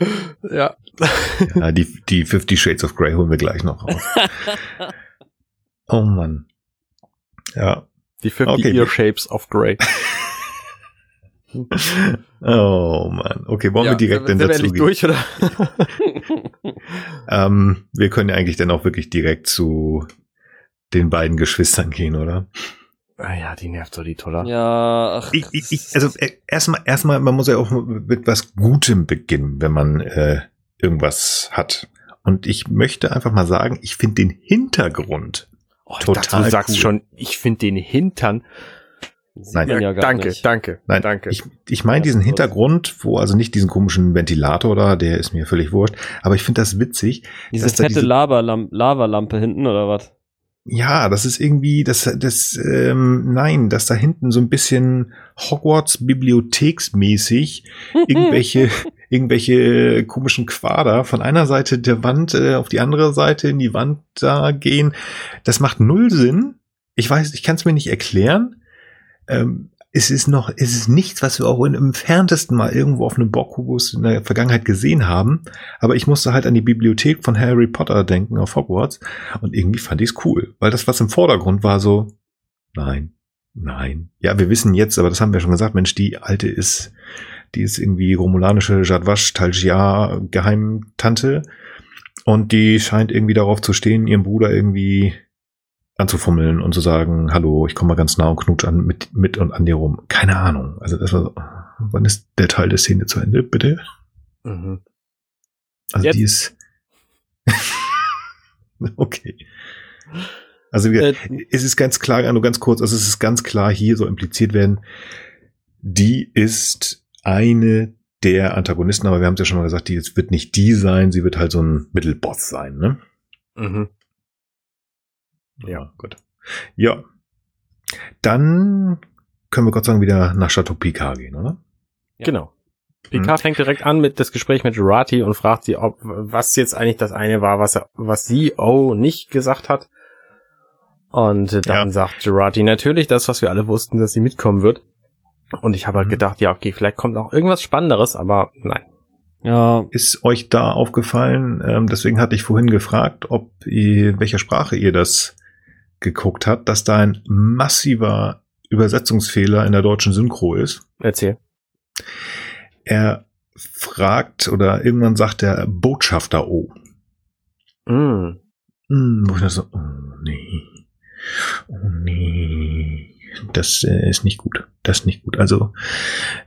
[SPEAKER 2] ja.
[SPEAKER 1] Ja, die, die 50 Shades of Grey holen wir gleich noch raus. oh Mann. Ja.
[SPEAKER 2] Die 50
[SPEAKER 1] Okay.
[SPEAKER 2] Ear Shapes of Grey.
[SPEAKER 1] Oh Mann. Okay, wollen wir direkt denn
[SPEAKER 2] wir
[SPEAKER 1] dazu
[SPEAKER 2] endlich
[SPEAKER 1] gehen?
[SPEAKER 2] durch, oder?
[SPEAKER 1] Ähm, wir können ja eigentlich dann auch wirklich direkt zu den beiden Geschwistern gehen, oder?
[SPEAKER 2] Ah ja, die nervt so die Toller.
[SPEAKER 3] Ja, ach,
[SPEAKER 1] Ich, ich, ich, also äh, erstmal, erstmal, man muss ja auch mit was Gutem beginnen, wenn man äh, irgendwas hat. Und ich möchte einfach mal sagen, ich finde den Hintergrund.
[SPEAKER 2] oh,
[SPEAKER 1] total
[SPEAKER 2] dachte, du sagst
[SPEAKER 1] cool.
[SPEAKER 2] schon, ich finde den Hintern.
[SPEAKER 3] sieht
[SPEAKER 1] Nein.
[SPEAKER 3] ja gar
[SPEAKER 2] danke,
[SPEAKER 3] nicht.
[SPEAKER 2] danke,
[SPEAKER 1] Nein,
[SPEAKER 2] danke.
[SPEAKER 1] ich, ich meine diesen? Hintergrund, wo also nicht diesen komischen Ventilator da, der ist mir völlig wurscht, aber ich finde das witzig.
[SPEAKER 3] Diese fette
[SPEAKER 1] diese-
[SPEAKER 3] Lavalam Lavalampe hinten oder was?
[SPEAKER 1] Ja, das ist irgendwie, das, das, ähm, nein, dass da hinten so ein bisschen Hogwarts Bibliotheksmäßig irgendwelche, irgendwelche komischen Quader von einer Seite der Wand äh, auf die andere Seite in die Wand da gehen. Das macht null Sinn. Ich weiß, ich kann es mir nicht erklären. Ähm, es ist noch, es ist nichts, was wir auch im entferntesten mal irgendwo auf einem Bockkubus in der Vergangenheit gesehen haben. Aber ich musste halt an die Bibliothek von Harry Potter denken auf Hogwarts. Und irgendwie fand ich es cool. Weil das, was im Vordergrund war, so, nein, nein. Ja, wir wissen jetzt, aber das haben wir schon gesagt, Mensch, die alte ist, die ist irgendwie romulanische Jadwasch Talgia Geheimtante. Und die scheint irgendwie darauf zu stehen, ihrem Bruder irgendwie anzufummeln und zu sagen, hallo, ich komme mal ganz nah und knutsch an, mit, mit und an dir rum. Keine Ahnung. Also das war so, wann ist der Teil der Szene zu Ende, bitte?
[SPEAKER 2] Mhm.
[SPEAKER 1] Also
[SPEAKER 2] Jetzt.
[SPEAKER 1] die ist. okay. Also wie gesagt, es ist ganz klar, nur ganz kurz, also es ist ganz klar hier so impliziert werden, die ist eine der Antagonisten, aber wir haben es ja schon mal gesagt, die wird nicht die sein, sie wird halt so ein Mittelboss sein, ne?
[SPEAKER 2] Mhm. Ja.
[SPEAKER 1] gut. Ja. Dann können wir Gott sei Dank wieder nach Chateau Picard gehen, oder?
[SPEAKER 3] Ja.
[SPEAKER 2] Genau. Picard hm. fängt direkt an mit das Gespräch mit Jurati und fragt sie, ob was jetzt eigentlich das eine war, was er, was sie oh nicht gesagt hat. Und dann ja. sagt Jurati natürlich das, was wir alle wussten, dass sie mitkommen wird. Und ich habe halt mhm. gedacht, ja, okay, vielleicht kommt noch irgendwas Spannenderes, aber nein.
[SPEAKER 1] Ja. Ist euch da aufgefallen, ähm, deswegen hatte ich vorhin gefragt, ob ihr, welcher Sprache ihr das geguckt habt, dass da ein massiver Übersetzungsfehler in der deutschen Synchro ist.
[SPEAKER 2] Erzähl.
[SPEAKER 1] Er fragt oder irgendwann sagt der Botschafter O. Mm. Mm, wo ich so, oh nee. Oh nee. Das äh, ist nicht gut. Das ist nicht gut. Also,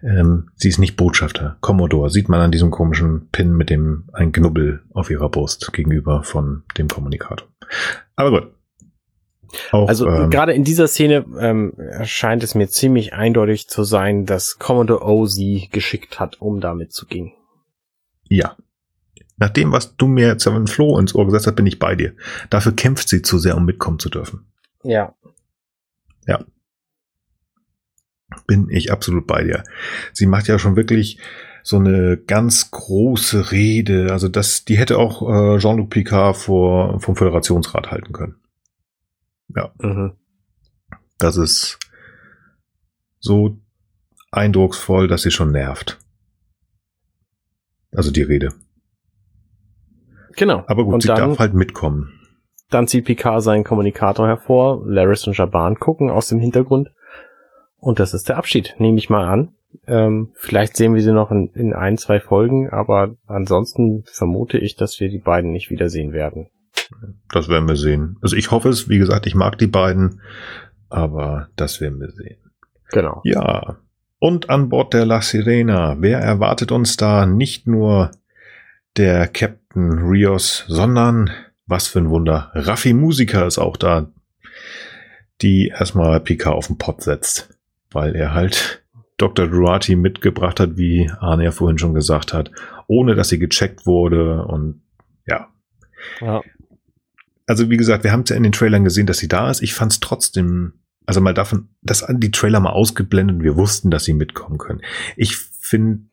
[SPEAKER 1] ähm, sie ist nicht Botschafter. Commodore sieht man an diesem komischen Pin mit dem ein Knubbel auf ihrer Brust gegenüber von dem Kommunikator. Aber gut.
[SPEAKER 2] Auch, also ähm, gerade in dieser Szene ähm, scheint es mir ziemlich eindeutig zu sein, dass Commodore O sie geschickt hat, um damit zu gehen.
[SPEAKER 1] Ja. Nach dem, was du mir Seven Flo ins Ohr gesetzt hast, bin ich bei dir. Dafür kämpft sie zu sehr, um mitkommen zu dürfen.
[SPEAKER 2] Ja.
[SPEAKER 1] Ja. Bin ich absolut bei dir. Sie macht ja schon wirklich so eine ganz große Rede. Also das, die hätte auch äh, Jean-Luc Picard vor, vom Föderationsrat halten können. Ja. Mhm. Das ist so eindrucksvoll, dass sie schon nervt. Also die Rede.
[SPEAKER 2] Genau.
[SPEAKER 1] Aber gut, und sie dann, darf halt mitkommen.
[SPEAKER 2] Dann zieht Picard seinen Kommunikator hervor, Laris und Jaban gucken aus dem Hintergrund. Und das ist der Abschied, nehme ich mal an. Ähm, vielleicht sehen wir sie noch in, in ein, zwei Folgen, aber ansonsten vermute ich, dass wir die beiden nicht wiedersehen werden.
[SPEAKER 1] Das werden wir sehen. Also ich hoffe es, wie gesagt, ich mag die beiden, aber das werden wir sehen.
[SPEAKER 2] Genau.
[SPEAKER 1] Ja. Und an Bord der La Sirena, wer erwartet uns da nicht nur der Captain Rios, sondern was für ein Wunder, Raffi Musiker ist auch da, die erstmal Pika auf den Pott setzt, weil er halt Dr. Durati mitgebracht hat, wie Arne ja vorhin schon gesagt hat, ohne dass sie gecheckt wurde und ja. ja also wie gesagt, wir haben es ja in den Trailern gesehen, dass sie da ist. Ich fand es trotzdem, also mal davon, dass die Trailer mal ausgeblendet und wir wussten, dass sie mitkommen können. Ich finde,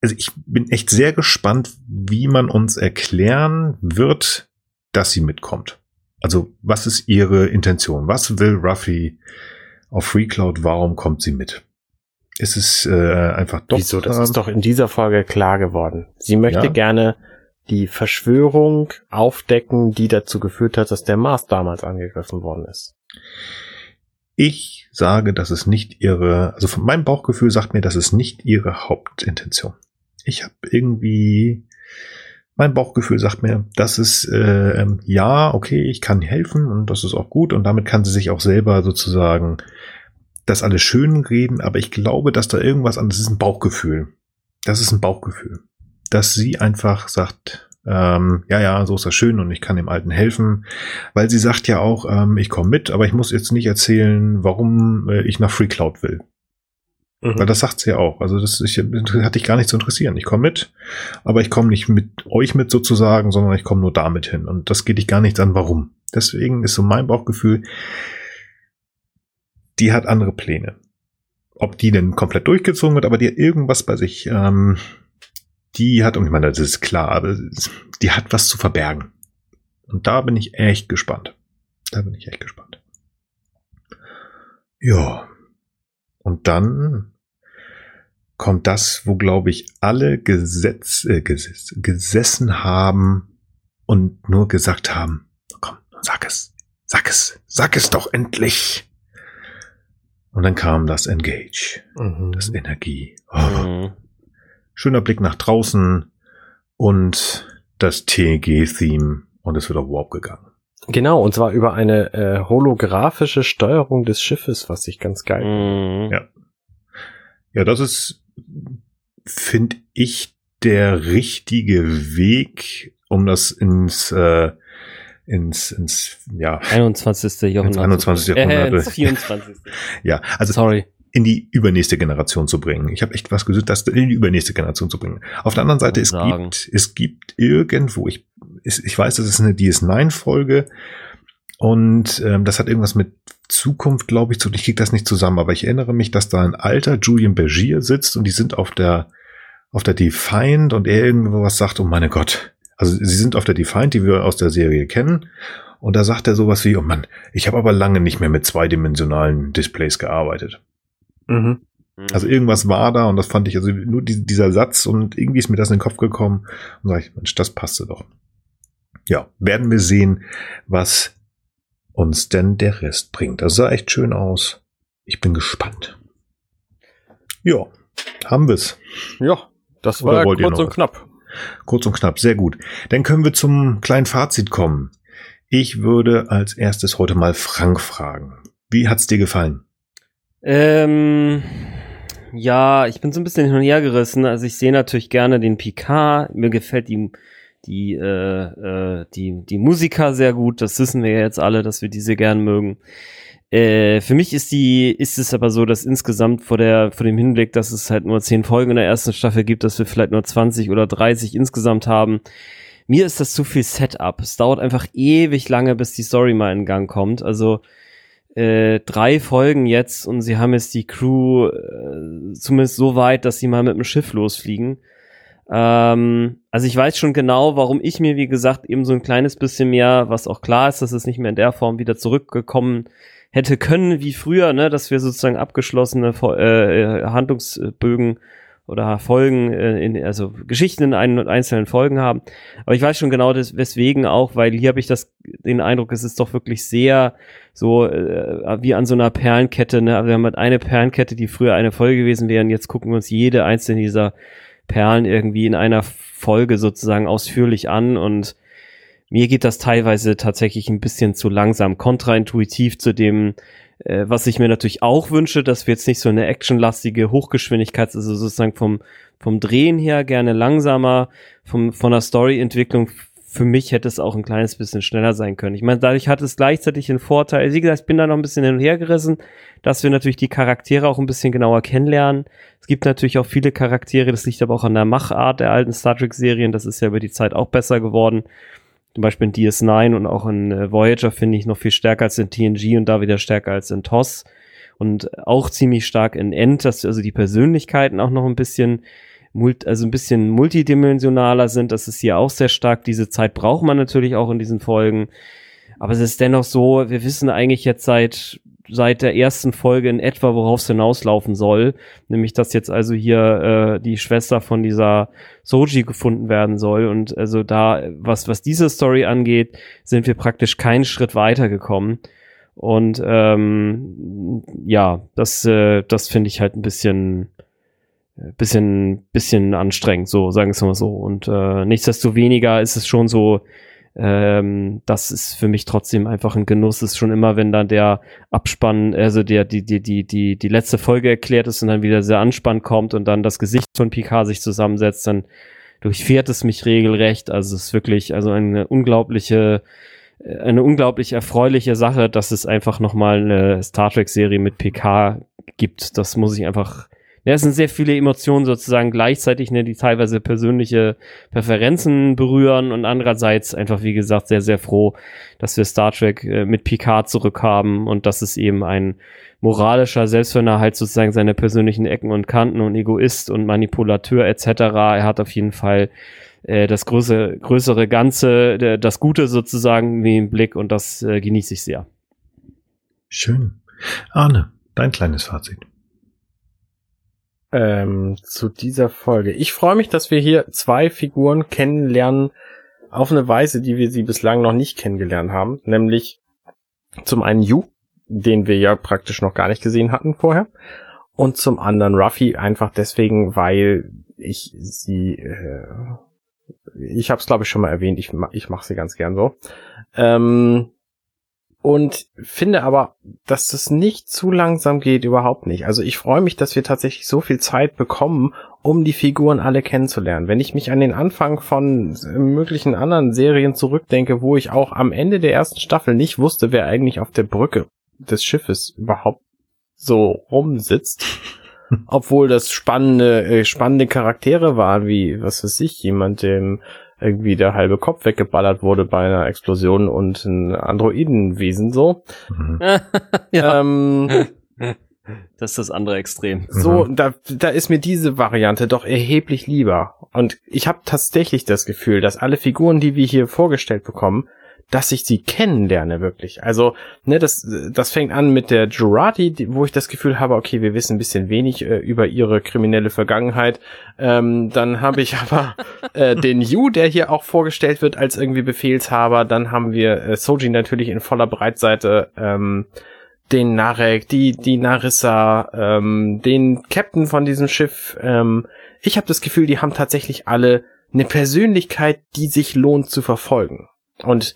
[SPEAKER 1] also ich bin echt sehr gespannt, wie man uns erklären wird, dass sie mitkommt. Also was ist ihre Intention? Was will Ruffy auf FreeCloud? Warum kommt sie mit? Ist es äh, einfach
[SPEAKER 2] doch. Wieso? Das ist doch in dieser Folge klar geworden. Sie möchte ja? gerne die Verschwörung aufdecken, die dazu geführt hat, dass der Mars damals angegriffen worden ist.
[SPEAKER 1] Ich sage, dass es nicht ihre, also von meinem Bauchgefühl sagt mir, dass es nicht ihre Hauptintention. Ich habe irgendwie, mein Bauchgefühl sagt mir, dass es, äh, ja, okay, ich kann helfen und das ist auch gut und damit kann sie sich auch selber sozusagen das alles schön reden, aber ich glaube, dass da irgendwas an, das ist ein Bauchgefühl. Das ist ein Bauchgefühl dass sie einfach sagt, ähm, ja, ja, so ist das schön und ich kann dem Alten helfen, weil sie sagt ja auch, ähm, ich komme mit, aber ich muss jetzt nicht erzählen, warum äh, ich nach Free Cloud will. Mhm. Weil das sagt sie ja auch. Also das ich, hat dich gar nicht zu interessieren. Ich komme mit, aber ich komme nicht mit euch mit sozusagen, sondern ich komme nur damit hin. Und das geht dich gar nichts an, warum. Deswegen ist so mein Bauchgefühl, die hat andere Pläne. Ob die denn komplett durchgezogen wird, aber die hat irgendwas bei sich. Ähm, die hat, und ich meine, das ist klar, aber die hat was zu verbergen. Und da bin ich echt gespannt. Da bin ich echt gespannt. Ja. Und dann kommt das, wo, glaube ich, alle Gesetz, äh, geses gesessen haben und nur gesagt haben, komm, sag es, sag es, sag es doch endlich. Und dann kam das Engage, mhm. das Energie. Oh. Mhm. Schöner Blick nach draußen und das TNG-Theme und es wird auf Warp gegangen.
[SPEAKER 2] Genau, und zwar über eine äh, holographische Steuerung des Schiffes, was ich ganz geil
[SPEAKER 1] mm. Ja. Ja, das ist, finde ich, der richtige Weg, um das ins, äh, ins, ins, ja.
[SPEAKER 3] 21. Jahrhundert.
[SPEAKER 1] Ins 21. Jahrhundert. Äh,
[SPEAKER 3] 24.
[SPEAKER 1] ja, also. Sorry in die übernächste Generation zu bringen. Ich habe echt was gesucht, das in die übernächste Generation zu bringen. Auf der anderen Seite, es sagen. gibt, es gibt irgendwo, ich, ich weiß, das ist eine DS9-Folge und ähm, das hat irgendwas mit Zukunft, glaube ich, zu. Ich kriege das nicht zusammen, aber ich erinnere mich, dass da ein alter Julian Bergier sitzt und die sind auf der auf der Defiant und er irgendwas sagt, oh meine Gott. Also sie sind auf der Defiant, die wir aus der Serie kennen. Und da sagt er sowas wie, oh Mann, ich habe aber lange nicht mehr mit zweidimensionalen Displays gearbeitet. Mhm. Also irgendwas war da und das fand ich, also nur die, dieser Satz und irgendwie ist mir das in den Kopf gekommen und sage ich, Mensch, das passte doch. Ja, werden wir sehen, was uns denn der Rest bringt. Das sah echt schön aus. Ich bin gespannt. Ja, haben wir's.
[SPEAKER 2] Ja, das war kurz und knapp.
[SPEAKER 1] Kurz und knapp, sehr gut. Dann können wir zum kleinen Fazit kommen. Ich würde als erstes heute mal Frank fragen. Wie hat's dir gefallen?
[SPEAKER 3] Ähm, ja, ich bin so ein bisschen hin und her gerissen. Also ich sehe natürlich gerne den Picard. Mir gefällt die, die, äh, äh, die, die Musiker sehr gut. Das wissen wir ja jetzt alle, dass wir diese gern mögen. Äh, für mich ist die, ist es aber so, dass insgesamt vor der, vor dem Hinblick, dass es halt nur zehn Folgen in der ersten Staffel gibt, dass wir vielleicht nur 20 oder 30 insgesamt haben. Mir ist das zu viel Setup. Es dauert einfach ewig lange, bis die Story mal in Gang kommt. Also, äh, drei Folgen jetzt und sie haben jetzt die Crew äh, zumindest so weit, dass sie mal mit dem Schiff losfliegen. Ähm, also ich weiß schon genau, warum ich mir, wie gesagt, eben so ein kleines bisschen mehr, was auch klar ist, dass es nicht mehr in der Form wieder zurückgekommen hätte können wie früher, ne, dass wir sozusagen abgeschlossene äh, äh, Handlungsbögen oder Folgen, äh, in, also Geschichten in ein, einzelnen Folgen haben. Aber ich weiß schon genau das, weswegen auch, weil hier habe ich das den Eindruck, es ist doch wirklich sehr so äh, wie an so einer Perlenkette. Ne? Also wir haben halt eine Perlenkette, die früher eine Folge gewesen wäre, und jetzt gucken wir uns jede einzelne dieser Perlen irgendwie in einer Folge sozusagen ausführlich an und mir geht das teilweise tatsächlich ein bisschen zu langsam, kontraintuitiv zu dem, äh, was ich mir natürlich auch wünsche, dass wir jetzt nicht so eine actionlastige Hochgeschwindigkeit, also sozusagen vom, vom Drehen her gerne langsamer, vom, von der Storyentwicklung für mich hätte es auch ein kleines bisschen schneller sein können. Ich meine, dadurch hat es gleichzeitig einen Vorteil. Wie gesagt, ich bin da noch ein bisschen hin und her gerissen, dass wir natürlich die Charaktere auch ein bisschen genauer kennenlernen. Es gibt natürlich auch viele Charaktere, das liegt aber auch an der Machart der alten Star Trek Serien. Das ist ja über die Zeit auch besser geworden. Zum Beispiel in DS9 und auch in äh, Voyager finde ich noch viel stärker als in TNG und da wieder stärker als in TOS. Und auch ziemlich stark in End, dass also die Persönlichkeiten auch noch ein bisschen also ein bisschen multidimensionaler sind. Das ist hier auch sehr stark. Diese Zeit braucht man natürlich auch in diesen Folgen. Aber es ist dennoch so, wir wissen eigentlich jetzt seit seit der ersten Folge in etwa, worauf es hinauslaufen soll. Nämlich, dass jetzt also hier äh, die Schwester von dieser Soji gefunden werden soll. Und also da, was, was diese Story angeht, sind wir praktisch keinen Schritt weiter gekommen. Und ähm, ja, das, äh, das finde ich halt ein bisschen, bisschen, bisschen anstrengend, so sagen wir es mal so. Und äh, nichtsdestoweniger ist es schon so, ähm, das ist für mich trotzdem einfach ein Genuss. Ist schon immer, wenn dann der Abspann, also der die die die die die letzte Folge erklärt ist und dann wieder der Anspann kommt und dann das Gesicht von Picard sich zusammensetzt, dann durchfährt es mich regelrecht. Also es ist wirklich also eine unglaubliche äh, eine unglaublich erfreuliche Sache, dass es einfach nochmal eine Star Trek Serie mit PK gibt. Das muss ich einfach ja, es sind sehr viele Emotionen sozusagen gleichzeitig, ne, die teilweise persönliche Präferenzen berühren und andererseits einfach, wie gesagt, sehr, sehr froh, dass wir Star Trek äh, mit Picard zurückhaben und dass es eben ein moralischer, selbst wenn er halt sozusagen seine persönlichen Ecken und Kanten und Egoist und Manipulateur etc., er hat auf jeden Fall äh, das größere, größere Ganze, das Gute sozusagen wie im Blick und das äh, genieße ich sehr.
[SPEAKER 1] Schön. Arne, dein kleines Fazit
[SPEAKER 2] ähm, zu dieser Folge. Ich freue mich, dass wir hier zwei Figuren kennenlernen auf eine Weise, die wir sie bislang noch nicht kennengelernt haben, nämlich zum einen Yu, den wir ja praktisch noch gar nicht gesehen hatten vorher, und zum anderen Ruffy einfach deswegen, weil ich sie, äh, ich habe es glaube ich schon mal erwähnt, ich, ich mache sie ganz gern so. Ähm, und finde aber, dass das nicht zu langsam geht, überhaupt nicht. Also ich freue mich, dass wir tatsächlich so viel Zeit bekommen, um die Figuren alle kennenzulernen. Wenn ich mich an den Anfang von möglichen anderen Serien zurückdenke, wo ich auch am Ende der ersten Staffel nicht wusste, wer eigentlich auf der Brücke des Schiffes überhaupt so rumsitzt, obwohl das spannende, äh, spannende Charaktere waren, wie, was weiß ich, jemand, dem irgendwie der halbe Kopf weggeballert wurde bei einer Explosion und ein Androidenwesen so. Mhm. ja. ähm,
[SPEAKER 3] Das ist das andere Extrem.
[SPEAKER 2] So, mhm. da, da ist mir diese Variante doch erheblich lieber. Und ich habe tatsächlich das Gefühl, dass alle Figuren, die wir hier vorgestellt bekommen, dass ich sie kennenlerne wirklich. Also, ne, das, das fängt an mit der Jurati, wo ich das Gefühl habe, okay, wir wissen ein bisschen wenig äh, über ihre kriminelle Vergangenheit. Ähm, dann habe ich aber äh, den Yu, der hier auch vorgestellt wird als irgendwie Befehlshaber. Dann haben wir äh, Soji natürlich in voller Breitseite. Ähm, den Narek, die, die Narissa, ähm, den Captain von diesem Schiff. Ähm, ich habe das Gefühl, die haben tatsächlich alle eine Persönlichkeit, die sich lohnt zu verfolgen. Und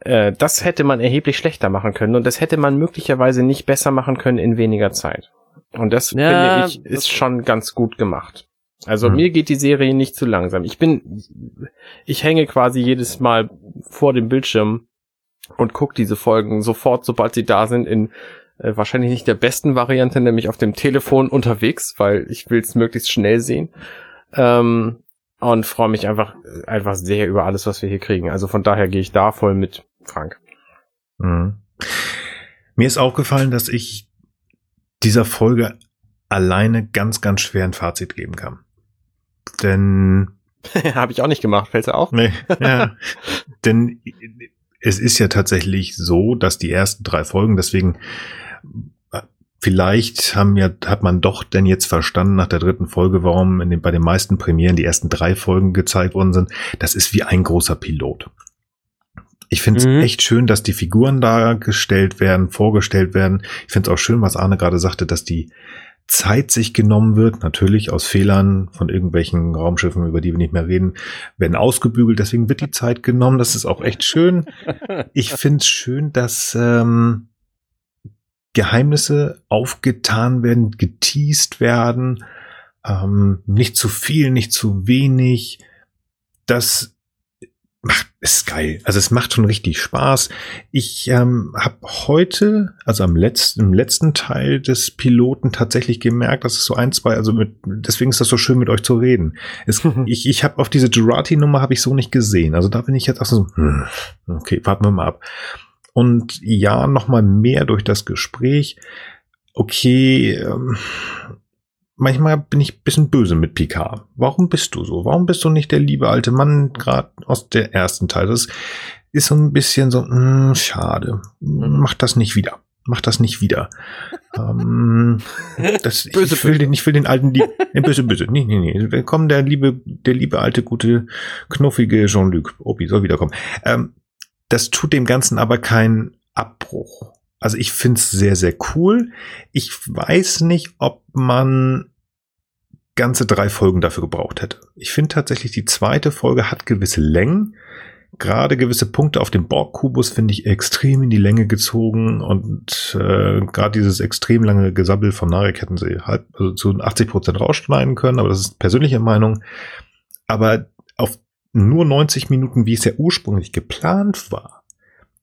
[SPEAKER 2] äh, das hätte man erheblich schlechter machen können und das hätte man möglicherweise nicht besser machen können in weniger Zeit. Und das ja, finde ich ist schon ganz gut gemacht. Also mhm. mir geht die Serie nicht zu langsam. Ich bin, ich hänge quasi jedes Mal vor dem Bildschirm und gucke diese Folgen sofort, sobald sie da sind, in äh, wahrscheinlich nicht der besten Variante, nämlich auf dem Telefon unterwegs, weil ich will es möglichst schnell sehen. Ähm, und freue mich einfach, einfach sehr über alles, was wir hier kriegen. Also von daher gehe ich da voll mit Frank.
[SPEAKER 1] Mhm. Mir ist aufgefallen, dass ich dieser Folge alleine ganz, ganz schwer ein Fazit geben kann. Denn
[SPEAKER 2] habe ich auch nicht gemacht, fällt dir auf?
[SPEAKER 1] Nee, ja. denn es ist ja tatsächlich so, dass die ersten drei Folgen, deswegen Vielleicht haben ja, hat man doch denn jetzt verstanden nach der dritten Folge, warum in den, bei den meisten Premieren die ersten drei Folgen gezeigt worden sind. Das ist wie ein großer Pilot. Ich finde es mhm. echt schön, dass die Figuren dargestellt werden, vorgestellt werden. Ich finde es auch schön, was Arne gerade sagte, dass die Zeit sich genommen wird, natürlich aus Fehlern von irgendwelchen Raumschiffen, über die wir nicht mehr reden, werden ausgebügelt. Deswegen wird die Zeit genommen. Das ist auch echt schön. Ich finde es schön, dass ähm, Geheimnisse aufgetan werden, geteased werden, ähm, nicht zu viel, nicht zu wenig. Das macht ist geil. Also es macht schon richtig Spaß. Ich ähm, habe heute, also am letzten, im letzten Teil des Piloten tatsächlich gemerkt, dass es so ein, zwei, also mit, deswegen ist das so schön mit euch zu reden. Es, ich ich habe auf diese Jurati-Nummer habe ich so nicht gesehen. Also da bin ich jetzt auch so, hm, okay, warten wir mal ab. Und ja, nochmal mehr durch das Gespräch. Okay, ähm, manchmal bin ich bisschen böse mit Picard. Warum bist du so? Warum bist du nicht der liebe alte Mann, gerade aus der ersten Teil? Das ist so ein bisschen so, mh, hm, schade. Mach das nicht wieder. Mach das nicht wieder. ähm, das, böse, ich, will den, ich will den alten lieb, äh, böse, böse. Nee, nee, nee. Willkommen, der liebe, der liebe alte, gute, knuffige Jean-Luc. Obi soll wiederkommen. Ähm, das tut dem Ganzen aber keinen Abbruch. Also ich finde es sehr, sehr cool. Ich weiß nicht, ob man ganze drei Folgen dafür gebraucht hätte. Ich finde tatsächlich, die zweite Folge hat gewisse Längen. Gerade gewisse Punkte auf dem Borg-Kubus finde ich extrem in die Länge gezogen und äh, gerade dieses extrem lange Gesabbel von Narek hätten sie halb, also zu 80 Prozent rausschneiden können, aber das ist persönliche Meinung. Aber nur 90 Minuten, wie es ja ursprünglich geplant war,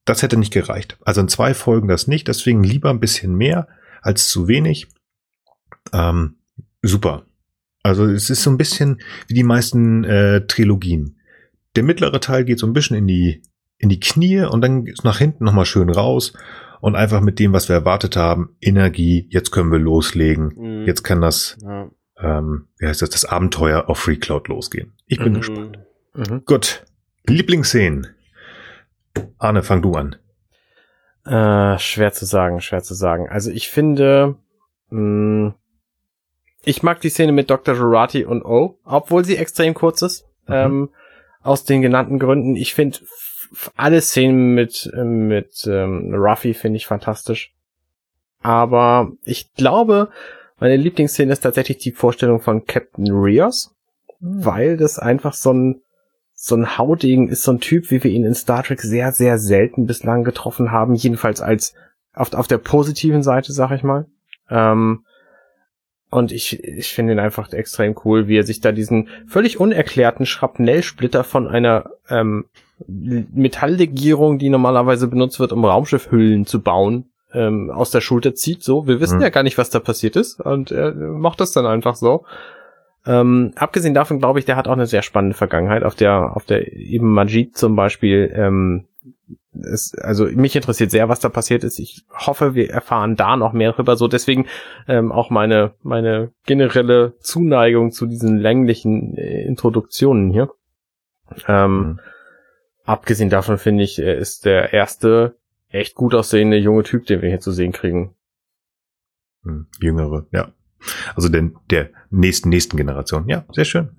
[SPEAKER 1] das hätte nicht gereicht. Also in zwei Folgen das nicht, deswegen lieber ein bisschen mehr als zu wenig. Ähm, super. Also es ist so ein bisschen wie die meisten äh, Trilogien. Der mittlere Teil geht so ein bisschen in die, in die Knie und dann ist nach hinten nochmal schön raus und einfach mit dem, was wir erwartet haben, Energie, jetzt können wir loslegen, mhm. jetzt kann das, ja. ähm, wie heißt das, das Abenteuer auf Free Cloud losgehen. Ich bin mhm. gespannt. Mhm. Gut. Lieblingsszenen. Arne, fang du an.
[SPEAKER 2] Äh, schwer zu sagen, schwer zu sagen. Also ich finde, mh, mm, ich mag die Szene mit Dr. Jurati und O, obwohl sie extrem kurz ist. Mhm. Ähm, aus den genannten Gründen. Ich finde alle Szenen mit, mit ähm, Ruffy finde ich fantastisch. Aber ich glaube, meine Lieblingsszene ist tatsächlich die Vorstellung von Captain Rios, mhm. weil das einfach so ein so ein Haudegen ist so ein Typ, wie wir ihn in Star Trek sehr, sehr selten bislang getroffen haben, jedenfalls als auf, auf der positiven Seite, sag ich mal. Ähm, und ich, ich finde ihn einfach extrem cool, wie er sich da diesen völlig unerklärten Schrapnellsplitter von einer ähm, Metalllegierung, die normalerweise benutzt wird, um Raumschiffhüllen zu bauen, ähm, aus der Schulter zieht. So, wir wissen mhm. ja gar nicht, was da passiert ist, und er macht das dann einfach so. Ähm, abgesehen davon glaube ich, der hat auch eine sehr spannende Vergangenheit, auf der, auf der eben Majid zum Beispiel ähm, es, also mich interessiert sehr, was da passiert ist. Ich hoffe, wir erfahren da noch mehr drüber. So deswegen ähm, auch meine meine generelle Zuneigung zu diesen länglichen äh, Introduktionen hier. Ähm, mhm. Abgesehen davon finde ich, er ist der erste echt gut aussehende junge Typ, den wir hier zu sehen kriegen.
[SPEAKER 1] Hm, jüngere, ja. Also den, der nächsten, nächsten Generation. Ja, sehr schön.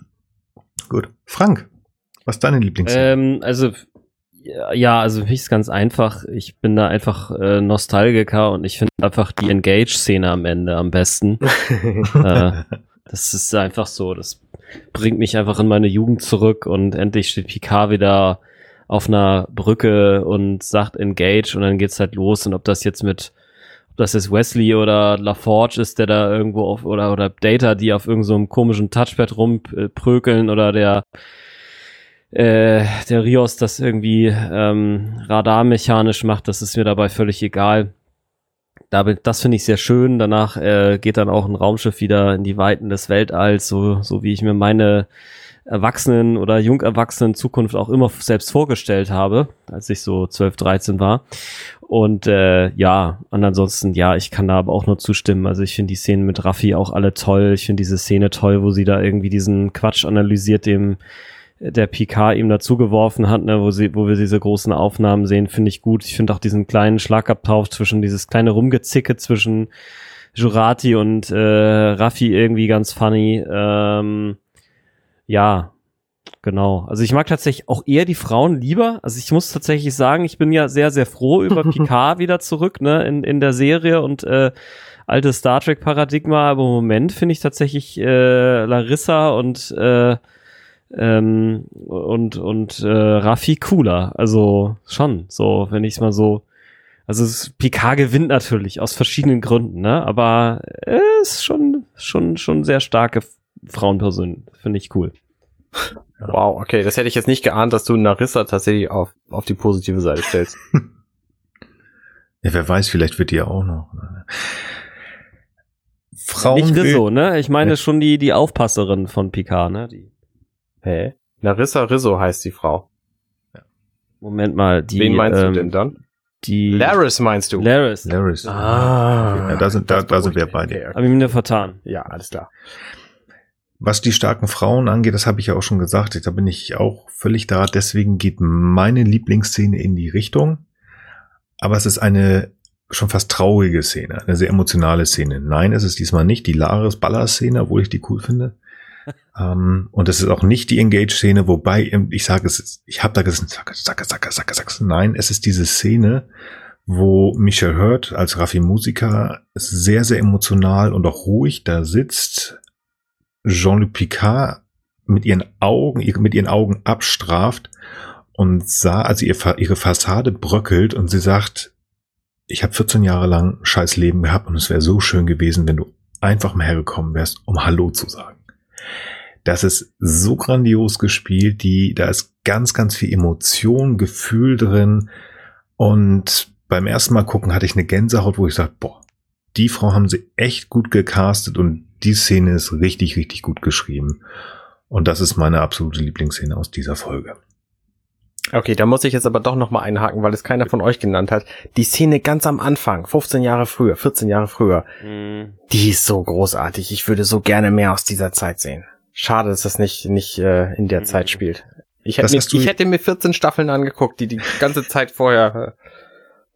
[SPEAKER 1] Gut. Frank, was ist deine Lieblingsszene?
[SPEAKER 3] Ähm, also, ja, also für mich ist ganz einfach. Ich bin da einfach äh, Nostalgiker und ich finde einfach die Engage-Szene am Ende am besten. äh, das ist einfach so, das bringt mich einfach in meine Jugend zurück und endlich steht Picard wieder auf einer Brücke und sagt Engage und dann geht's halt los und ob das jetzt mit ob das jetzt Wesley oder LaForge ist, der da irgendwo auf oder oder Data, die auf irgendeinem so komischen Touchpad rumprökeln oder der äh, der Rios das irgendwie ähm, radarmechanisch macht, das ist mir dabei völlig egal. Da, das finde ich sehr schön. Danach äh, geht dann auch ein Raumschiff wieder in die Weiten des Weltalls, so, so wie ich mir meine Erwachsenen oder Jungerwachsenen Zukunft auch immer selbst vorgestellt habe, als ich so 12, 13 war. Und äh, ja, und ansonsten, ja, ich kann da aber auch nur zustimmen. Also ich finde die Szenen mit Raffi auch alle toll. Ich finde diese Szene toll, wo sie da irgendwie diesen Quatsch analysiert, dem der PK ihm dazugeworfen hat, ne, wo sie, wo wir diese großen Aufnahmen sehen, finde ich gut. Ich finde auch diesen kleinen Schlagabtausch zwischen dieses kleine Rumgezicke zwischen Jurati und äh, Raffi irgendwie ganz funny. Ähm, ja, genau. Also ich mag tatsächlich auch eher die Frauen lieber. Also ich muss tatsächlich sagen, ich bin ja sehr, sehr froh über Picard wieder zurück, ne, in, in der Serie und äh, altes Star Trek Paradigma, aber im Moment finde ich tatsächlich äh, Larissa und äh, ähm, und und äh, Raffi cooler. Also schon, so, wenn ich es mal so also es, Picard gewinnt natürlich aus verschiedenen Gründen, ne? Aber es äh, ist schon schon schon sehr starke Frauenperson. Finde ich cool.
[SPEAKER 2] Ja. Wow, okay, das hätte ich jetzt nicht geahnt, dass du Narissa tatsächlich auf, auf die positive Seite stellst.
[SPEAKER 1] ja, wer weiß, vielleicht wird die ja auch noch.
[SPEAKER 3] Frauen nicht Rizzo, ne? Ich meine ja. schon die, die Aufpasserin von Picard, ne? Die.
[SPEAKER 2] Hä? Narissa Rizzo heißt die Frau.
[SPEAKER 3] Moment mal, die.
[SPEAKER 2] Wen meinst ähm, du denn dann?
[SPEAKER 3] Die.
[SPEAKER 2] Laris meinst du?
[SPEAKER 3] Laris.
[SPEAKER 1] Laris.
[SPEAKER 2] Ah.
[SPEAKER 1] Ja, da sind, da, da sind wir beide.
[SPEAKER 3] Okay, okay. Hab ich mir vertan.
[SPEAKER 2] Ja, alles klar.
[SPEAKER 1] Was die starken Frauen angeht, das habe ich ja auch schon gesagt, da bin ich auch völlig da. Deswegen geht meine Lieblingsszene in die Richtung. Aber es ist eine schon fast traurige Szene, eine sehr emotionale Szene. Nein, es ist diesmal nicht die Laris Baller Szene, obwohl ich die cool finde. um, ähm, und es ist auch nicht die Engage-Szene, wobei ähm, ich sage es, ich habe da gesagt, sacke, sacke, sacke, sacke, sacke. Nein, es ist diese Szene, wo Michel Hurt als Raffi Musiker sehr, sehr emotional und auch ruhig da sitzt, Jean-Luc Picard mit ihren Augen, mit ihren Augen abstraft und sah, also ihr, ihre Fassade bröckelt und sie sagt, ich habe 14 Jahre lang scheiß Leben gehabt und es wäre so schön gewesen, wenn du einfach mal hergekommen wärst, um Hallo zu sagen. Das ist so grandios gespielt, die, da ist ganz, ganz viel Emotion, Gefühl drin und beim ersten Mal gucken hatte ich eine Gänsehaut, wo ich sage, boah, die Frau haben sie echt gut gecastet und die Szene ist richtig, richtig gut geschrieben. Und das ist meine absolute Lieblingsszene aus dieser Folge.
[SPEAKER 2] Okay, da muss ich jetzt aber doch noch mal einhaken, weil es keiner von euch genannt hat. Die Szene ganz am Anfang, 15 Jahre früher, 14 Jahre früher, mhm. die ist so großartig. Ich würde so gerne mehr aus dieser Zeit sehen. Schade, dass das nicht nicht äh, in der mhm. Zeit spielt. Ich hätte, mir, ich hätte mir 14 Staffeln angeguckt, die die ganze Zeit vorher äh,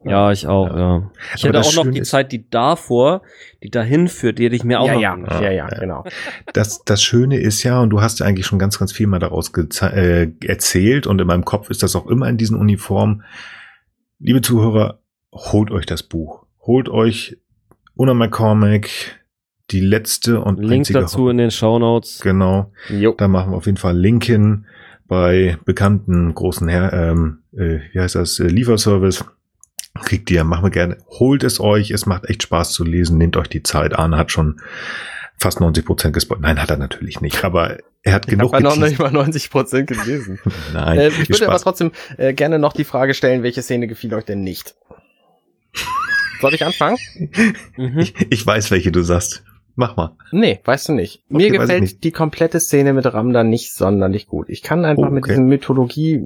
[SPEAKER 3] ja, ich auch, ja. ja. Ich hätte auch noch die Zeit, die davor, die dahin führt, die hätte ich mir auch
[SPEAKER 2] ja,
[SPEAKER 3] noch
[SPEAKER 2] ja, ja, ja, ja, genau.
[SPEAKER 1] Das, das Schöne ist ja, und du hast ja eigentlich schon ganz, ganz viel mal daraus äh, erzählt und in meinem Kopf ist das auch immer in diesen Uniformen. Liebe Zuhörer, holt euch das Buch. Holt euch Una McCormack, die letzte und
[SPEAKER 3] Link einzige dazu in den Show Notes.
[SPEAKER 1] Genau. Jo. Da machen wir auf jeden Fall Link hin bei bekannten großen Her ähm, äh, wie heißt das, äh, Lieferservice kriegt ihr, machen wir gerne. Holt es euch, es macht echt Spaß zu lesen, nehmt euch die Zeit. Arne hat schon fast 90 Prozent gespoilt. Nein, hat er natürlich nicht, aber er hat ich genug.
[SPEAKER 2] Ich habe noch nicht mal 90 Prozent gelesen.
[SPEAKER 1] Nein.
[SPEAKER 2] Äh, ich würde Spaß. aber trotzdem äh, gerne noch die Frage stellen, welche Szene gefiel euch denn nicht? Soll ich anfangen?
[SPEAKER 1] mhm. ich, ich weiß, welche du sagst. Mach mal.
[SPEAKER 2] Nee, weißt du nicht. Okay, Mir gefällt nicht. die komplette Szene mit Ramda nicht sonderlich gut. Ich kann einfach oh, okay. mit diesem Mythologie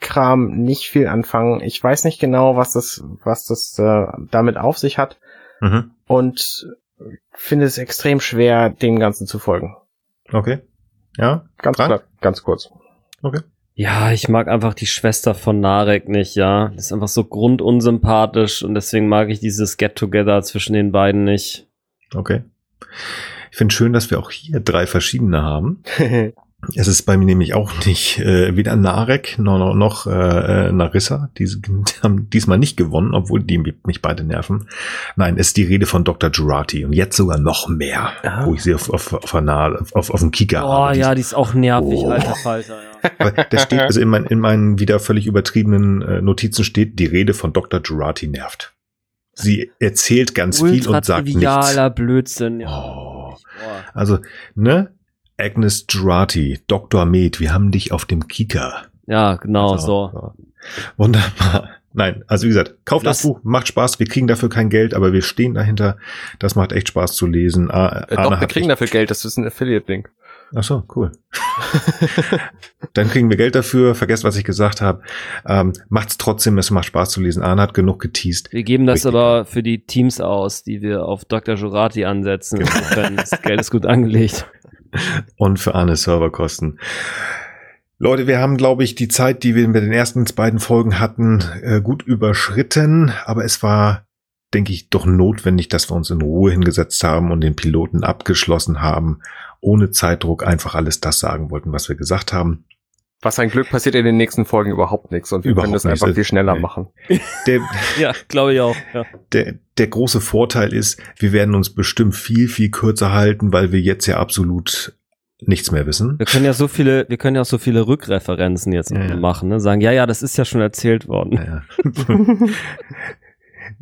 [SPEAKER 2] Kram nicht viel anfangen. Ich weiß nicht genau, was das, was das äh, damit auf sich hat. Mhm. Und finde es extrem schwer, dem Ganzen zu folgen.
[SPEAKER 1] Okay. Ja.
[SPEAKER 2] Ganz klar, ganz kurz.
[SPEAKER 3] Okay. Ja, ich mag einfach die Schwester von Narek nicht, ja. Das ist einfach so grundunsympathisch und deswegen mag ich dieses Get-Together zwischen den beiden nicht.
[SPEAKER 1] Okay. Ich finde schön, dass wir auch hier drei verschiedene haben. Es ist bei mir nämlich auch nicht äh, weder Narek noch, noch äh, Narissa. Die, die haben diesmal nicht gewonnen, obwohl die mich beide nerven. Nein, es ist die Rede von Dr. Jurati und jetzt sogar noch mehr, Aha. wo ich sie auf, auf, auf, auf, auf, auf dem Kika
[SPEAKER 3] oh, habe. Oh ja, die ist auch nervig, oh. alter Falter. Ja.
[SPEAKER 1] Aber da steht, also in, mein, in meinen wieder völlig übertriebenen äh, Notizen steht, die Rede von Dr. Jurati nervt. Sie erzählt ganz Ultra viel und sagt nichts.
[SPEAKER 3] Blödsinn. Ja.
[SPEAKER 1] Oh. Also, ne? Agnes Jurati, Dr. Med, wir haben dich auf dem Kika.
[SPEAKER 3] Ja, genau, also, so. so.
[SPEAKER 1] Wunderbar. Nein, also wie gesagt, kauft Lass. das Buch, macht Spaß, wir kriegen dafür kein Geld, aber wir stehen dahinter. Das macht echt Spaß zu lesen.
[SPEAKER 2] Äh, doch, wir kriegen dafür Geld, das ist ein Affiliate-Link.
[SPEAKER 1] Ach so, cool. Dann kriegen wir Geld dafür, vergesst, was ich gesagt habe. Ähm, macht's trotzdem, es macht Spaß zu lesen. Arne hat genug geteased.
[SPEAKER 3] Wir geben das Richtig. aber für die Teams aus, die wir auf Dr. Jurati ansetzen. das Geld ist gut angelegt.
[SPEAKER 1] Und für Arne Serverkosten. Leute, wir haben, glaube ich, die Zeit, die wir mit den ersten beiden Folgen hatten, äh, gut überschritten. Aber es war denke ich, doch notwendig, dass wir uns in Ruhe hingesetzt haben und den Piloten abgeschlossen haben ohne Zeitdruck einfach alles das sagen wollten, was wir gesagt haben.
[SPEAKER 2] Was ein Glück passiert in den nächsten Folgen überhaupt nichts und wir überhaupt können das einfach viel schneller nee. machen.
[SPEAKER 3] Der, ja, glaube ich auch. Ja.
[SPEAKER 1] Der, der große Vorteil ist, wir werden uns bestimmt viel, viel kürzer halten, weil wir jetzt ja absolut nichts mehr wissen.
[SPEAKER 3] Wir können ja so viele, wir können ja auch so viele Rückreferenzen jetzt ja, ja. machen, ne? Sagen, ja, ja, das ist ja schon erzählt worden. Ja,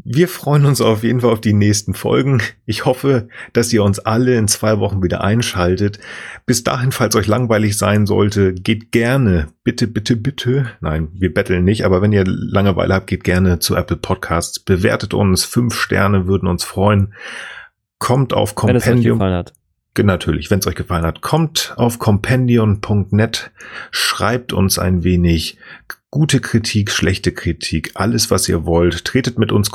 [SPEAKER 1] Wir freuen uns auf jeden Fall auf die nächsten Folgen. Ich hoffe, dass ihr uns alle in zwei Wochen wieder einschaltet. Bis dahin, falls euch langweilig sein sollte, geht gerne, bitte, bitte, bitte. Nein, wir betteln nicht, aber wenn ihr Langeweile habt, geht gerne zu Apple Podcasts. Bewertet uns. Fünf Sterne würden uns freuen. Kommt auf Compendium. Wenn es euch gefallen hat. Natürlich, wenn es euch gefallen hat, kommt auf compendion.net, schreibt uns ein wenig, Gute Kritik, schlechte Kritik, alles was ihr wollt. Tretet mit uns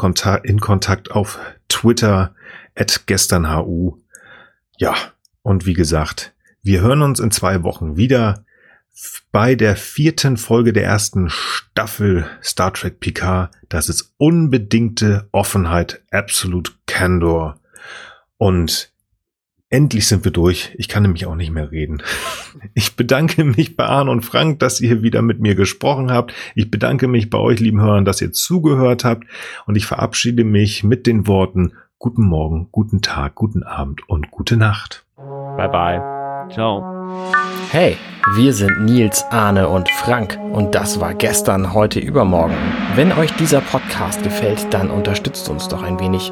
[SPEAKER 1] in Kontakt auf Twitter at gesternhu. Ja, und wie gesagt, wir hören uns in zwei Wochen wieder bei der vierten Folge der ersten Staffel Star Trek Picard. Das ist unbedingte Offenheit, Absolute Candor. Und Endlich sind wir durch. Ich kann nämlich auch nicht mehr reden. Ich bedanke mich bei Arne und Frank, dass ihr wieder mit mir gesprochen habt. Ich bedanke mich bei euch, lieben Hörern, dass ihr zugehört habt. Und ich verabschiede mich mit den Worten Guten Morgen, guten Tag, guten Abend und gute Nacht.
[SPEAKER 2] Bye bye. Ciao. Hey, wir sind Nils, Arne und Frank und das war gestern, heute, übermorgen. Wenn euch dieser Podcast gefällt, dann unterstützt uns doch ein wenig.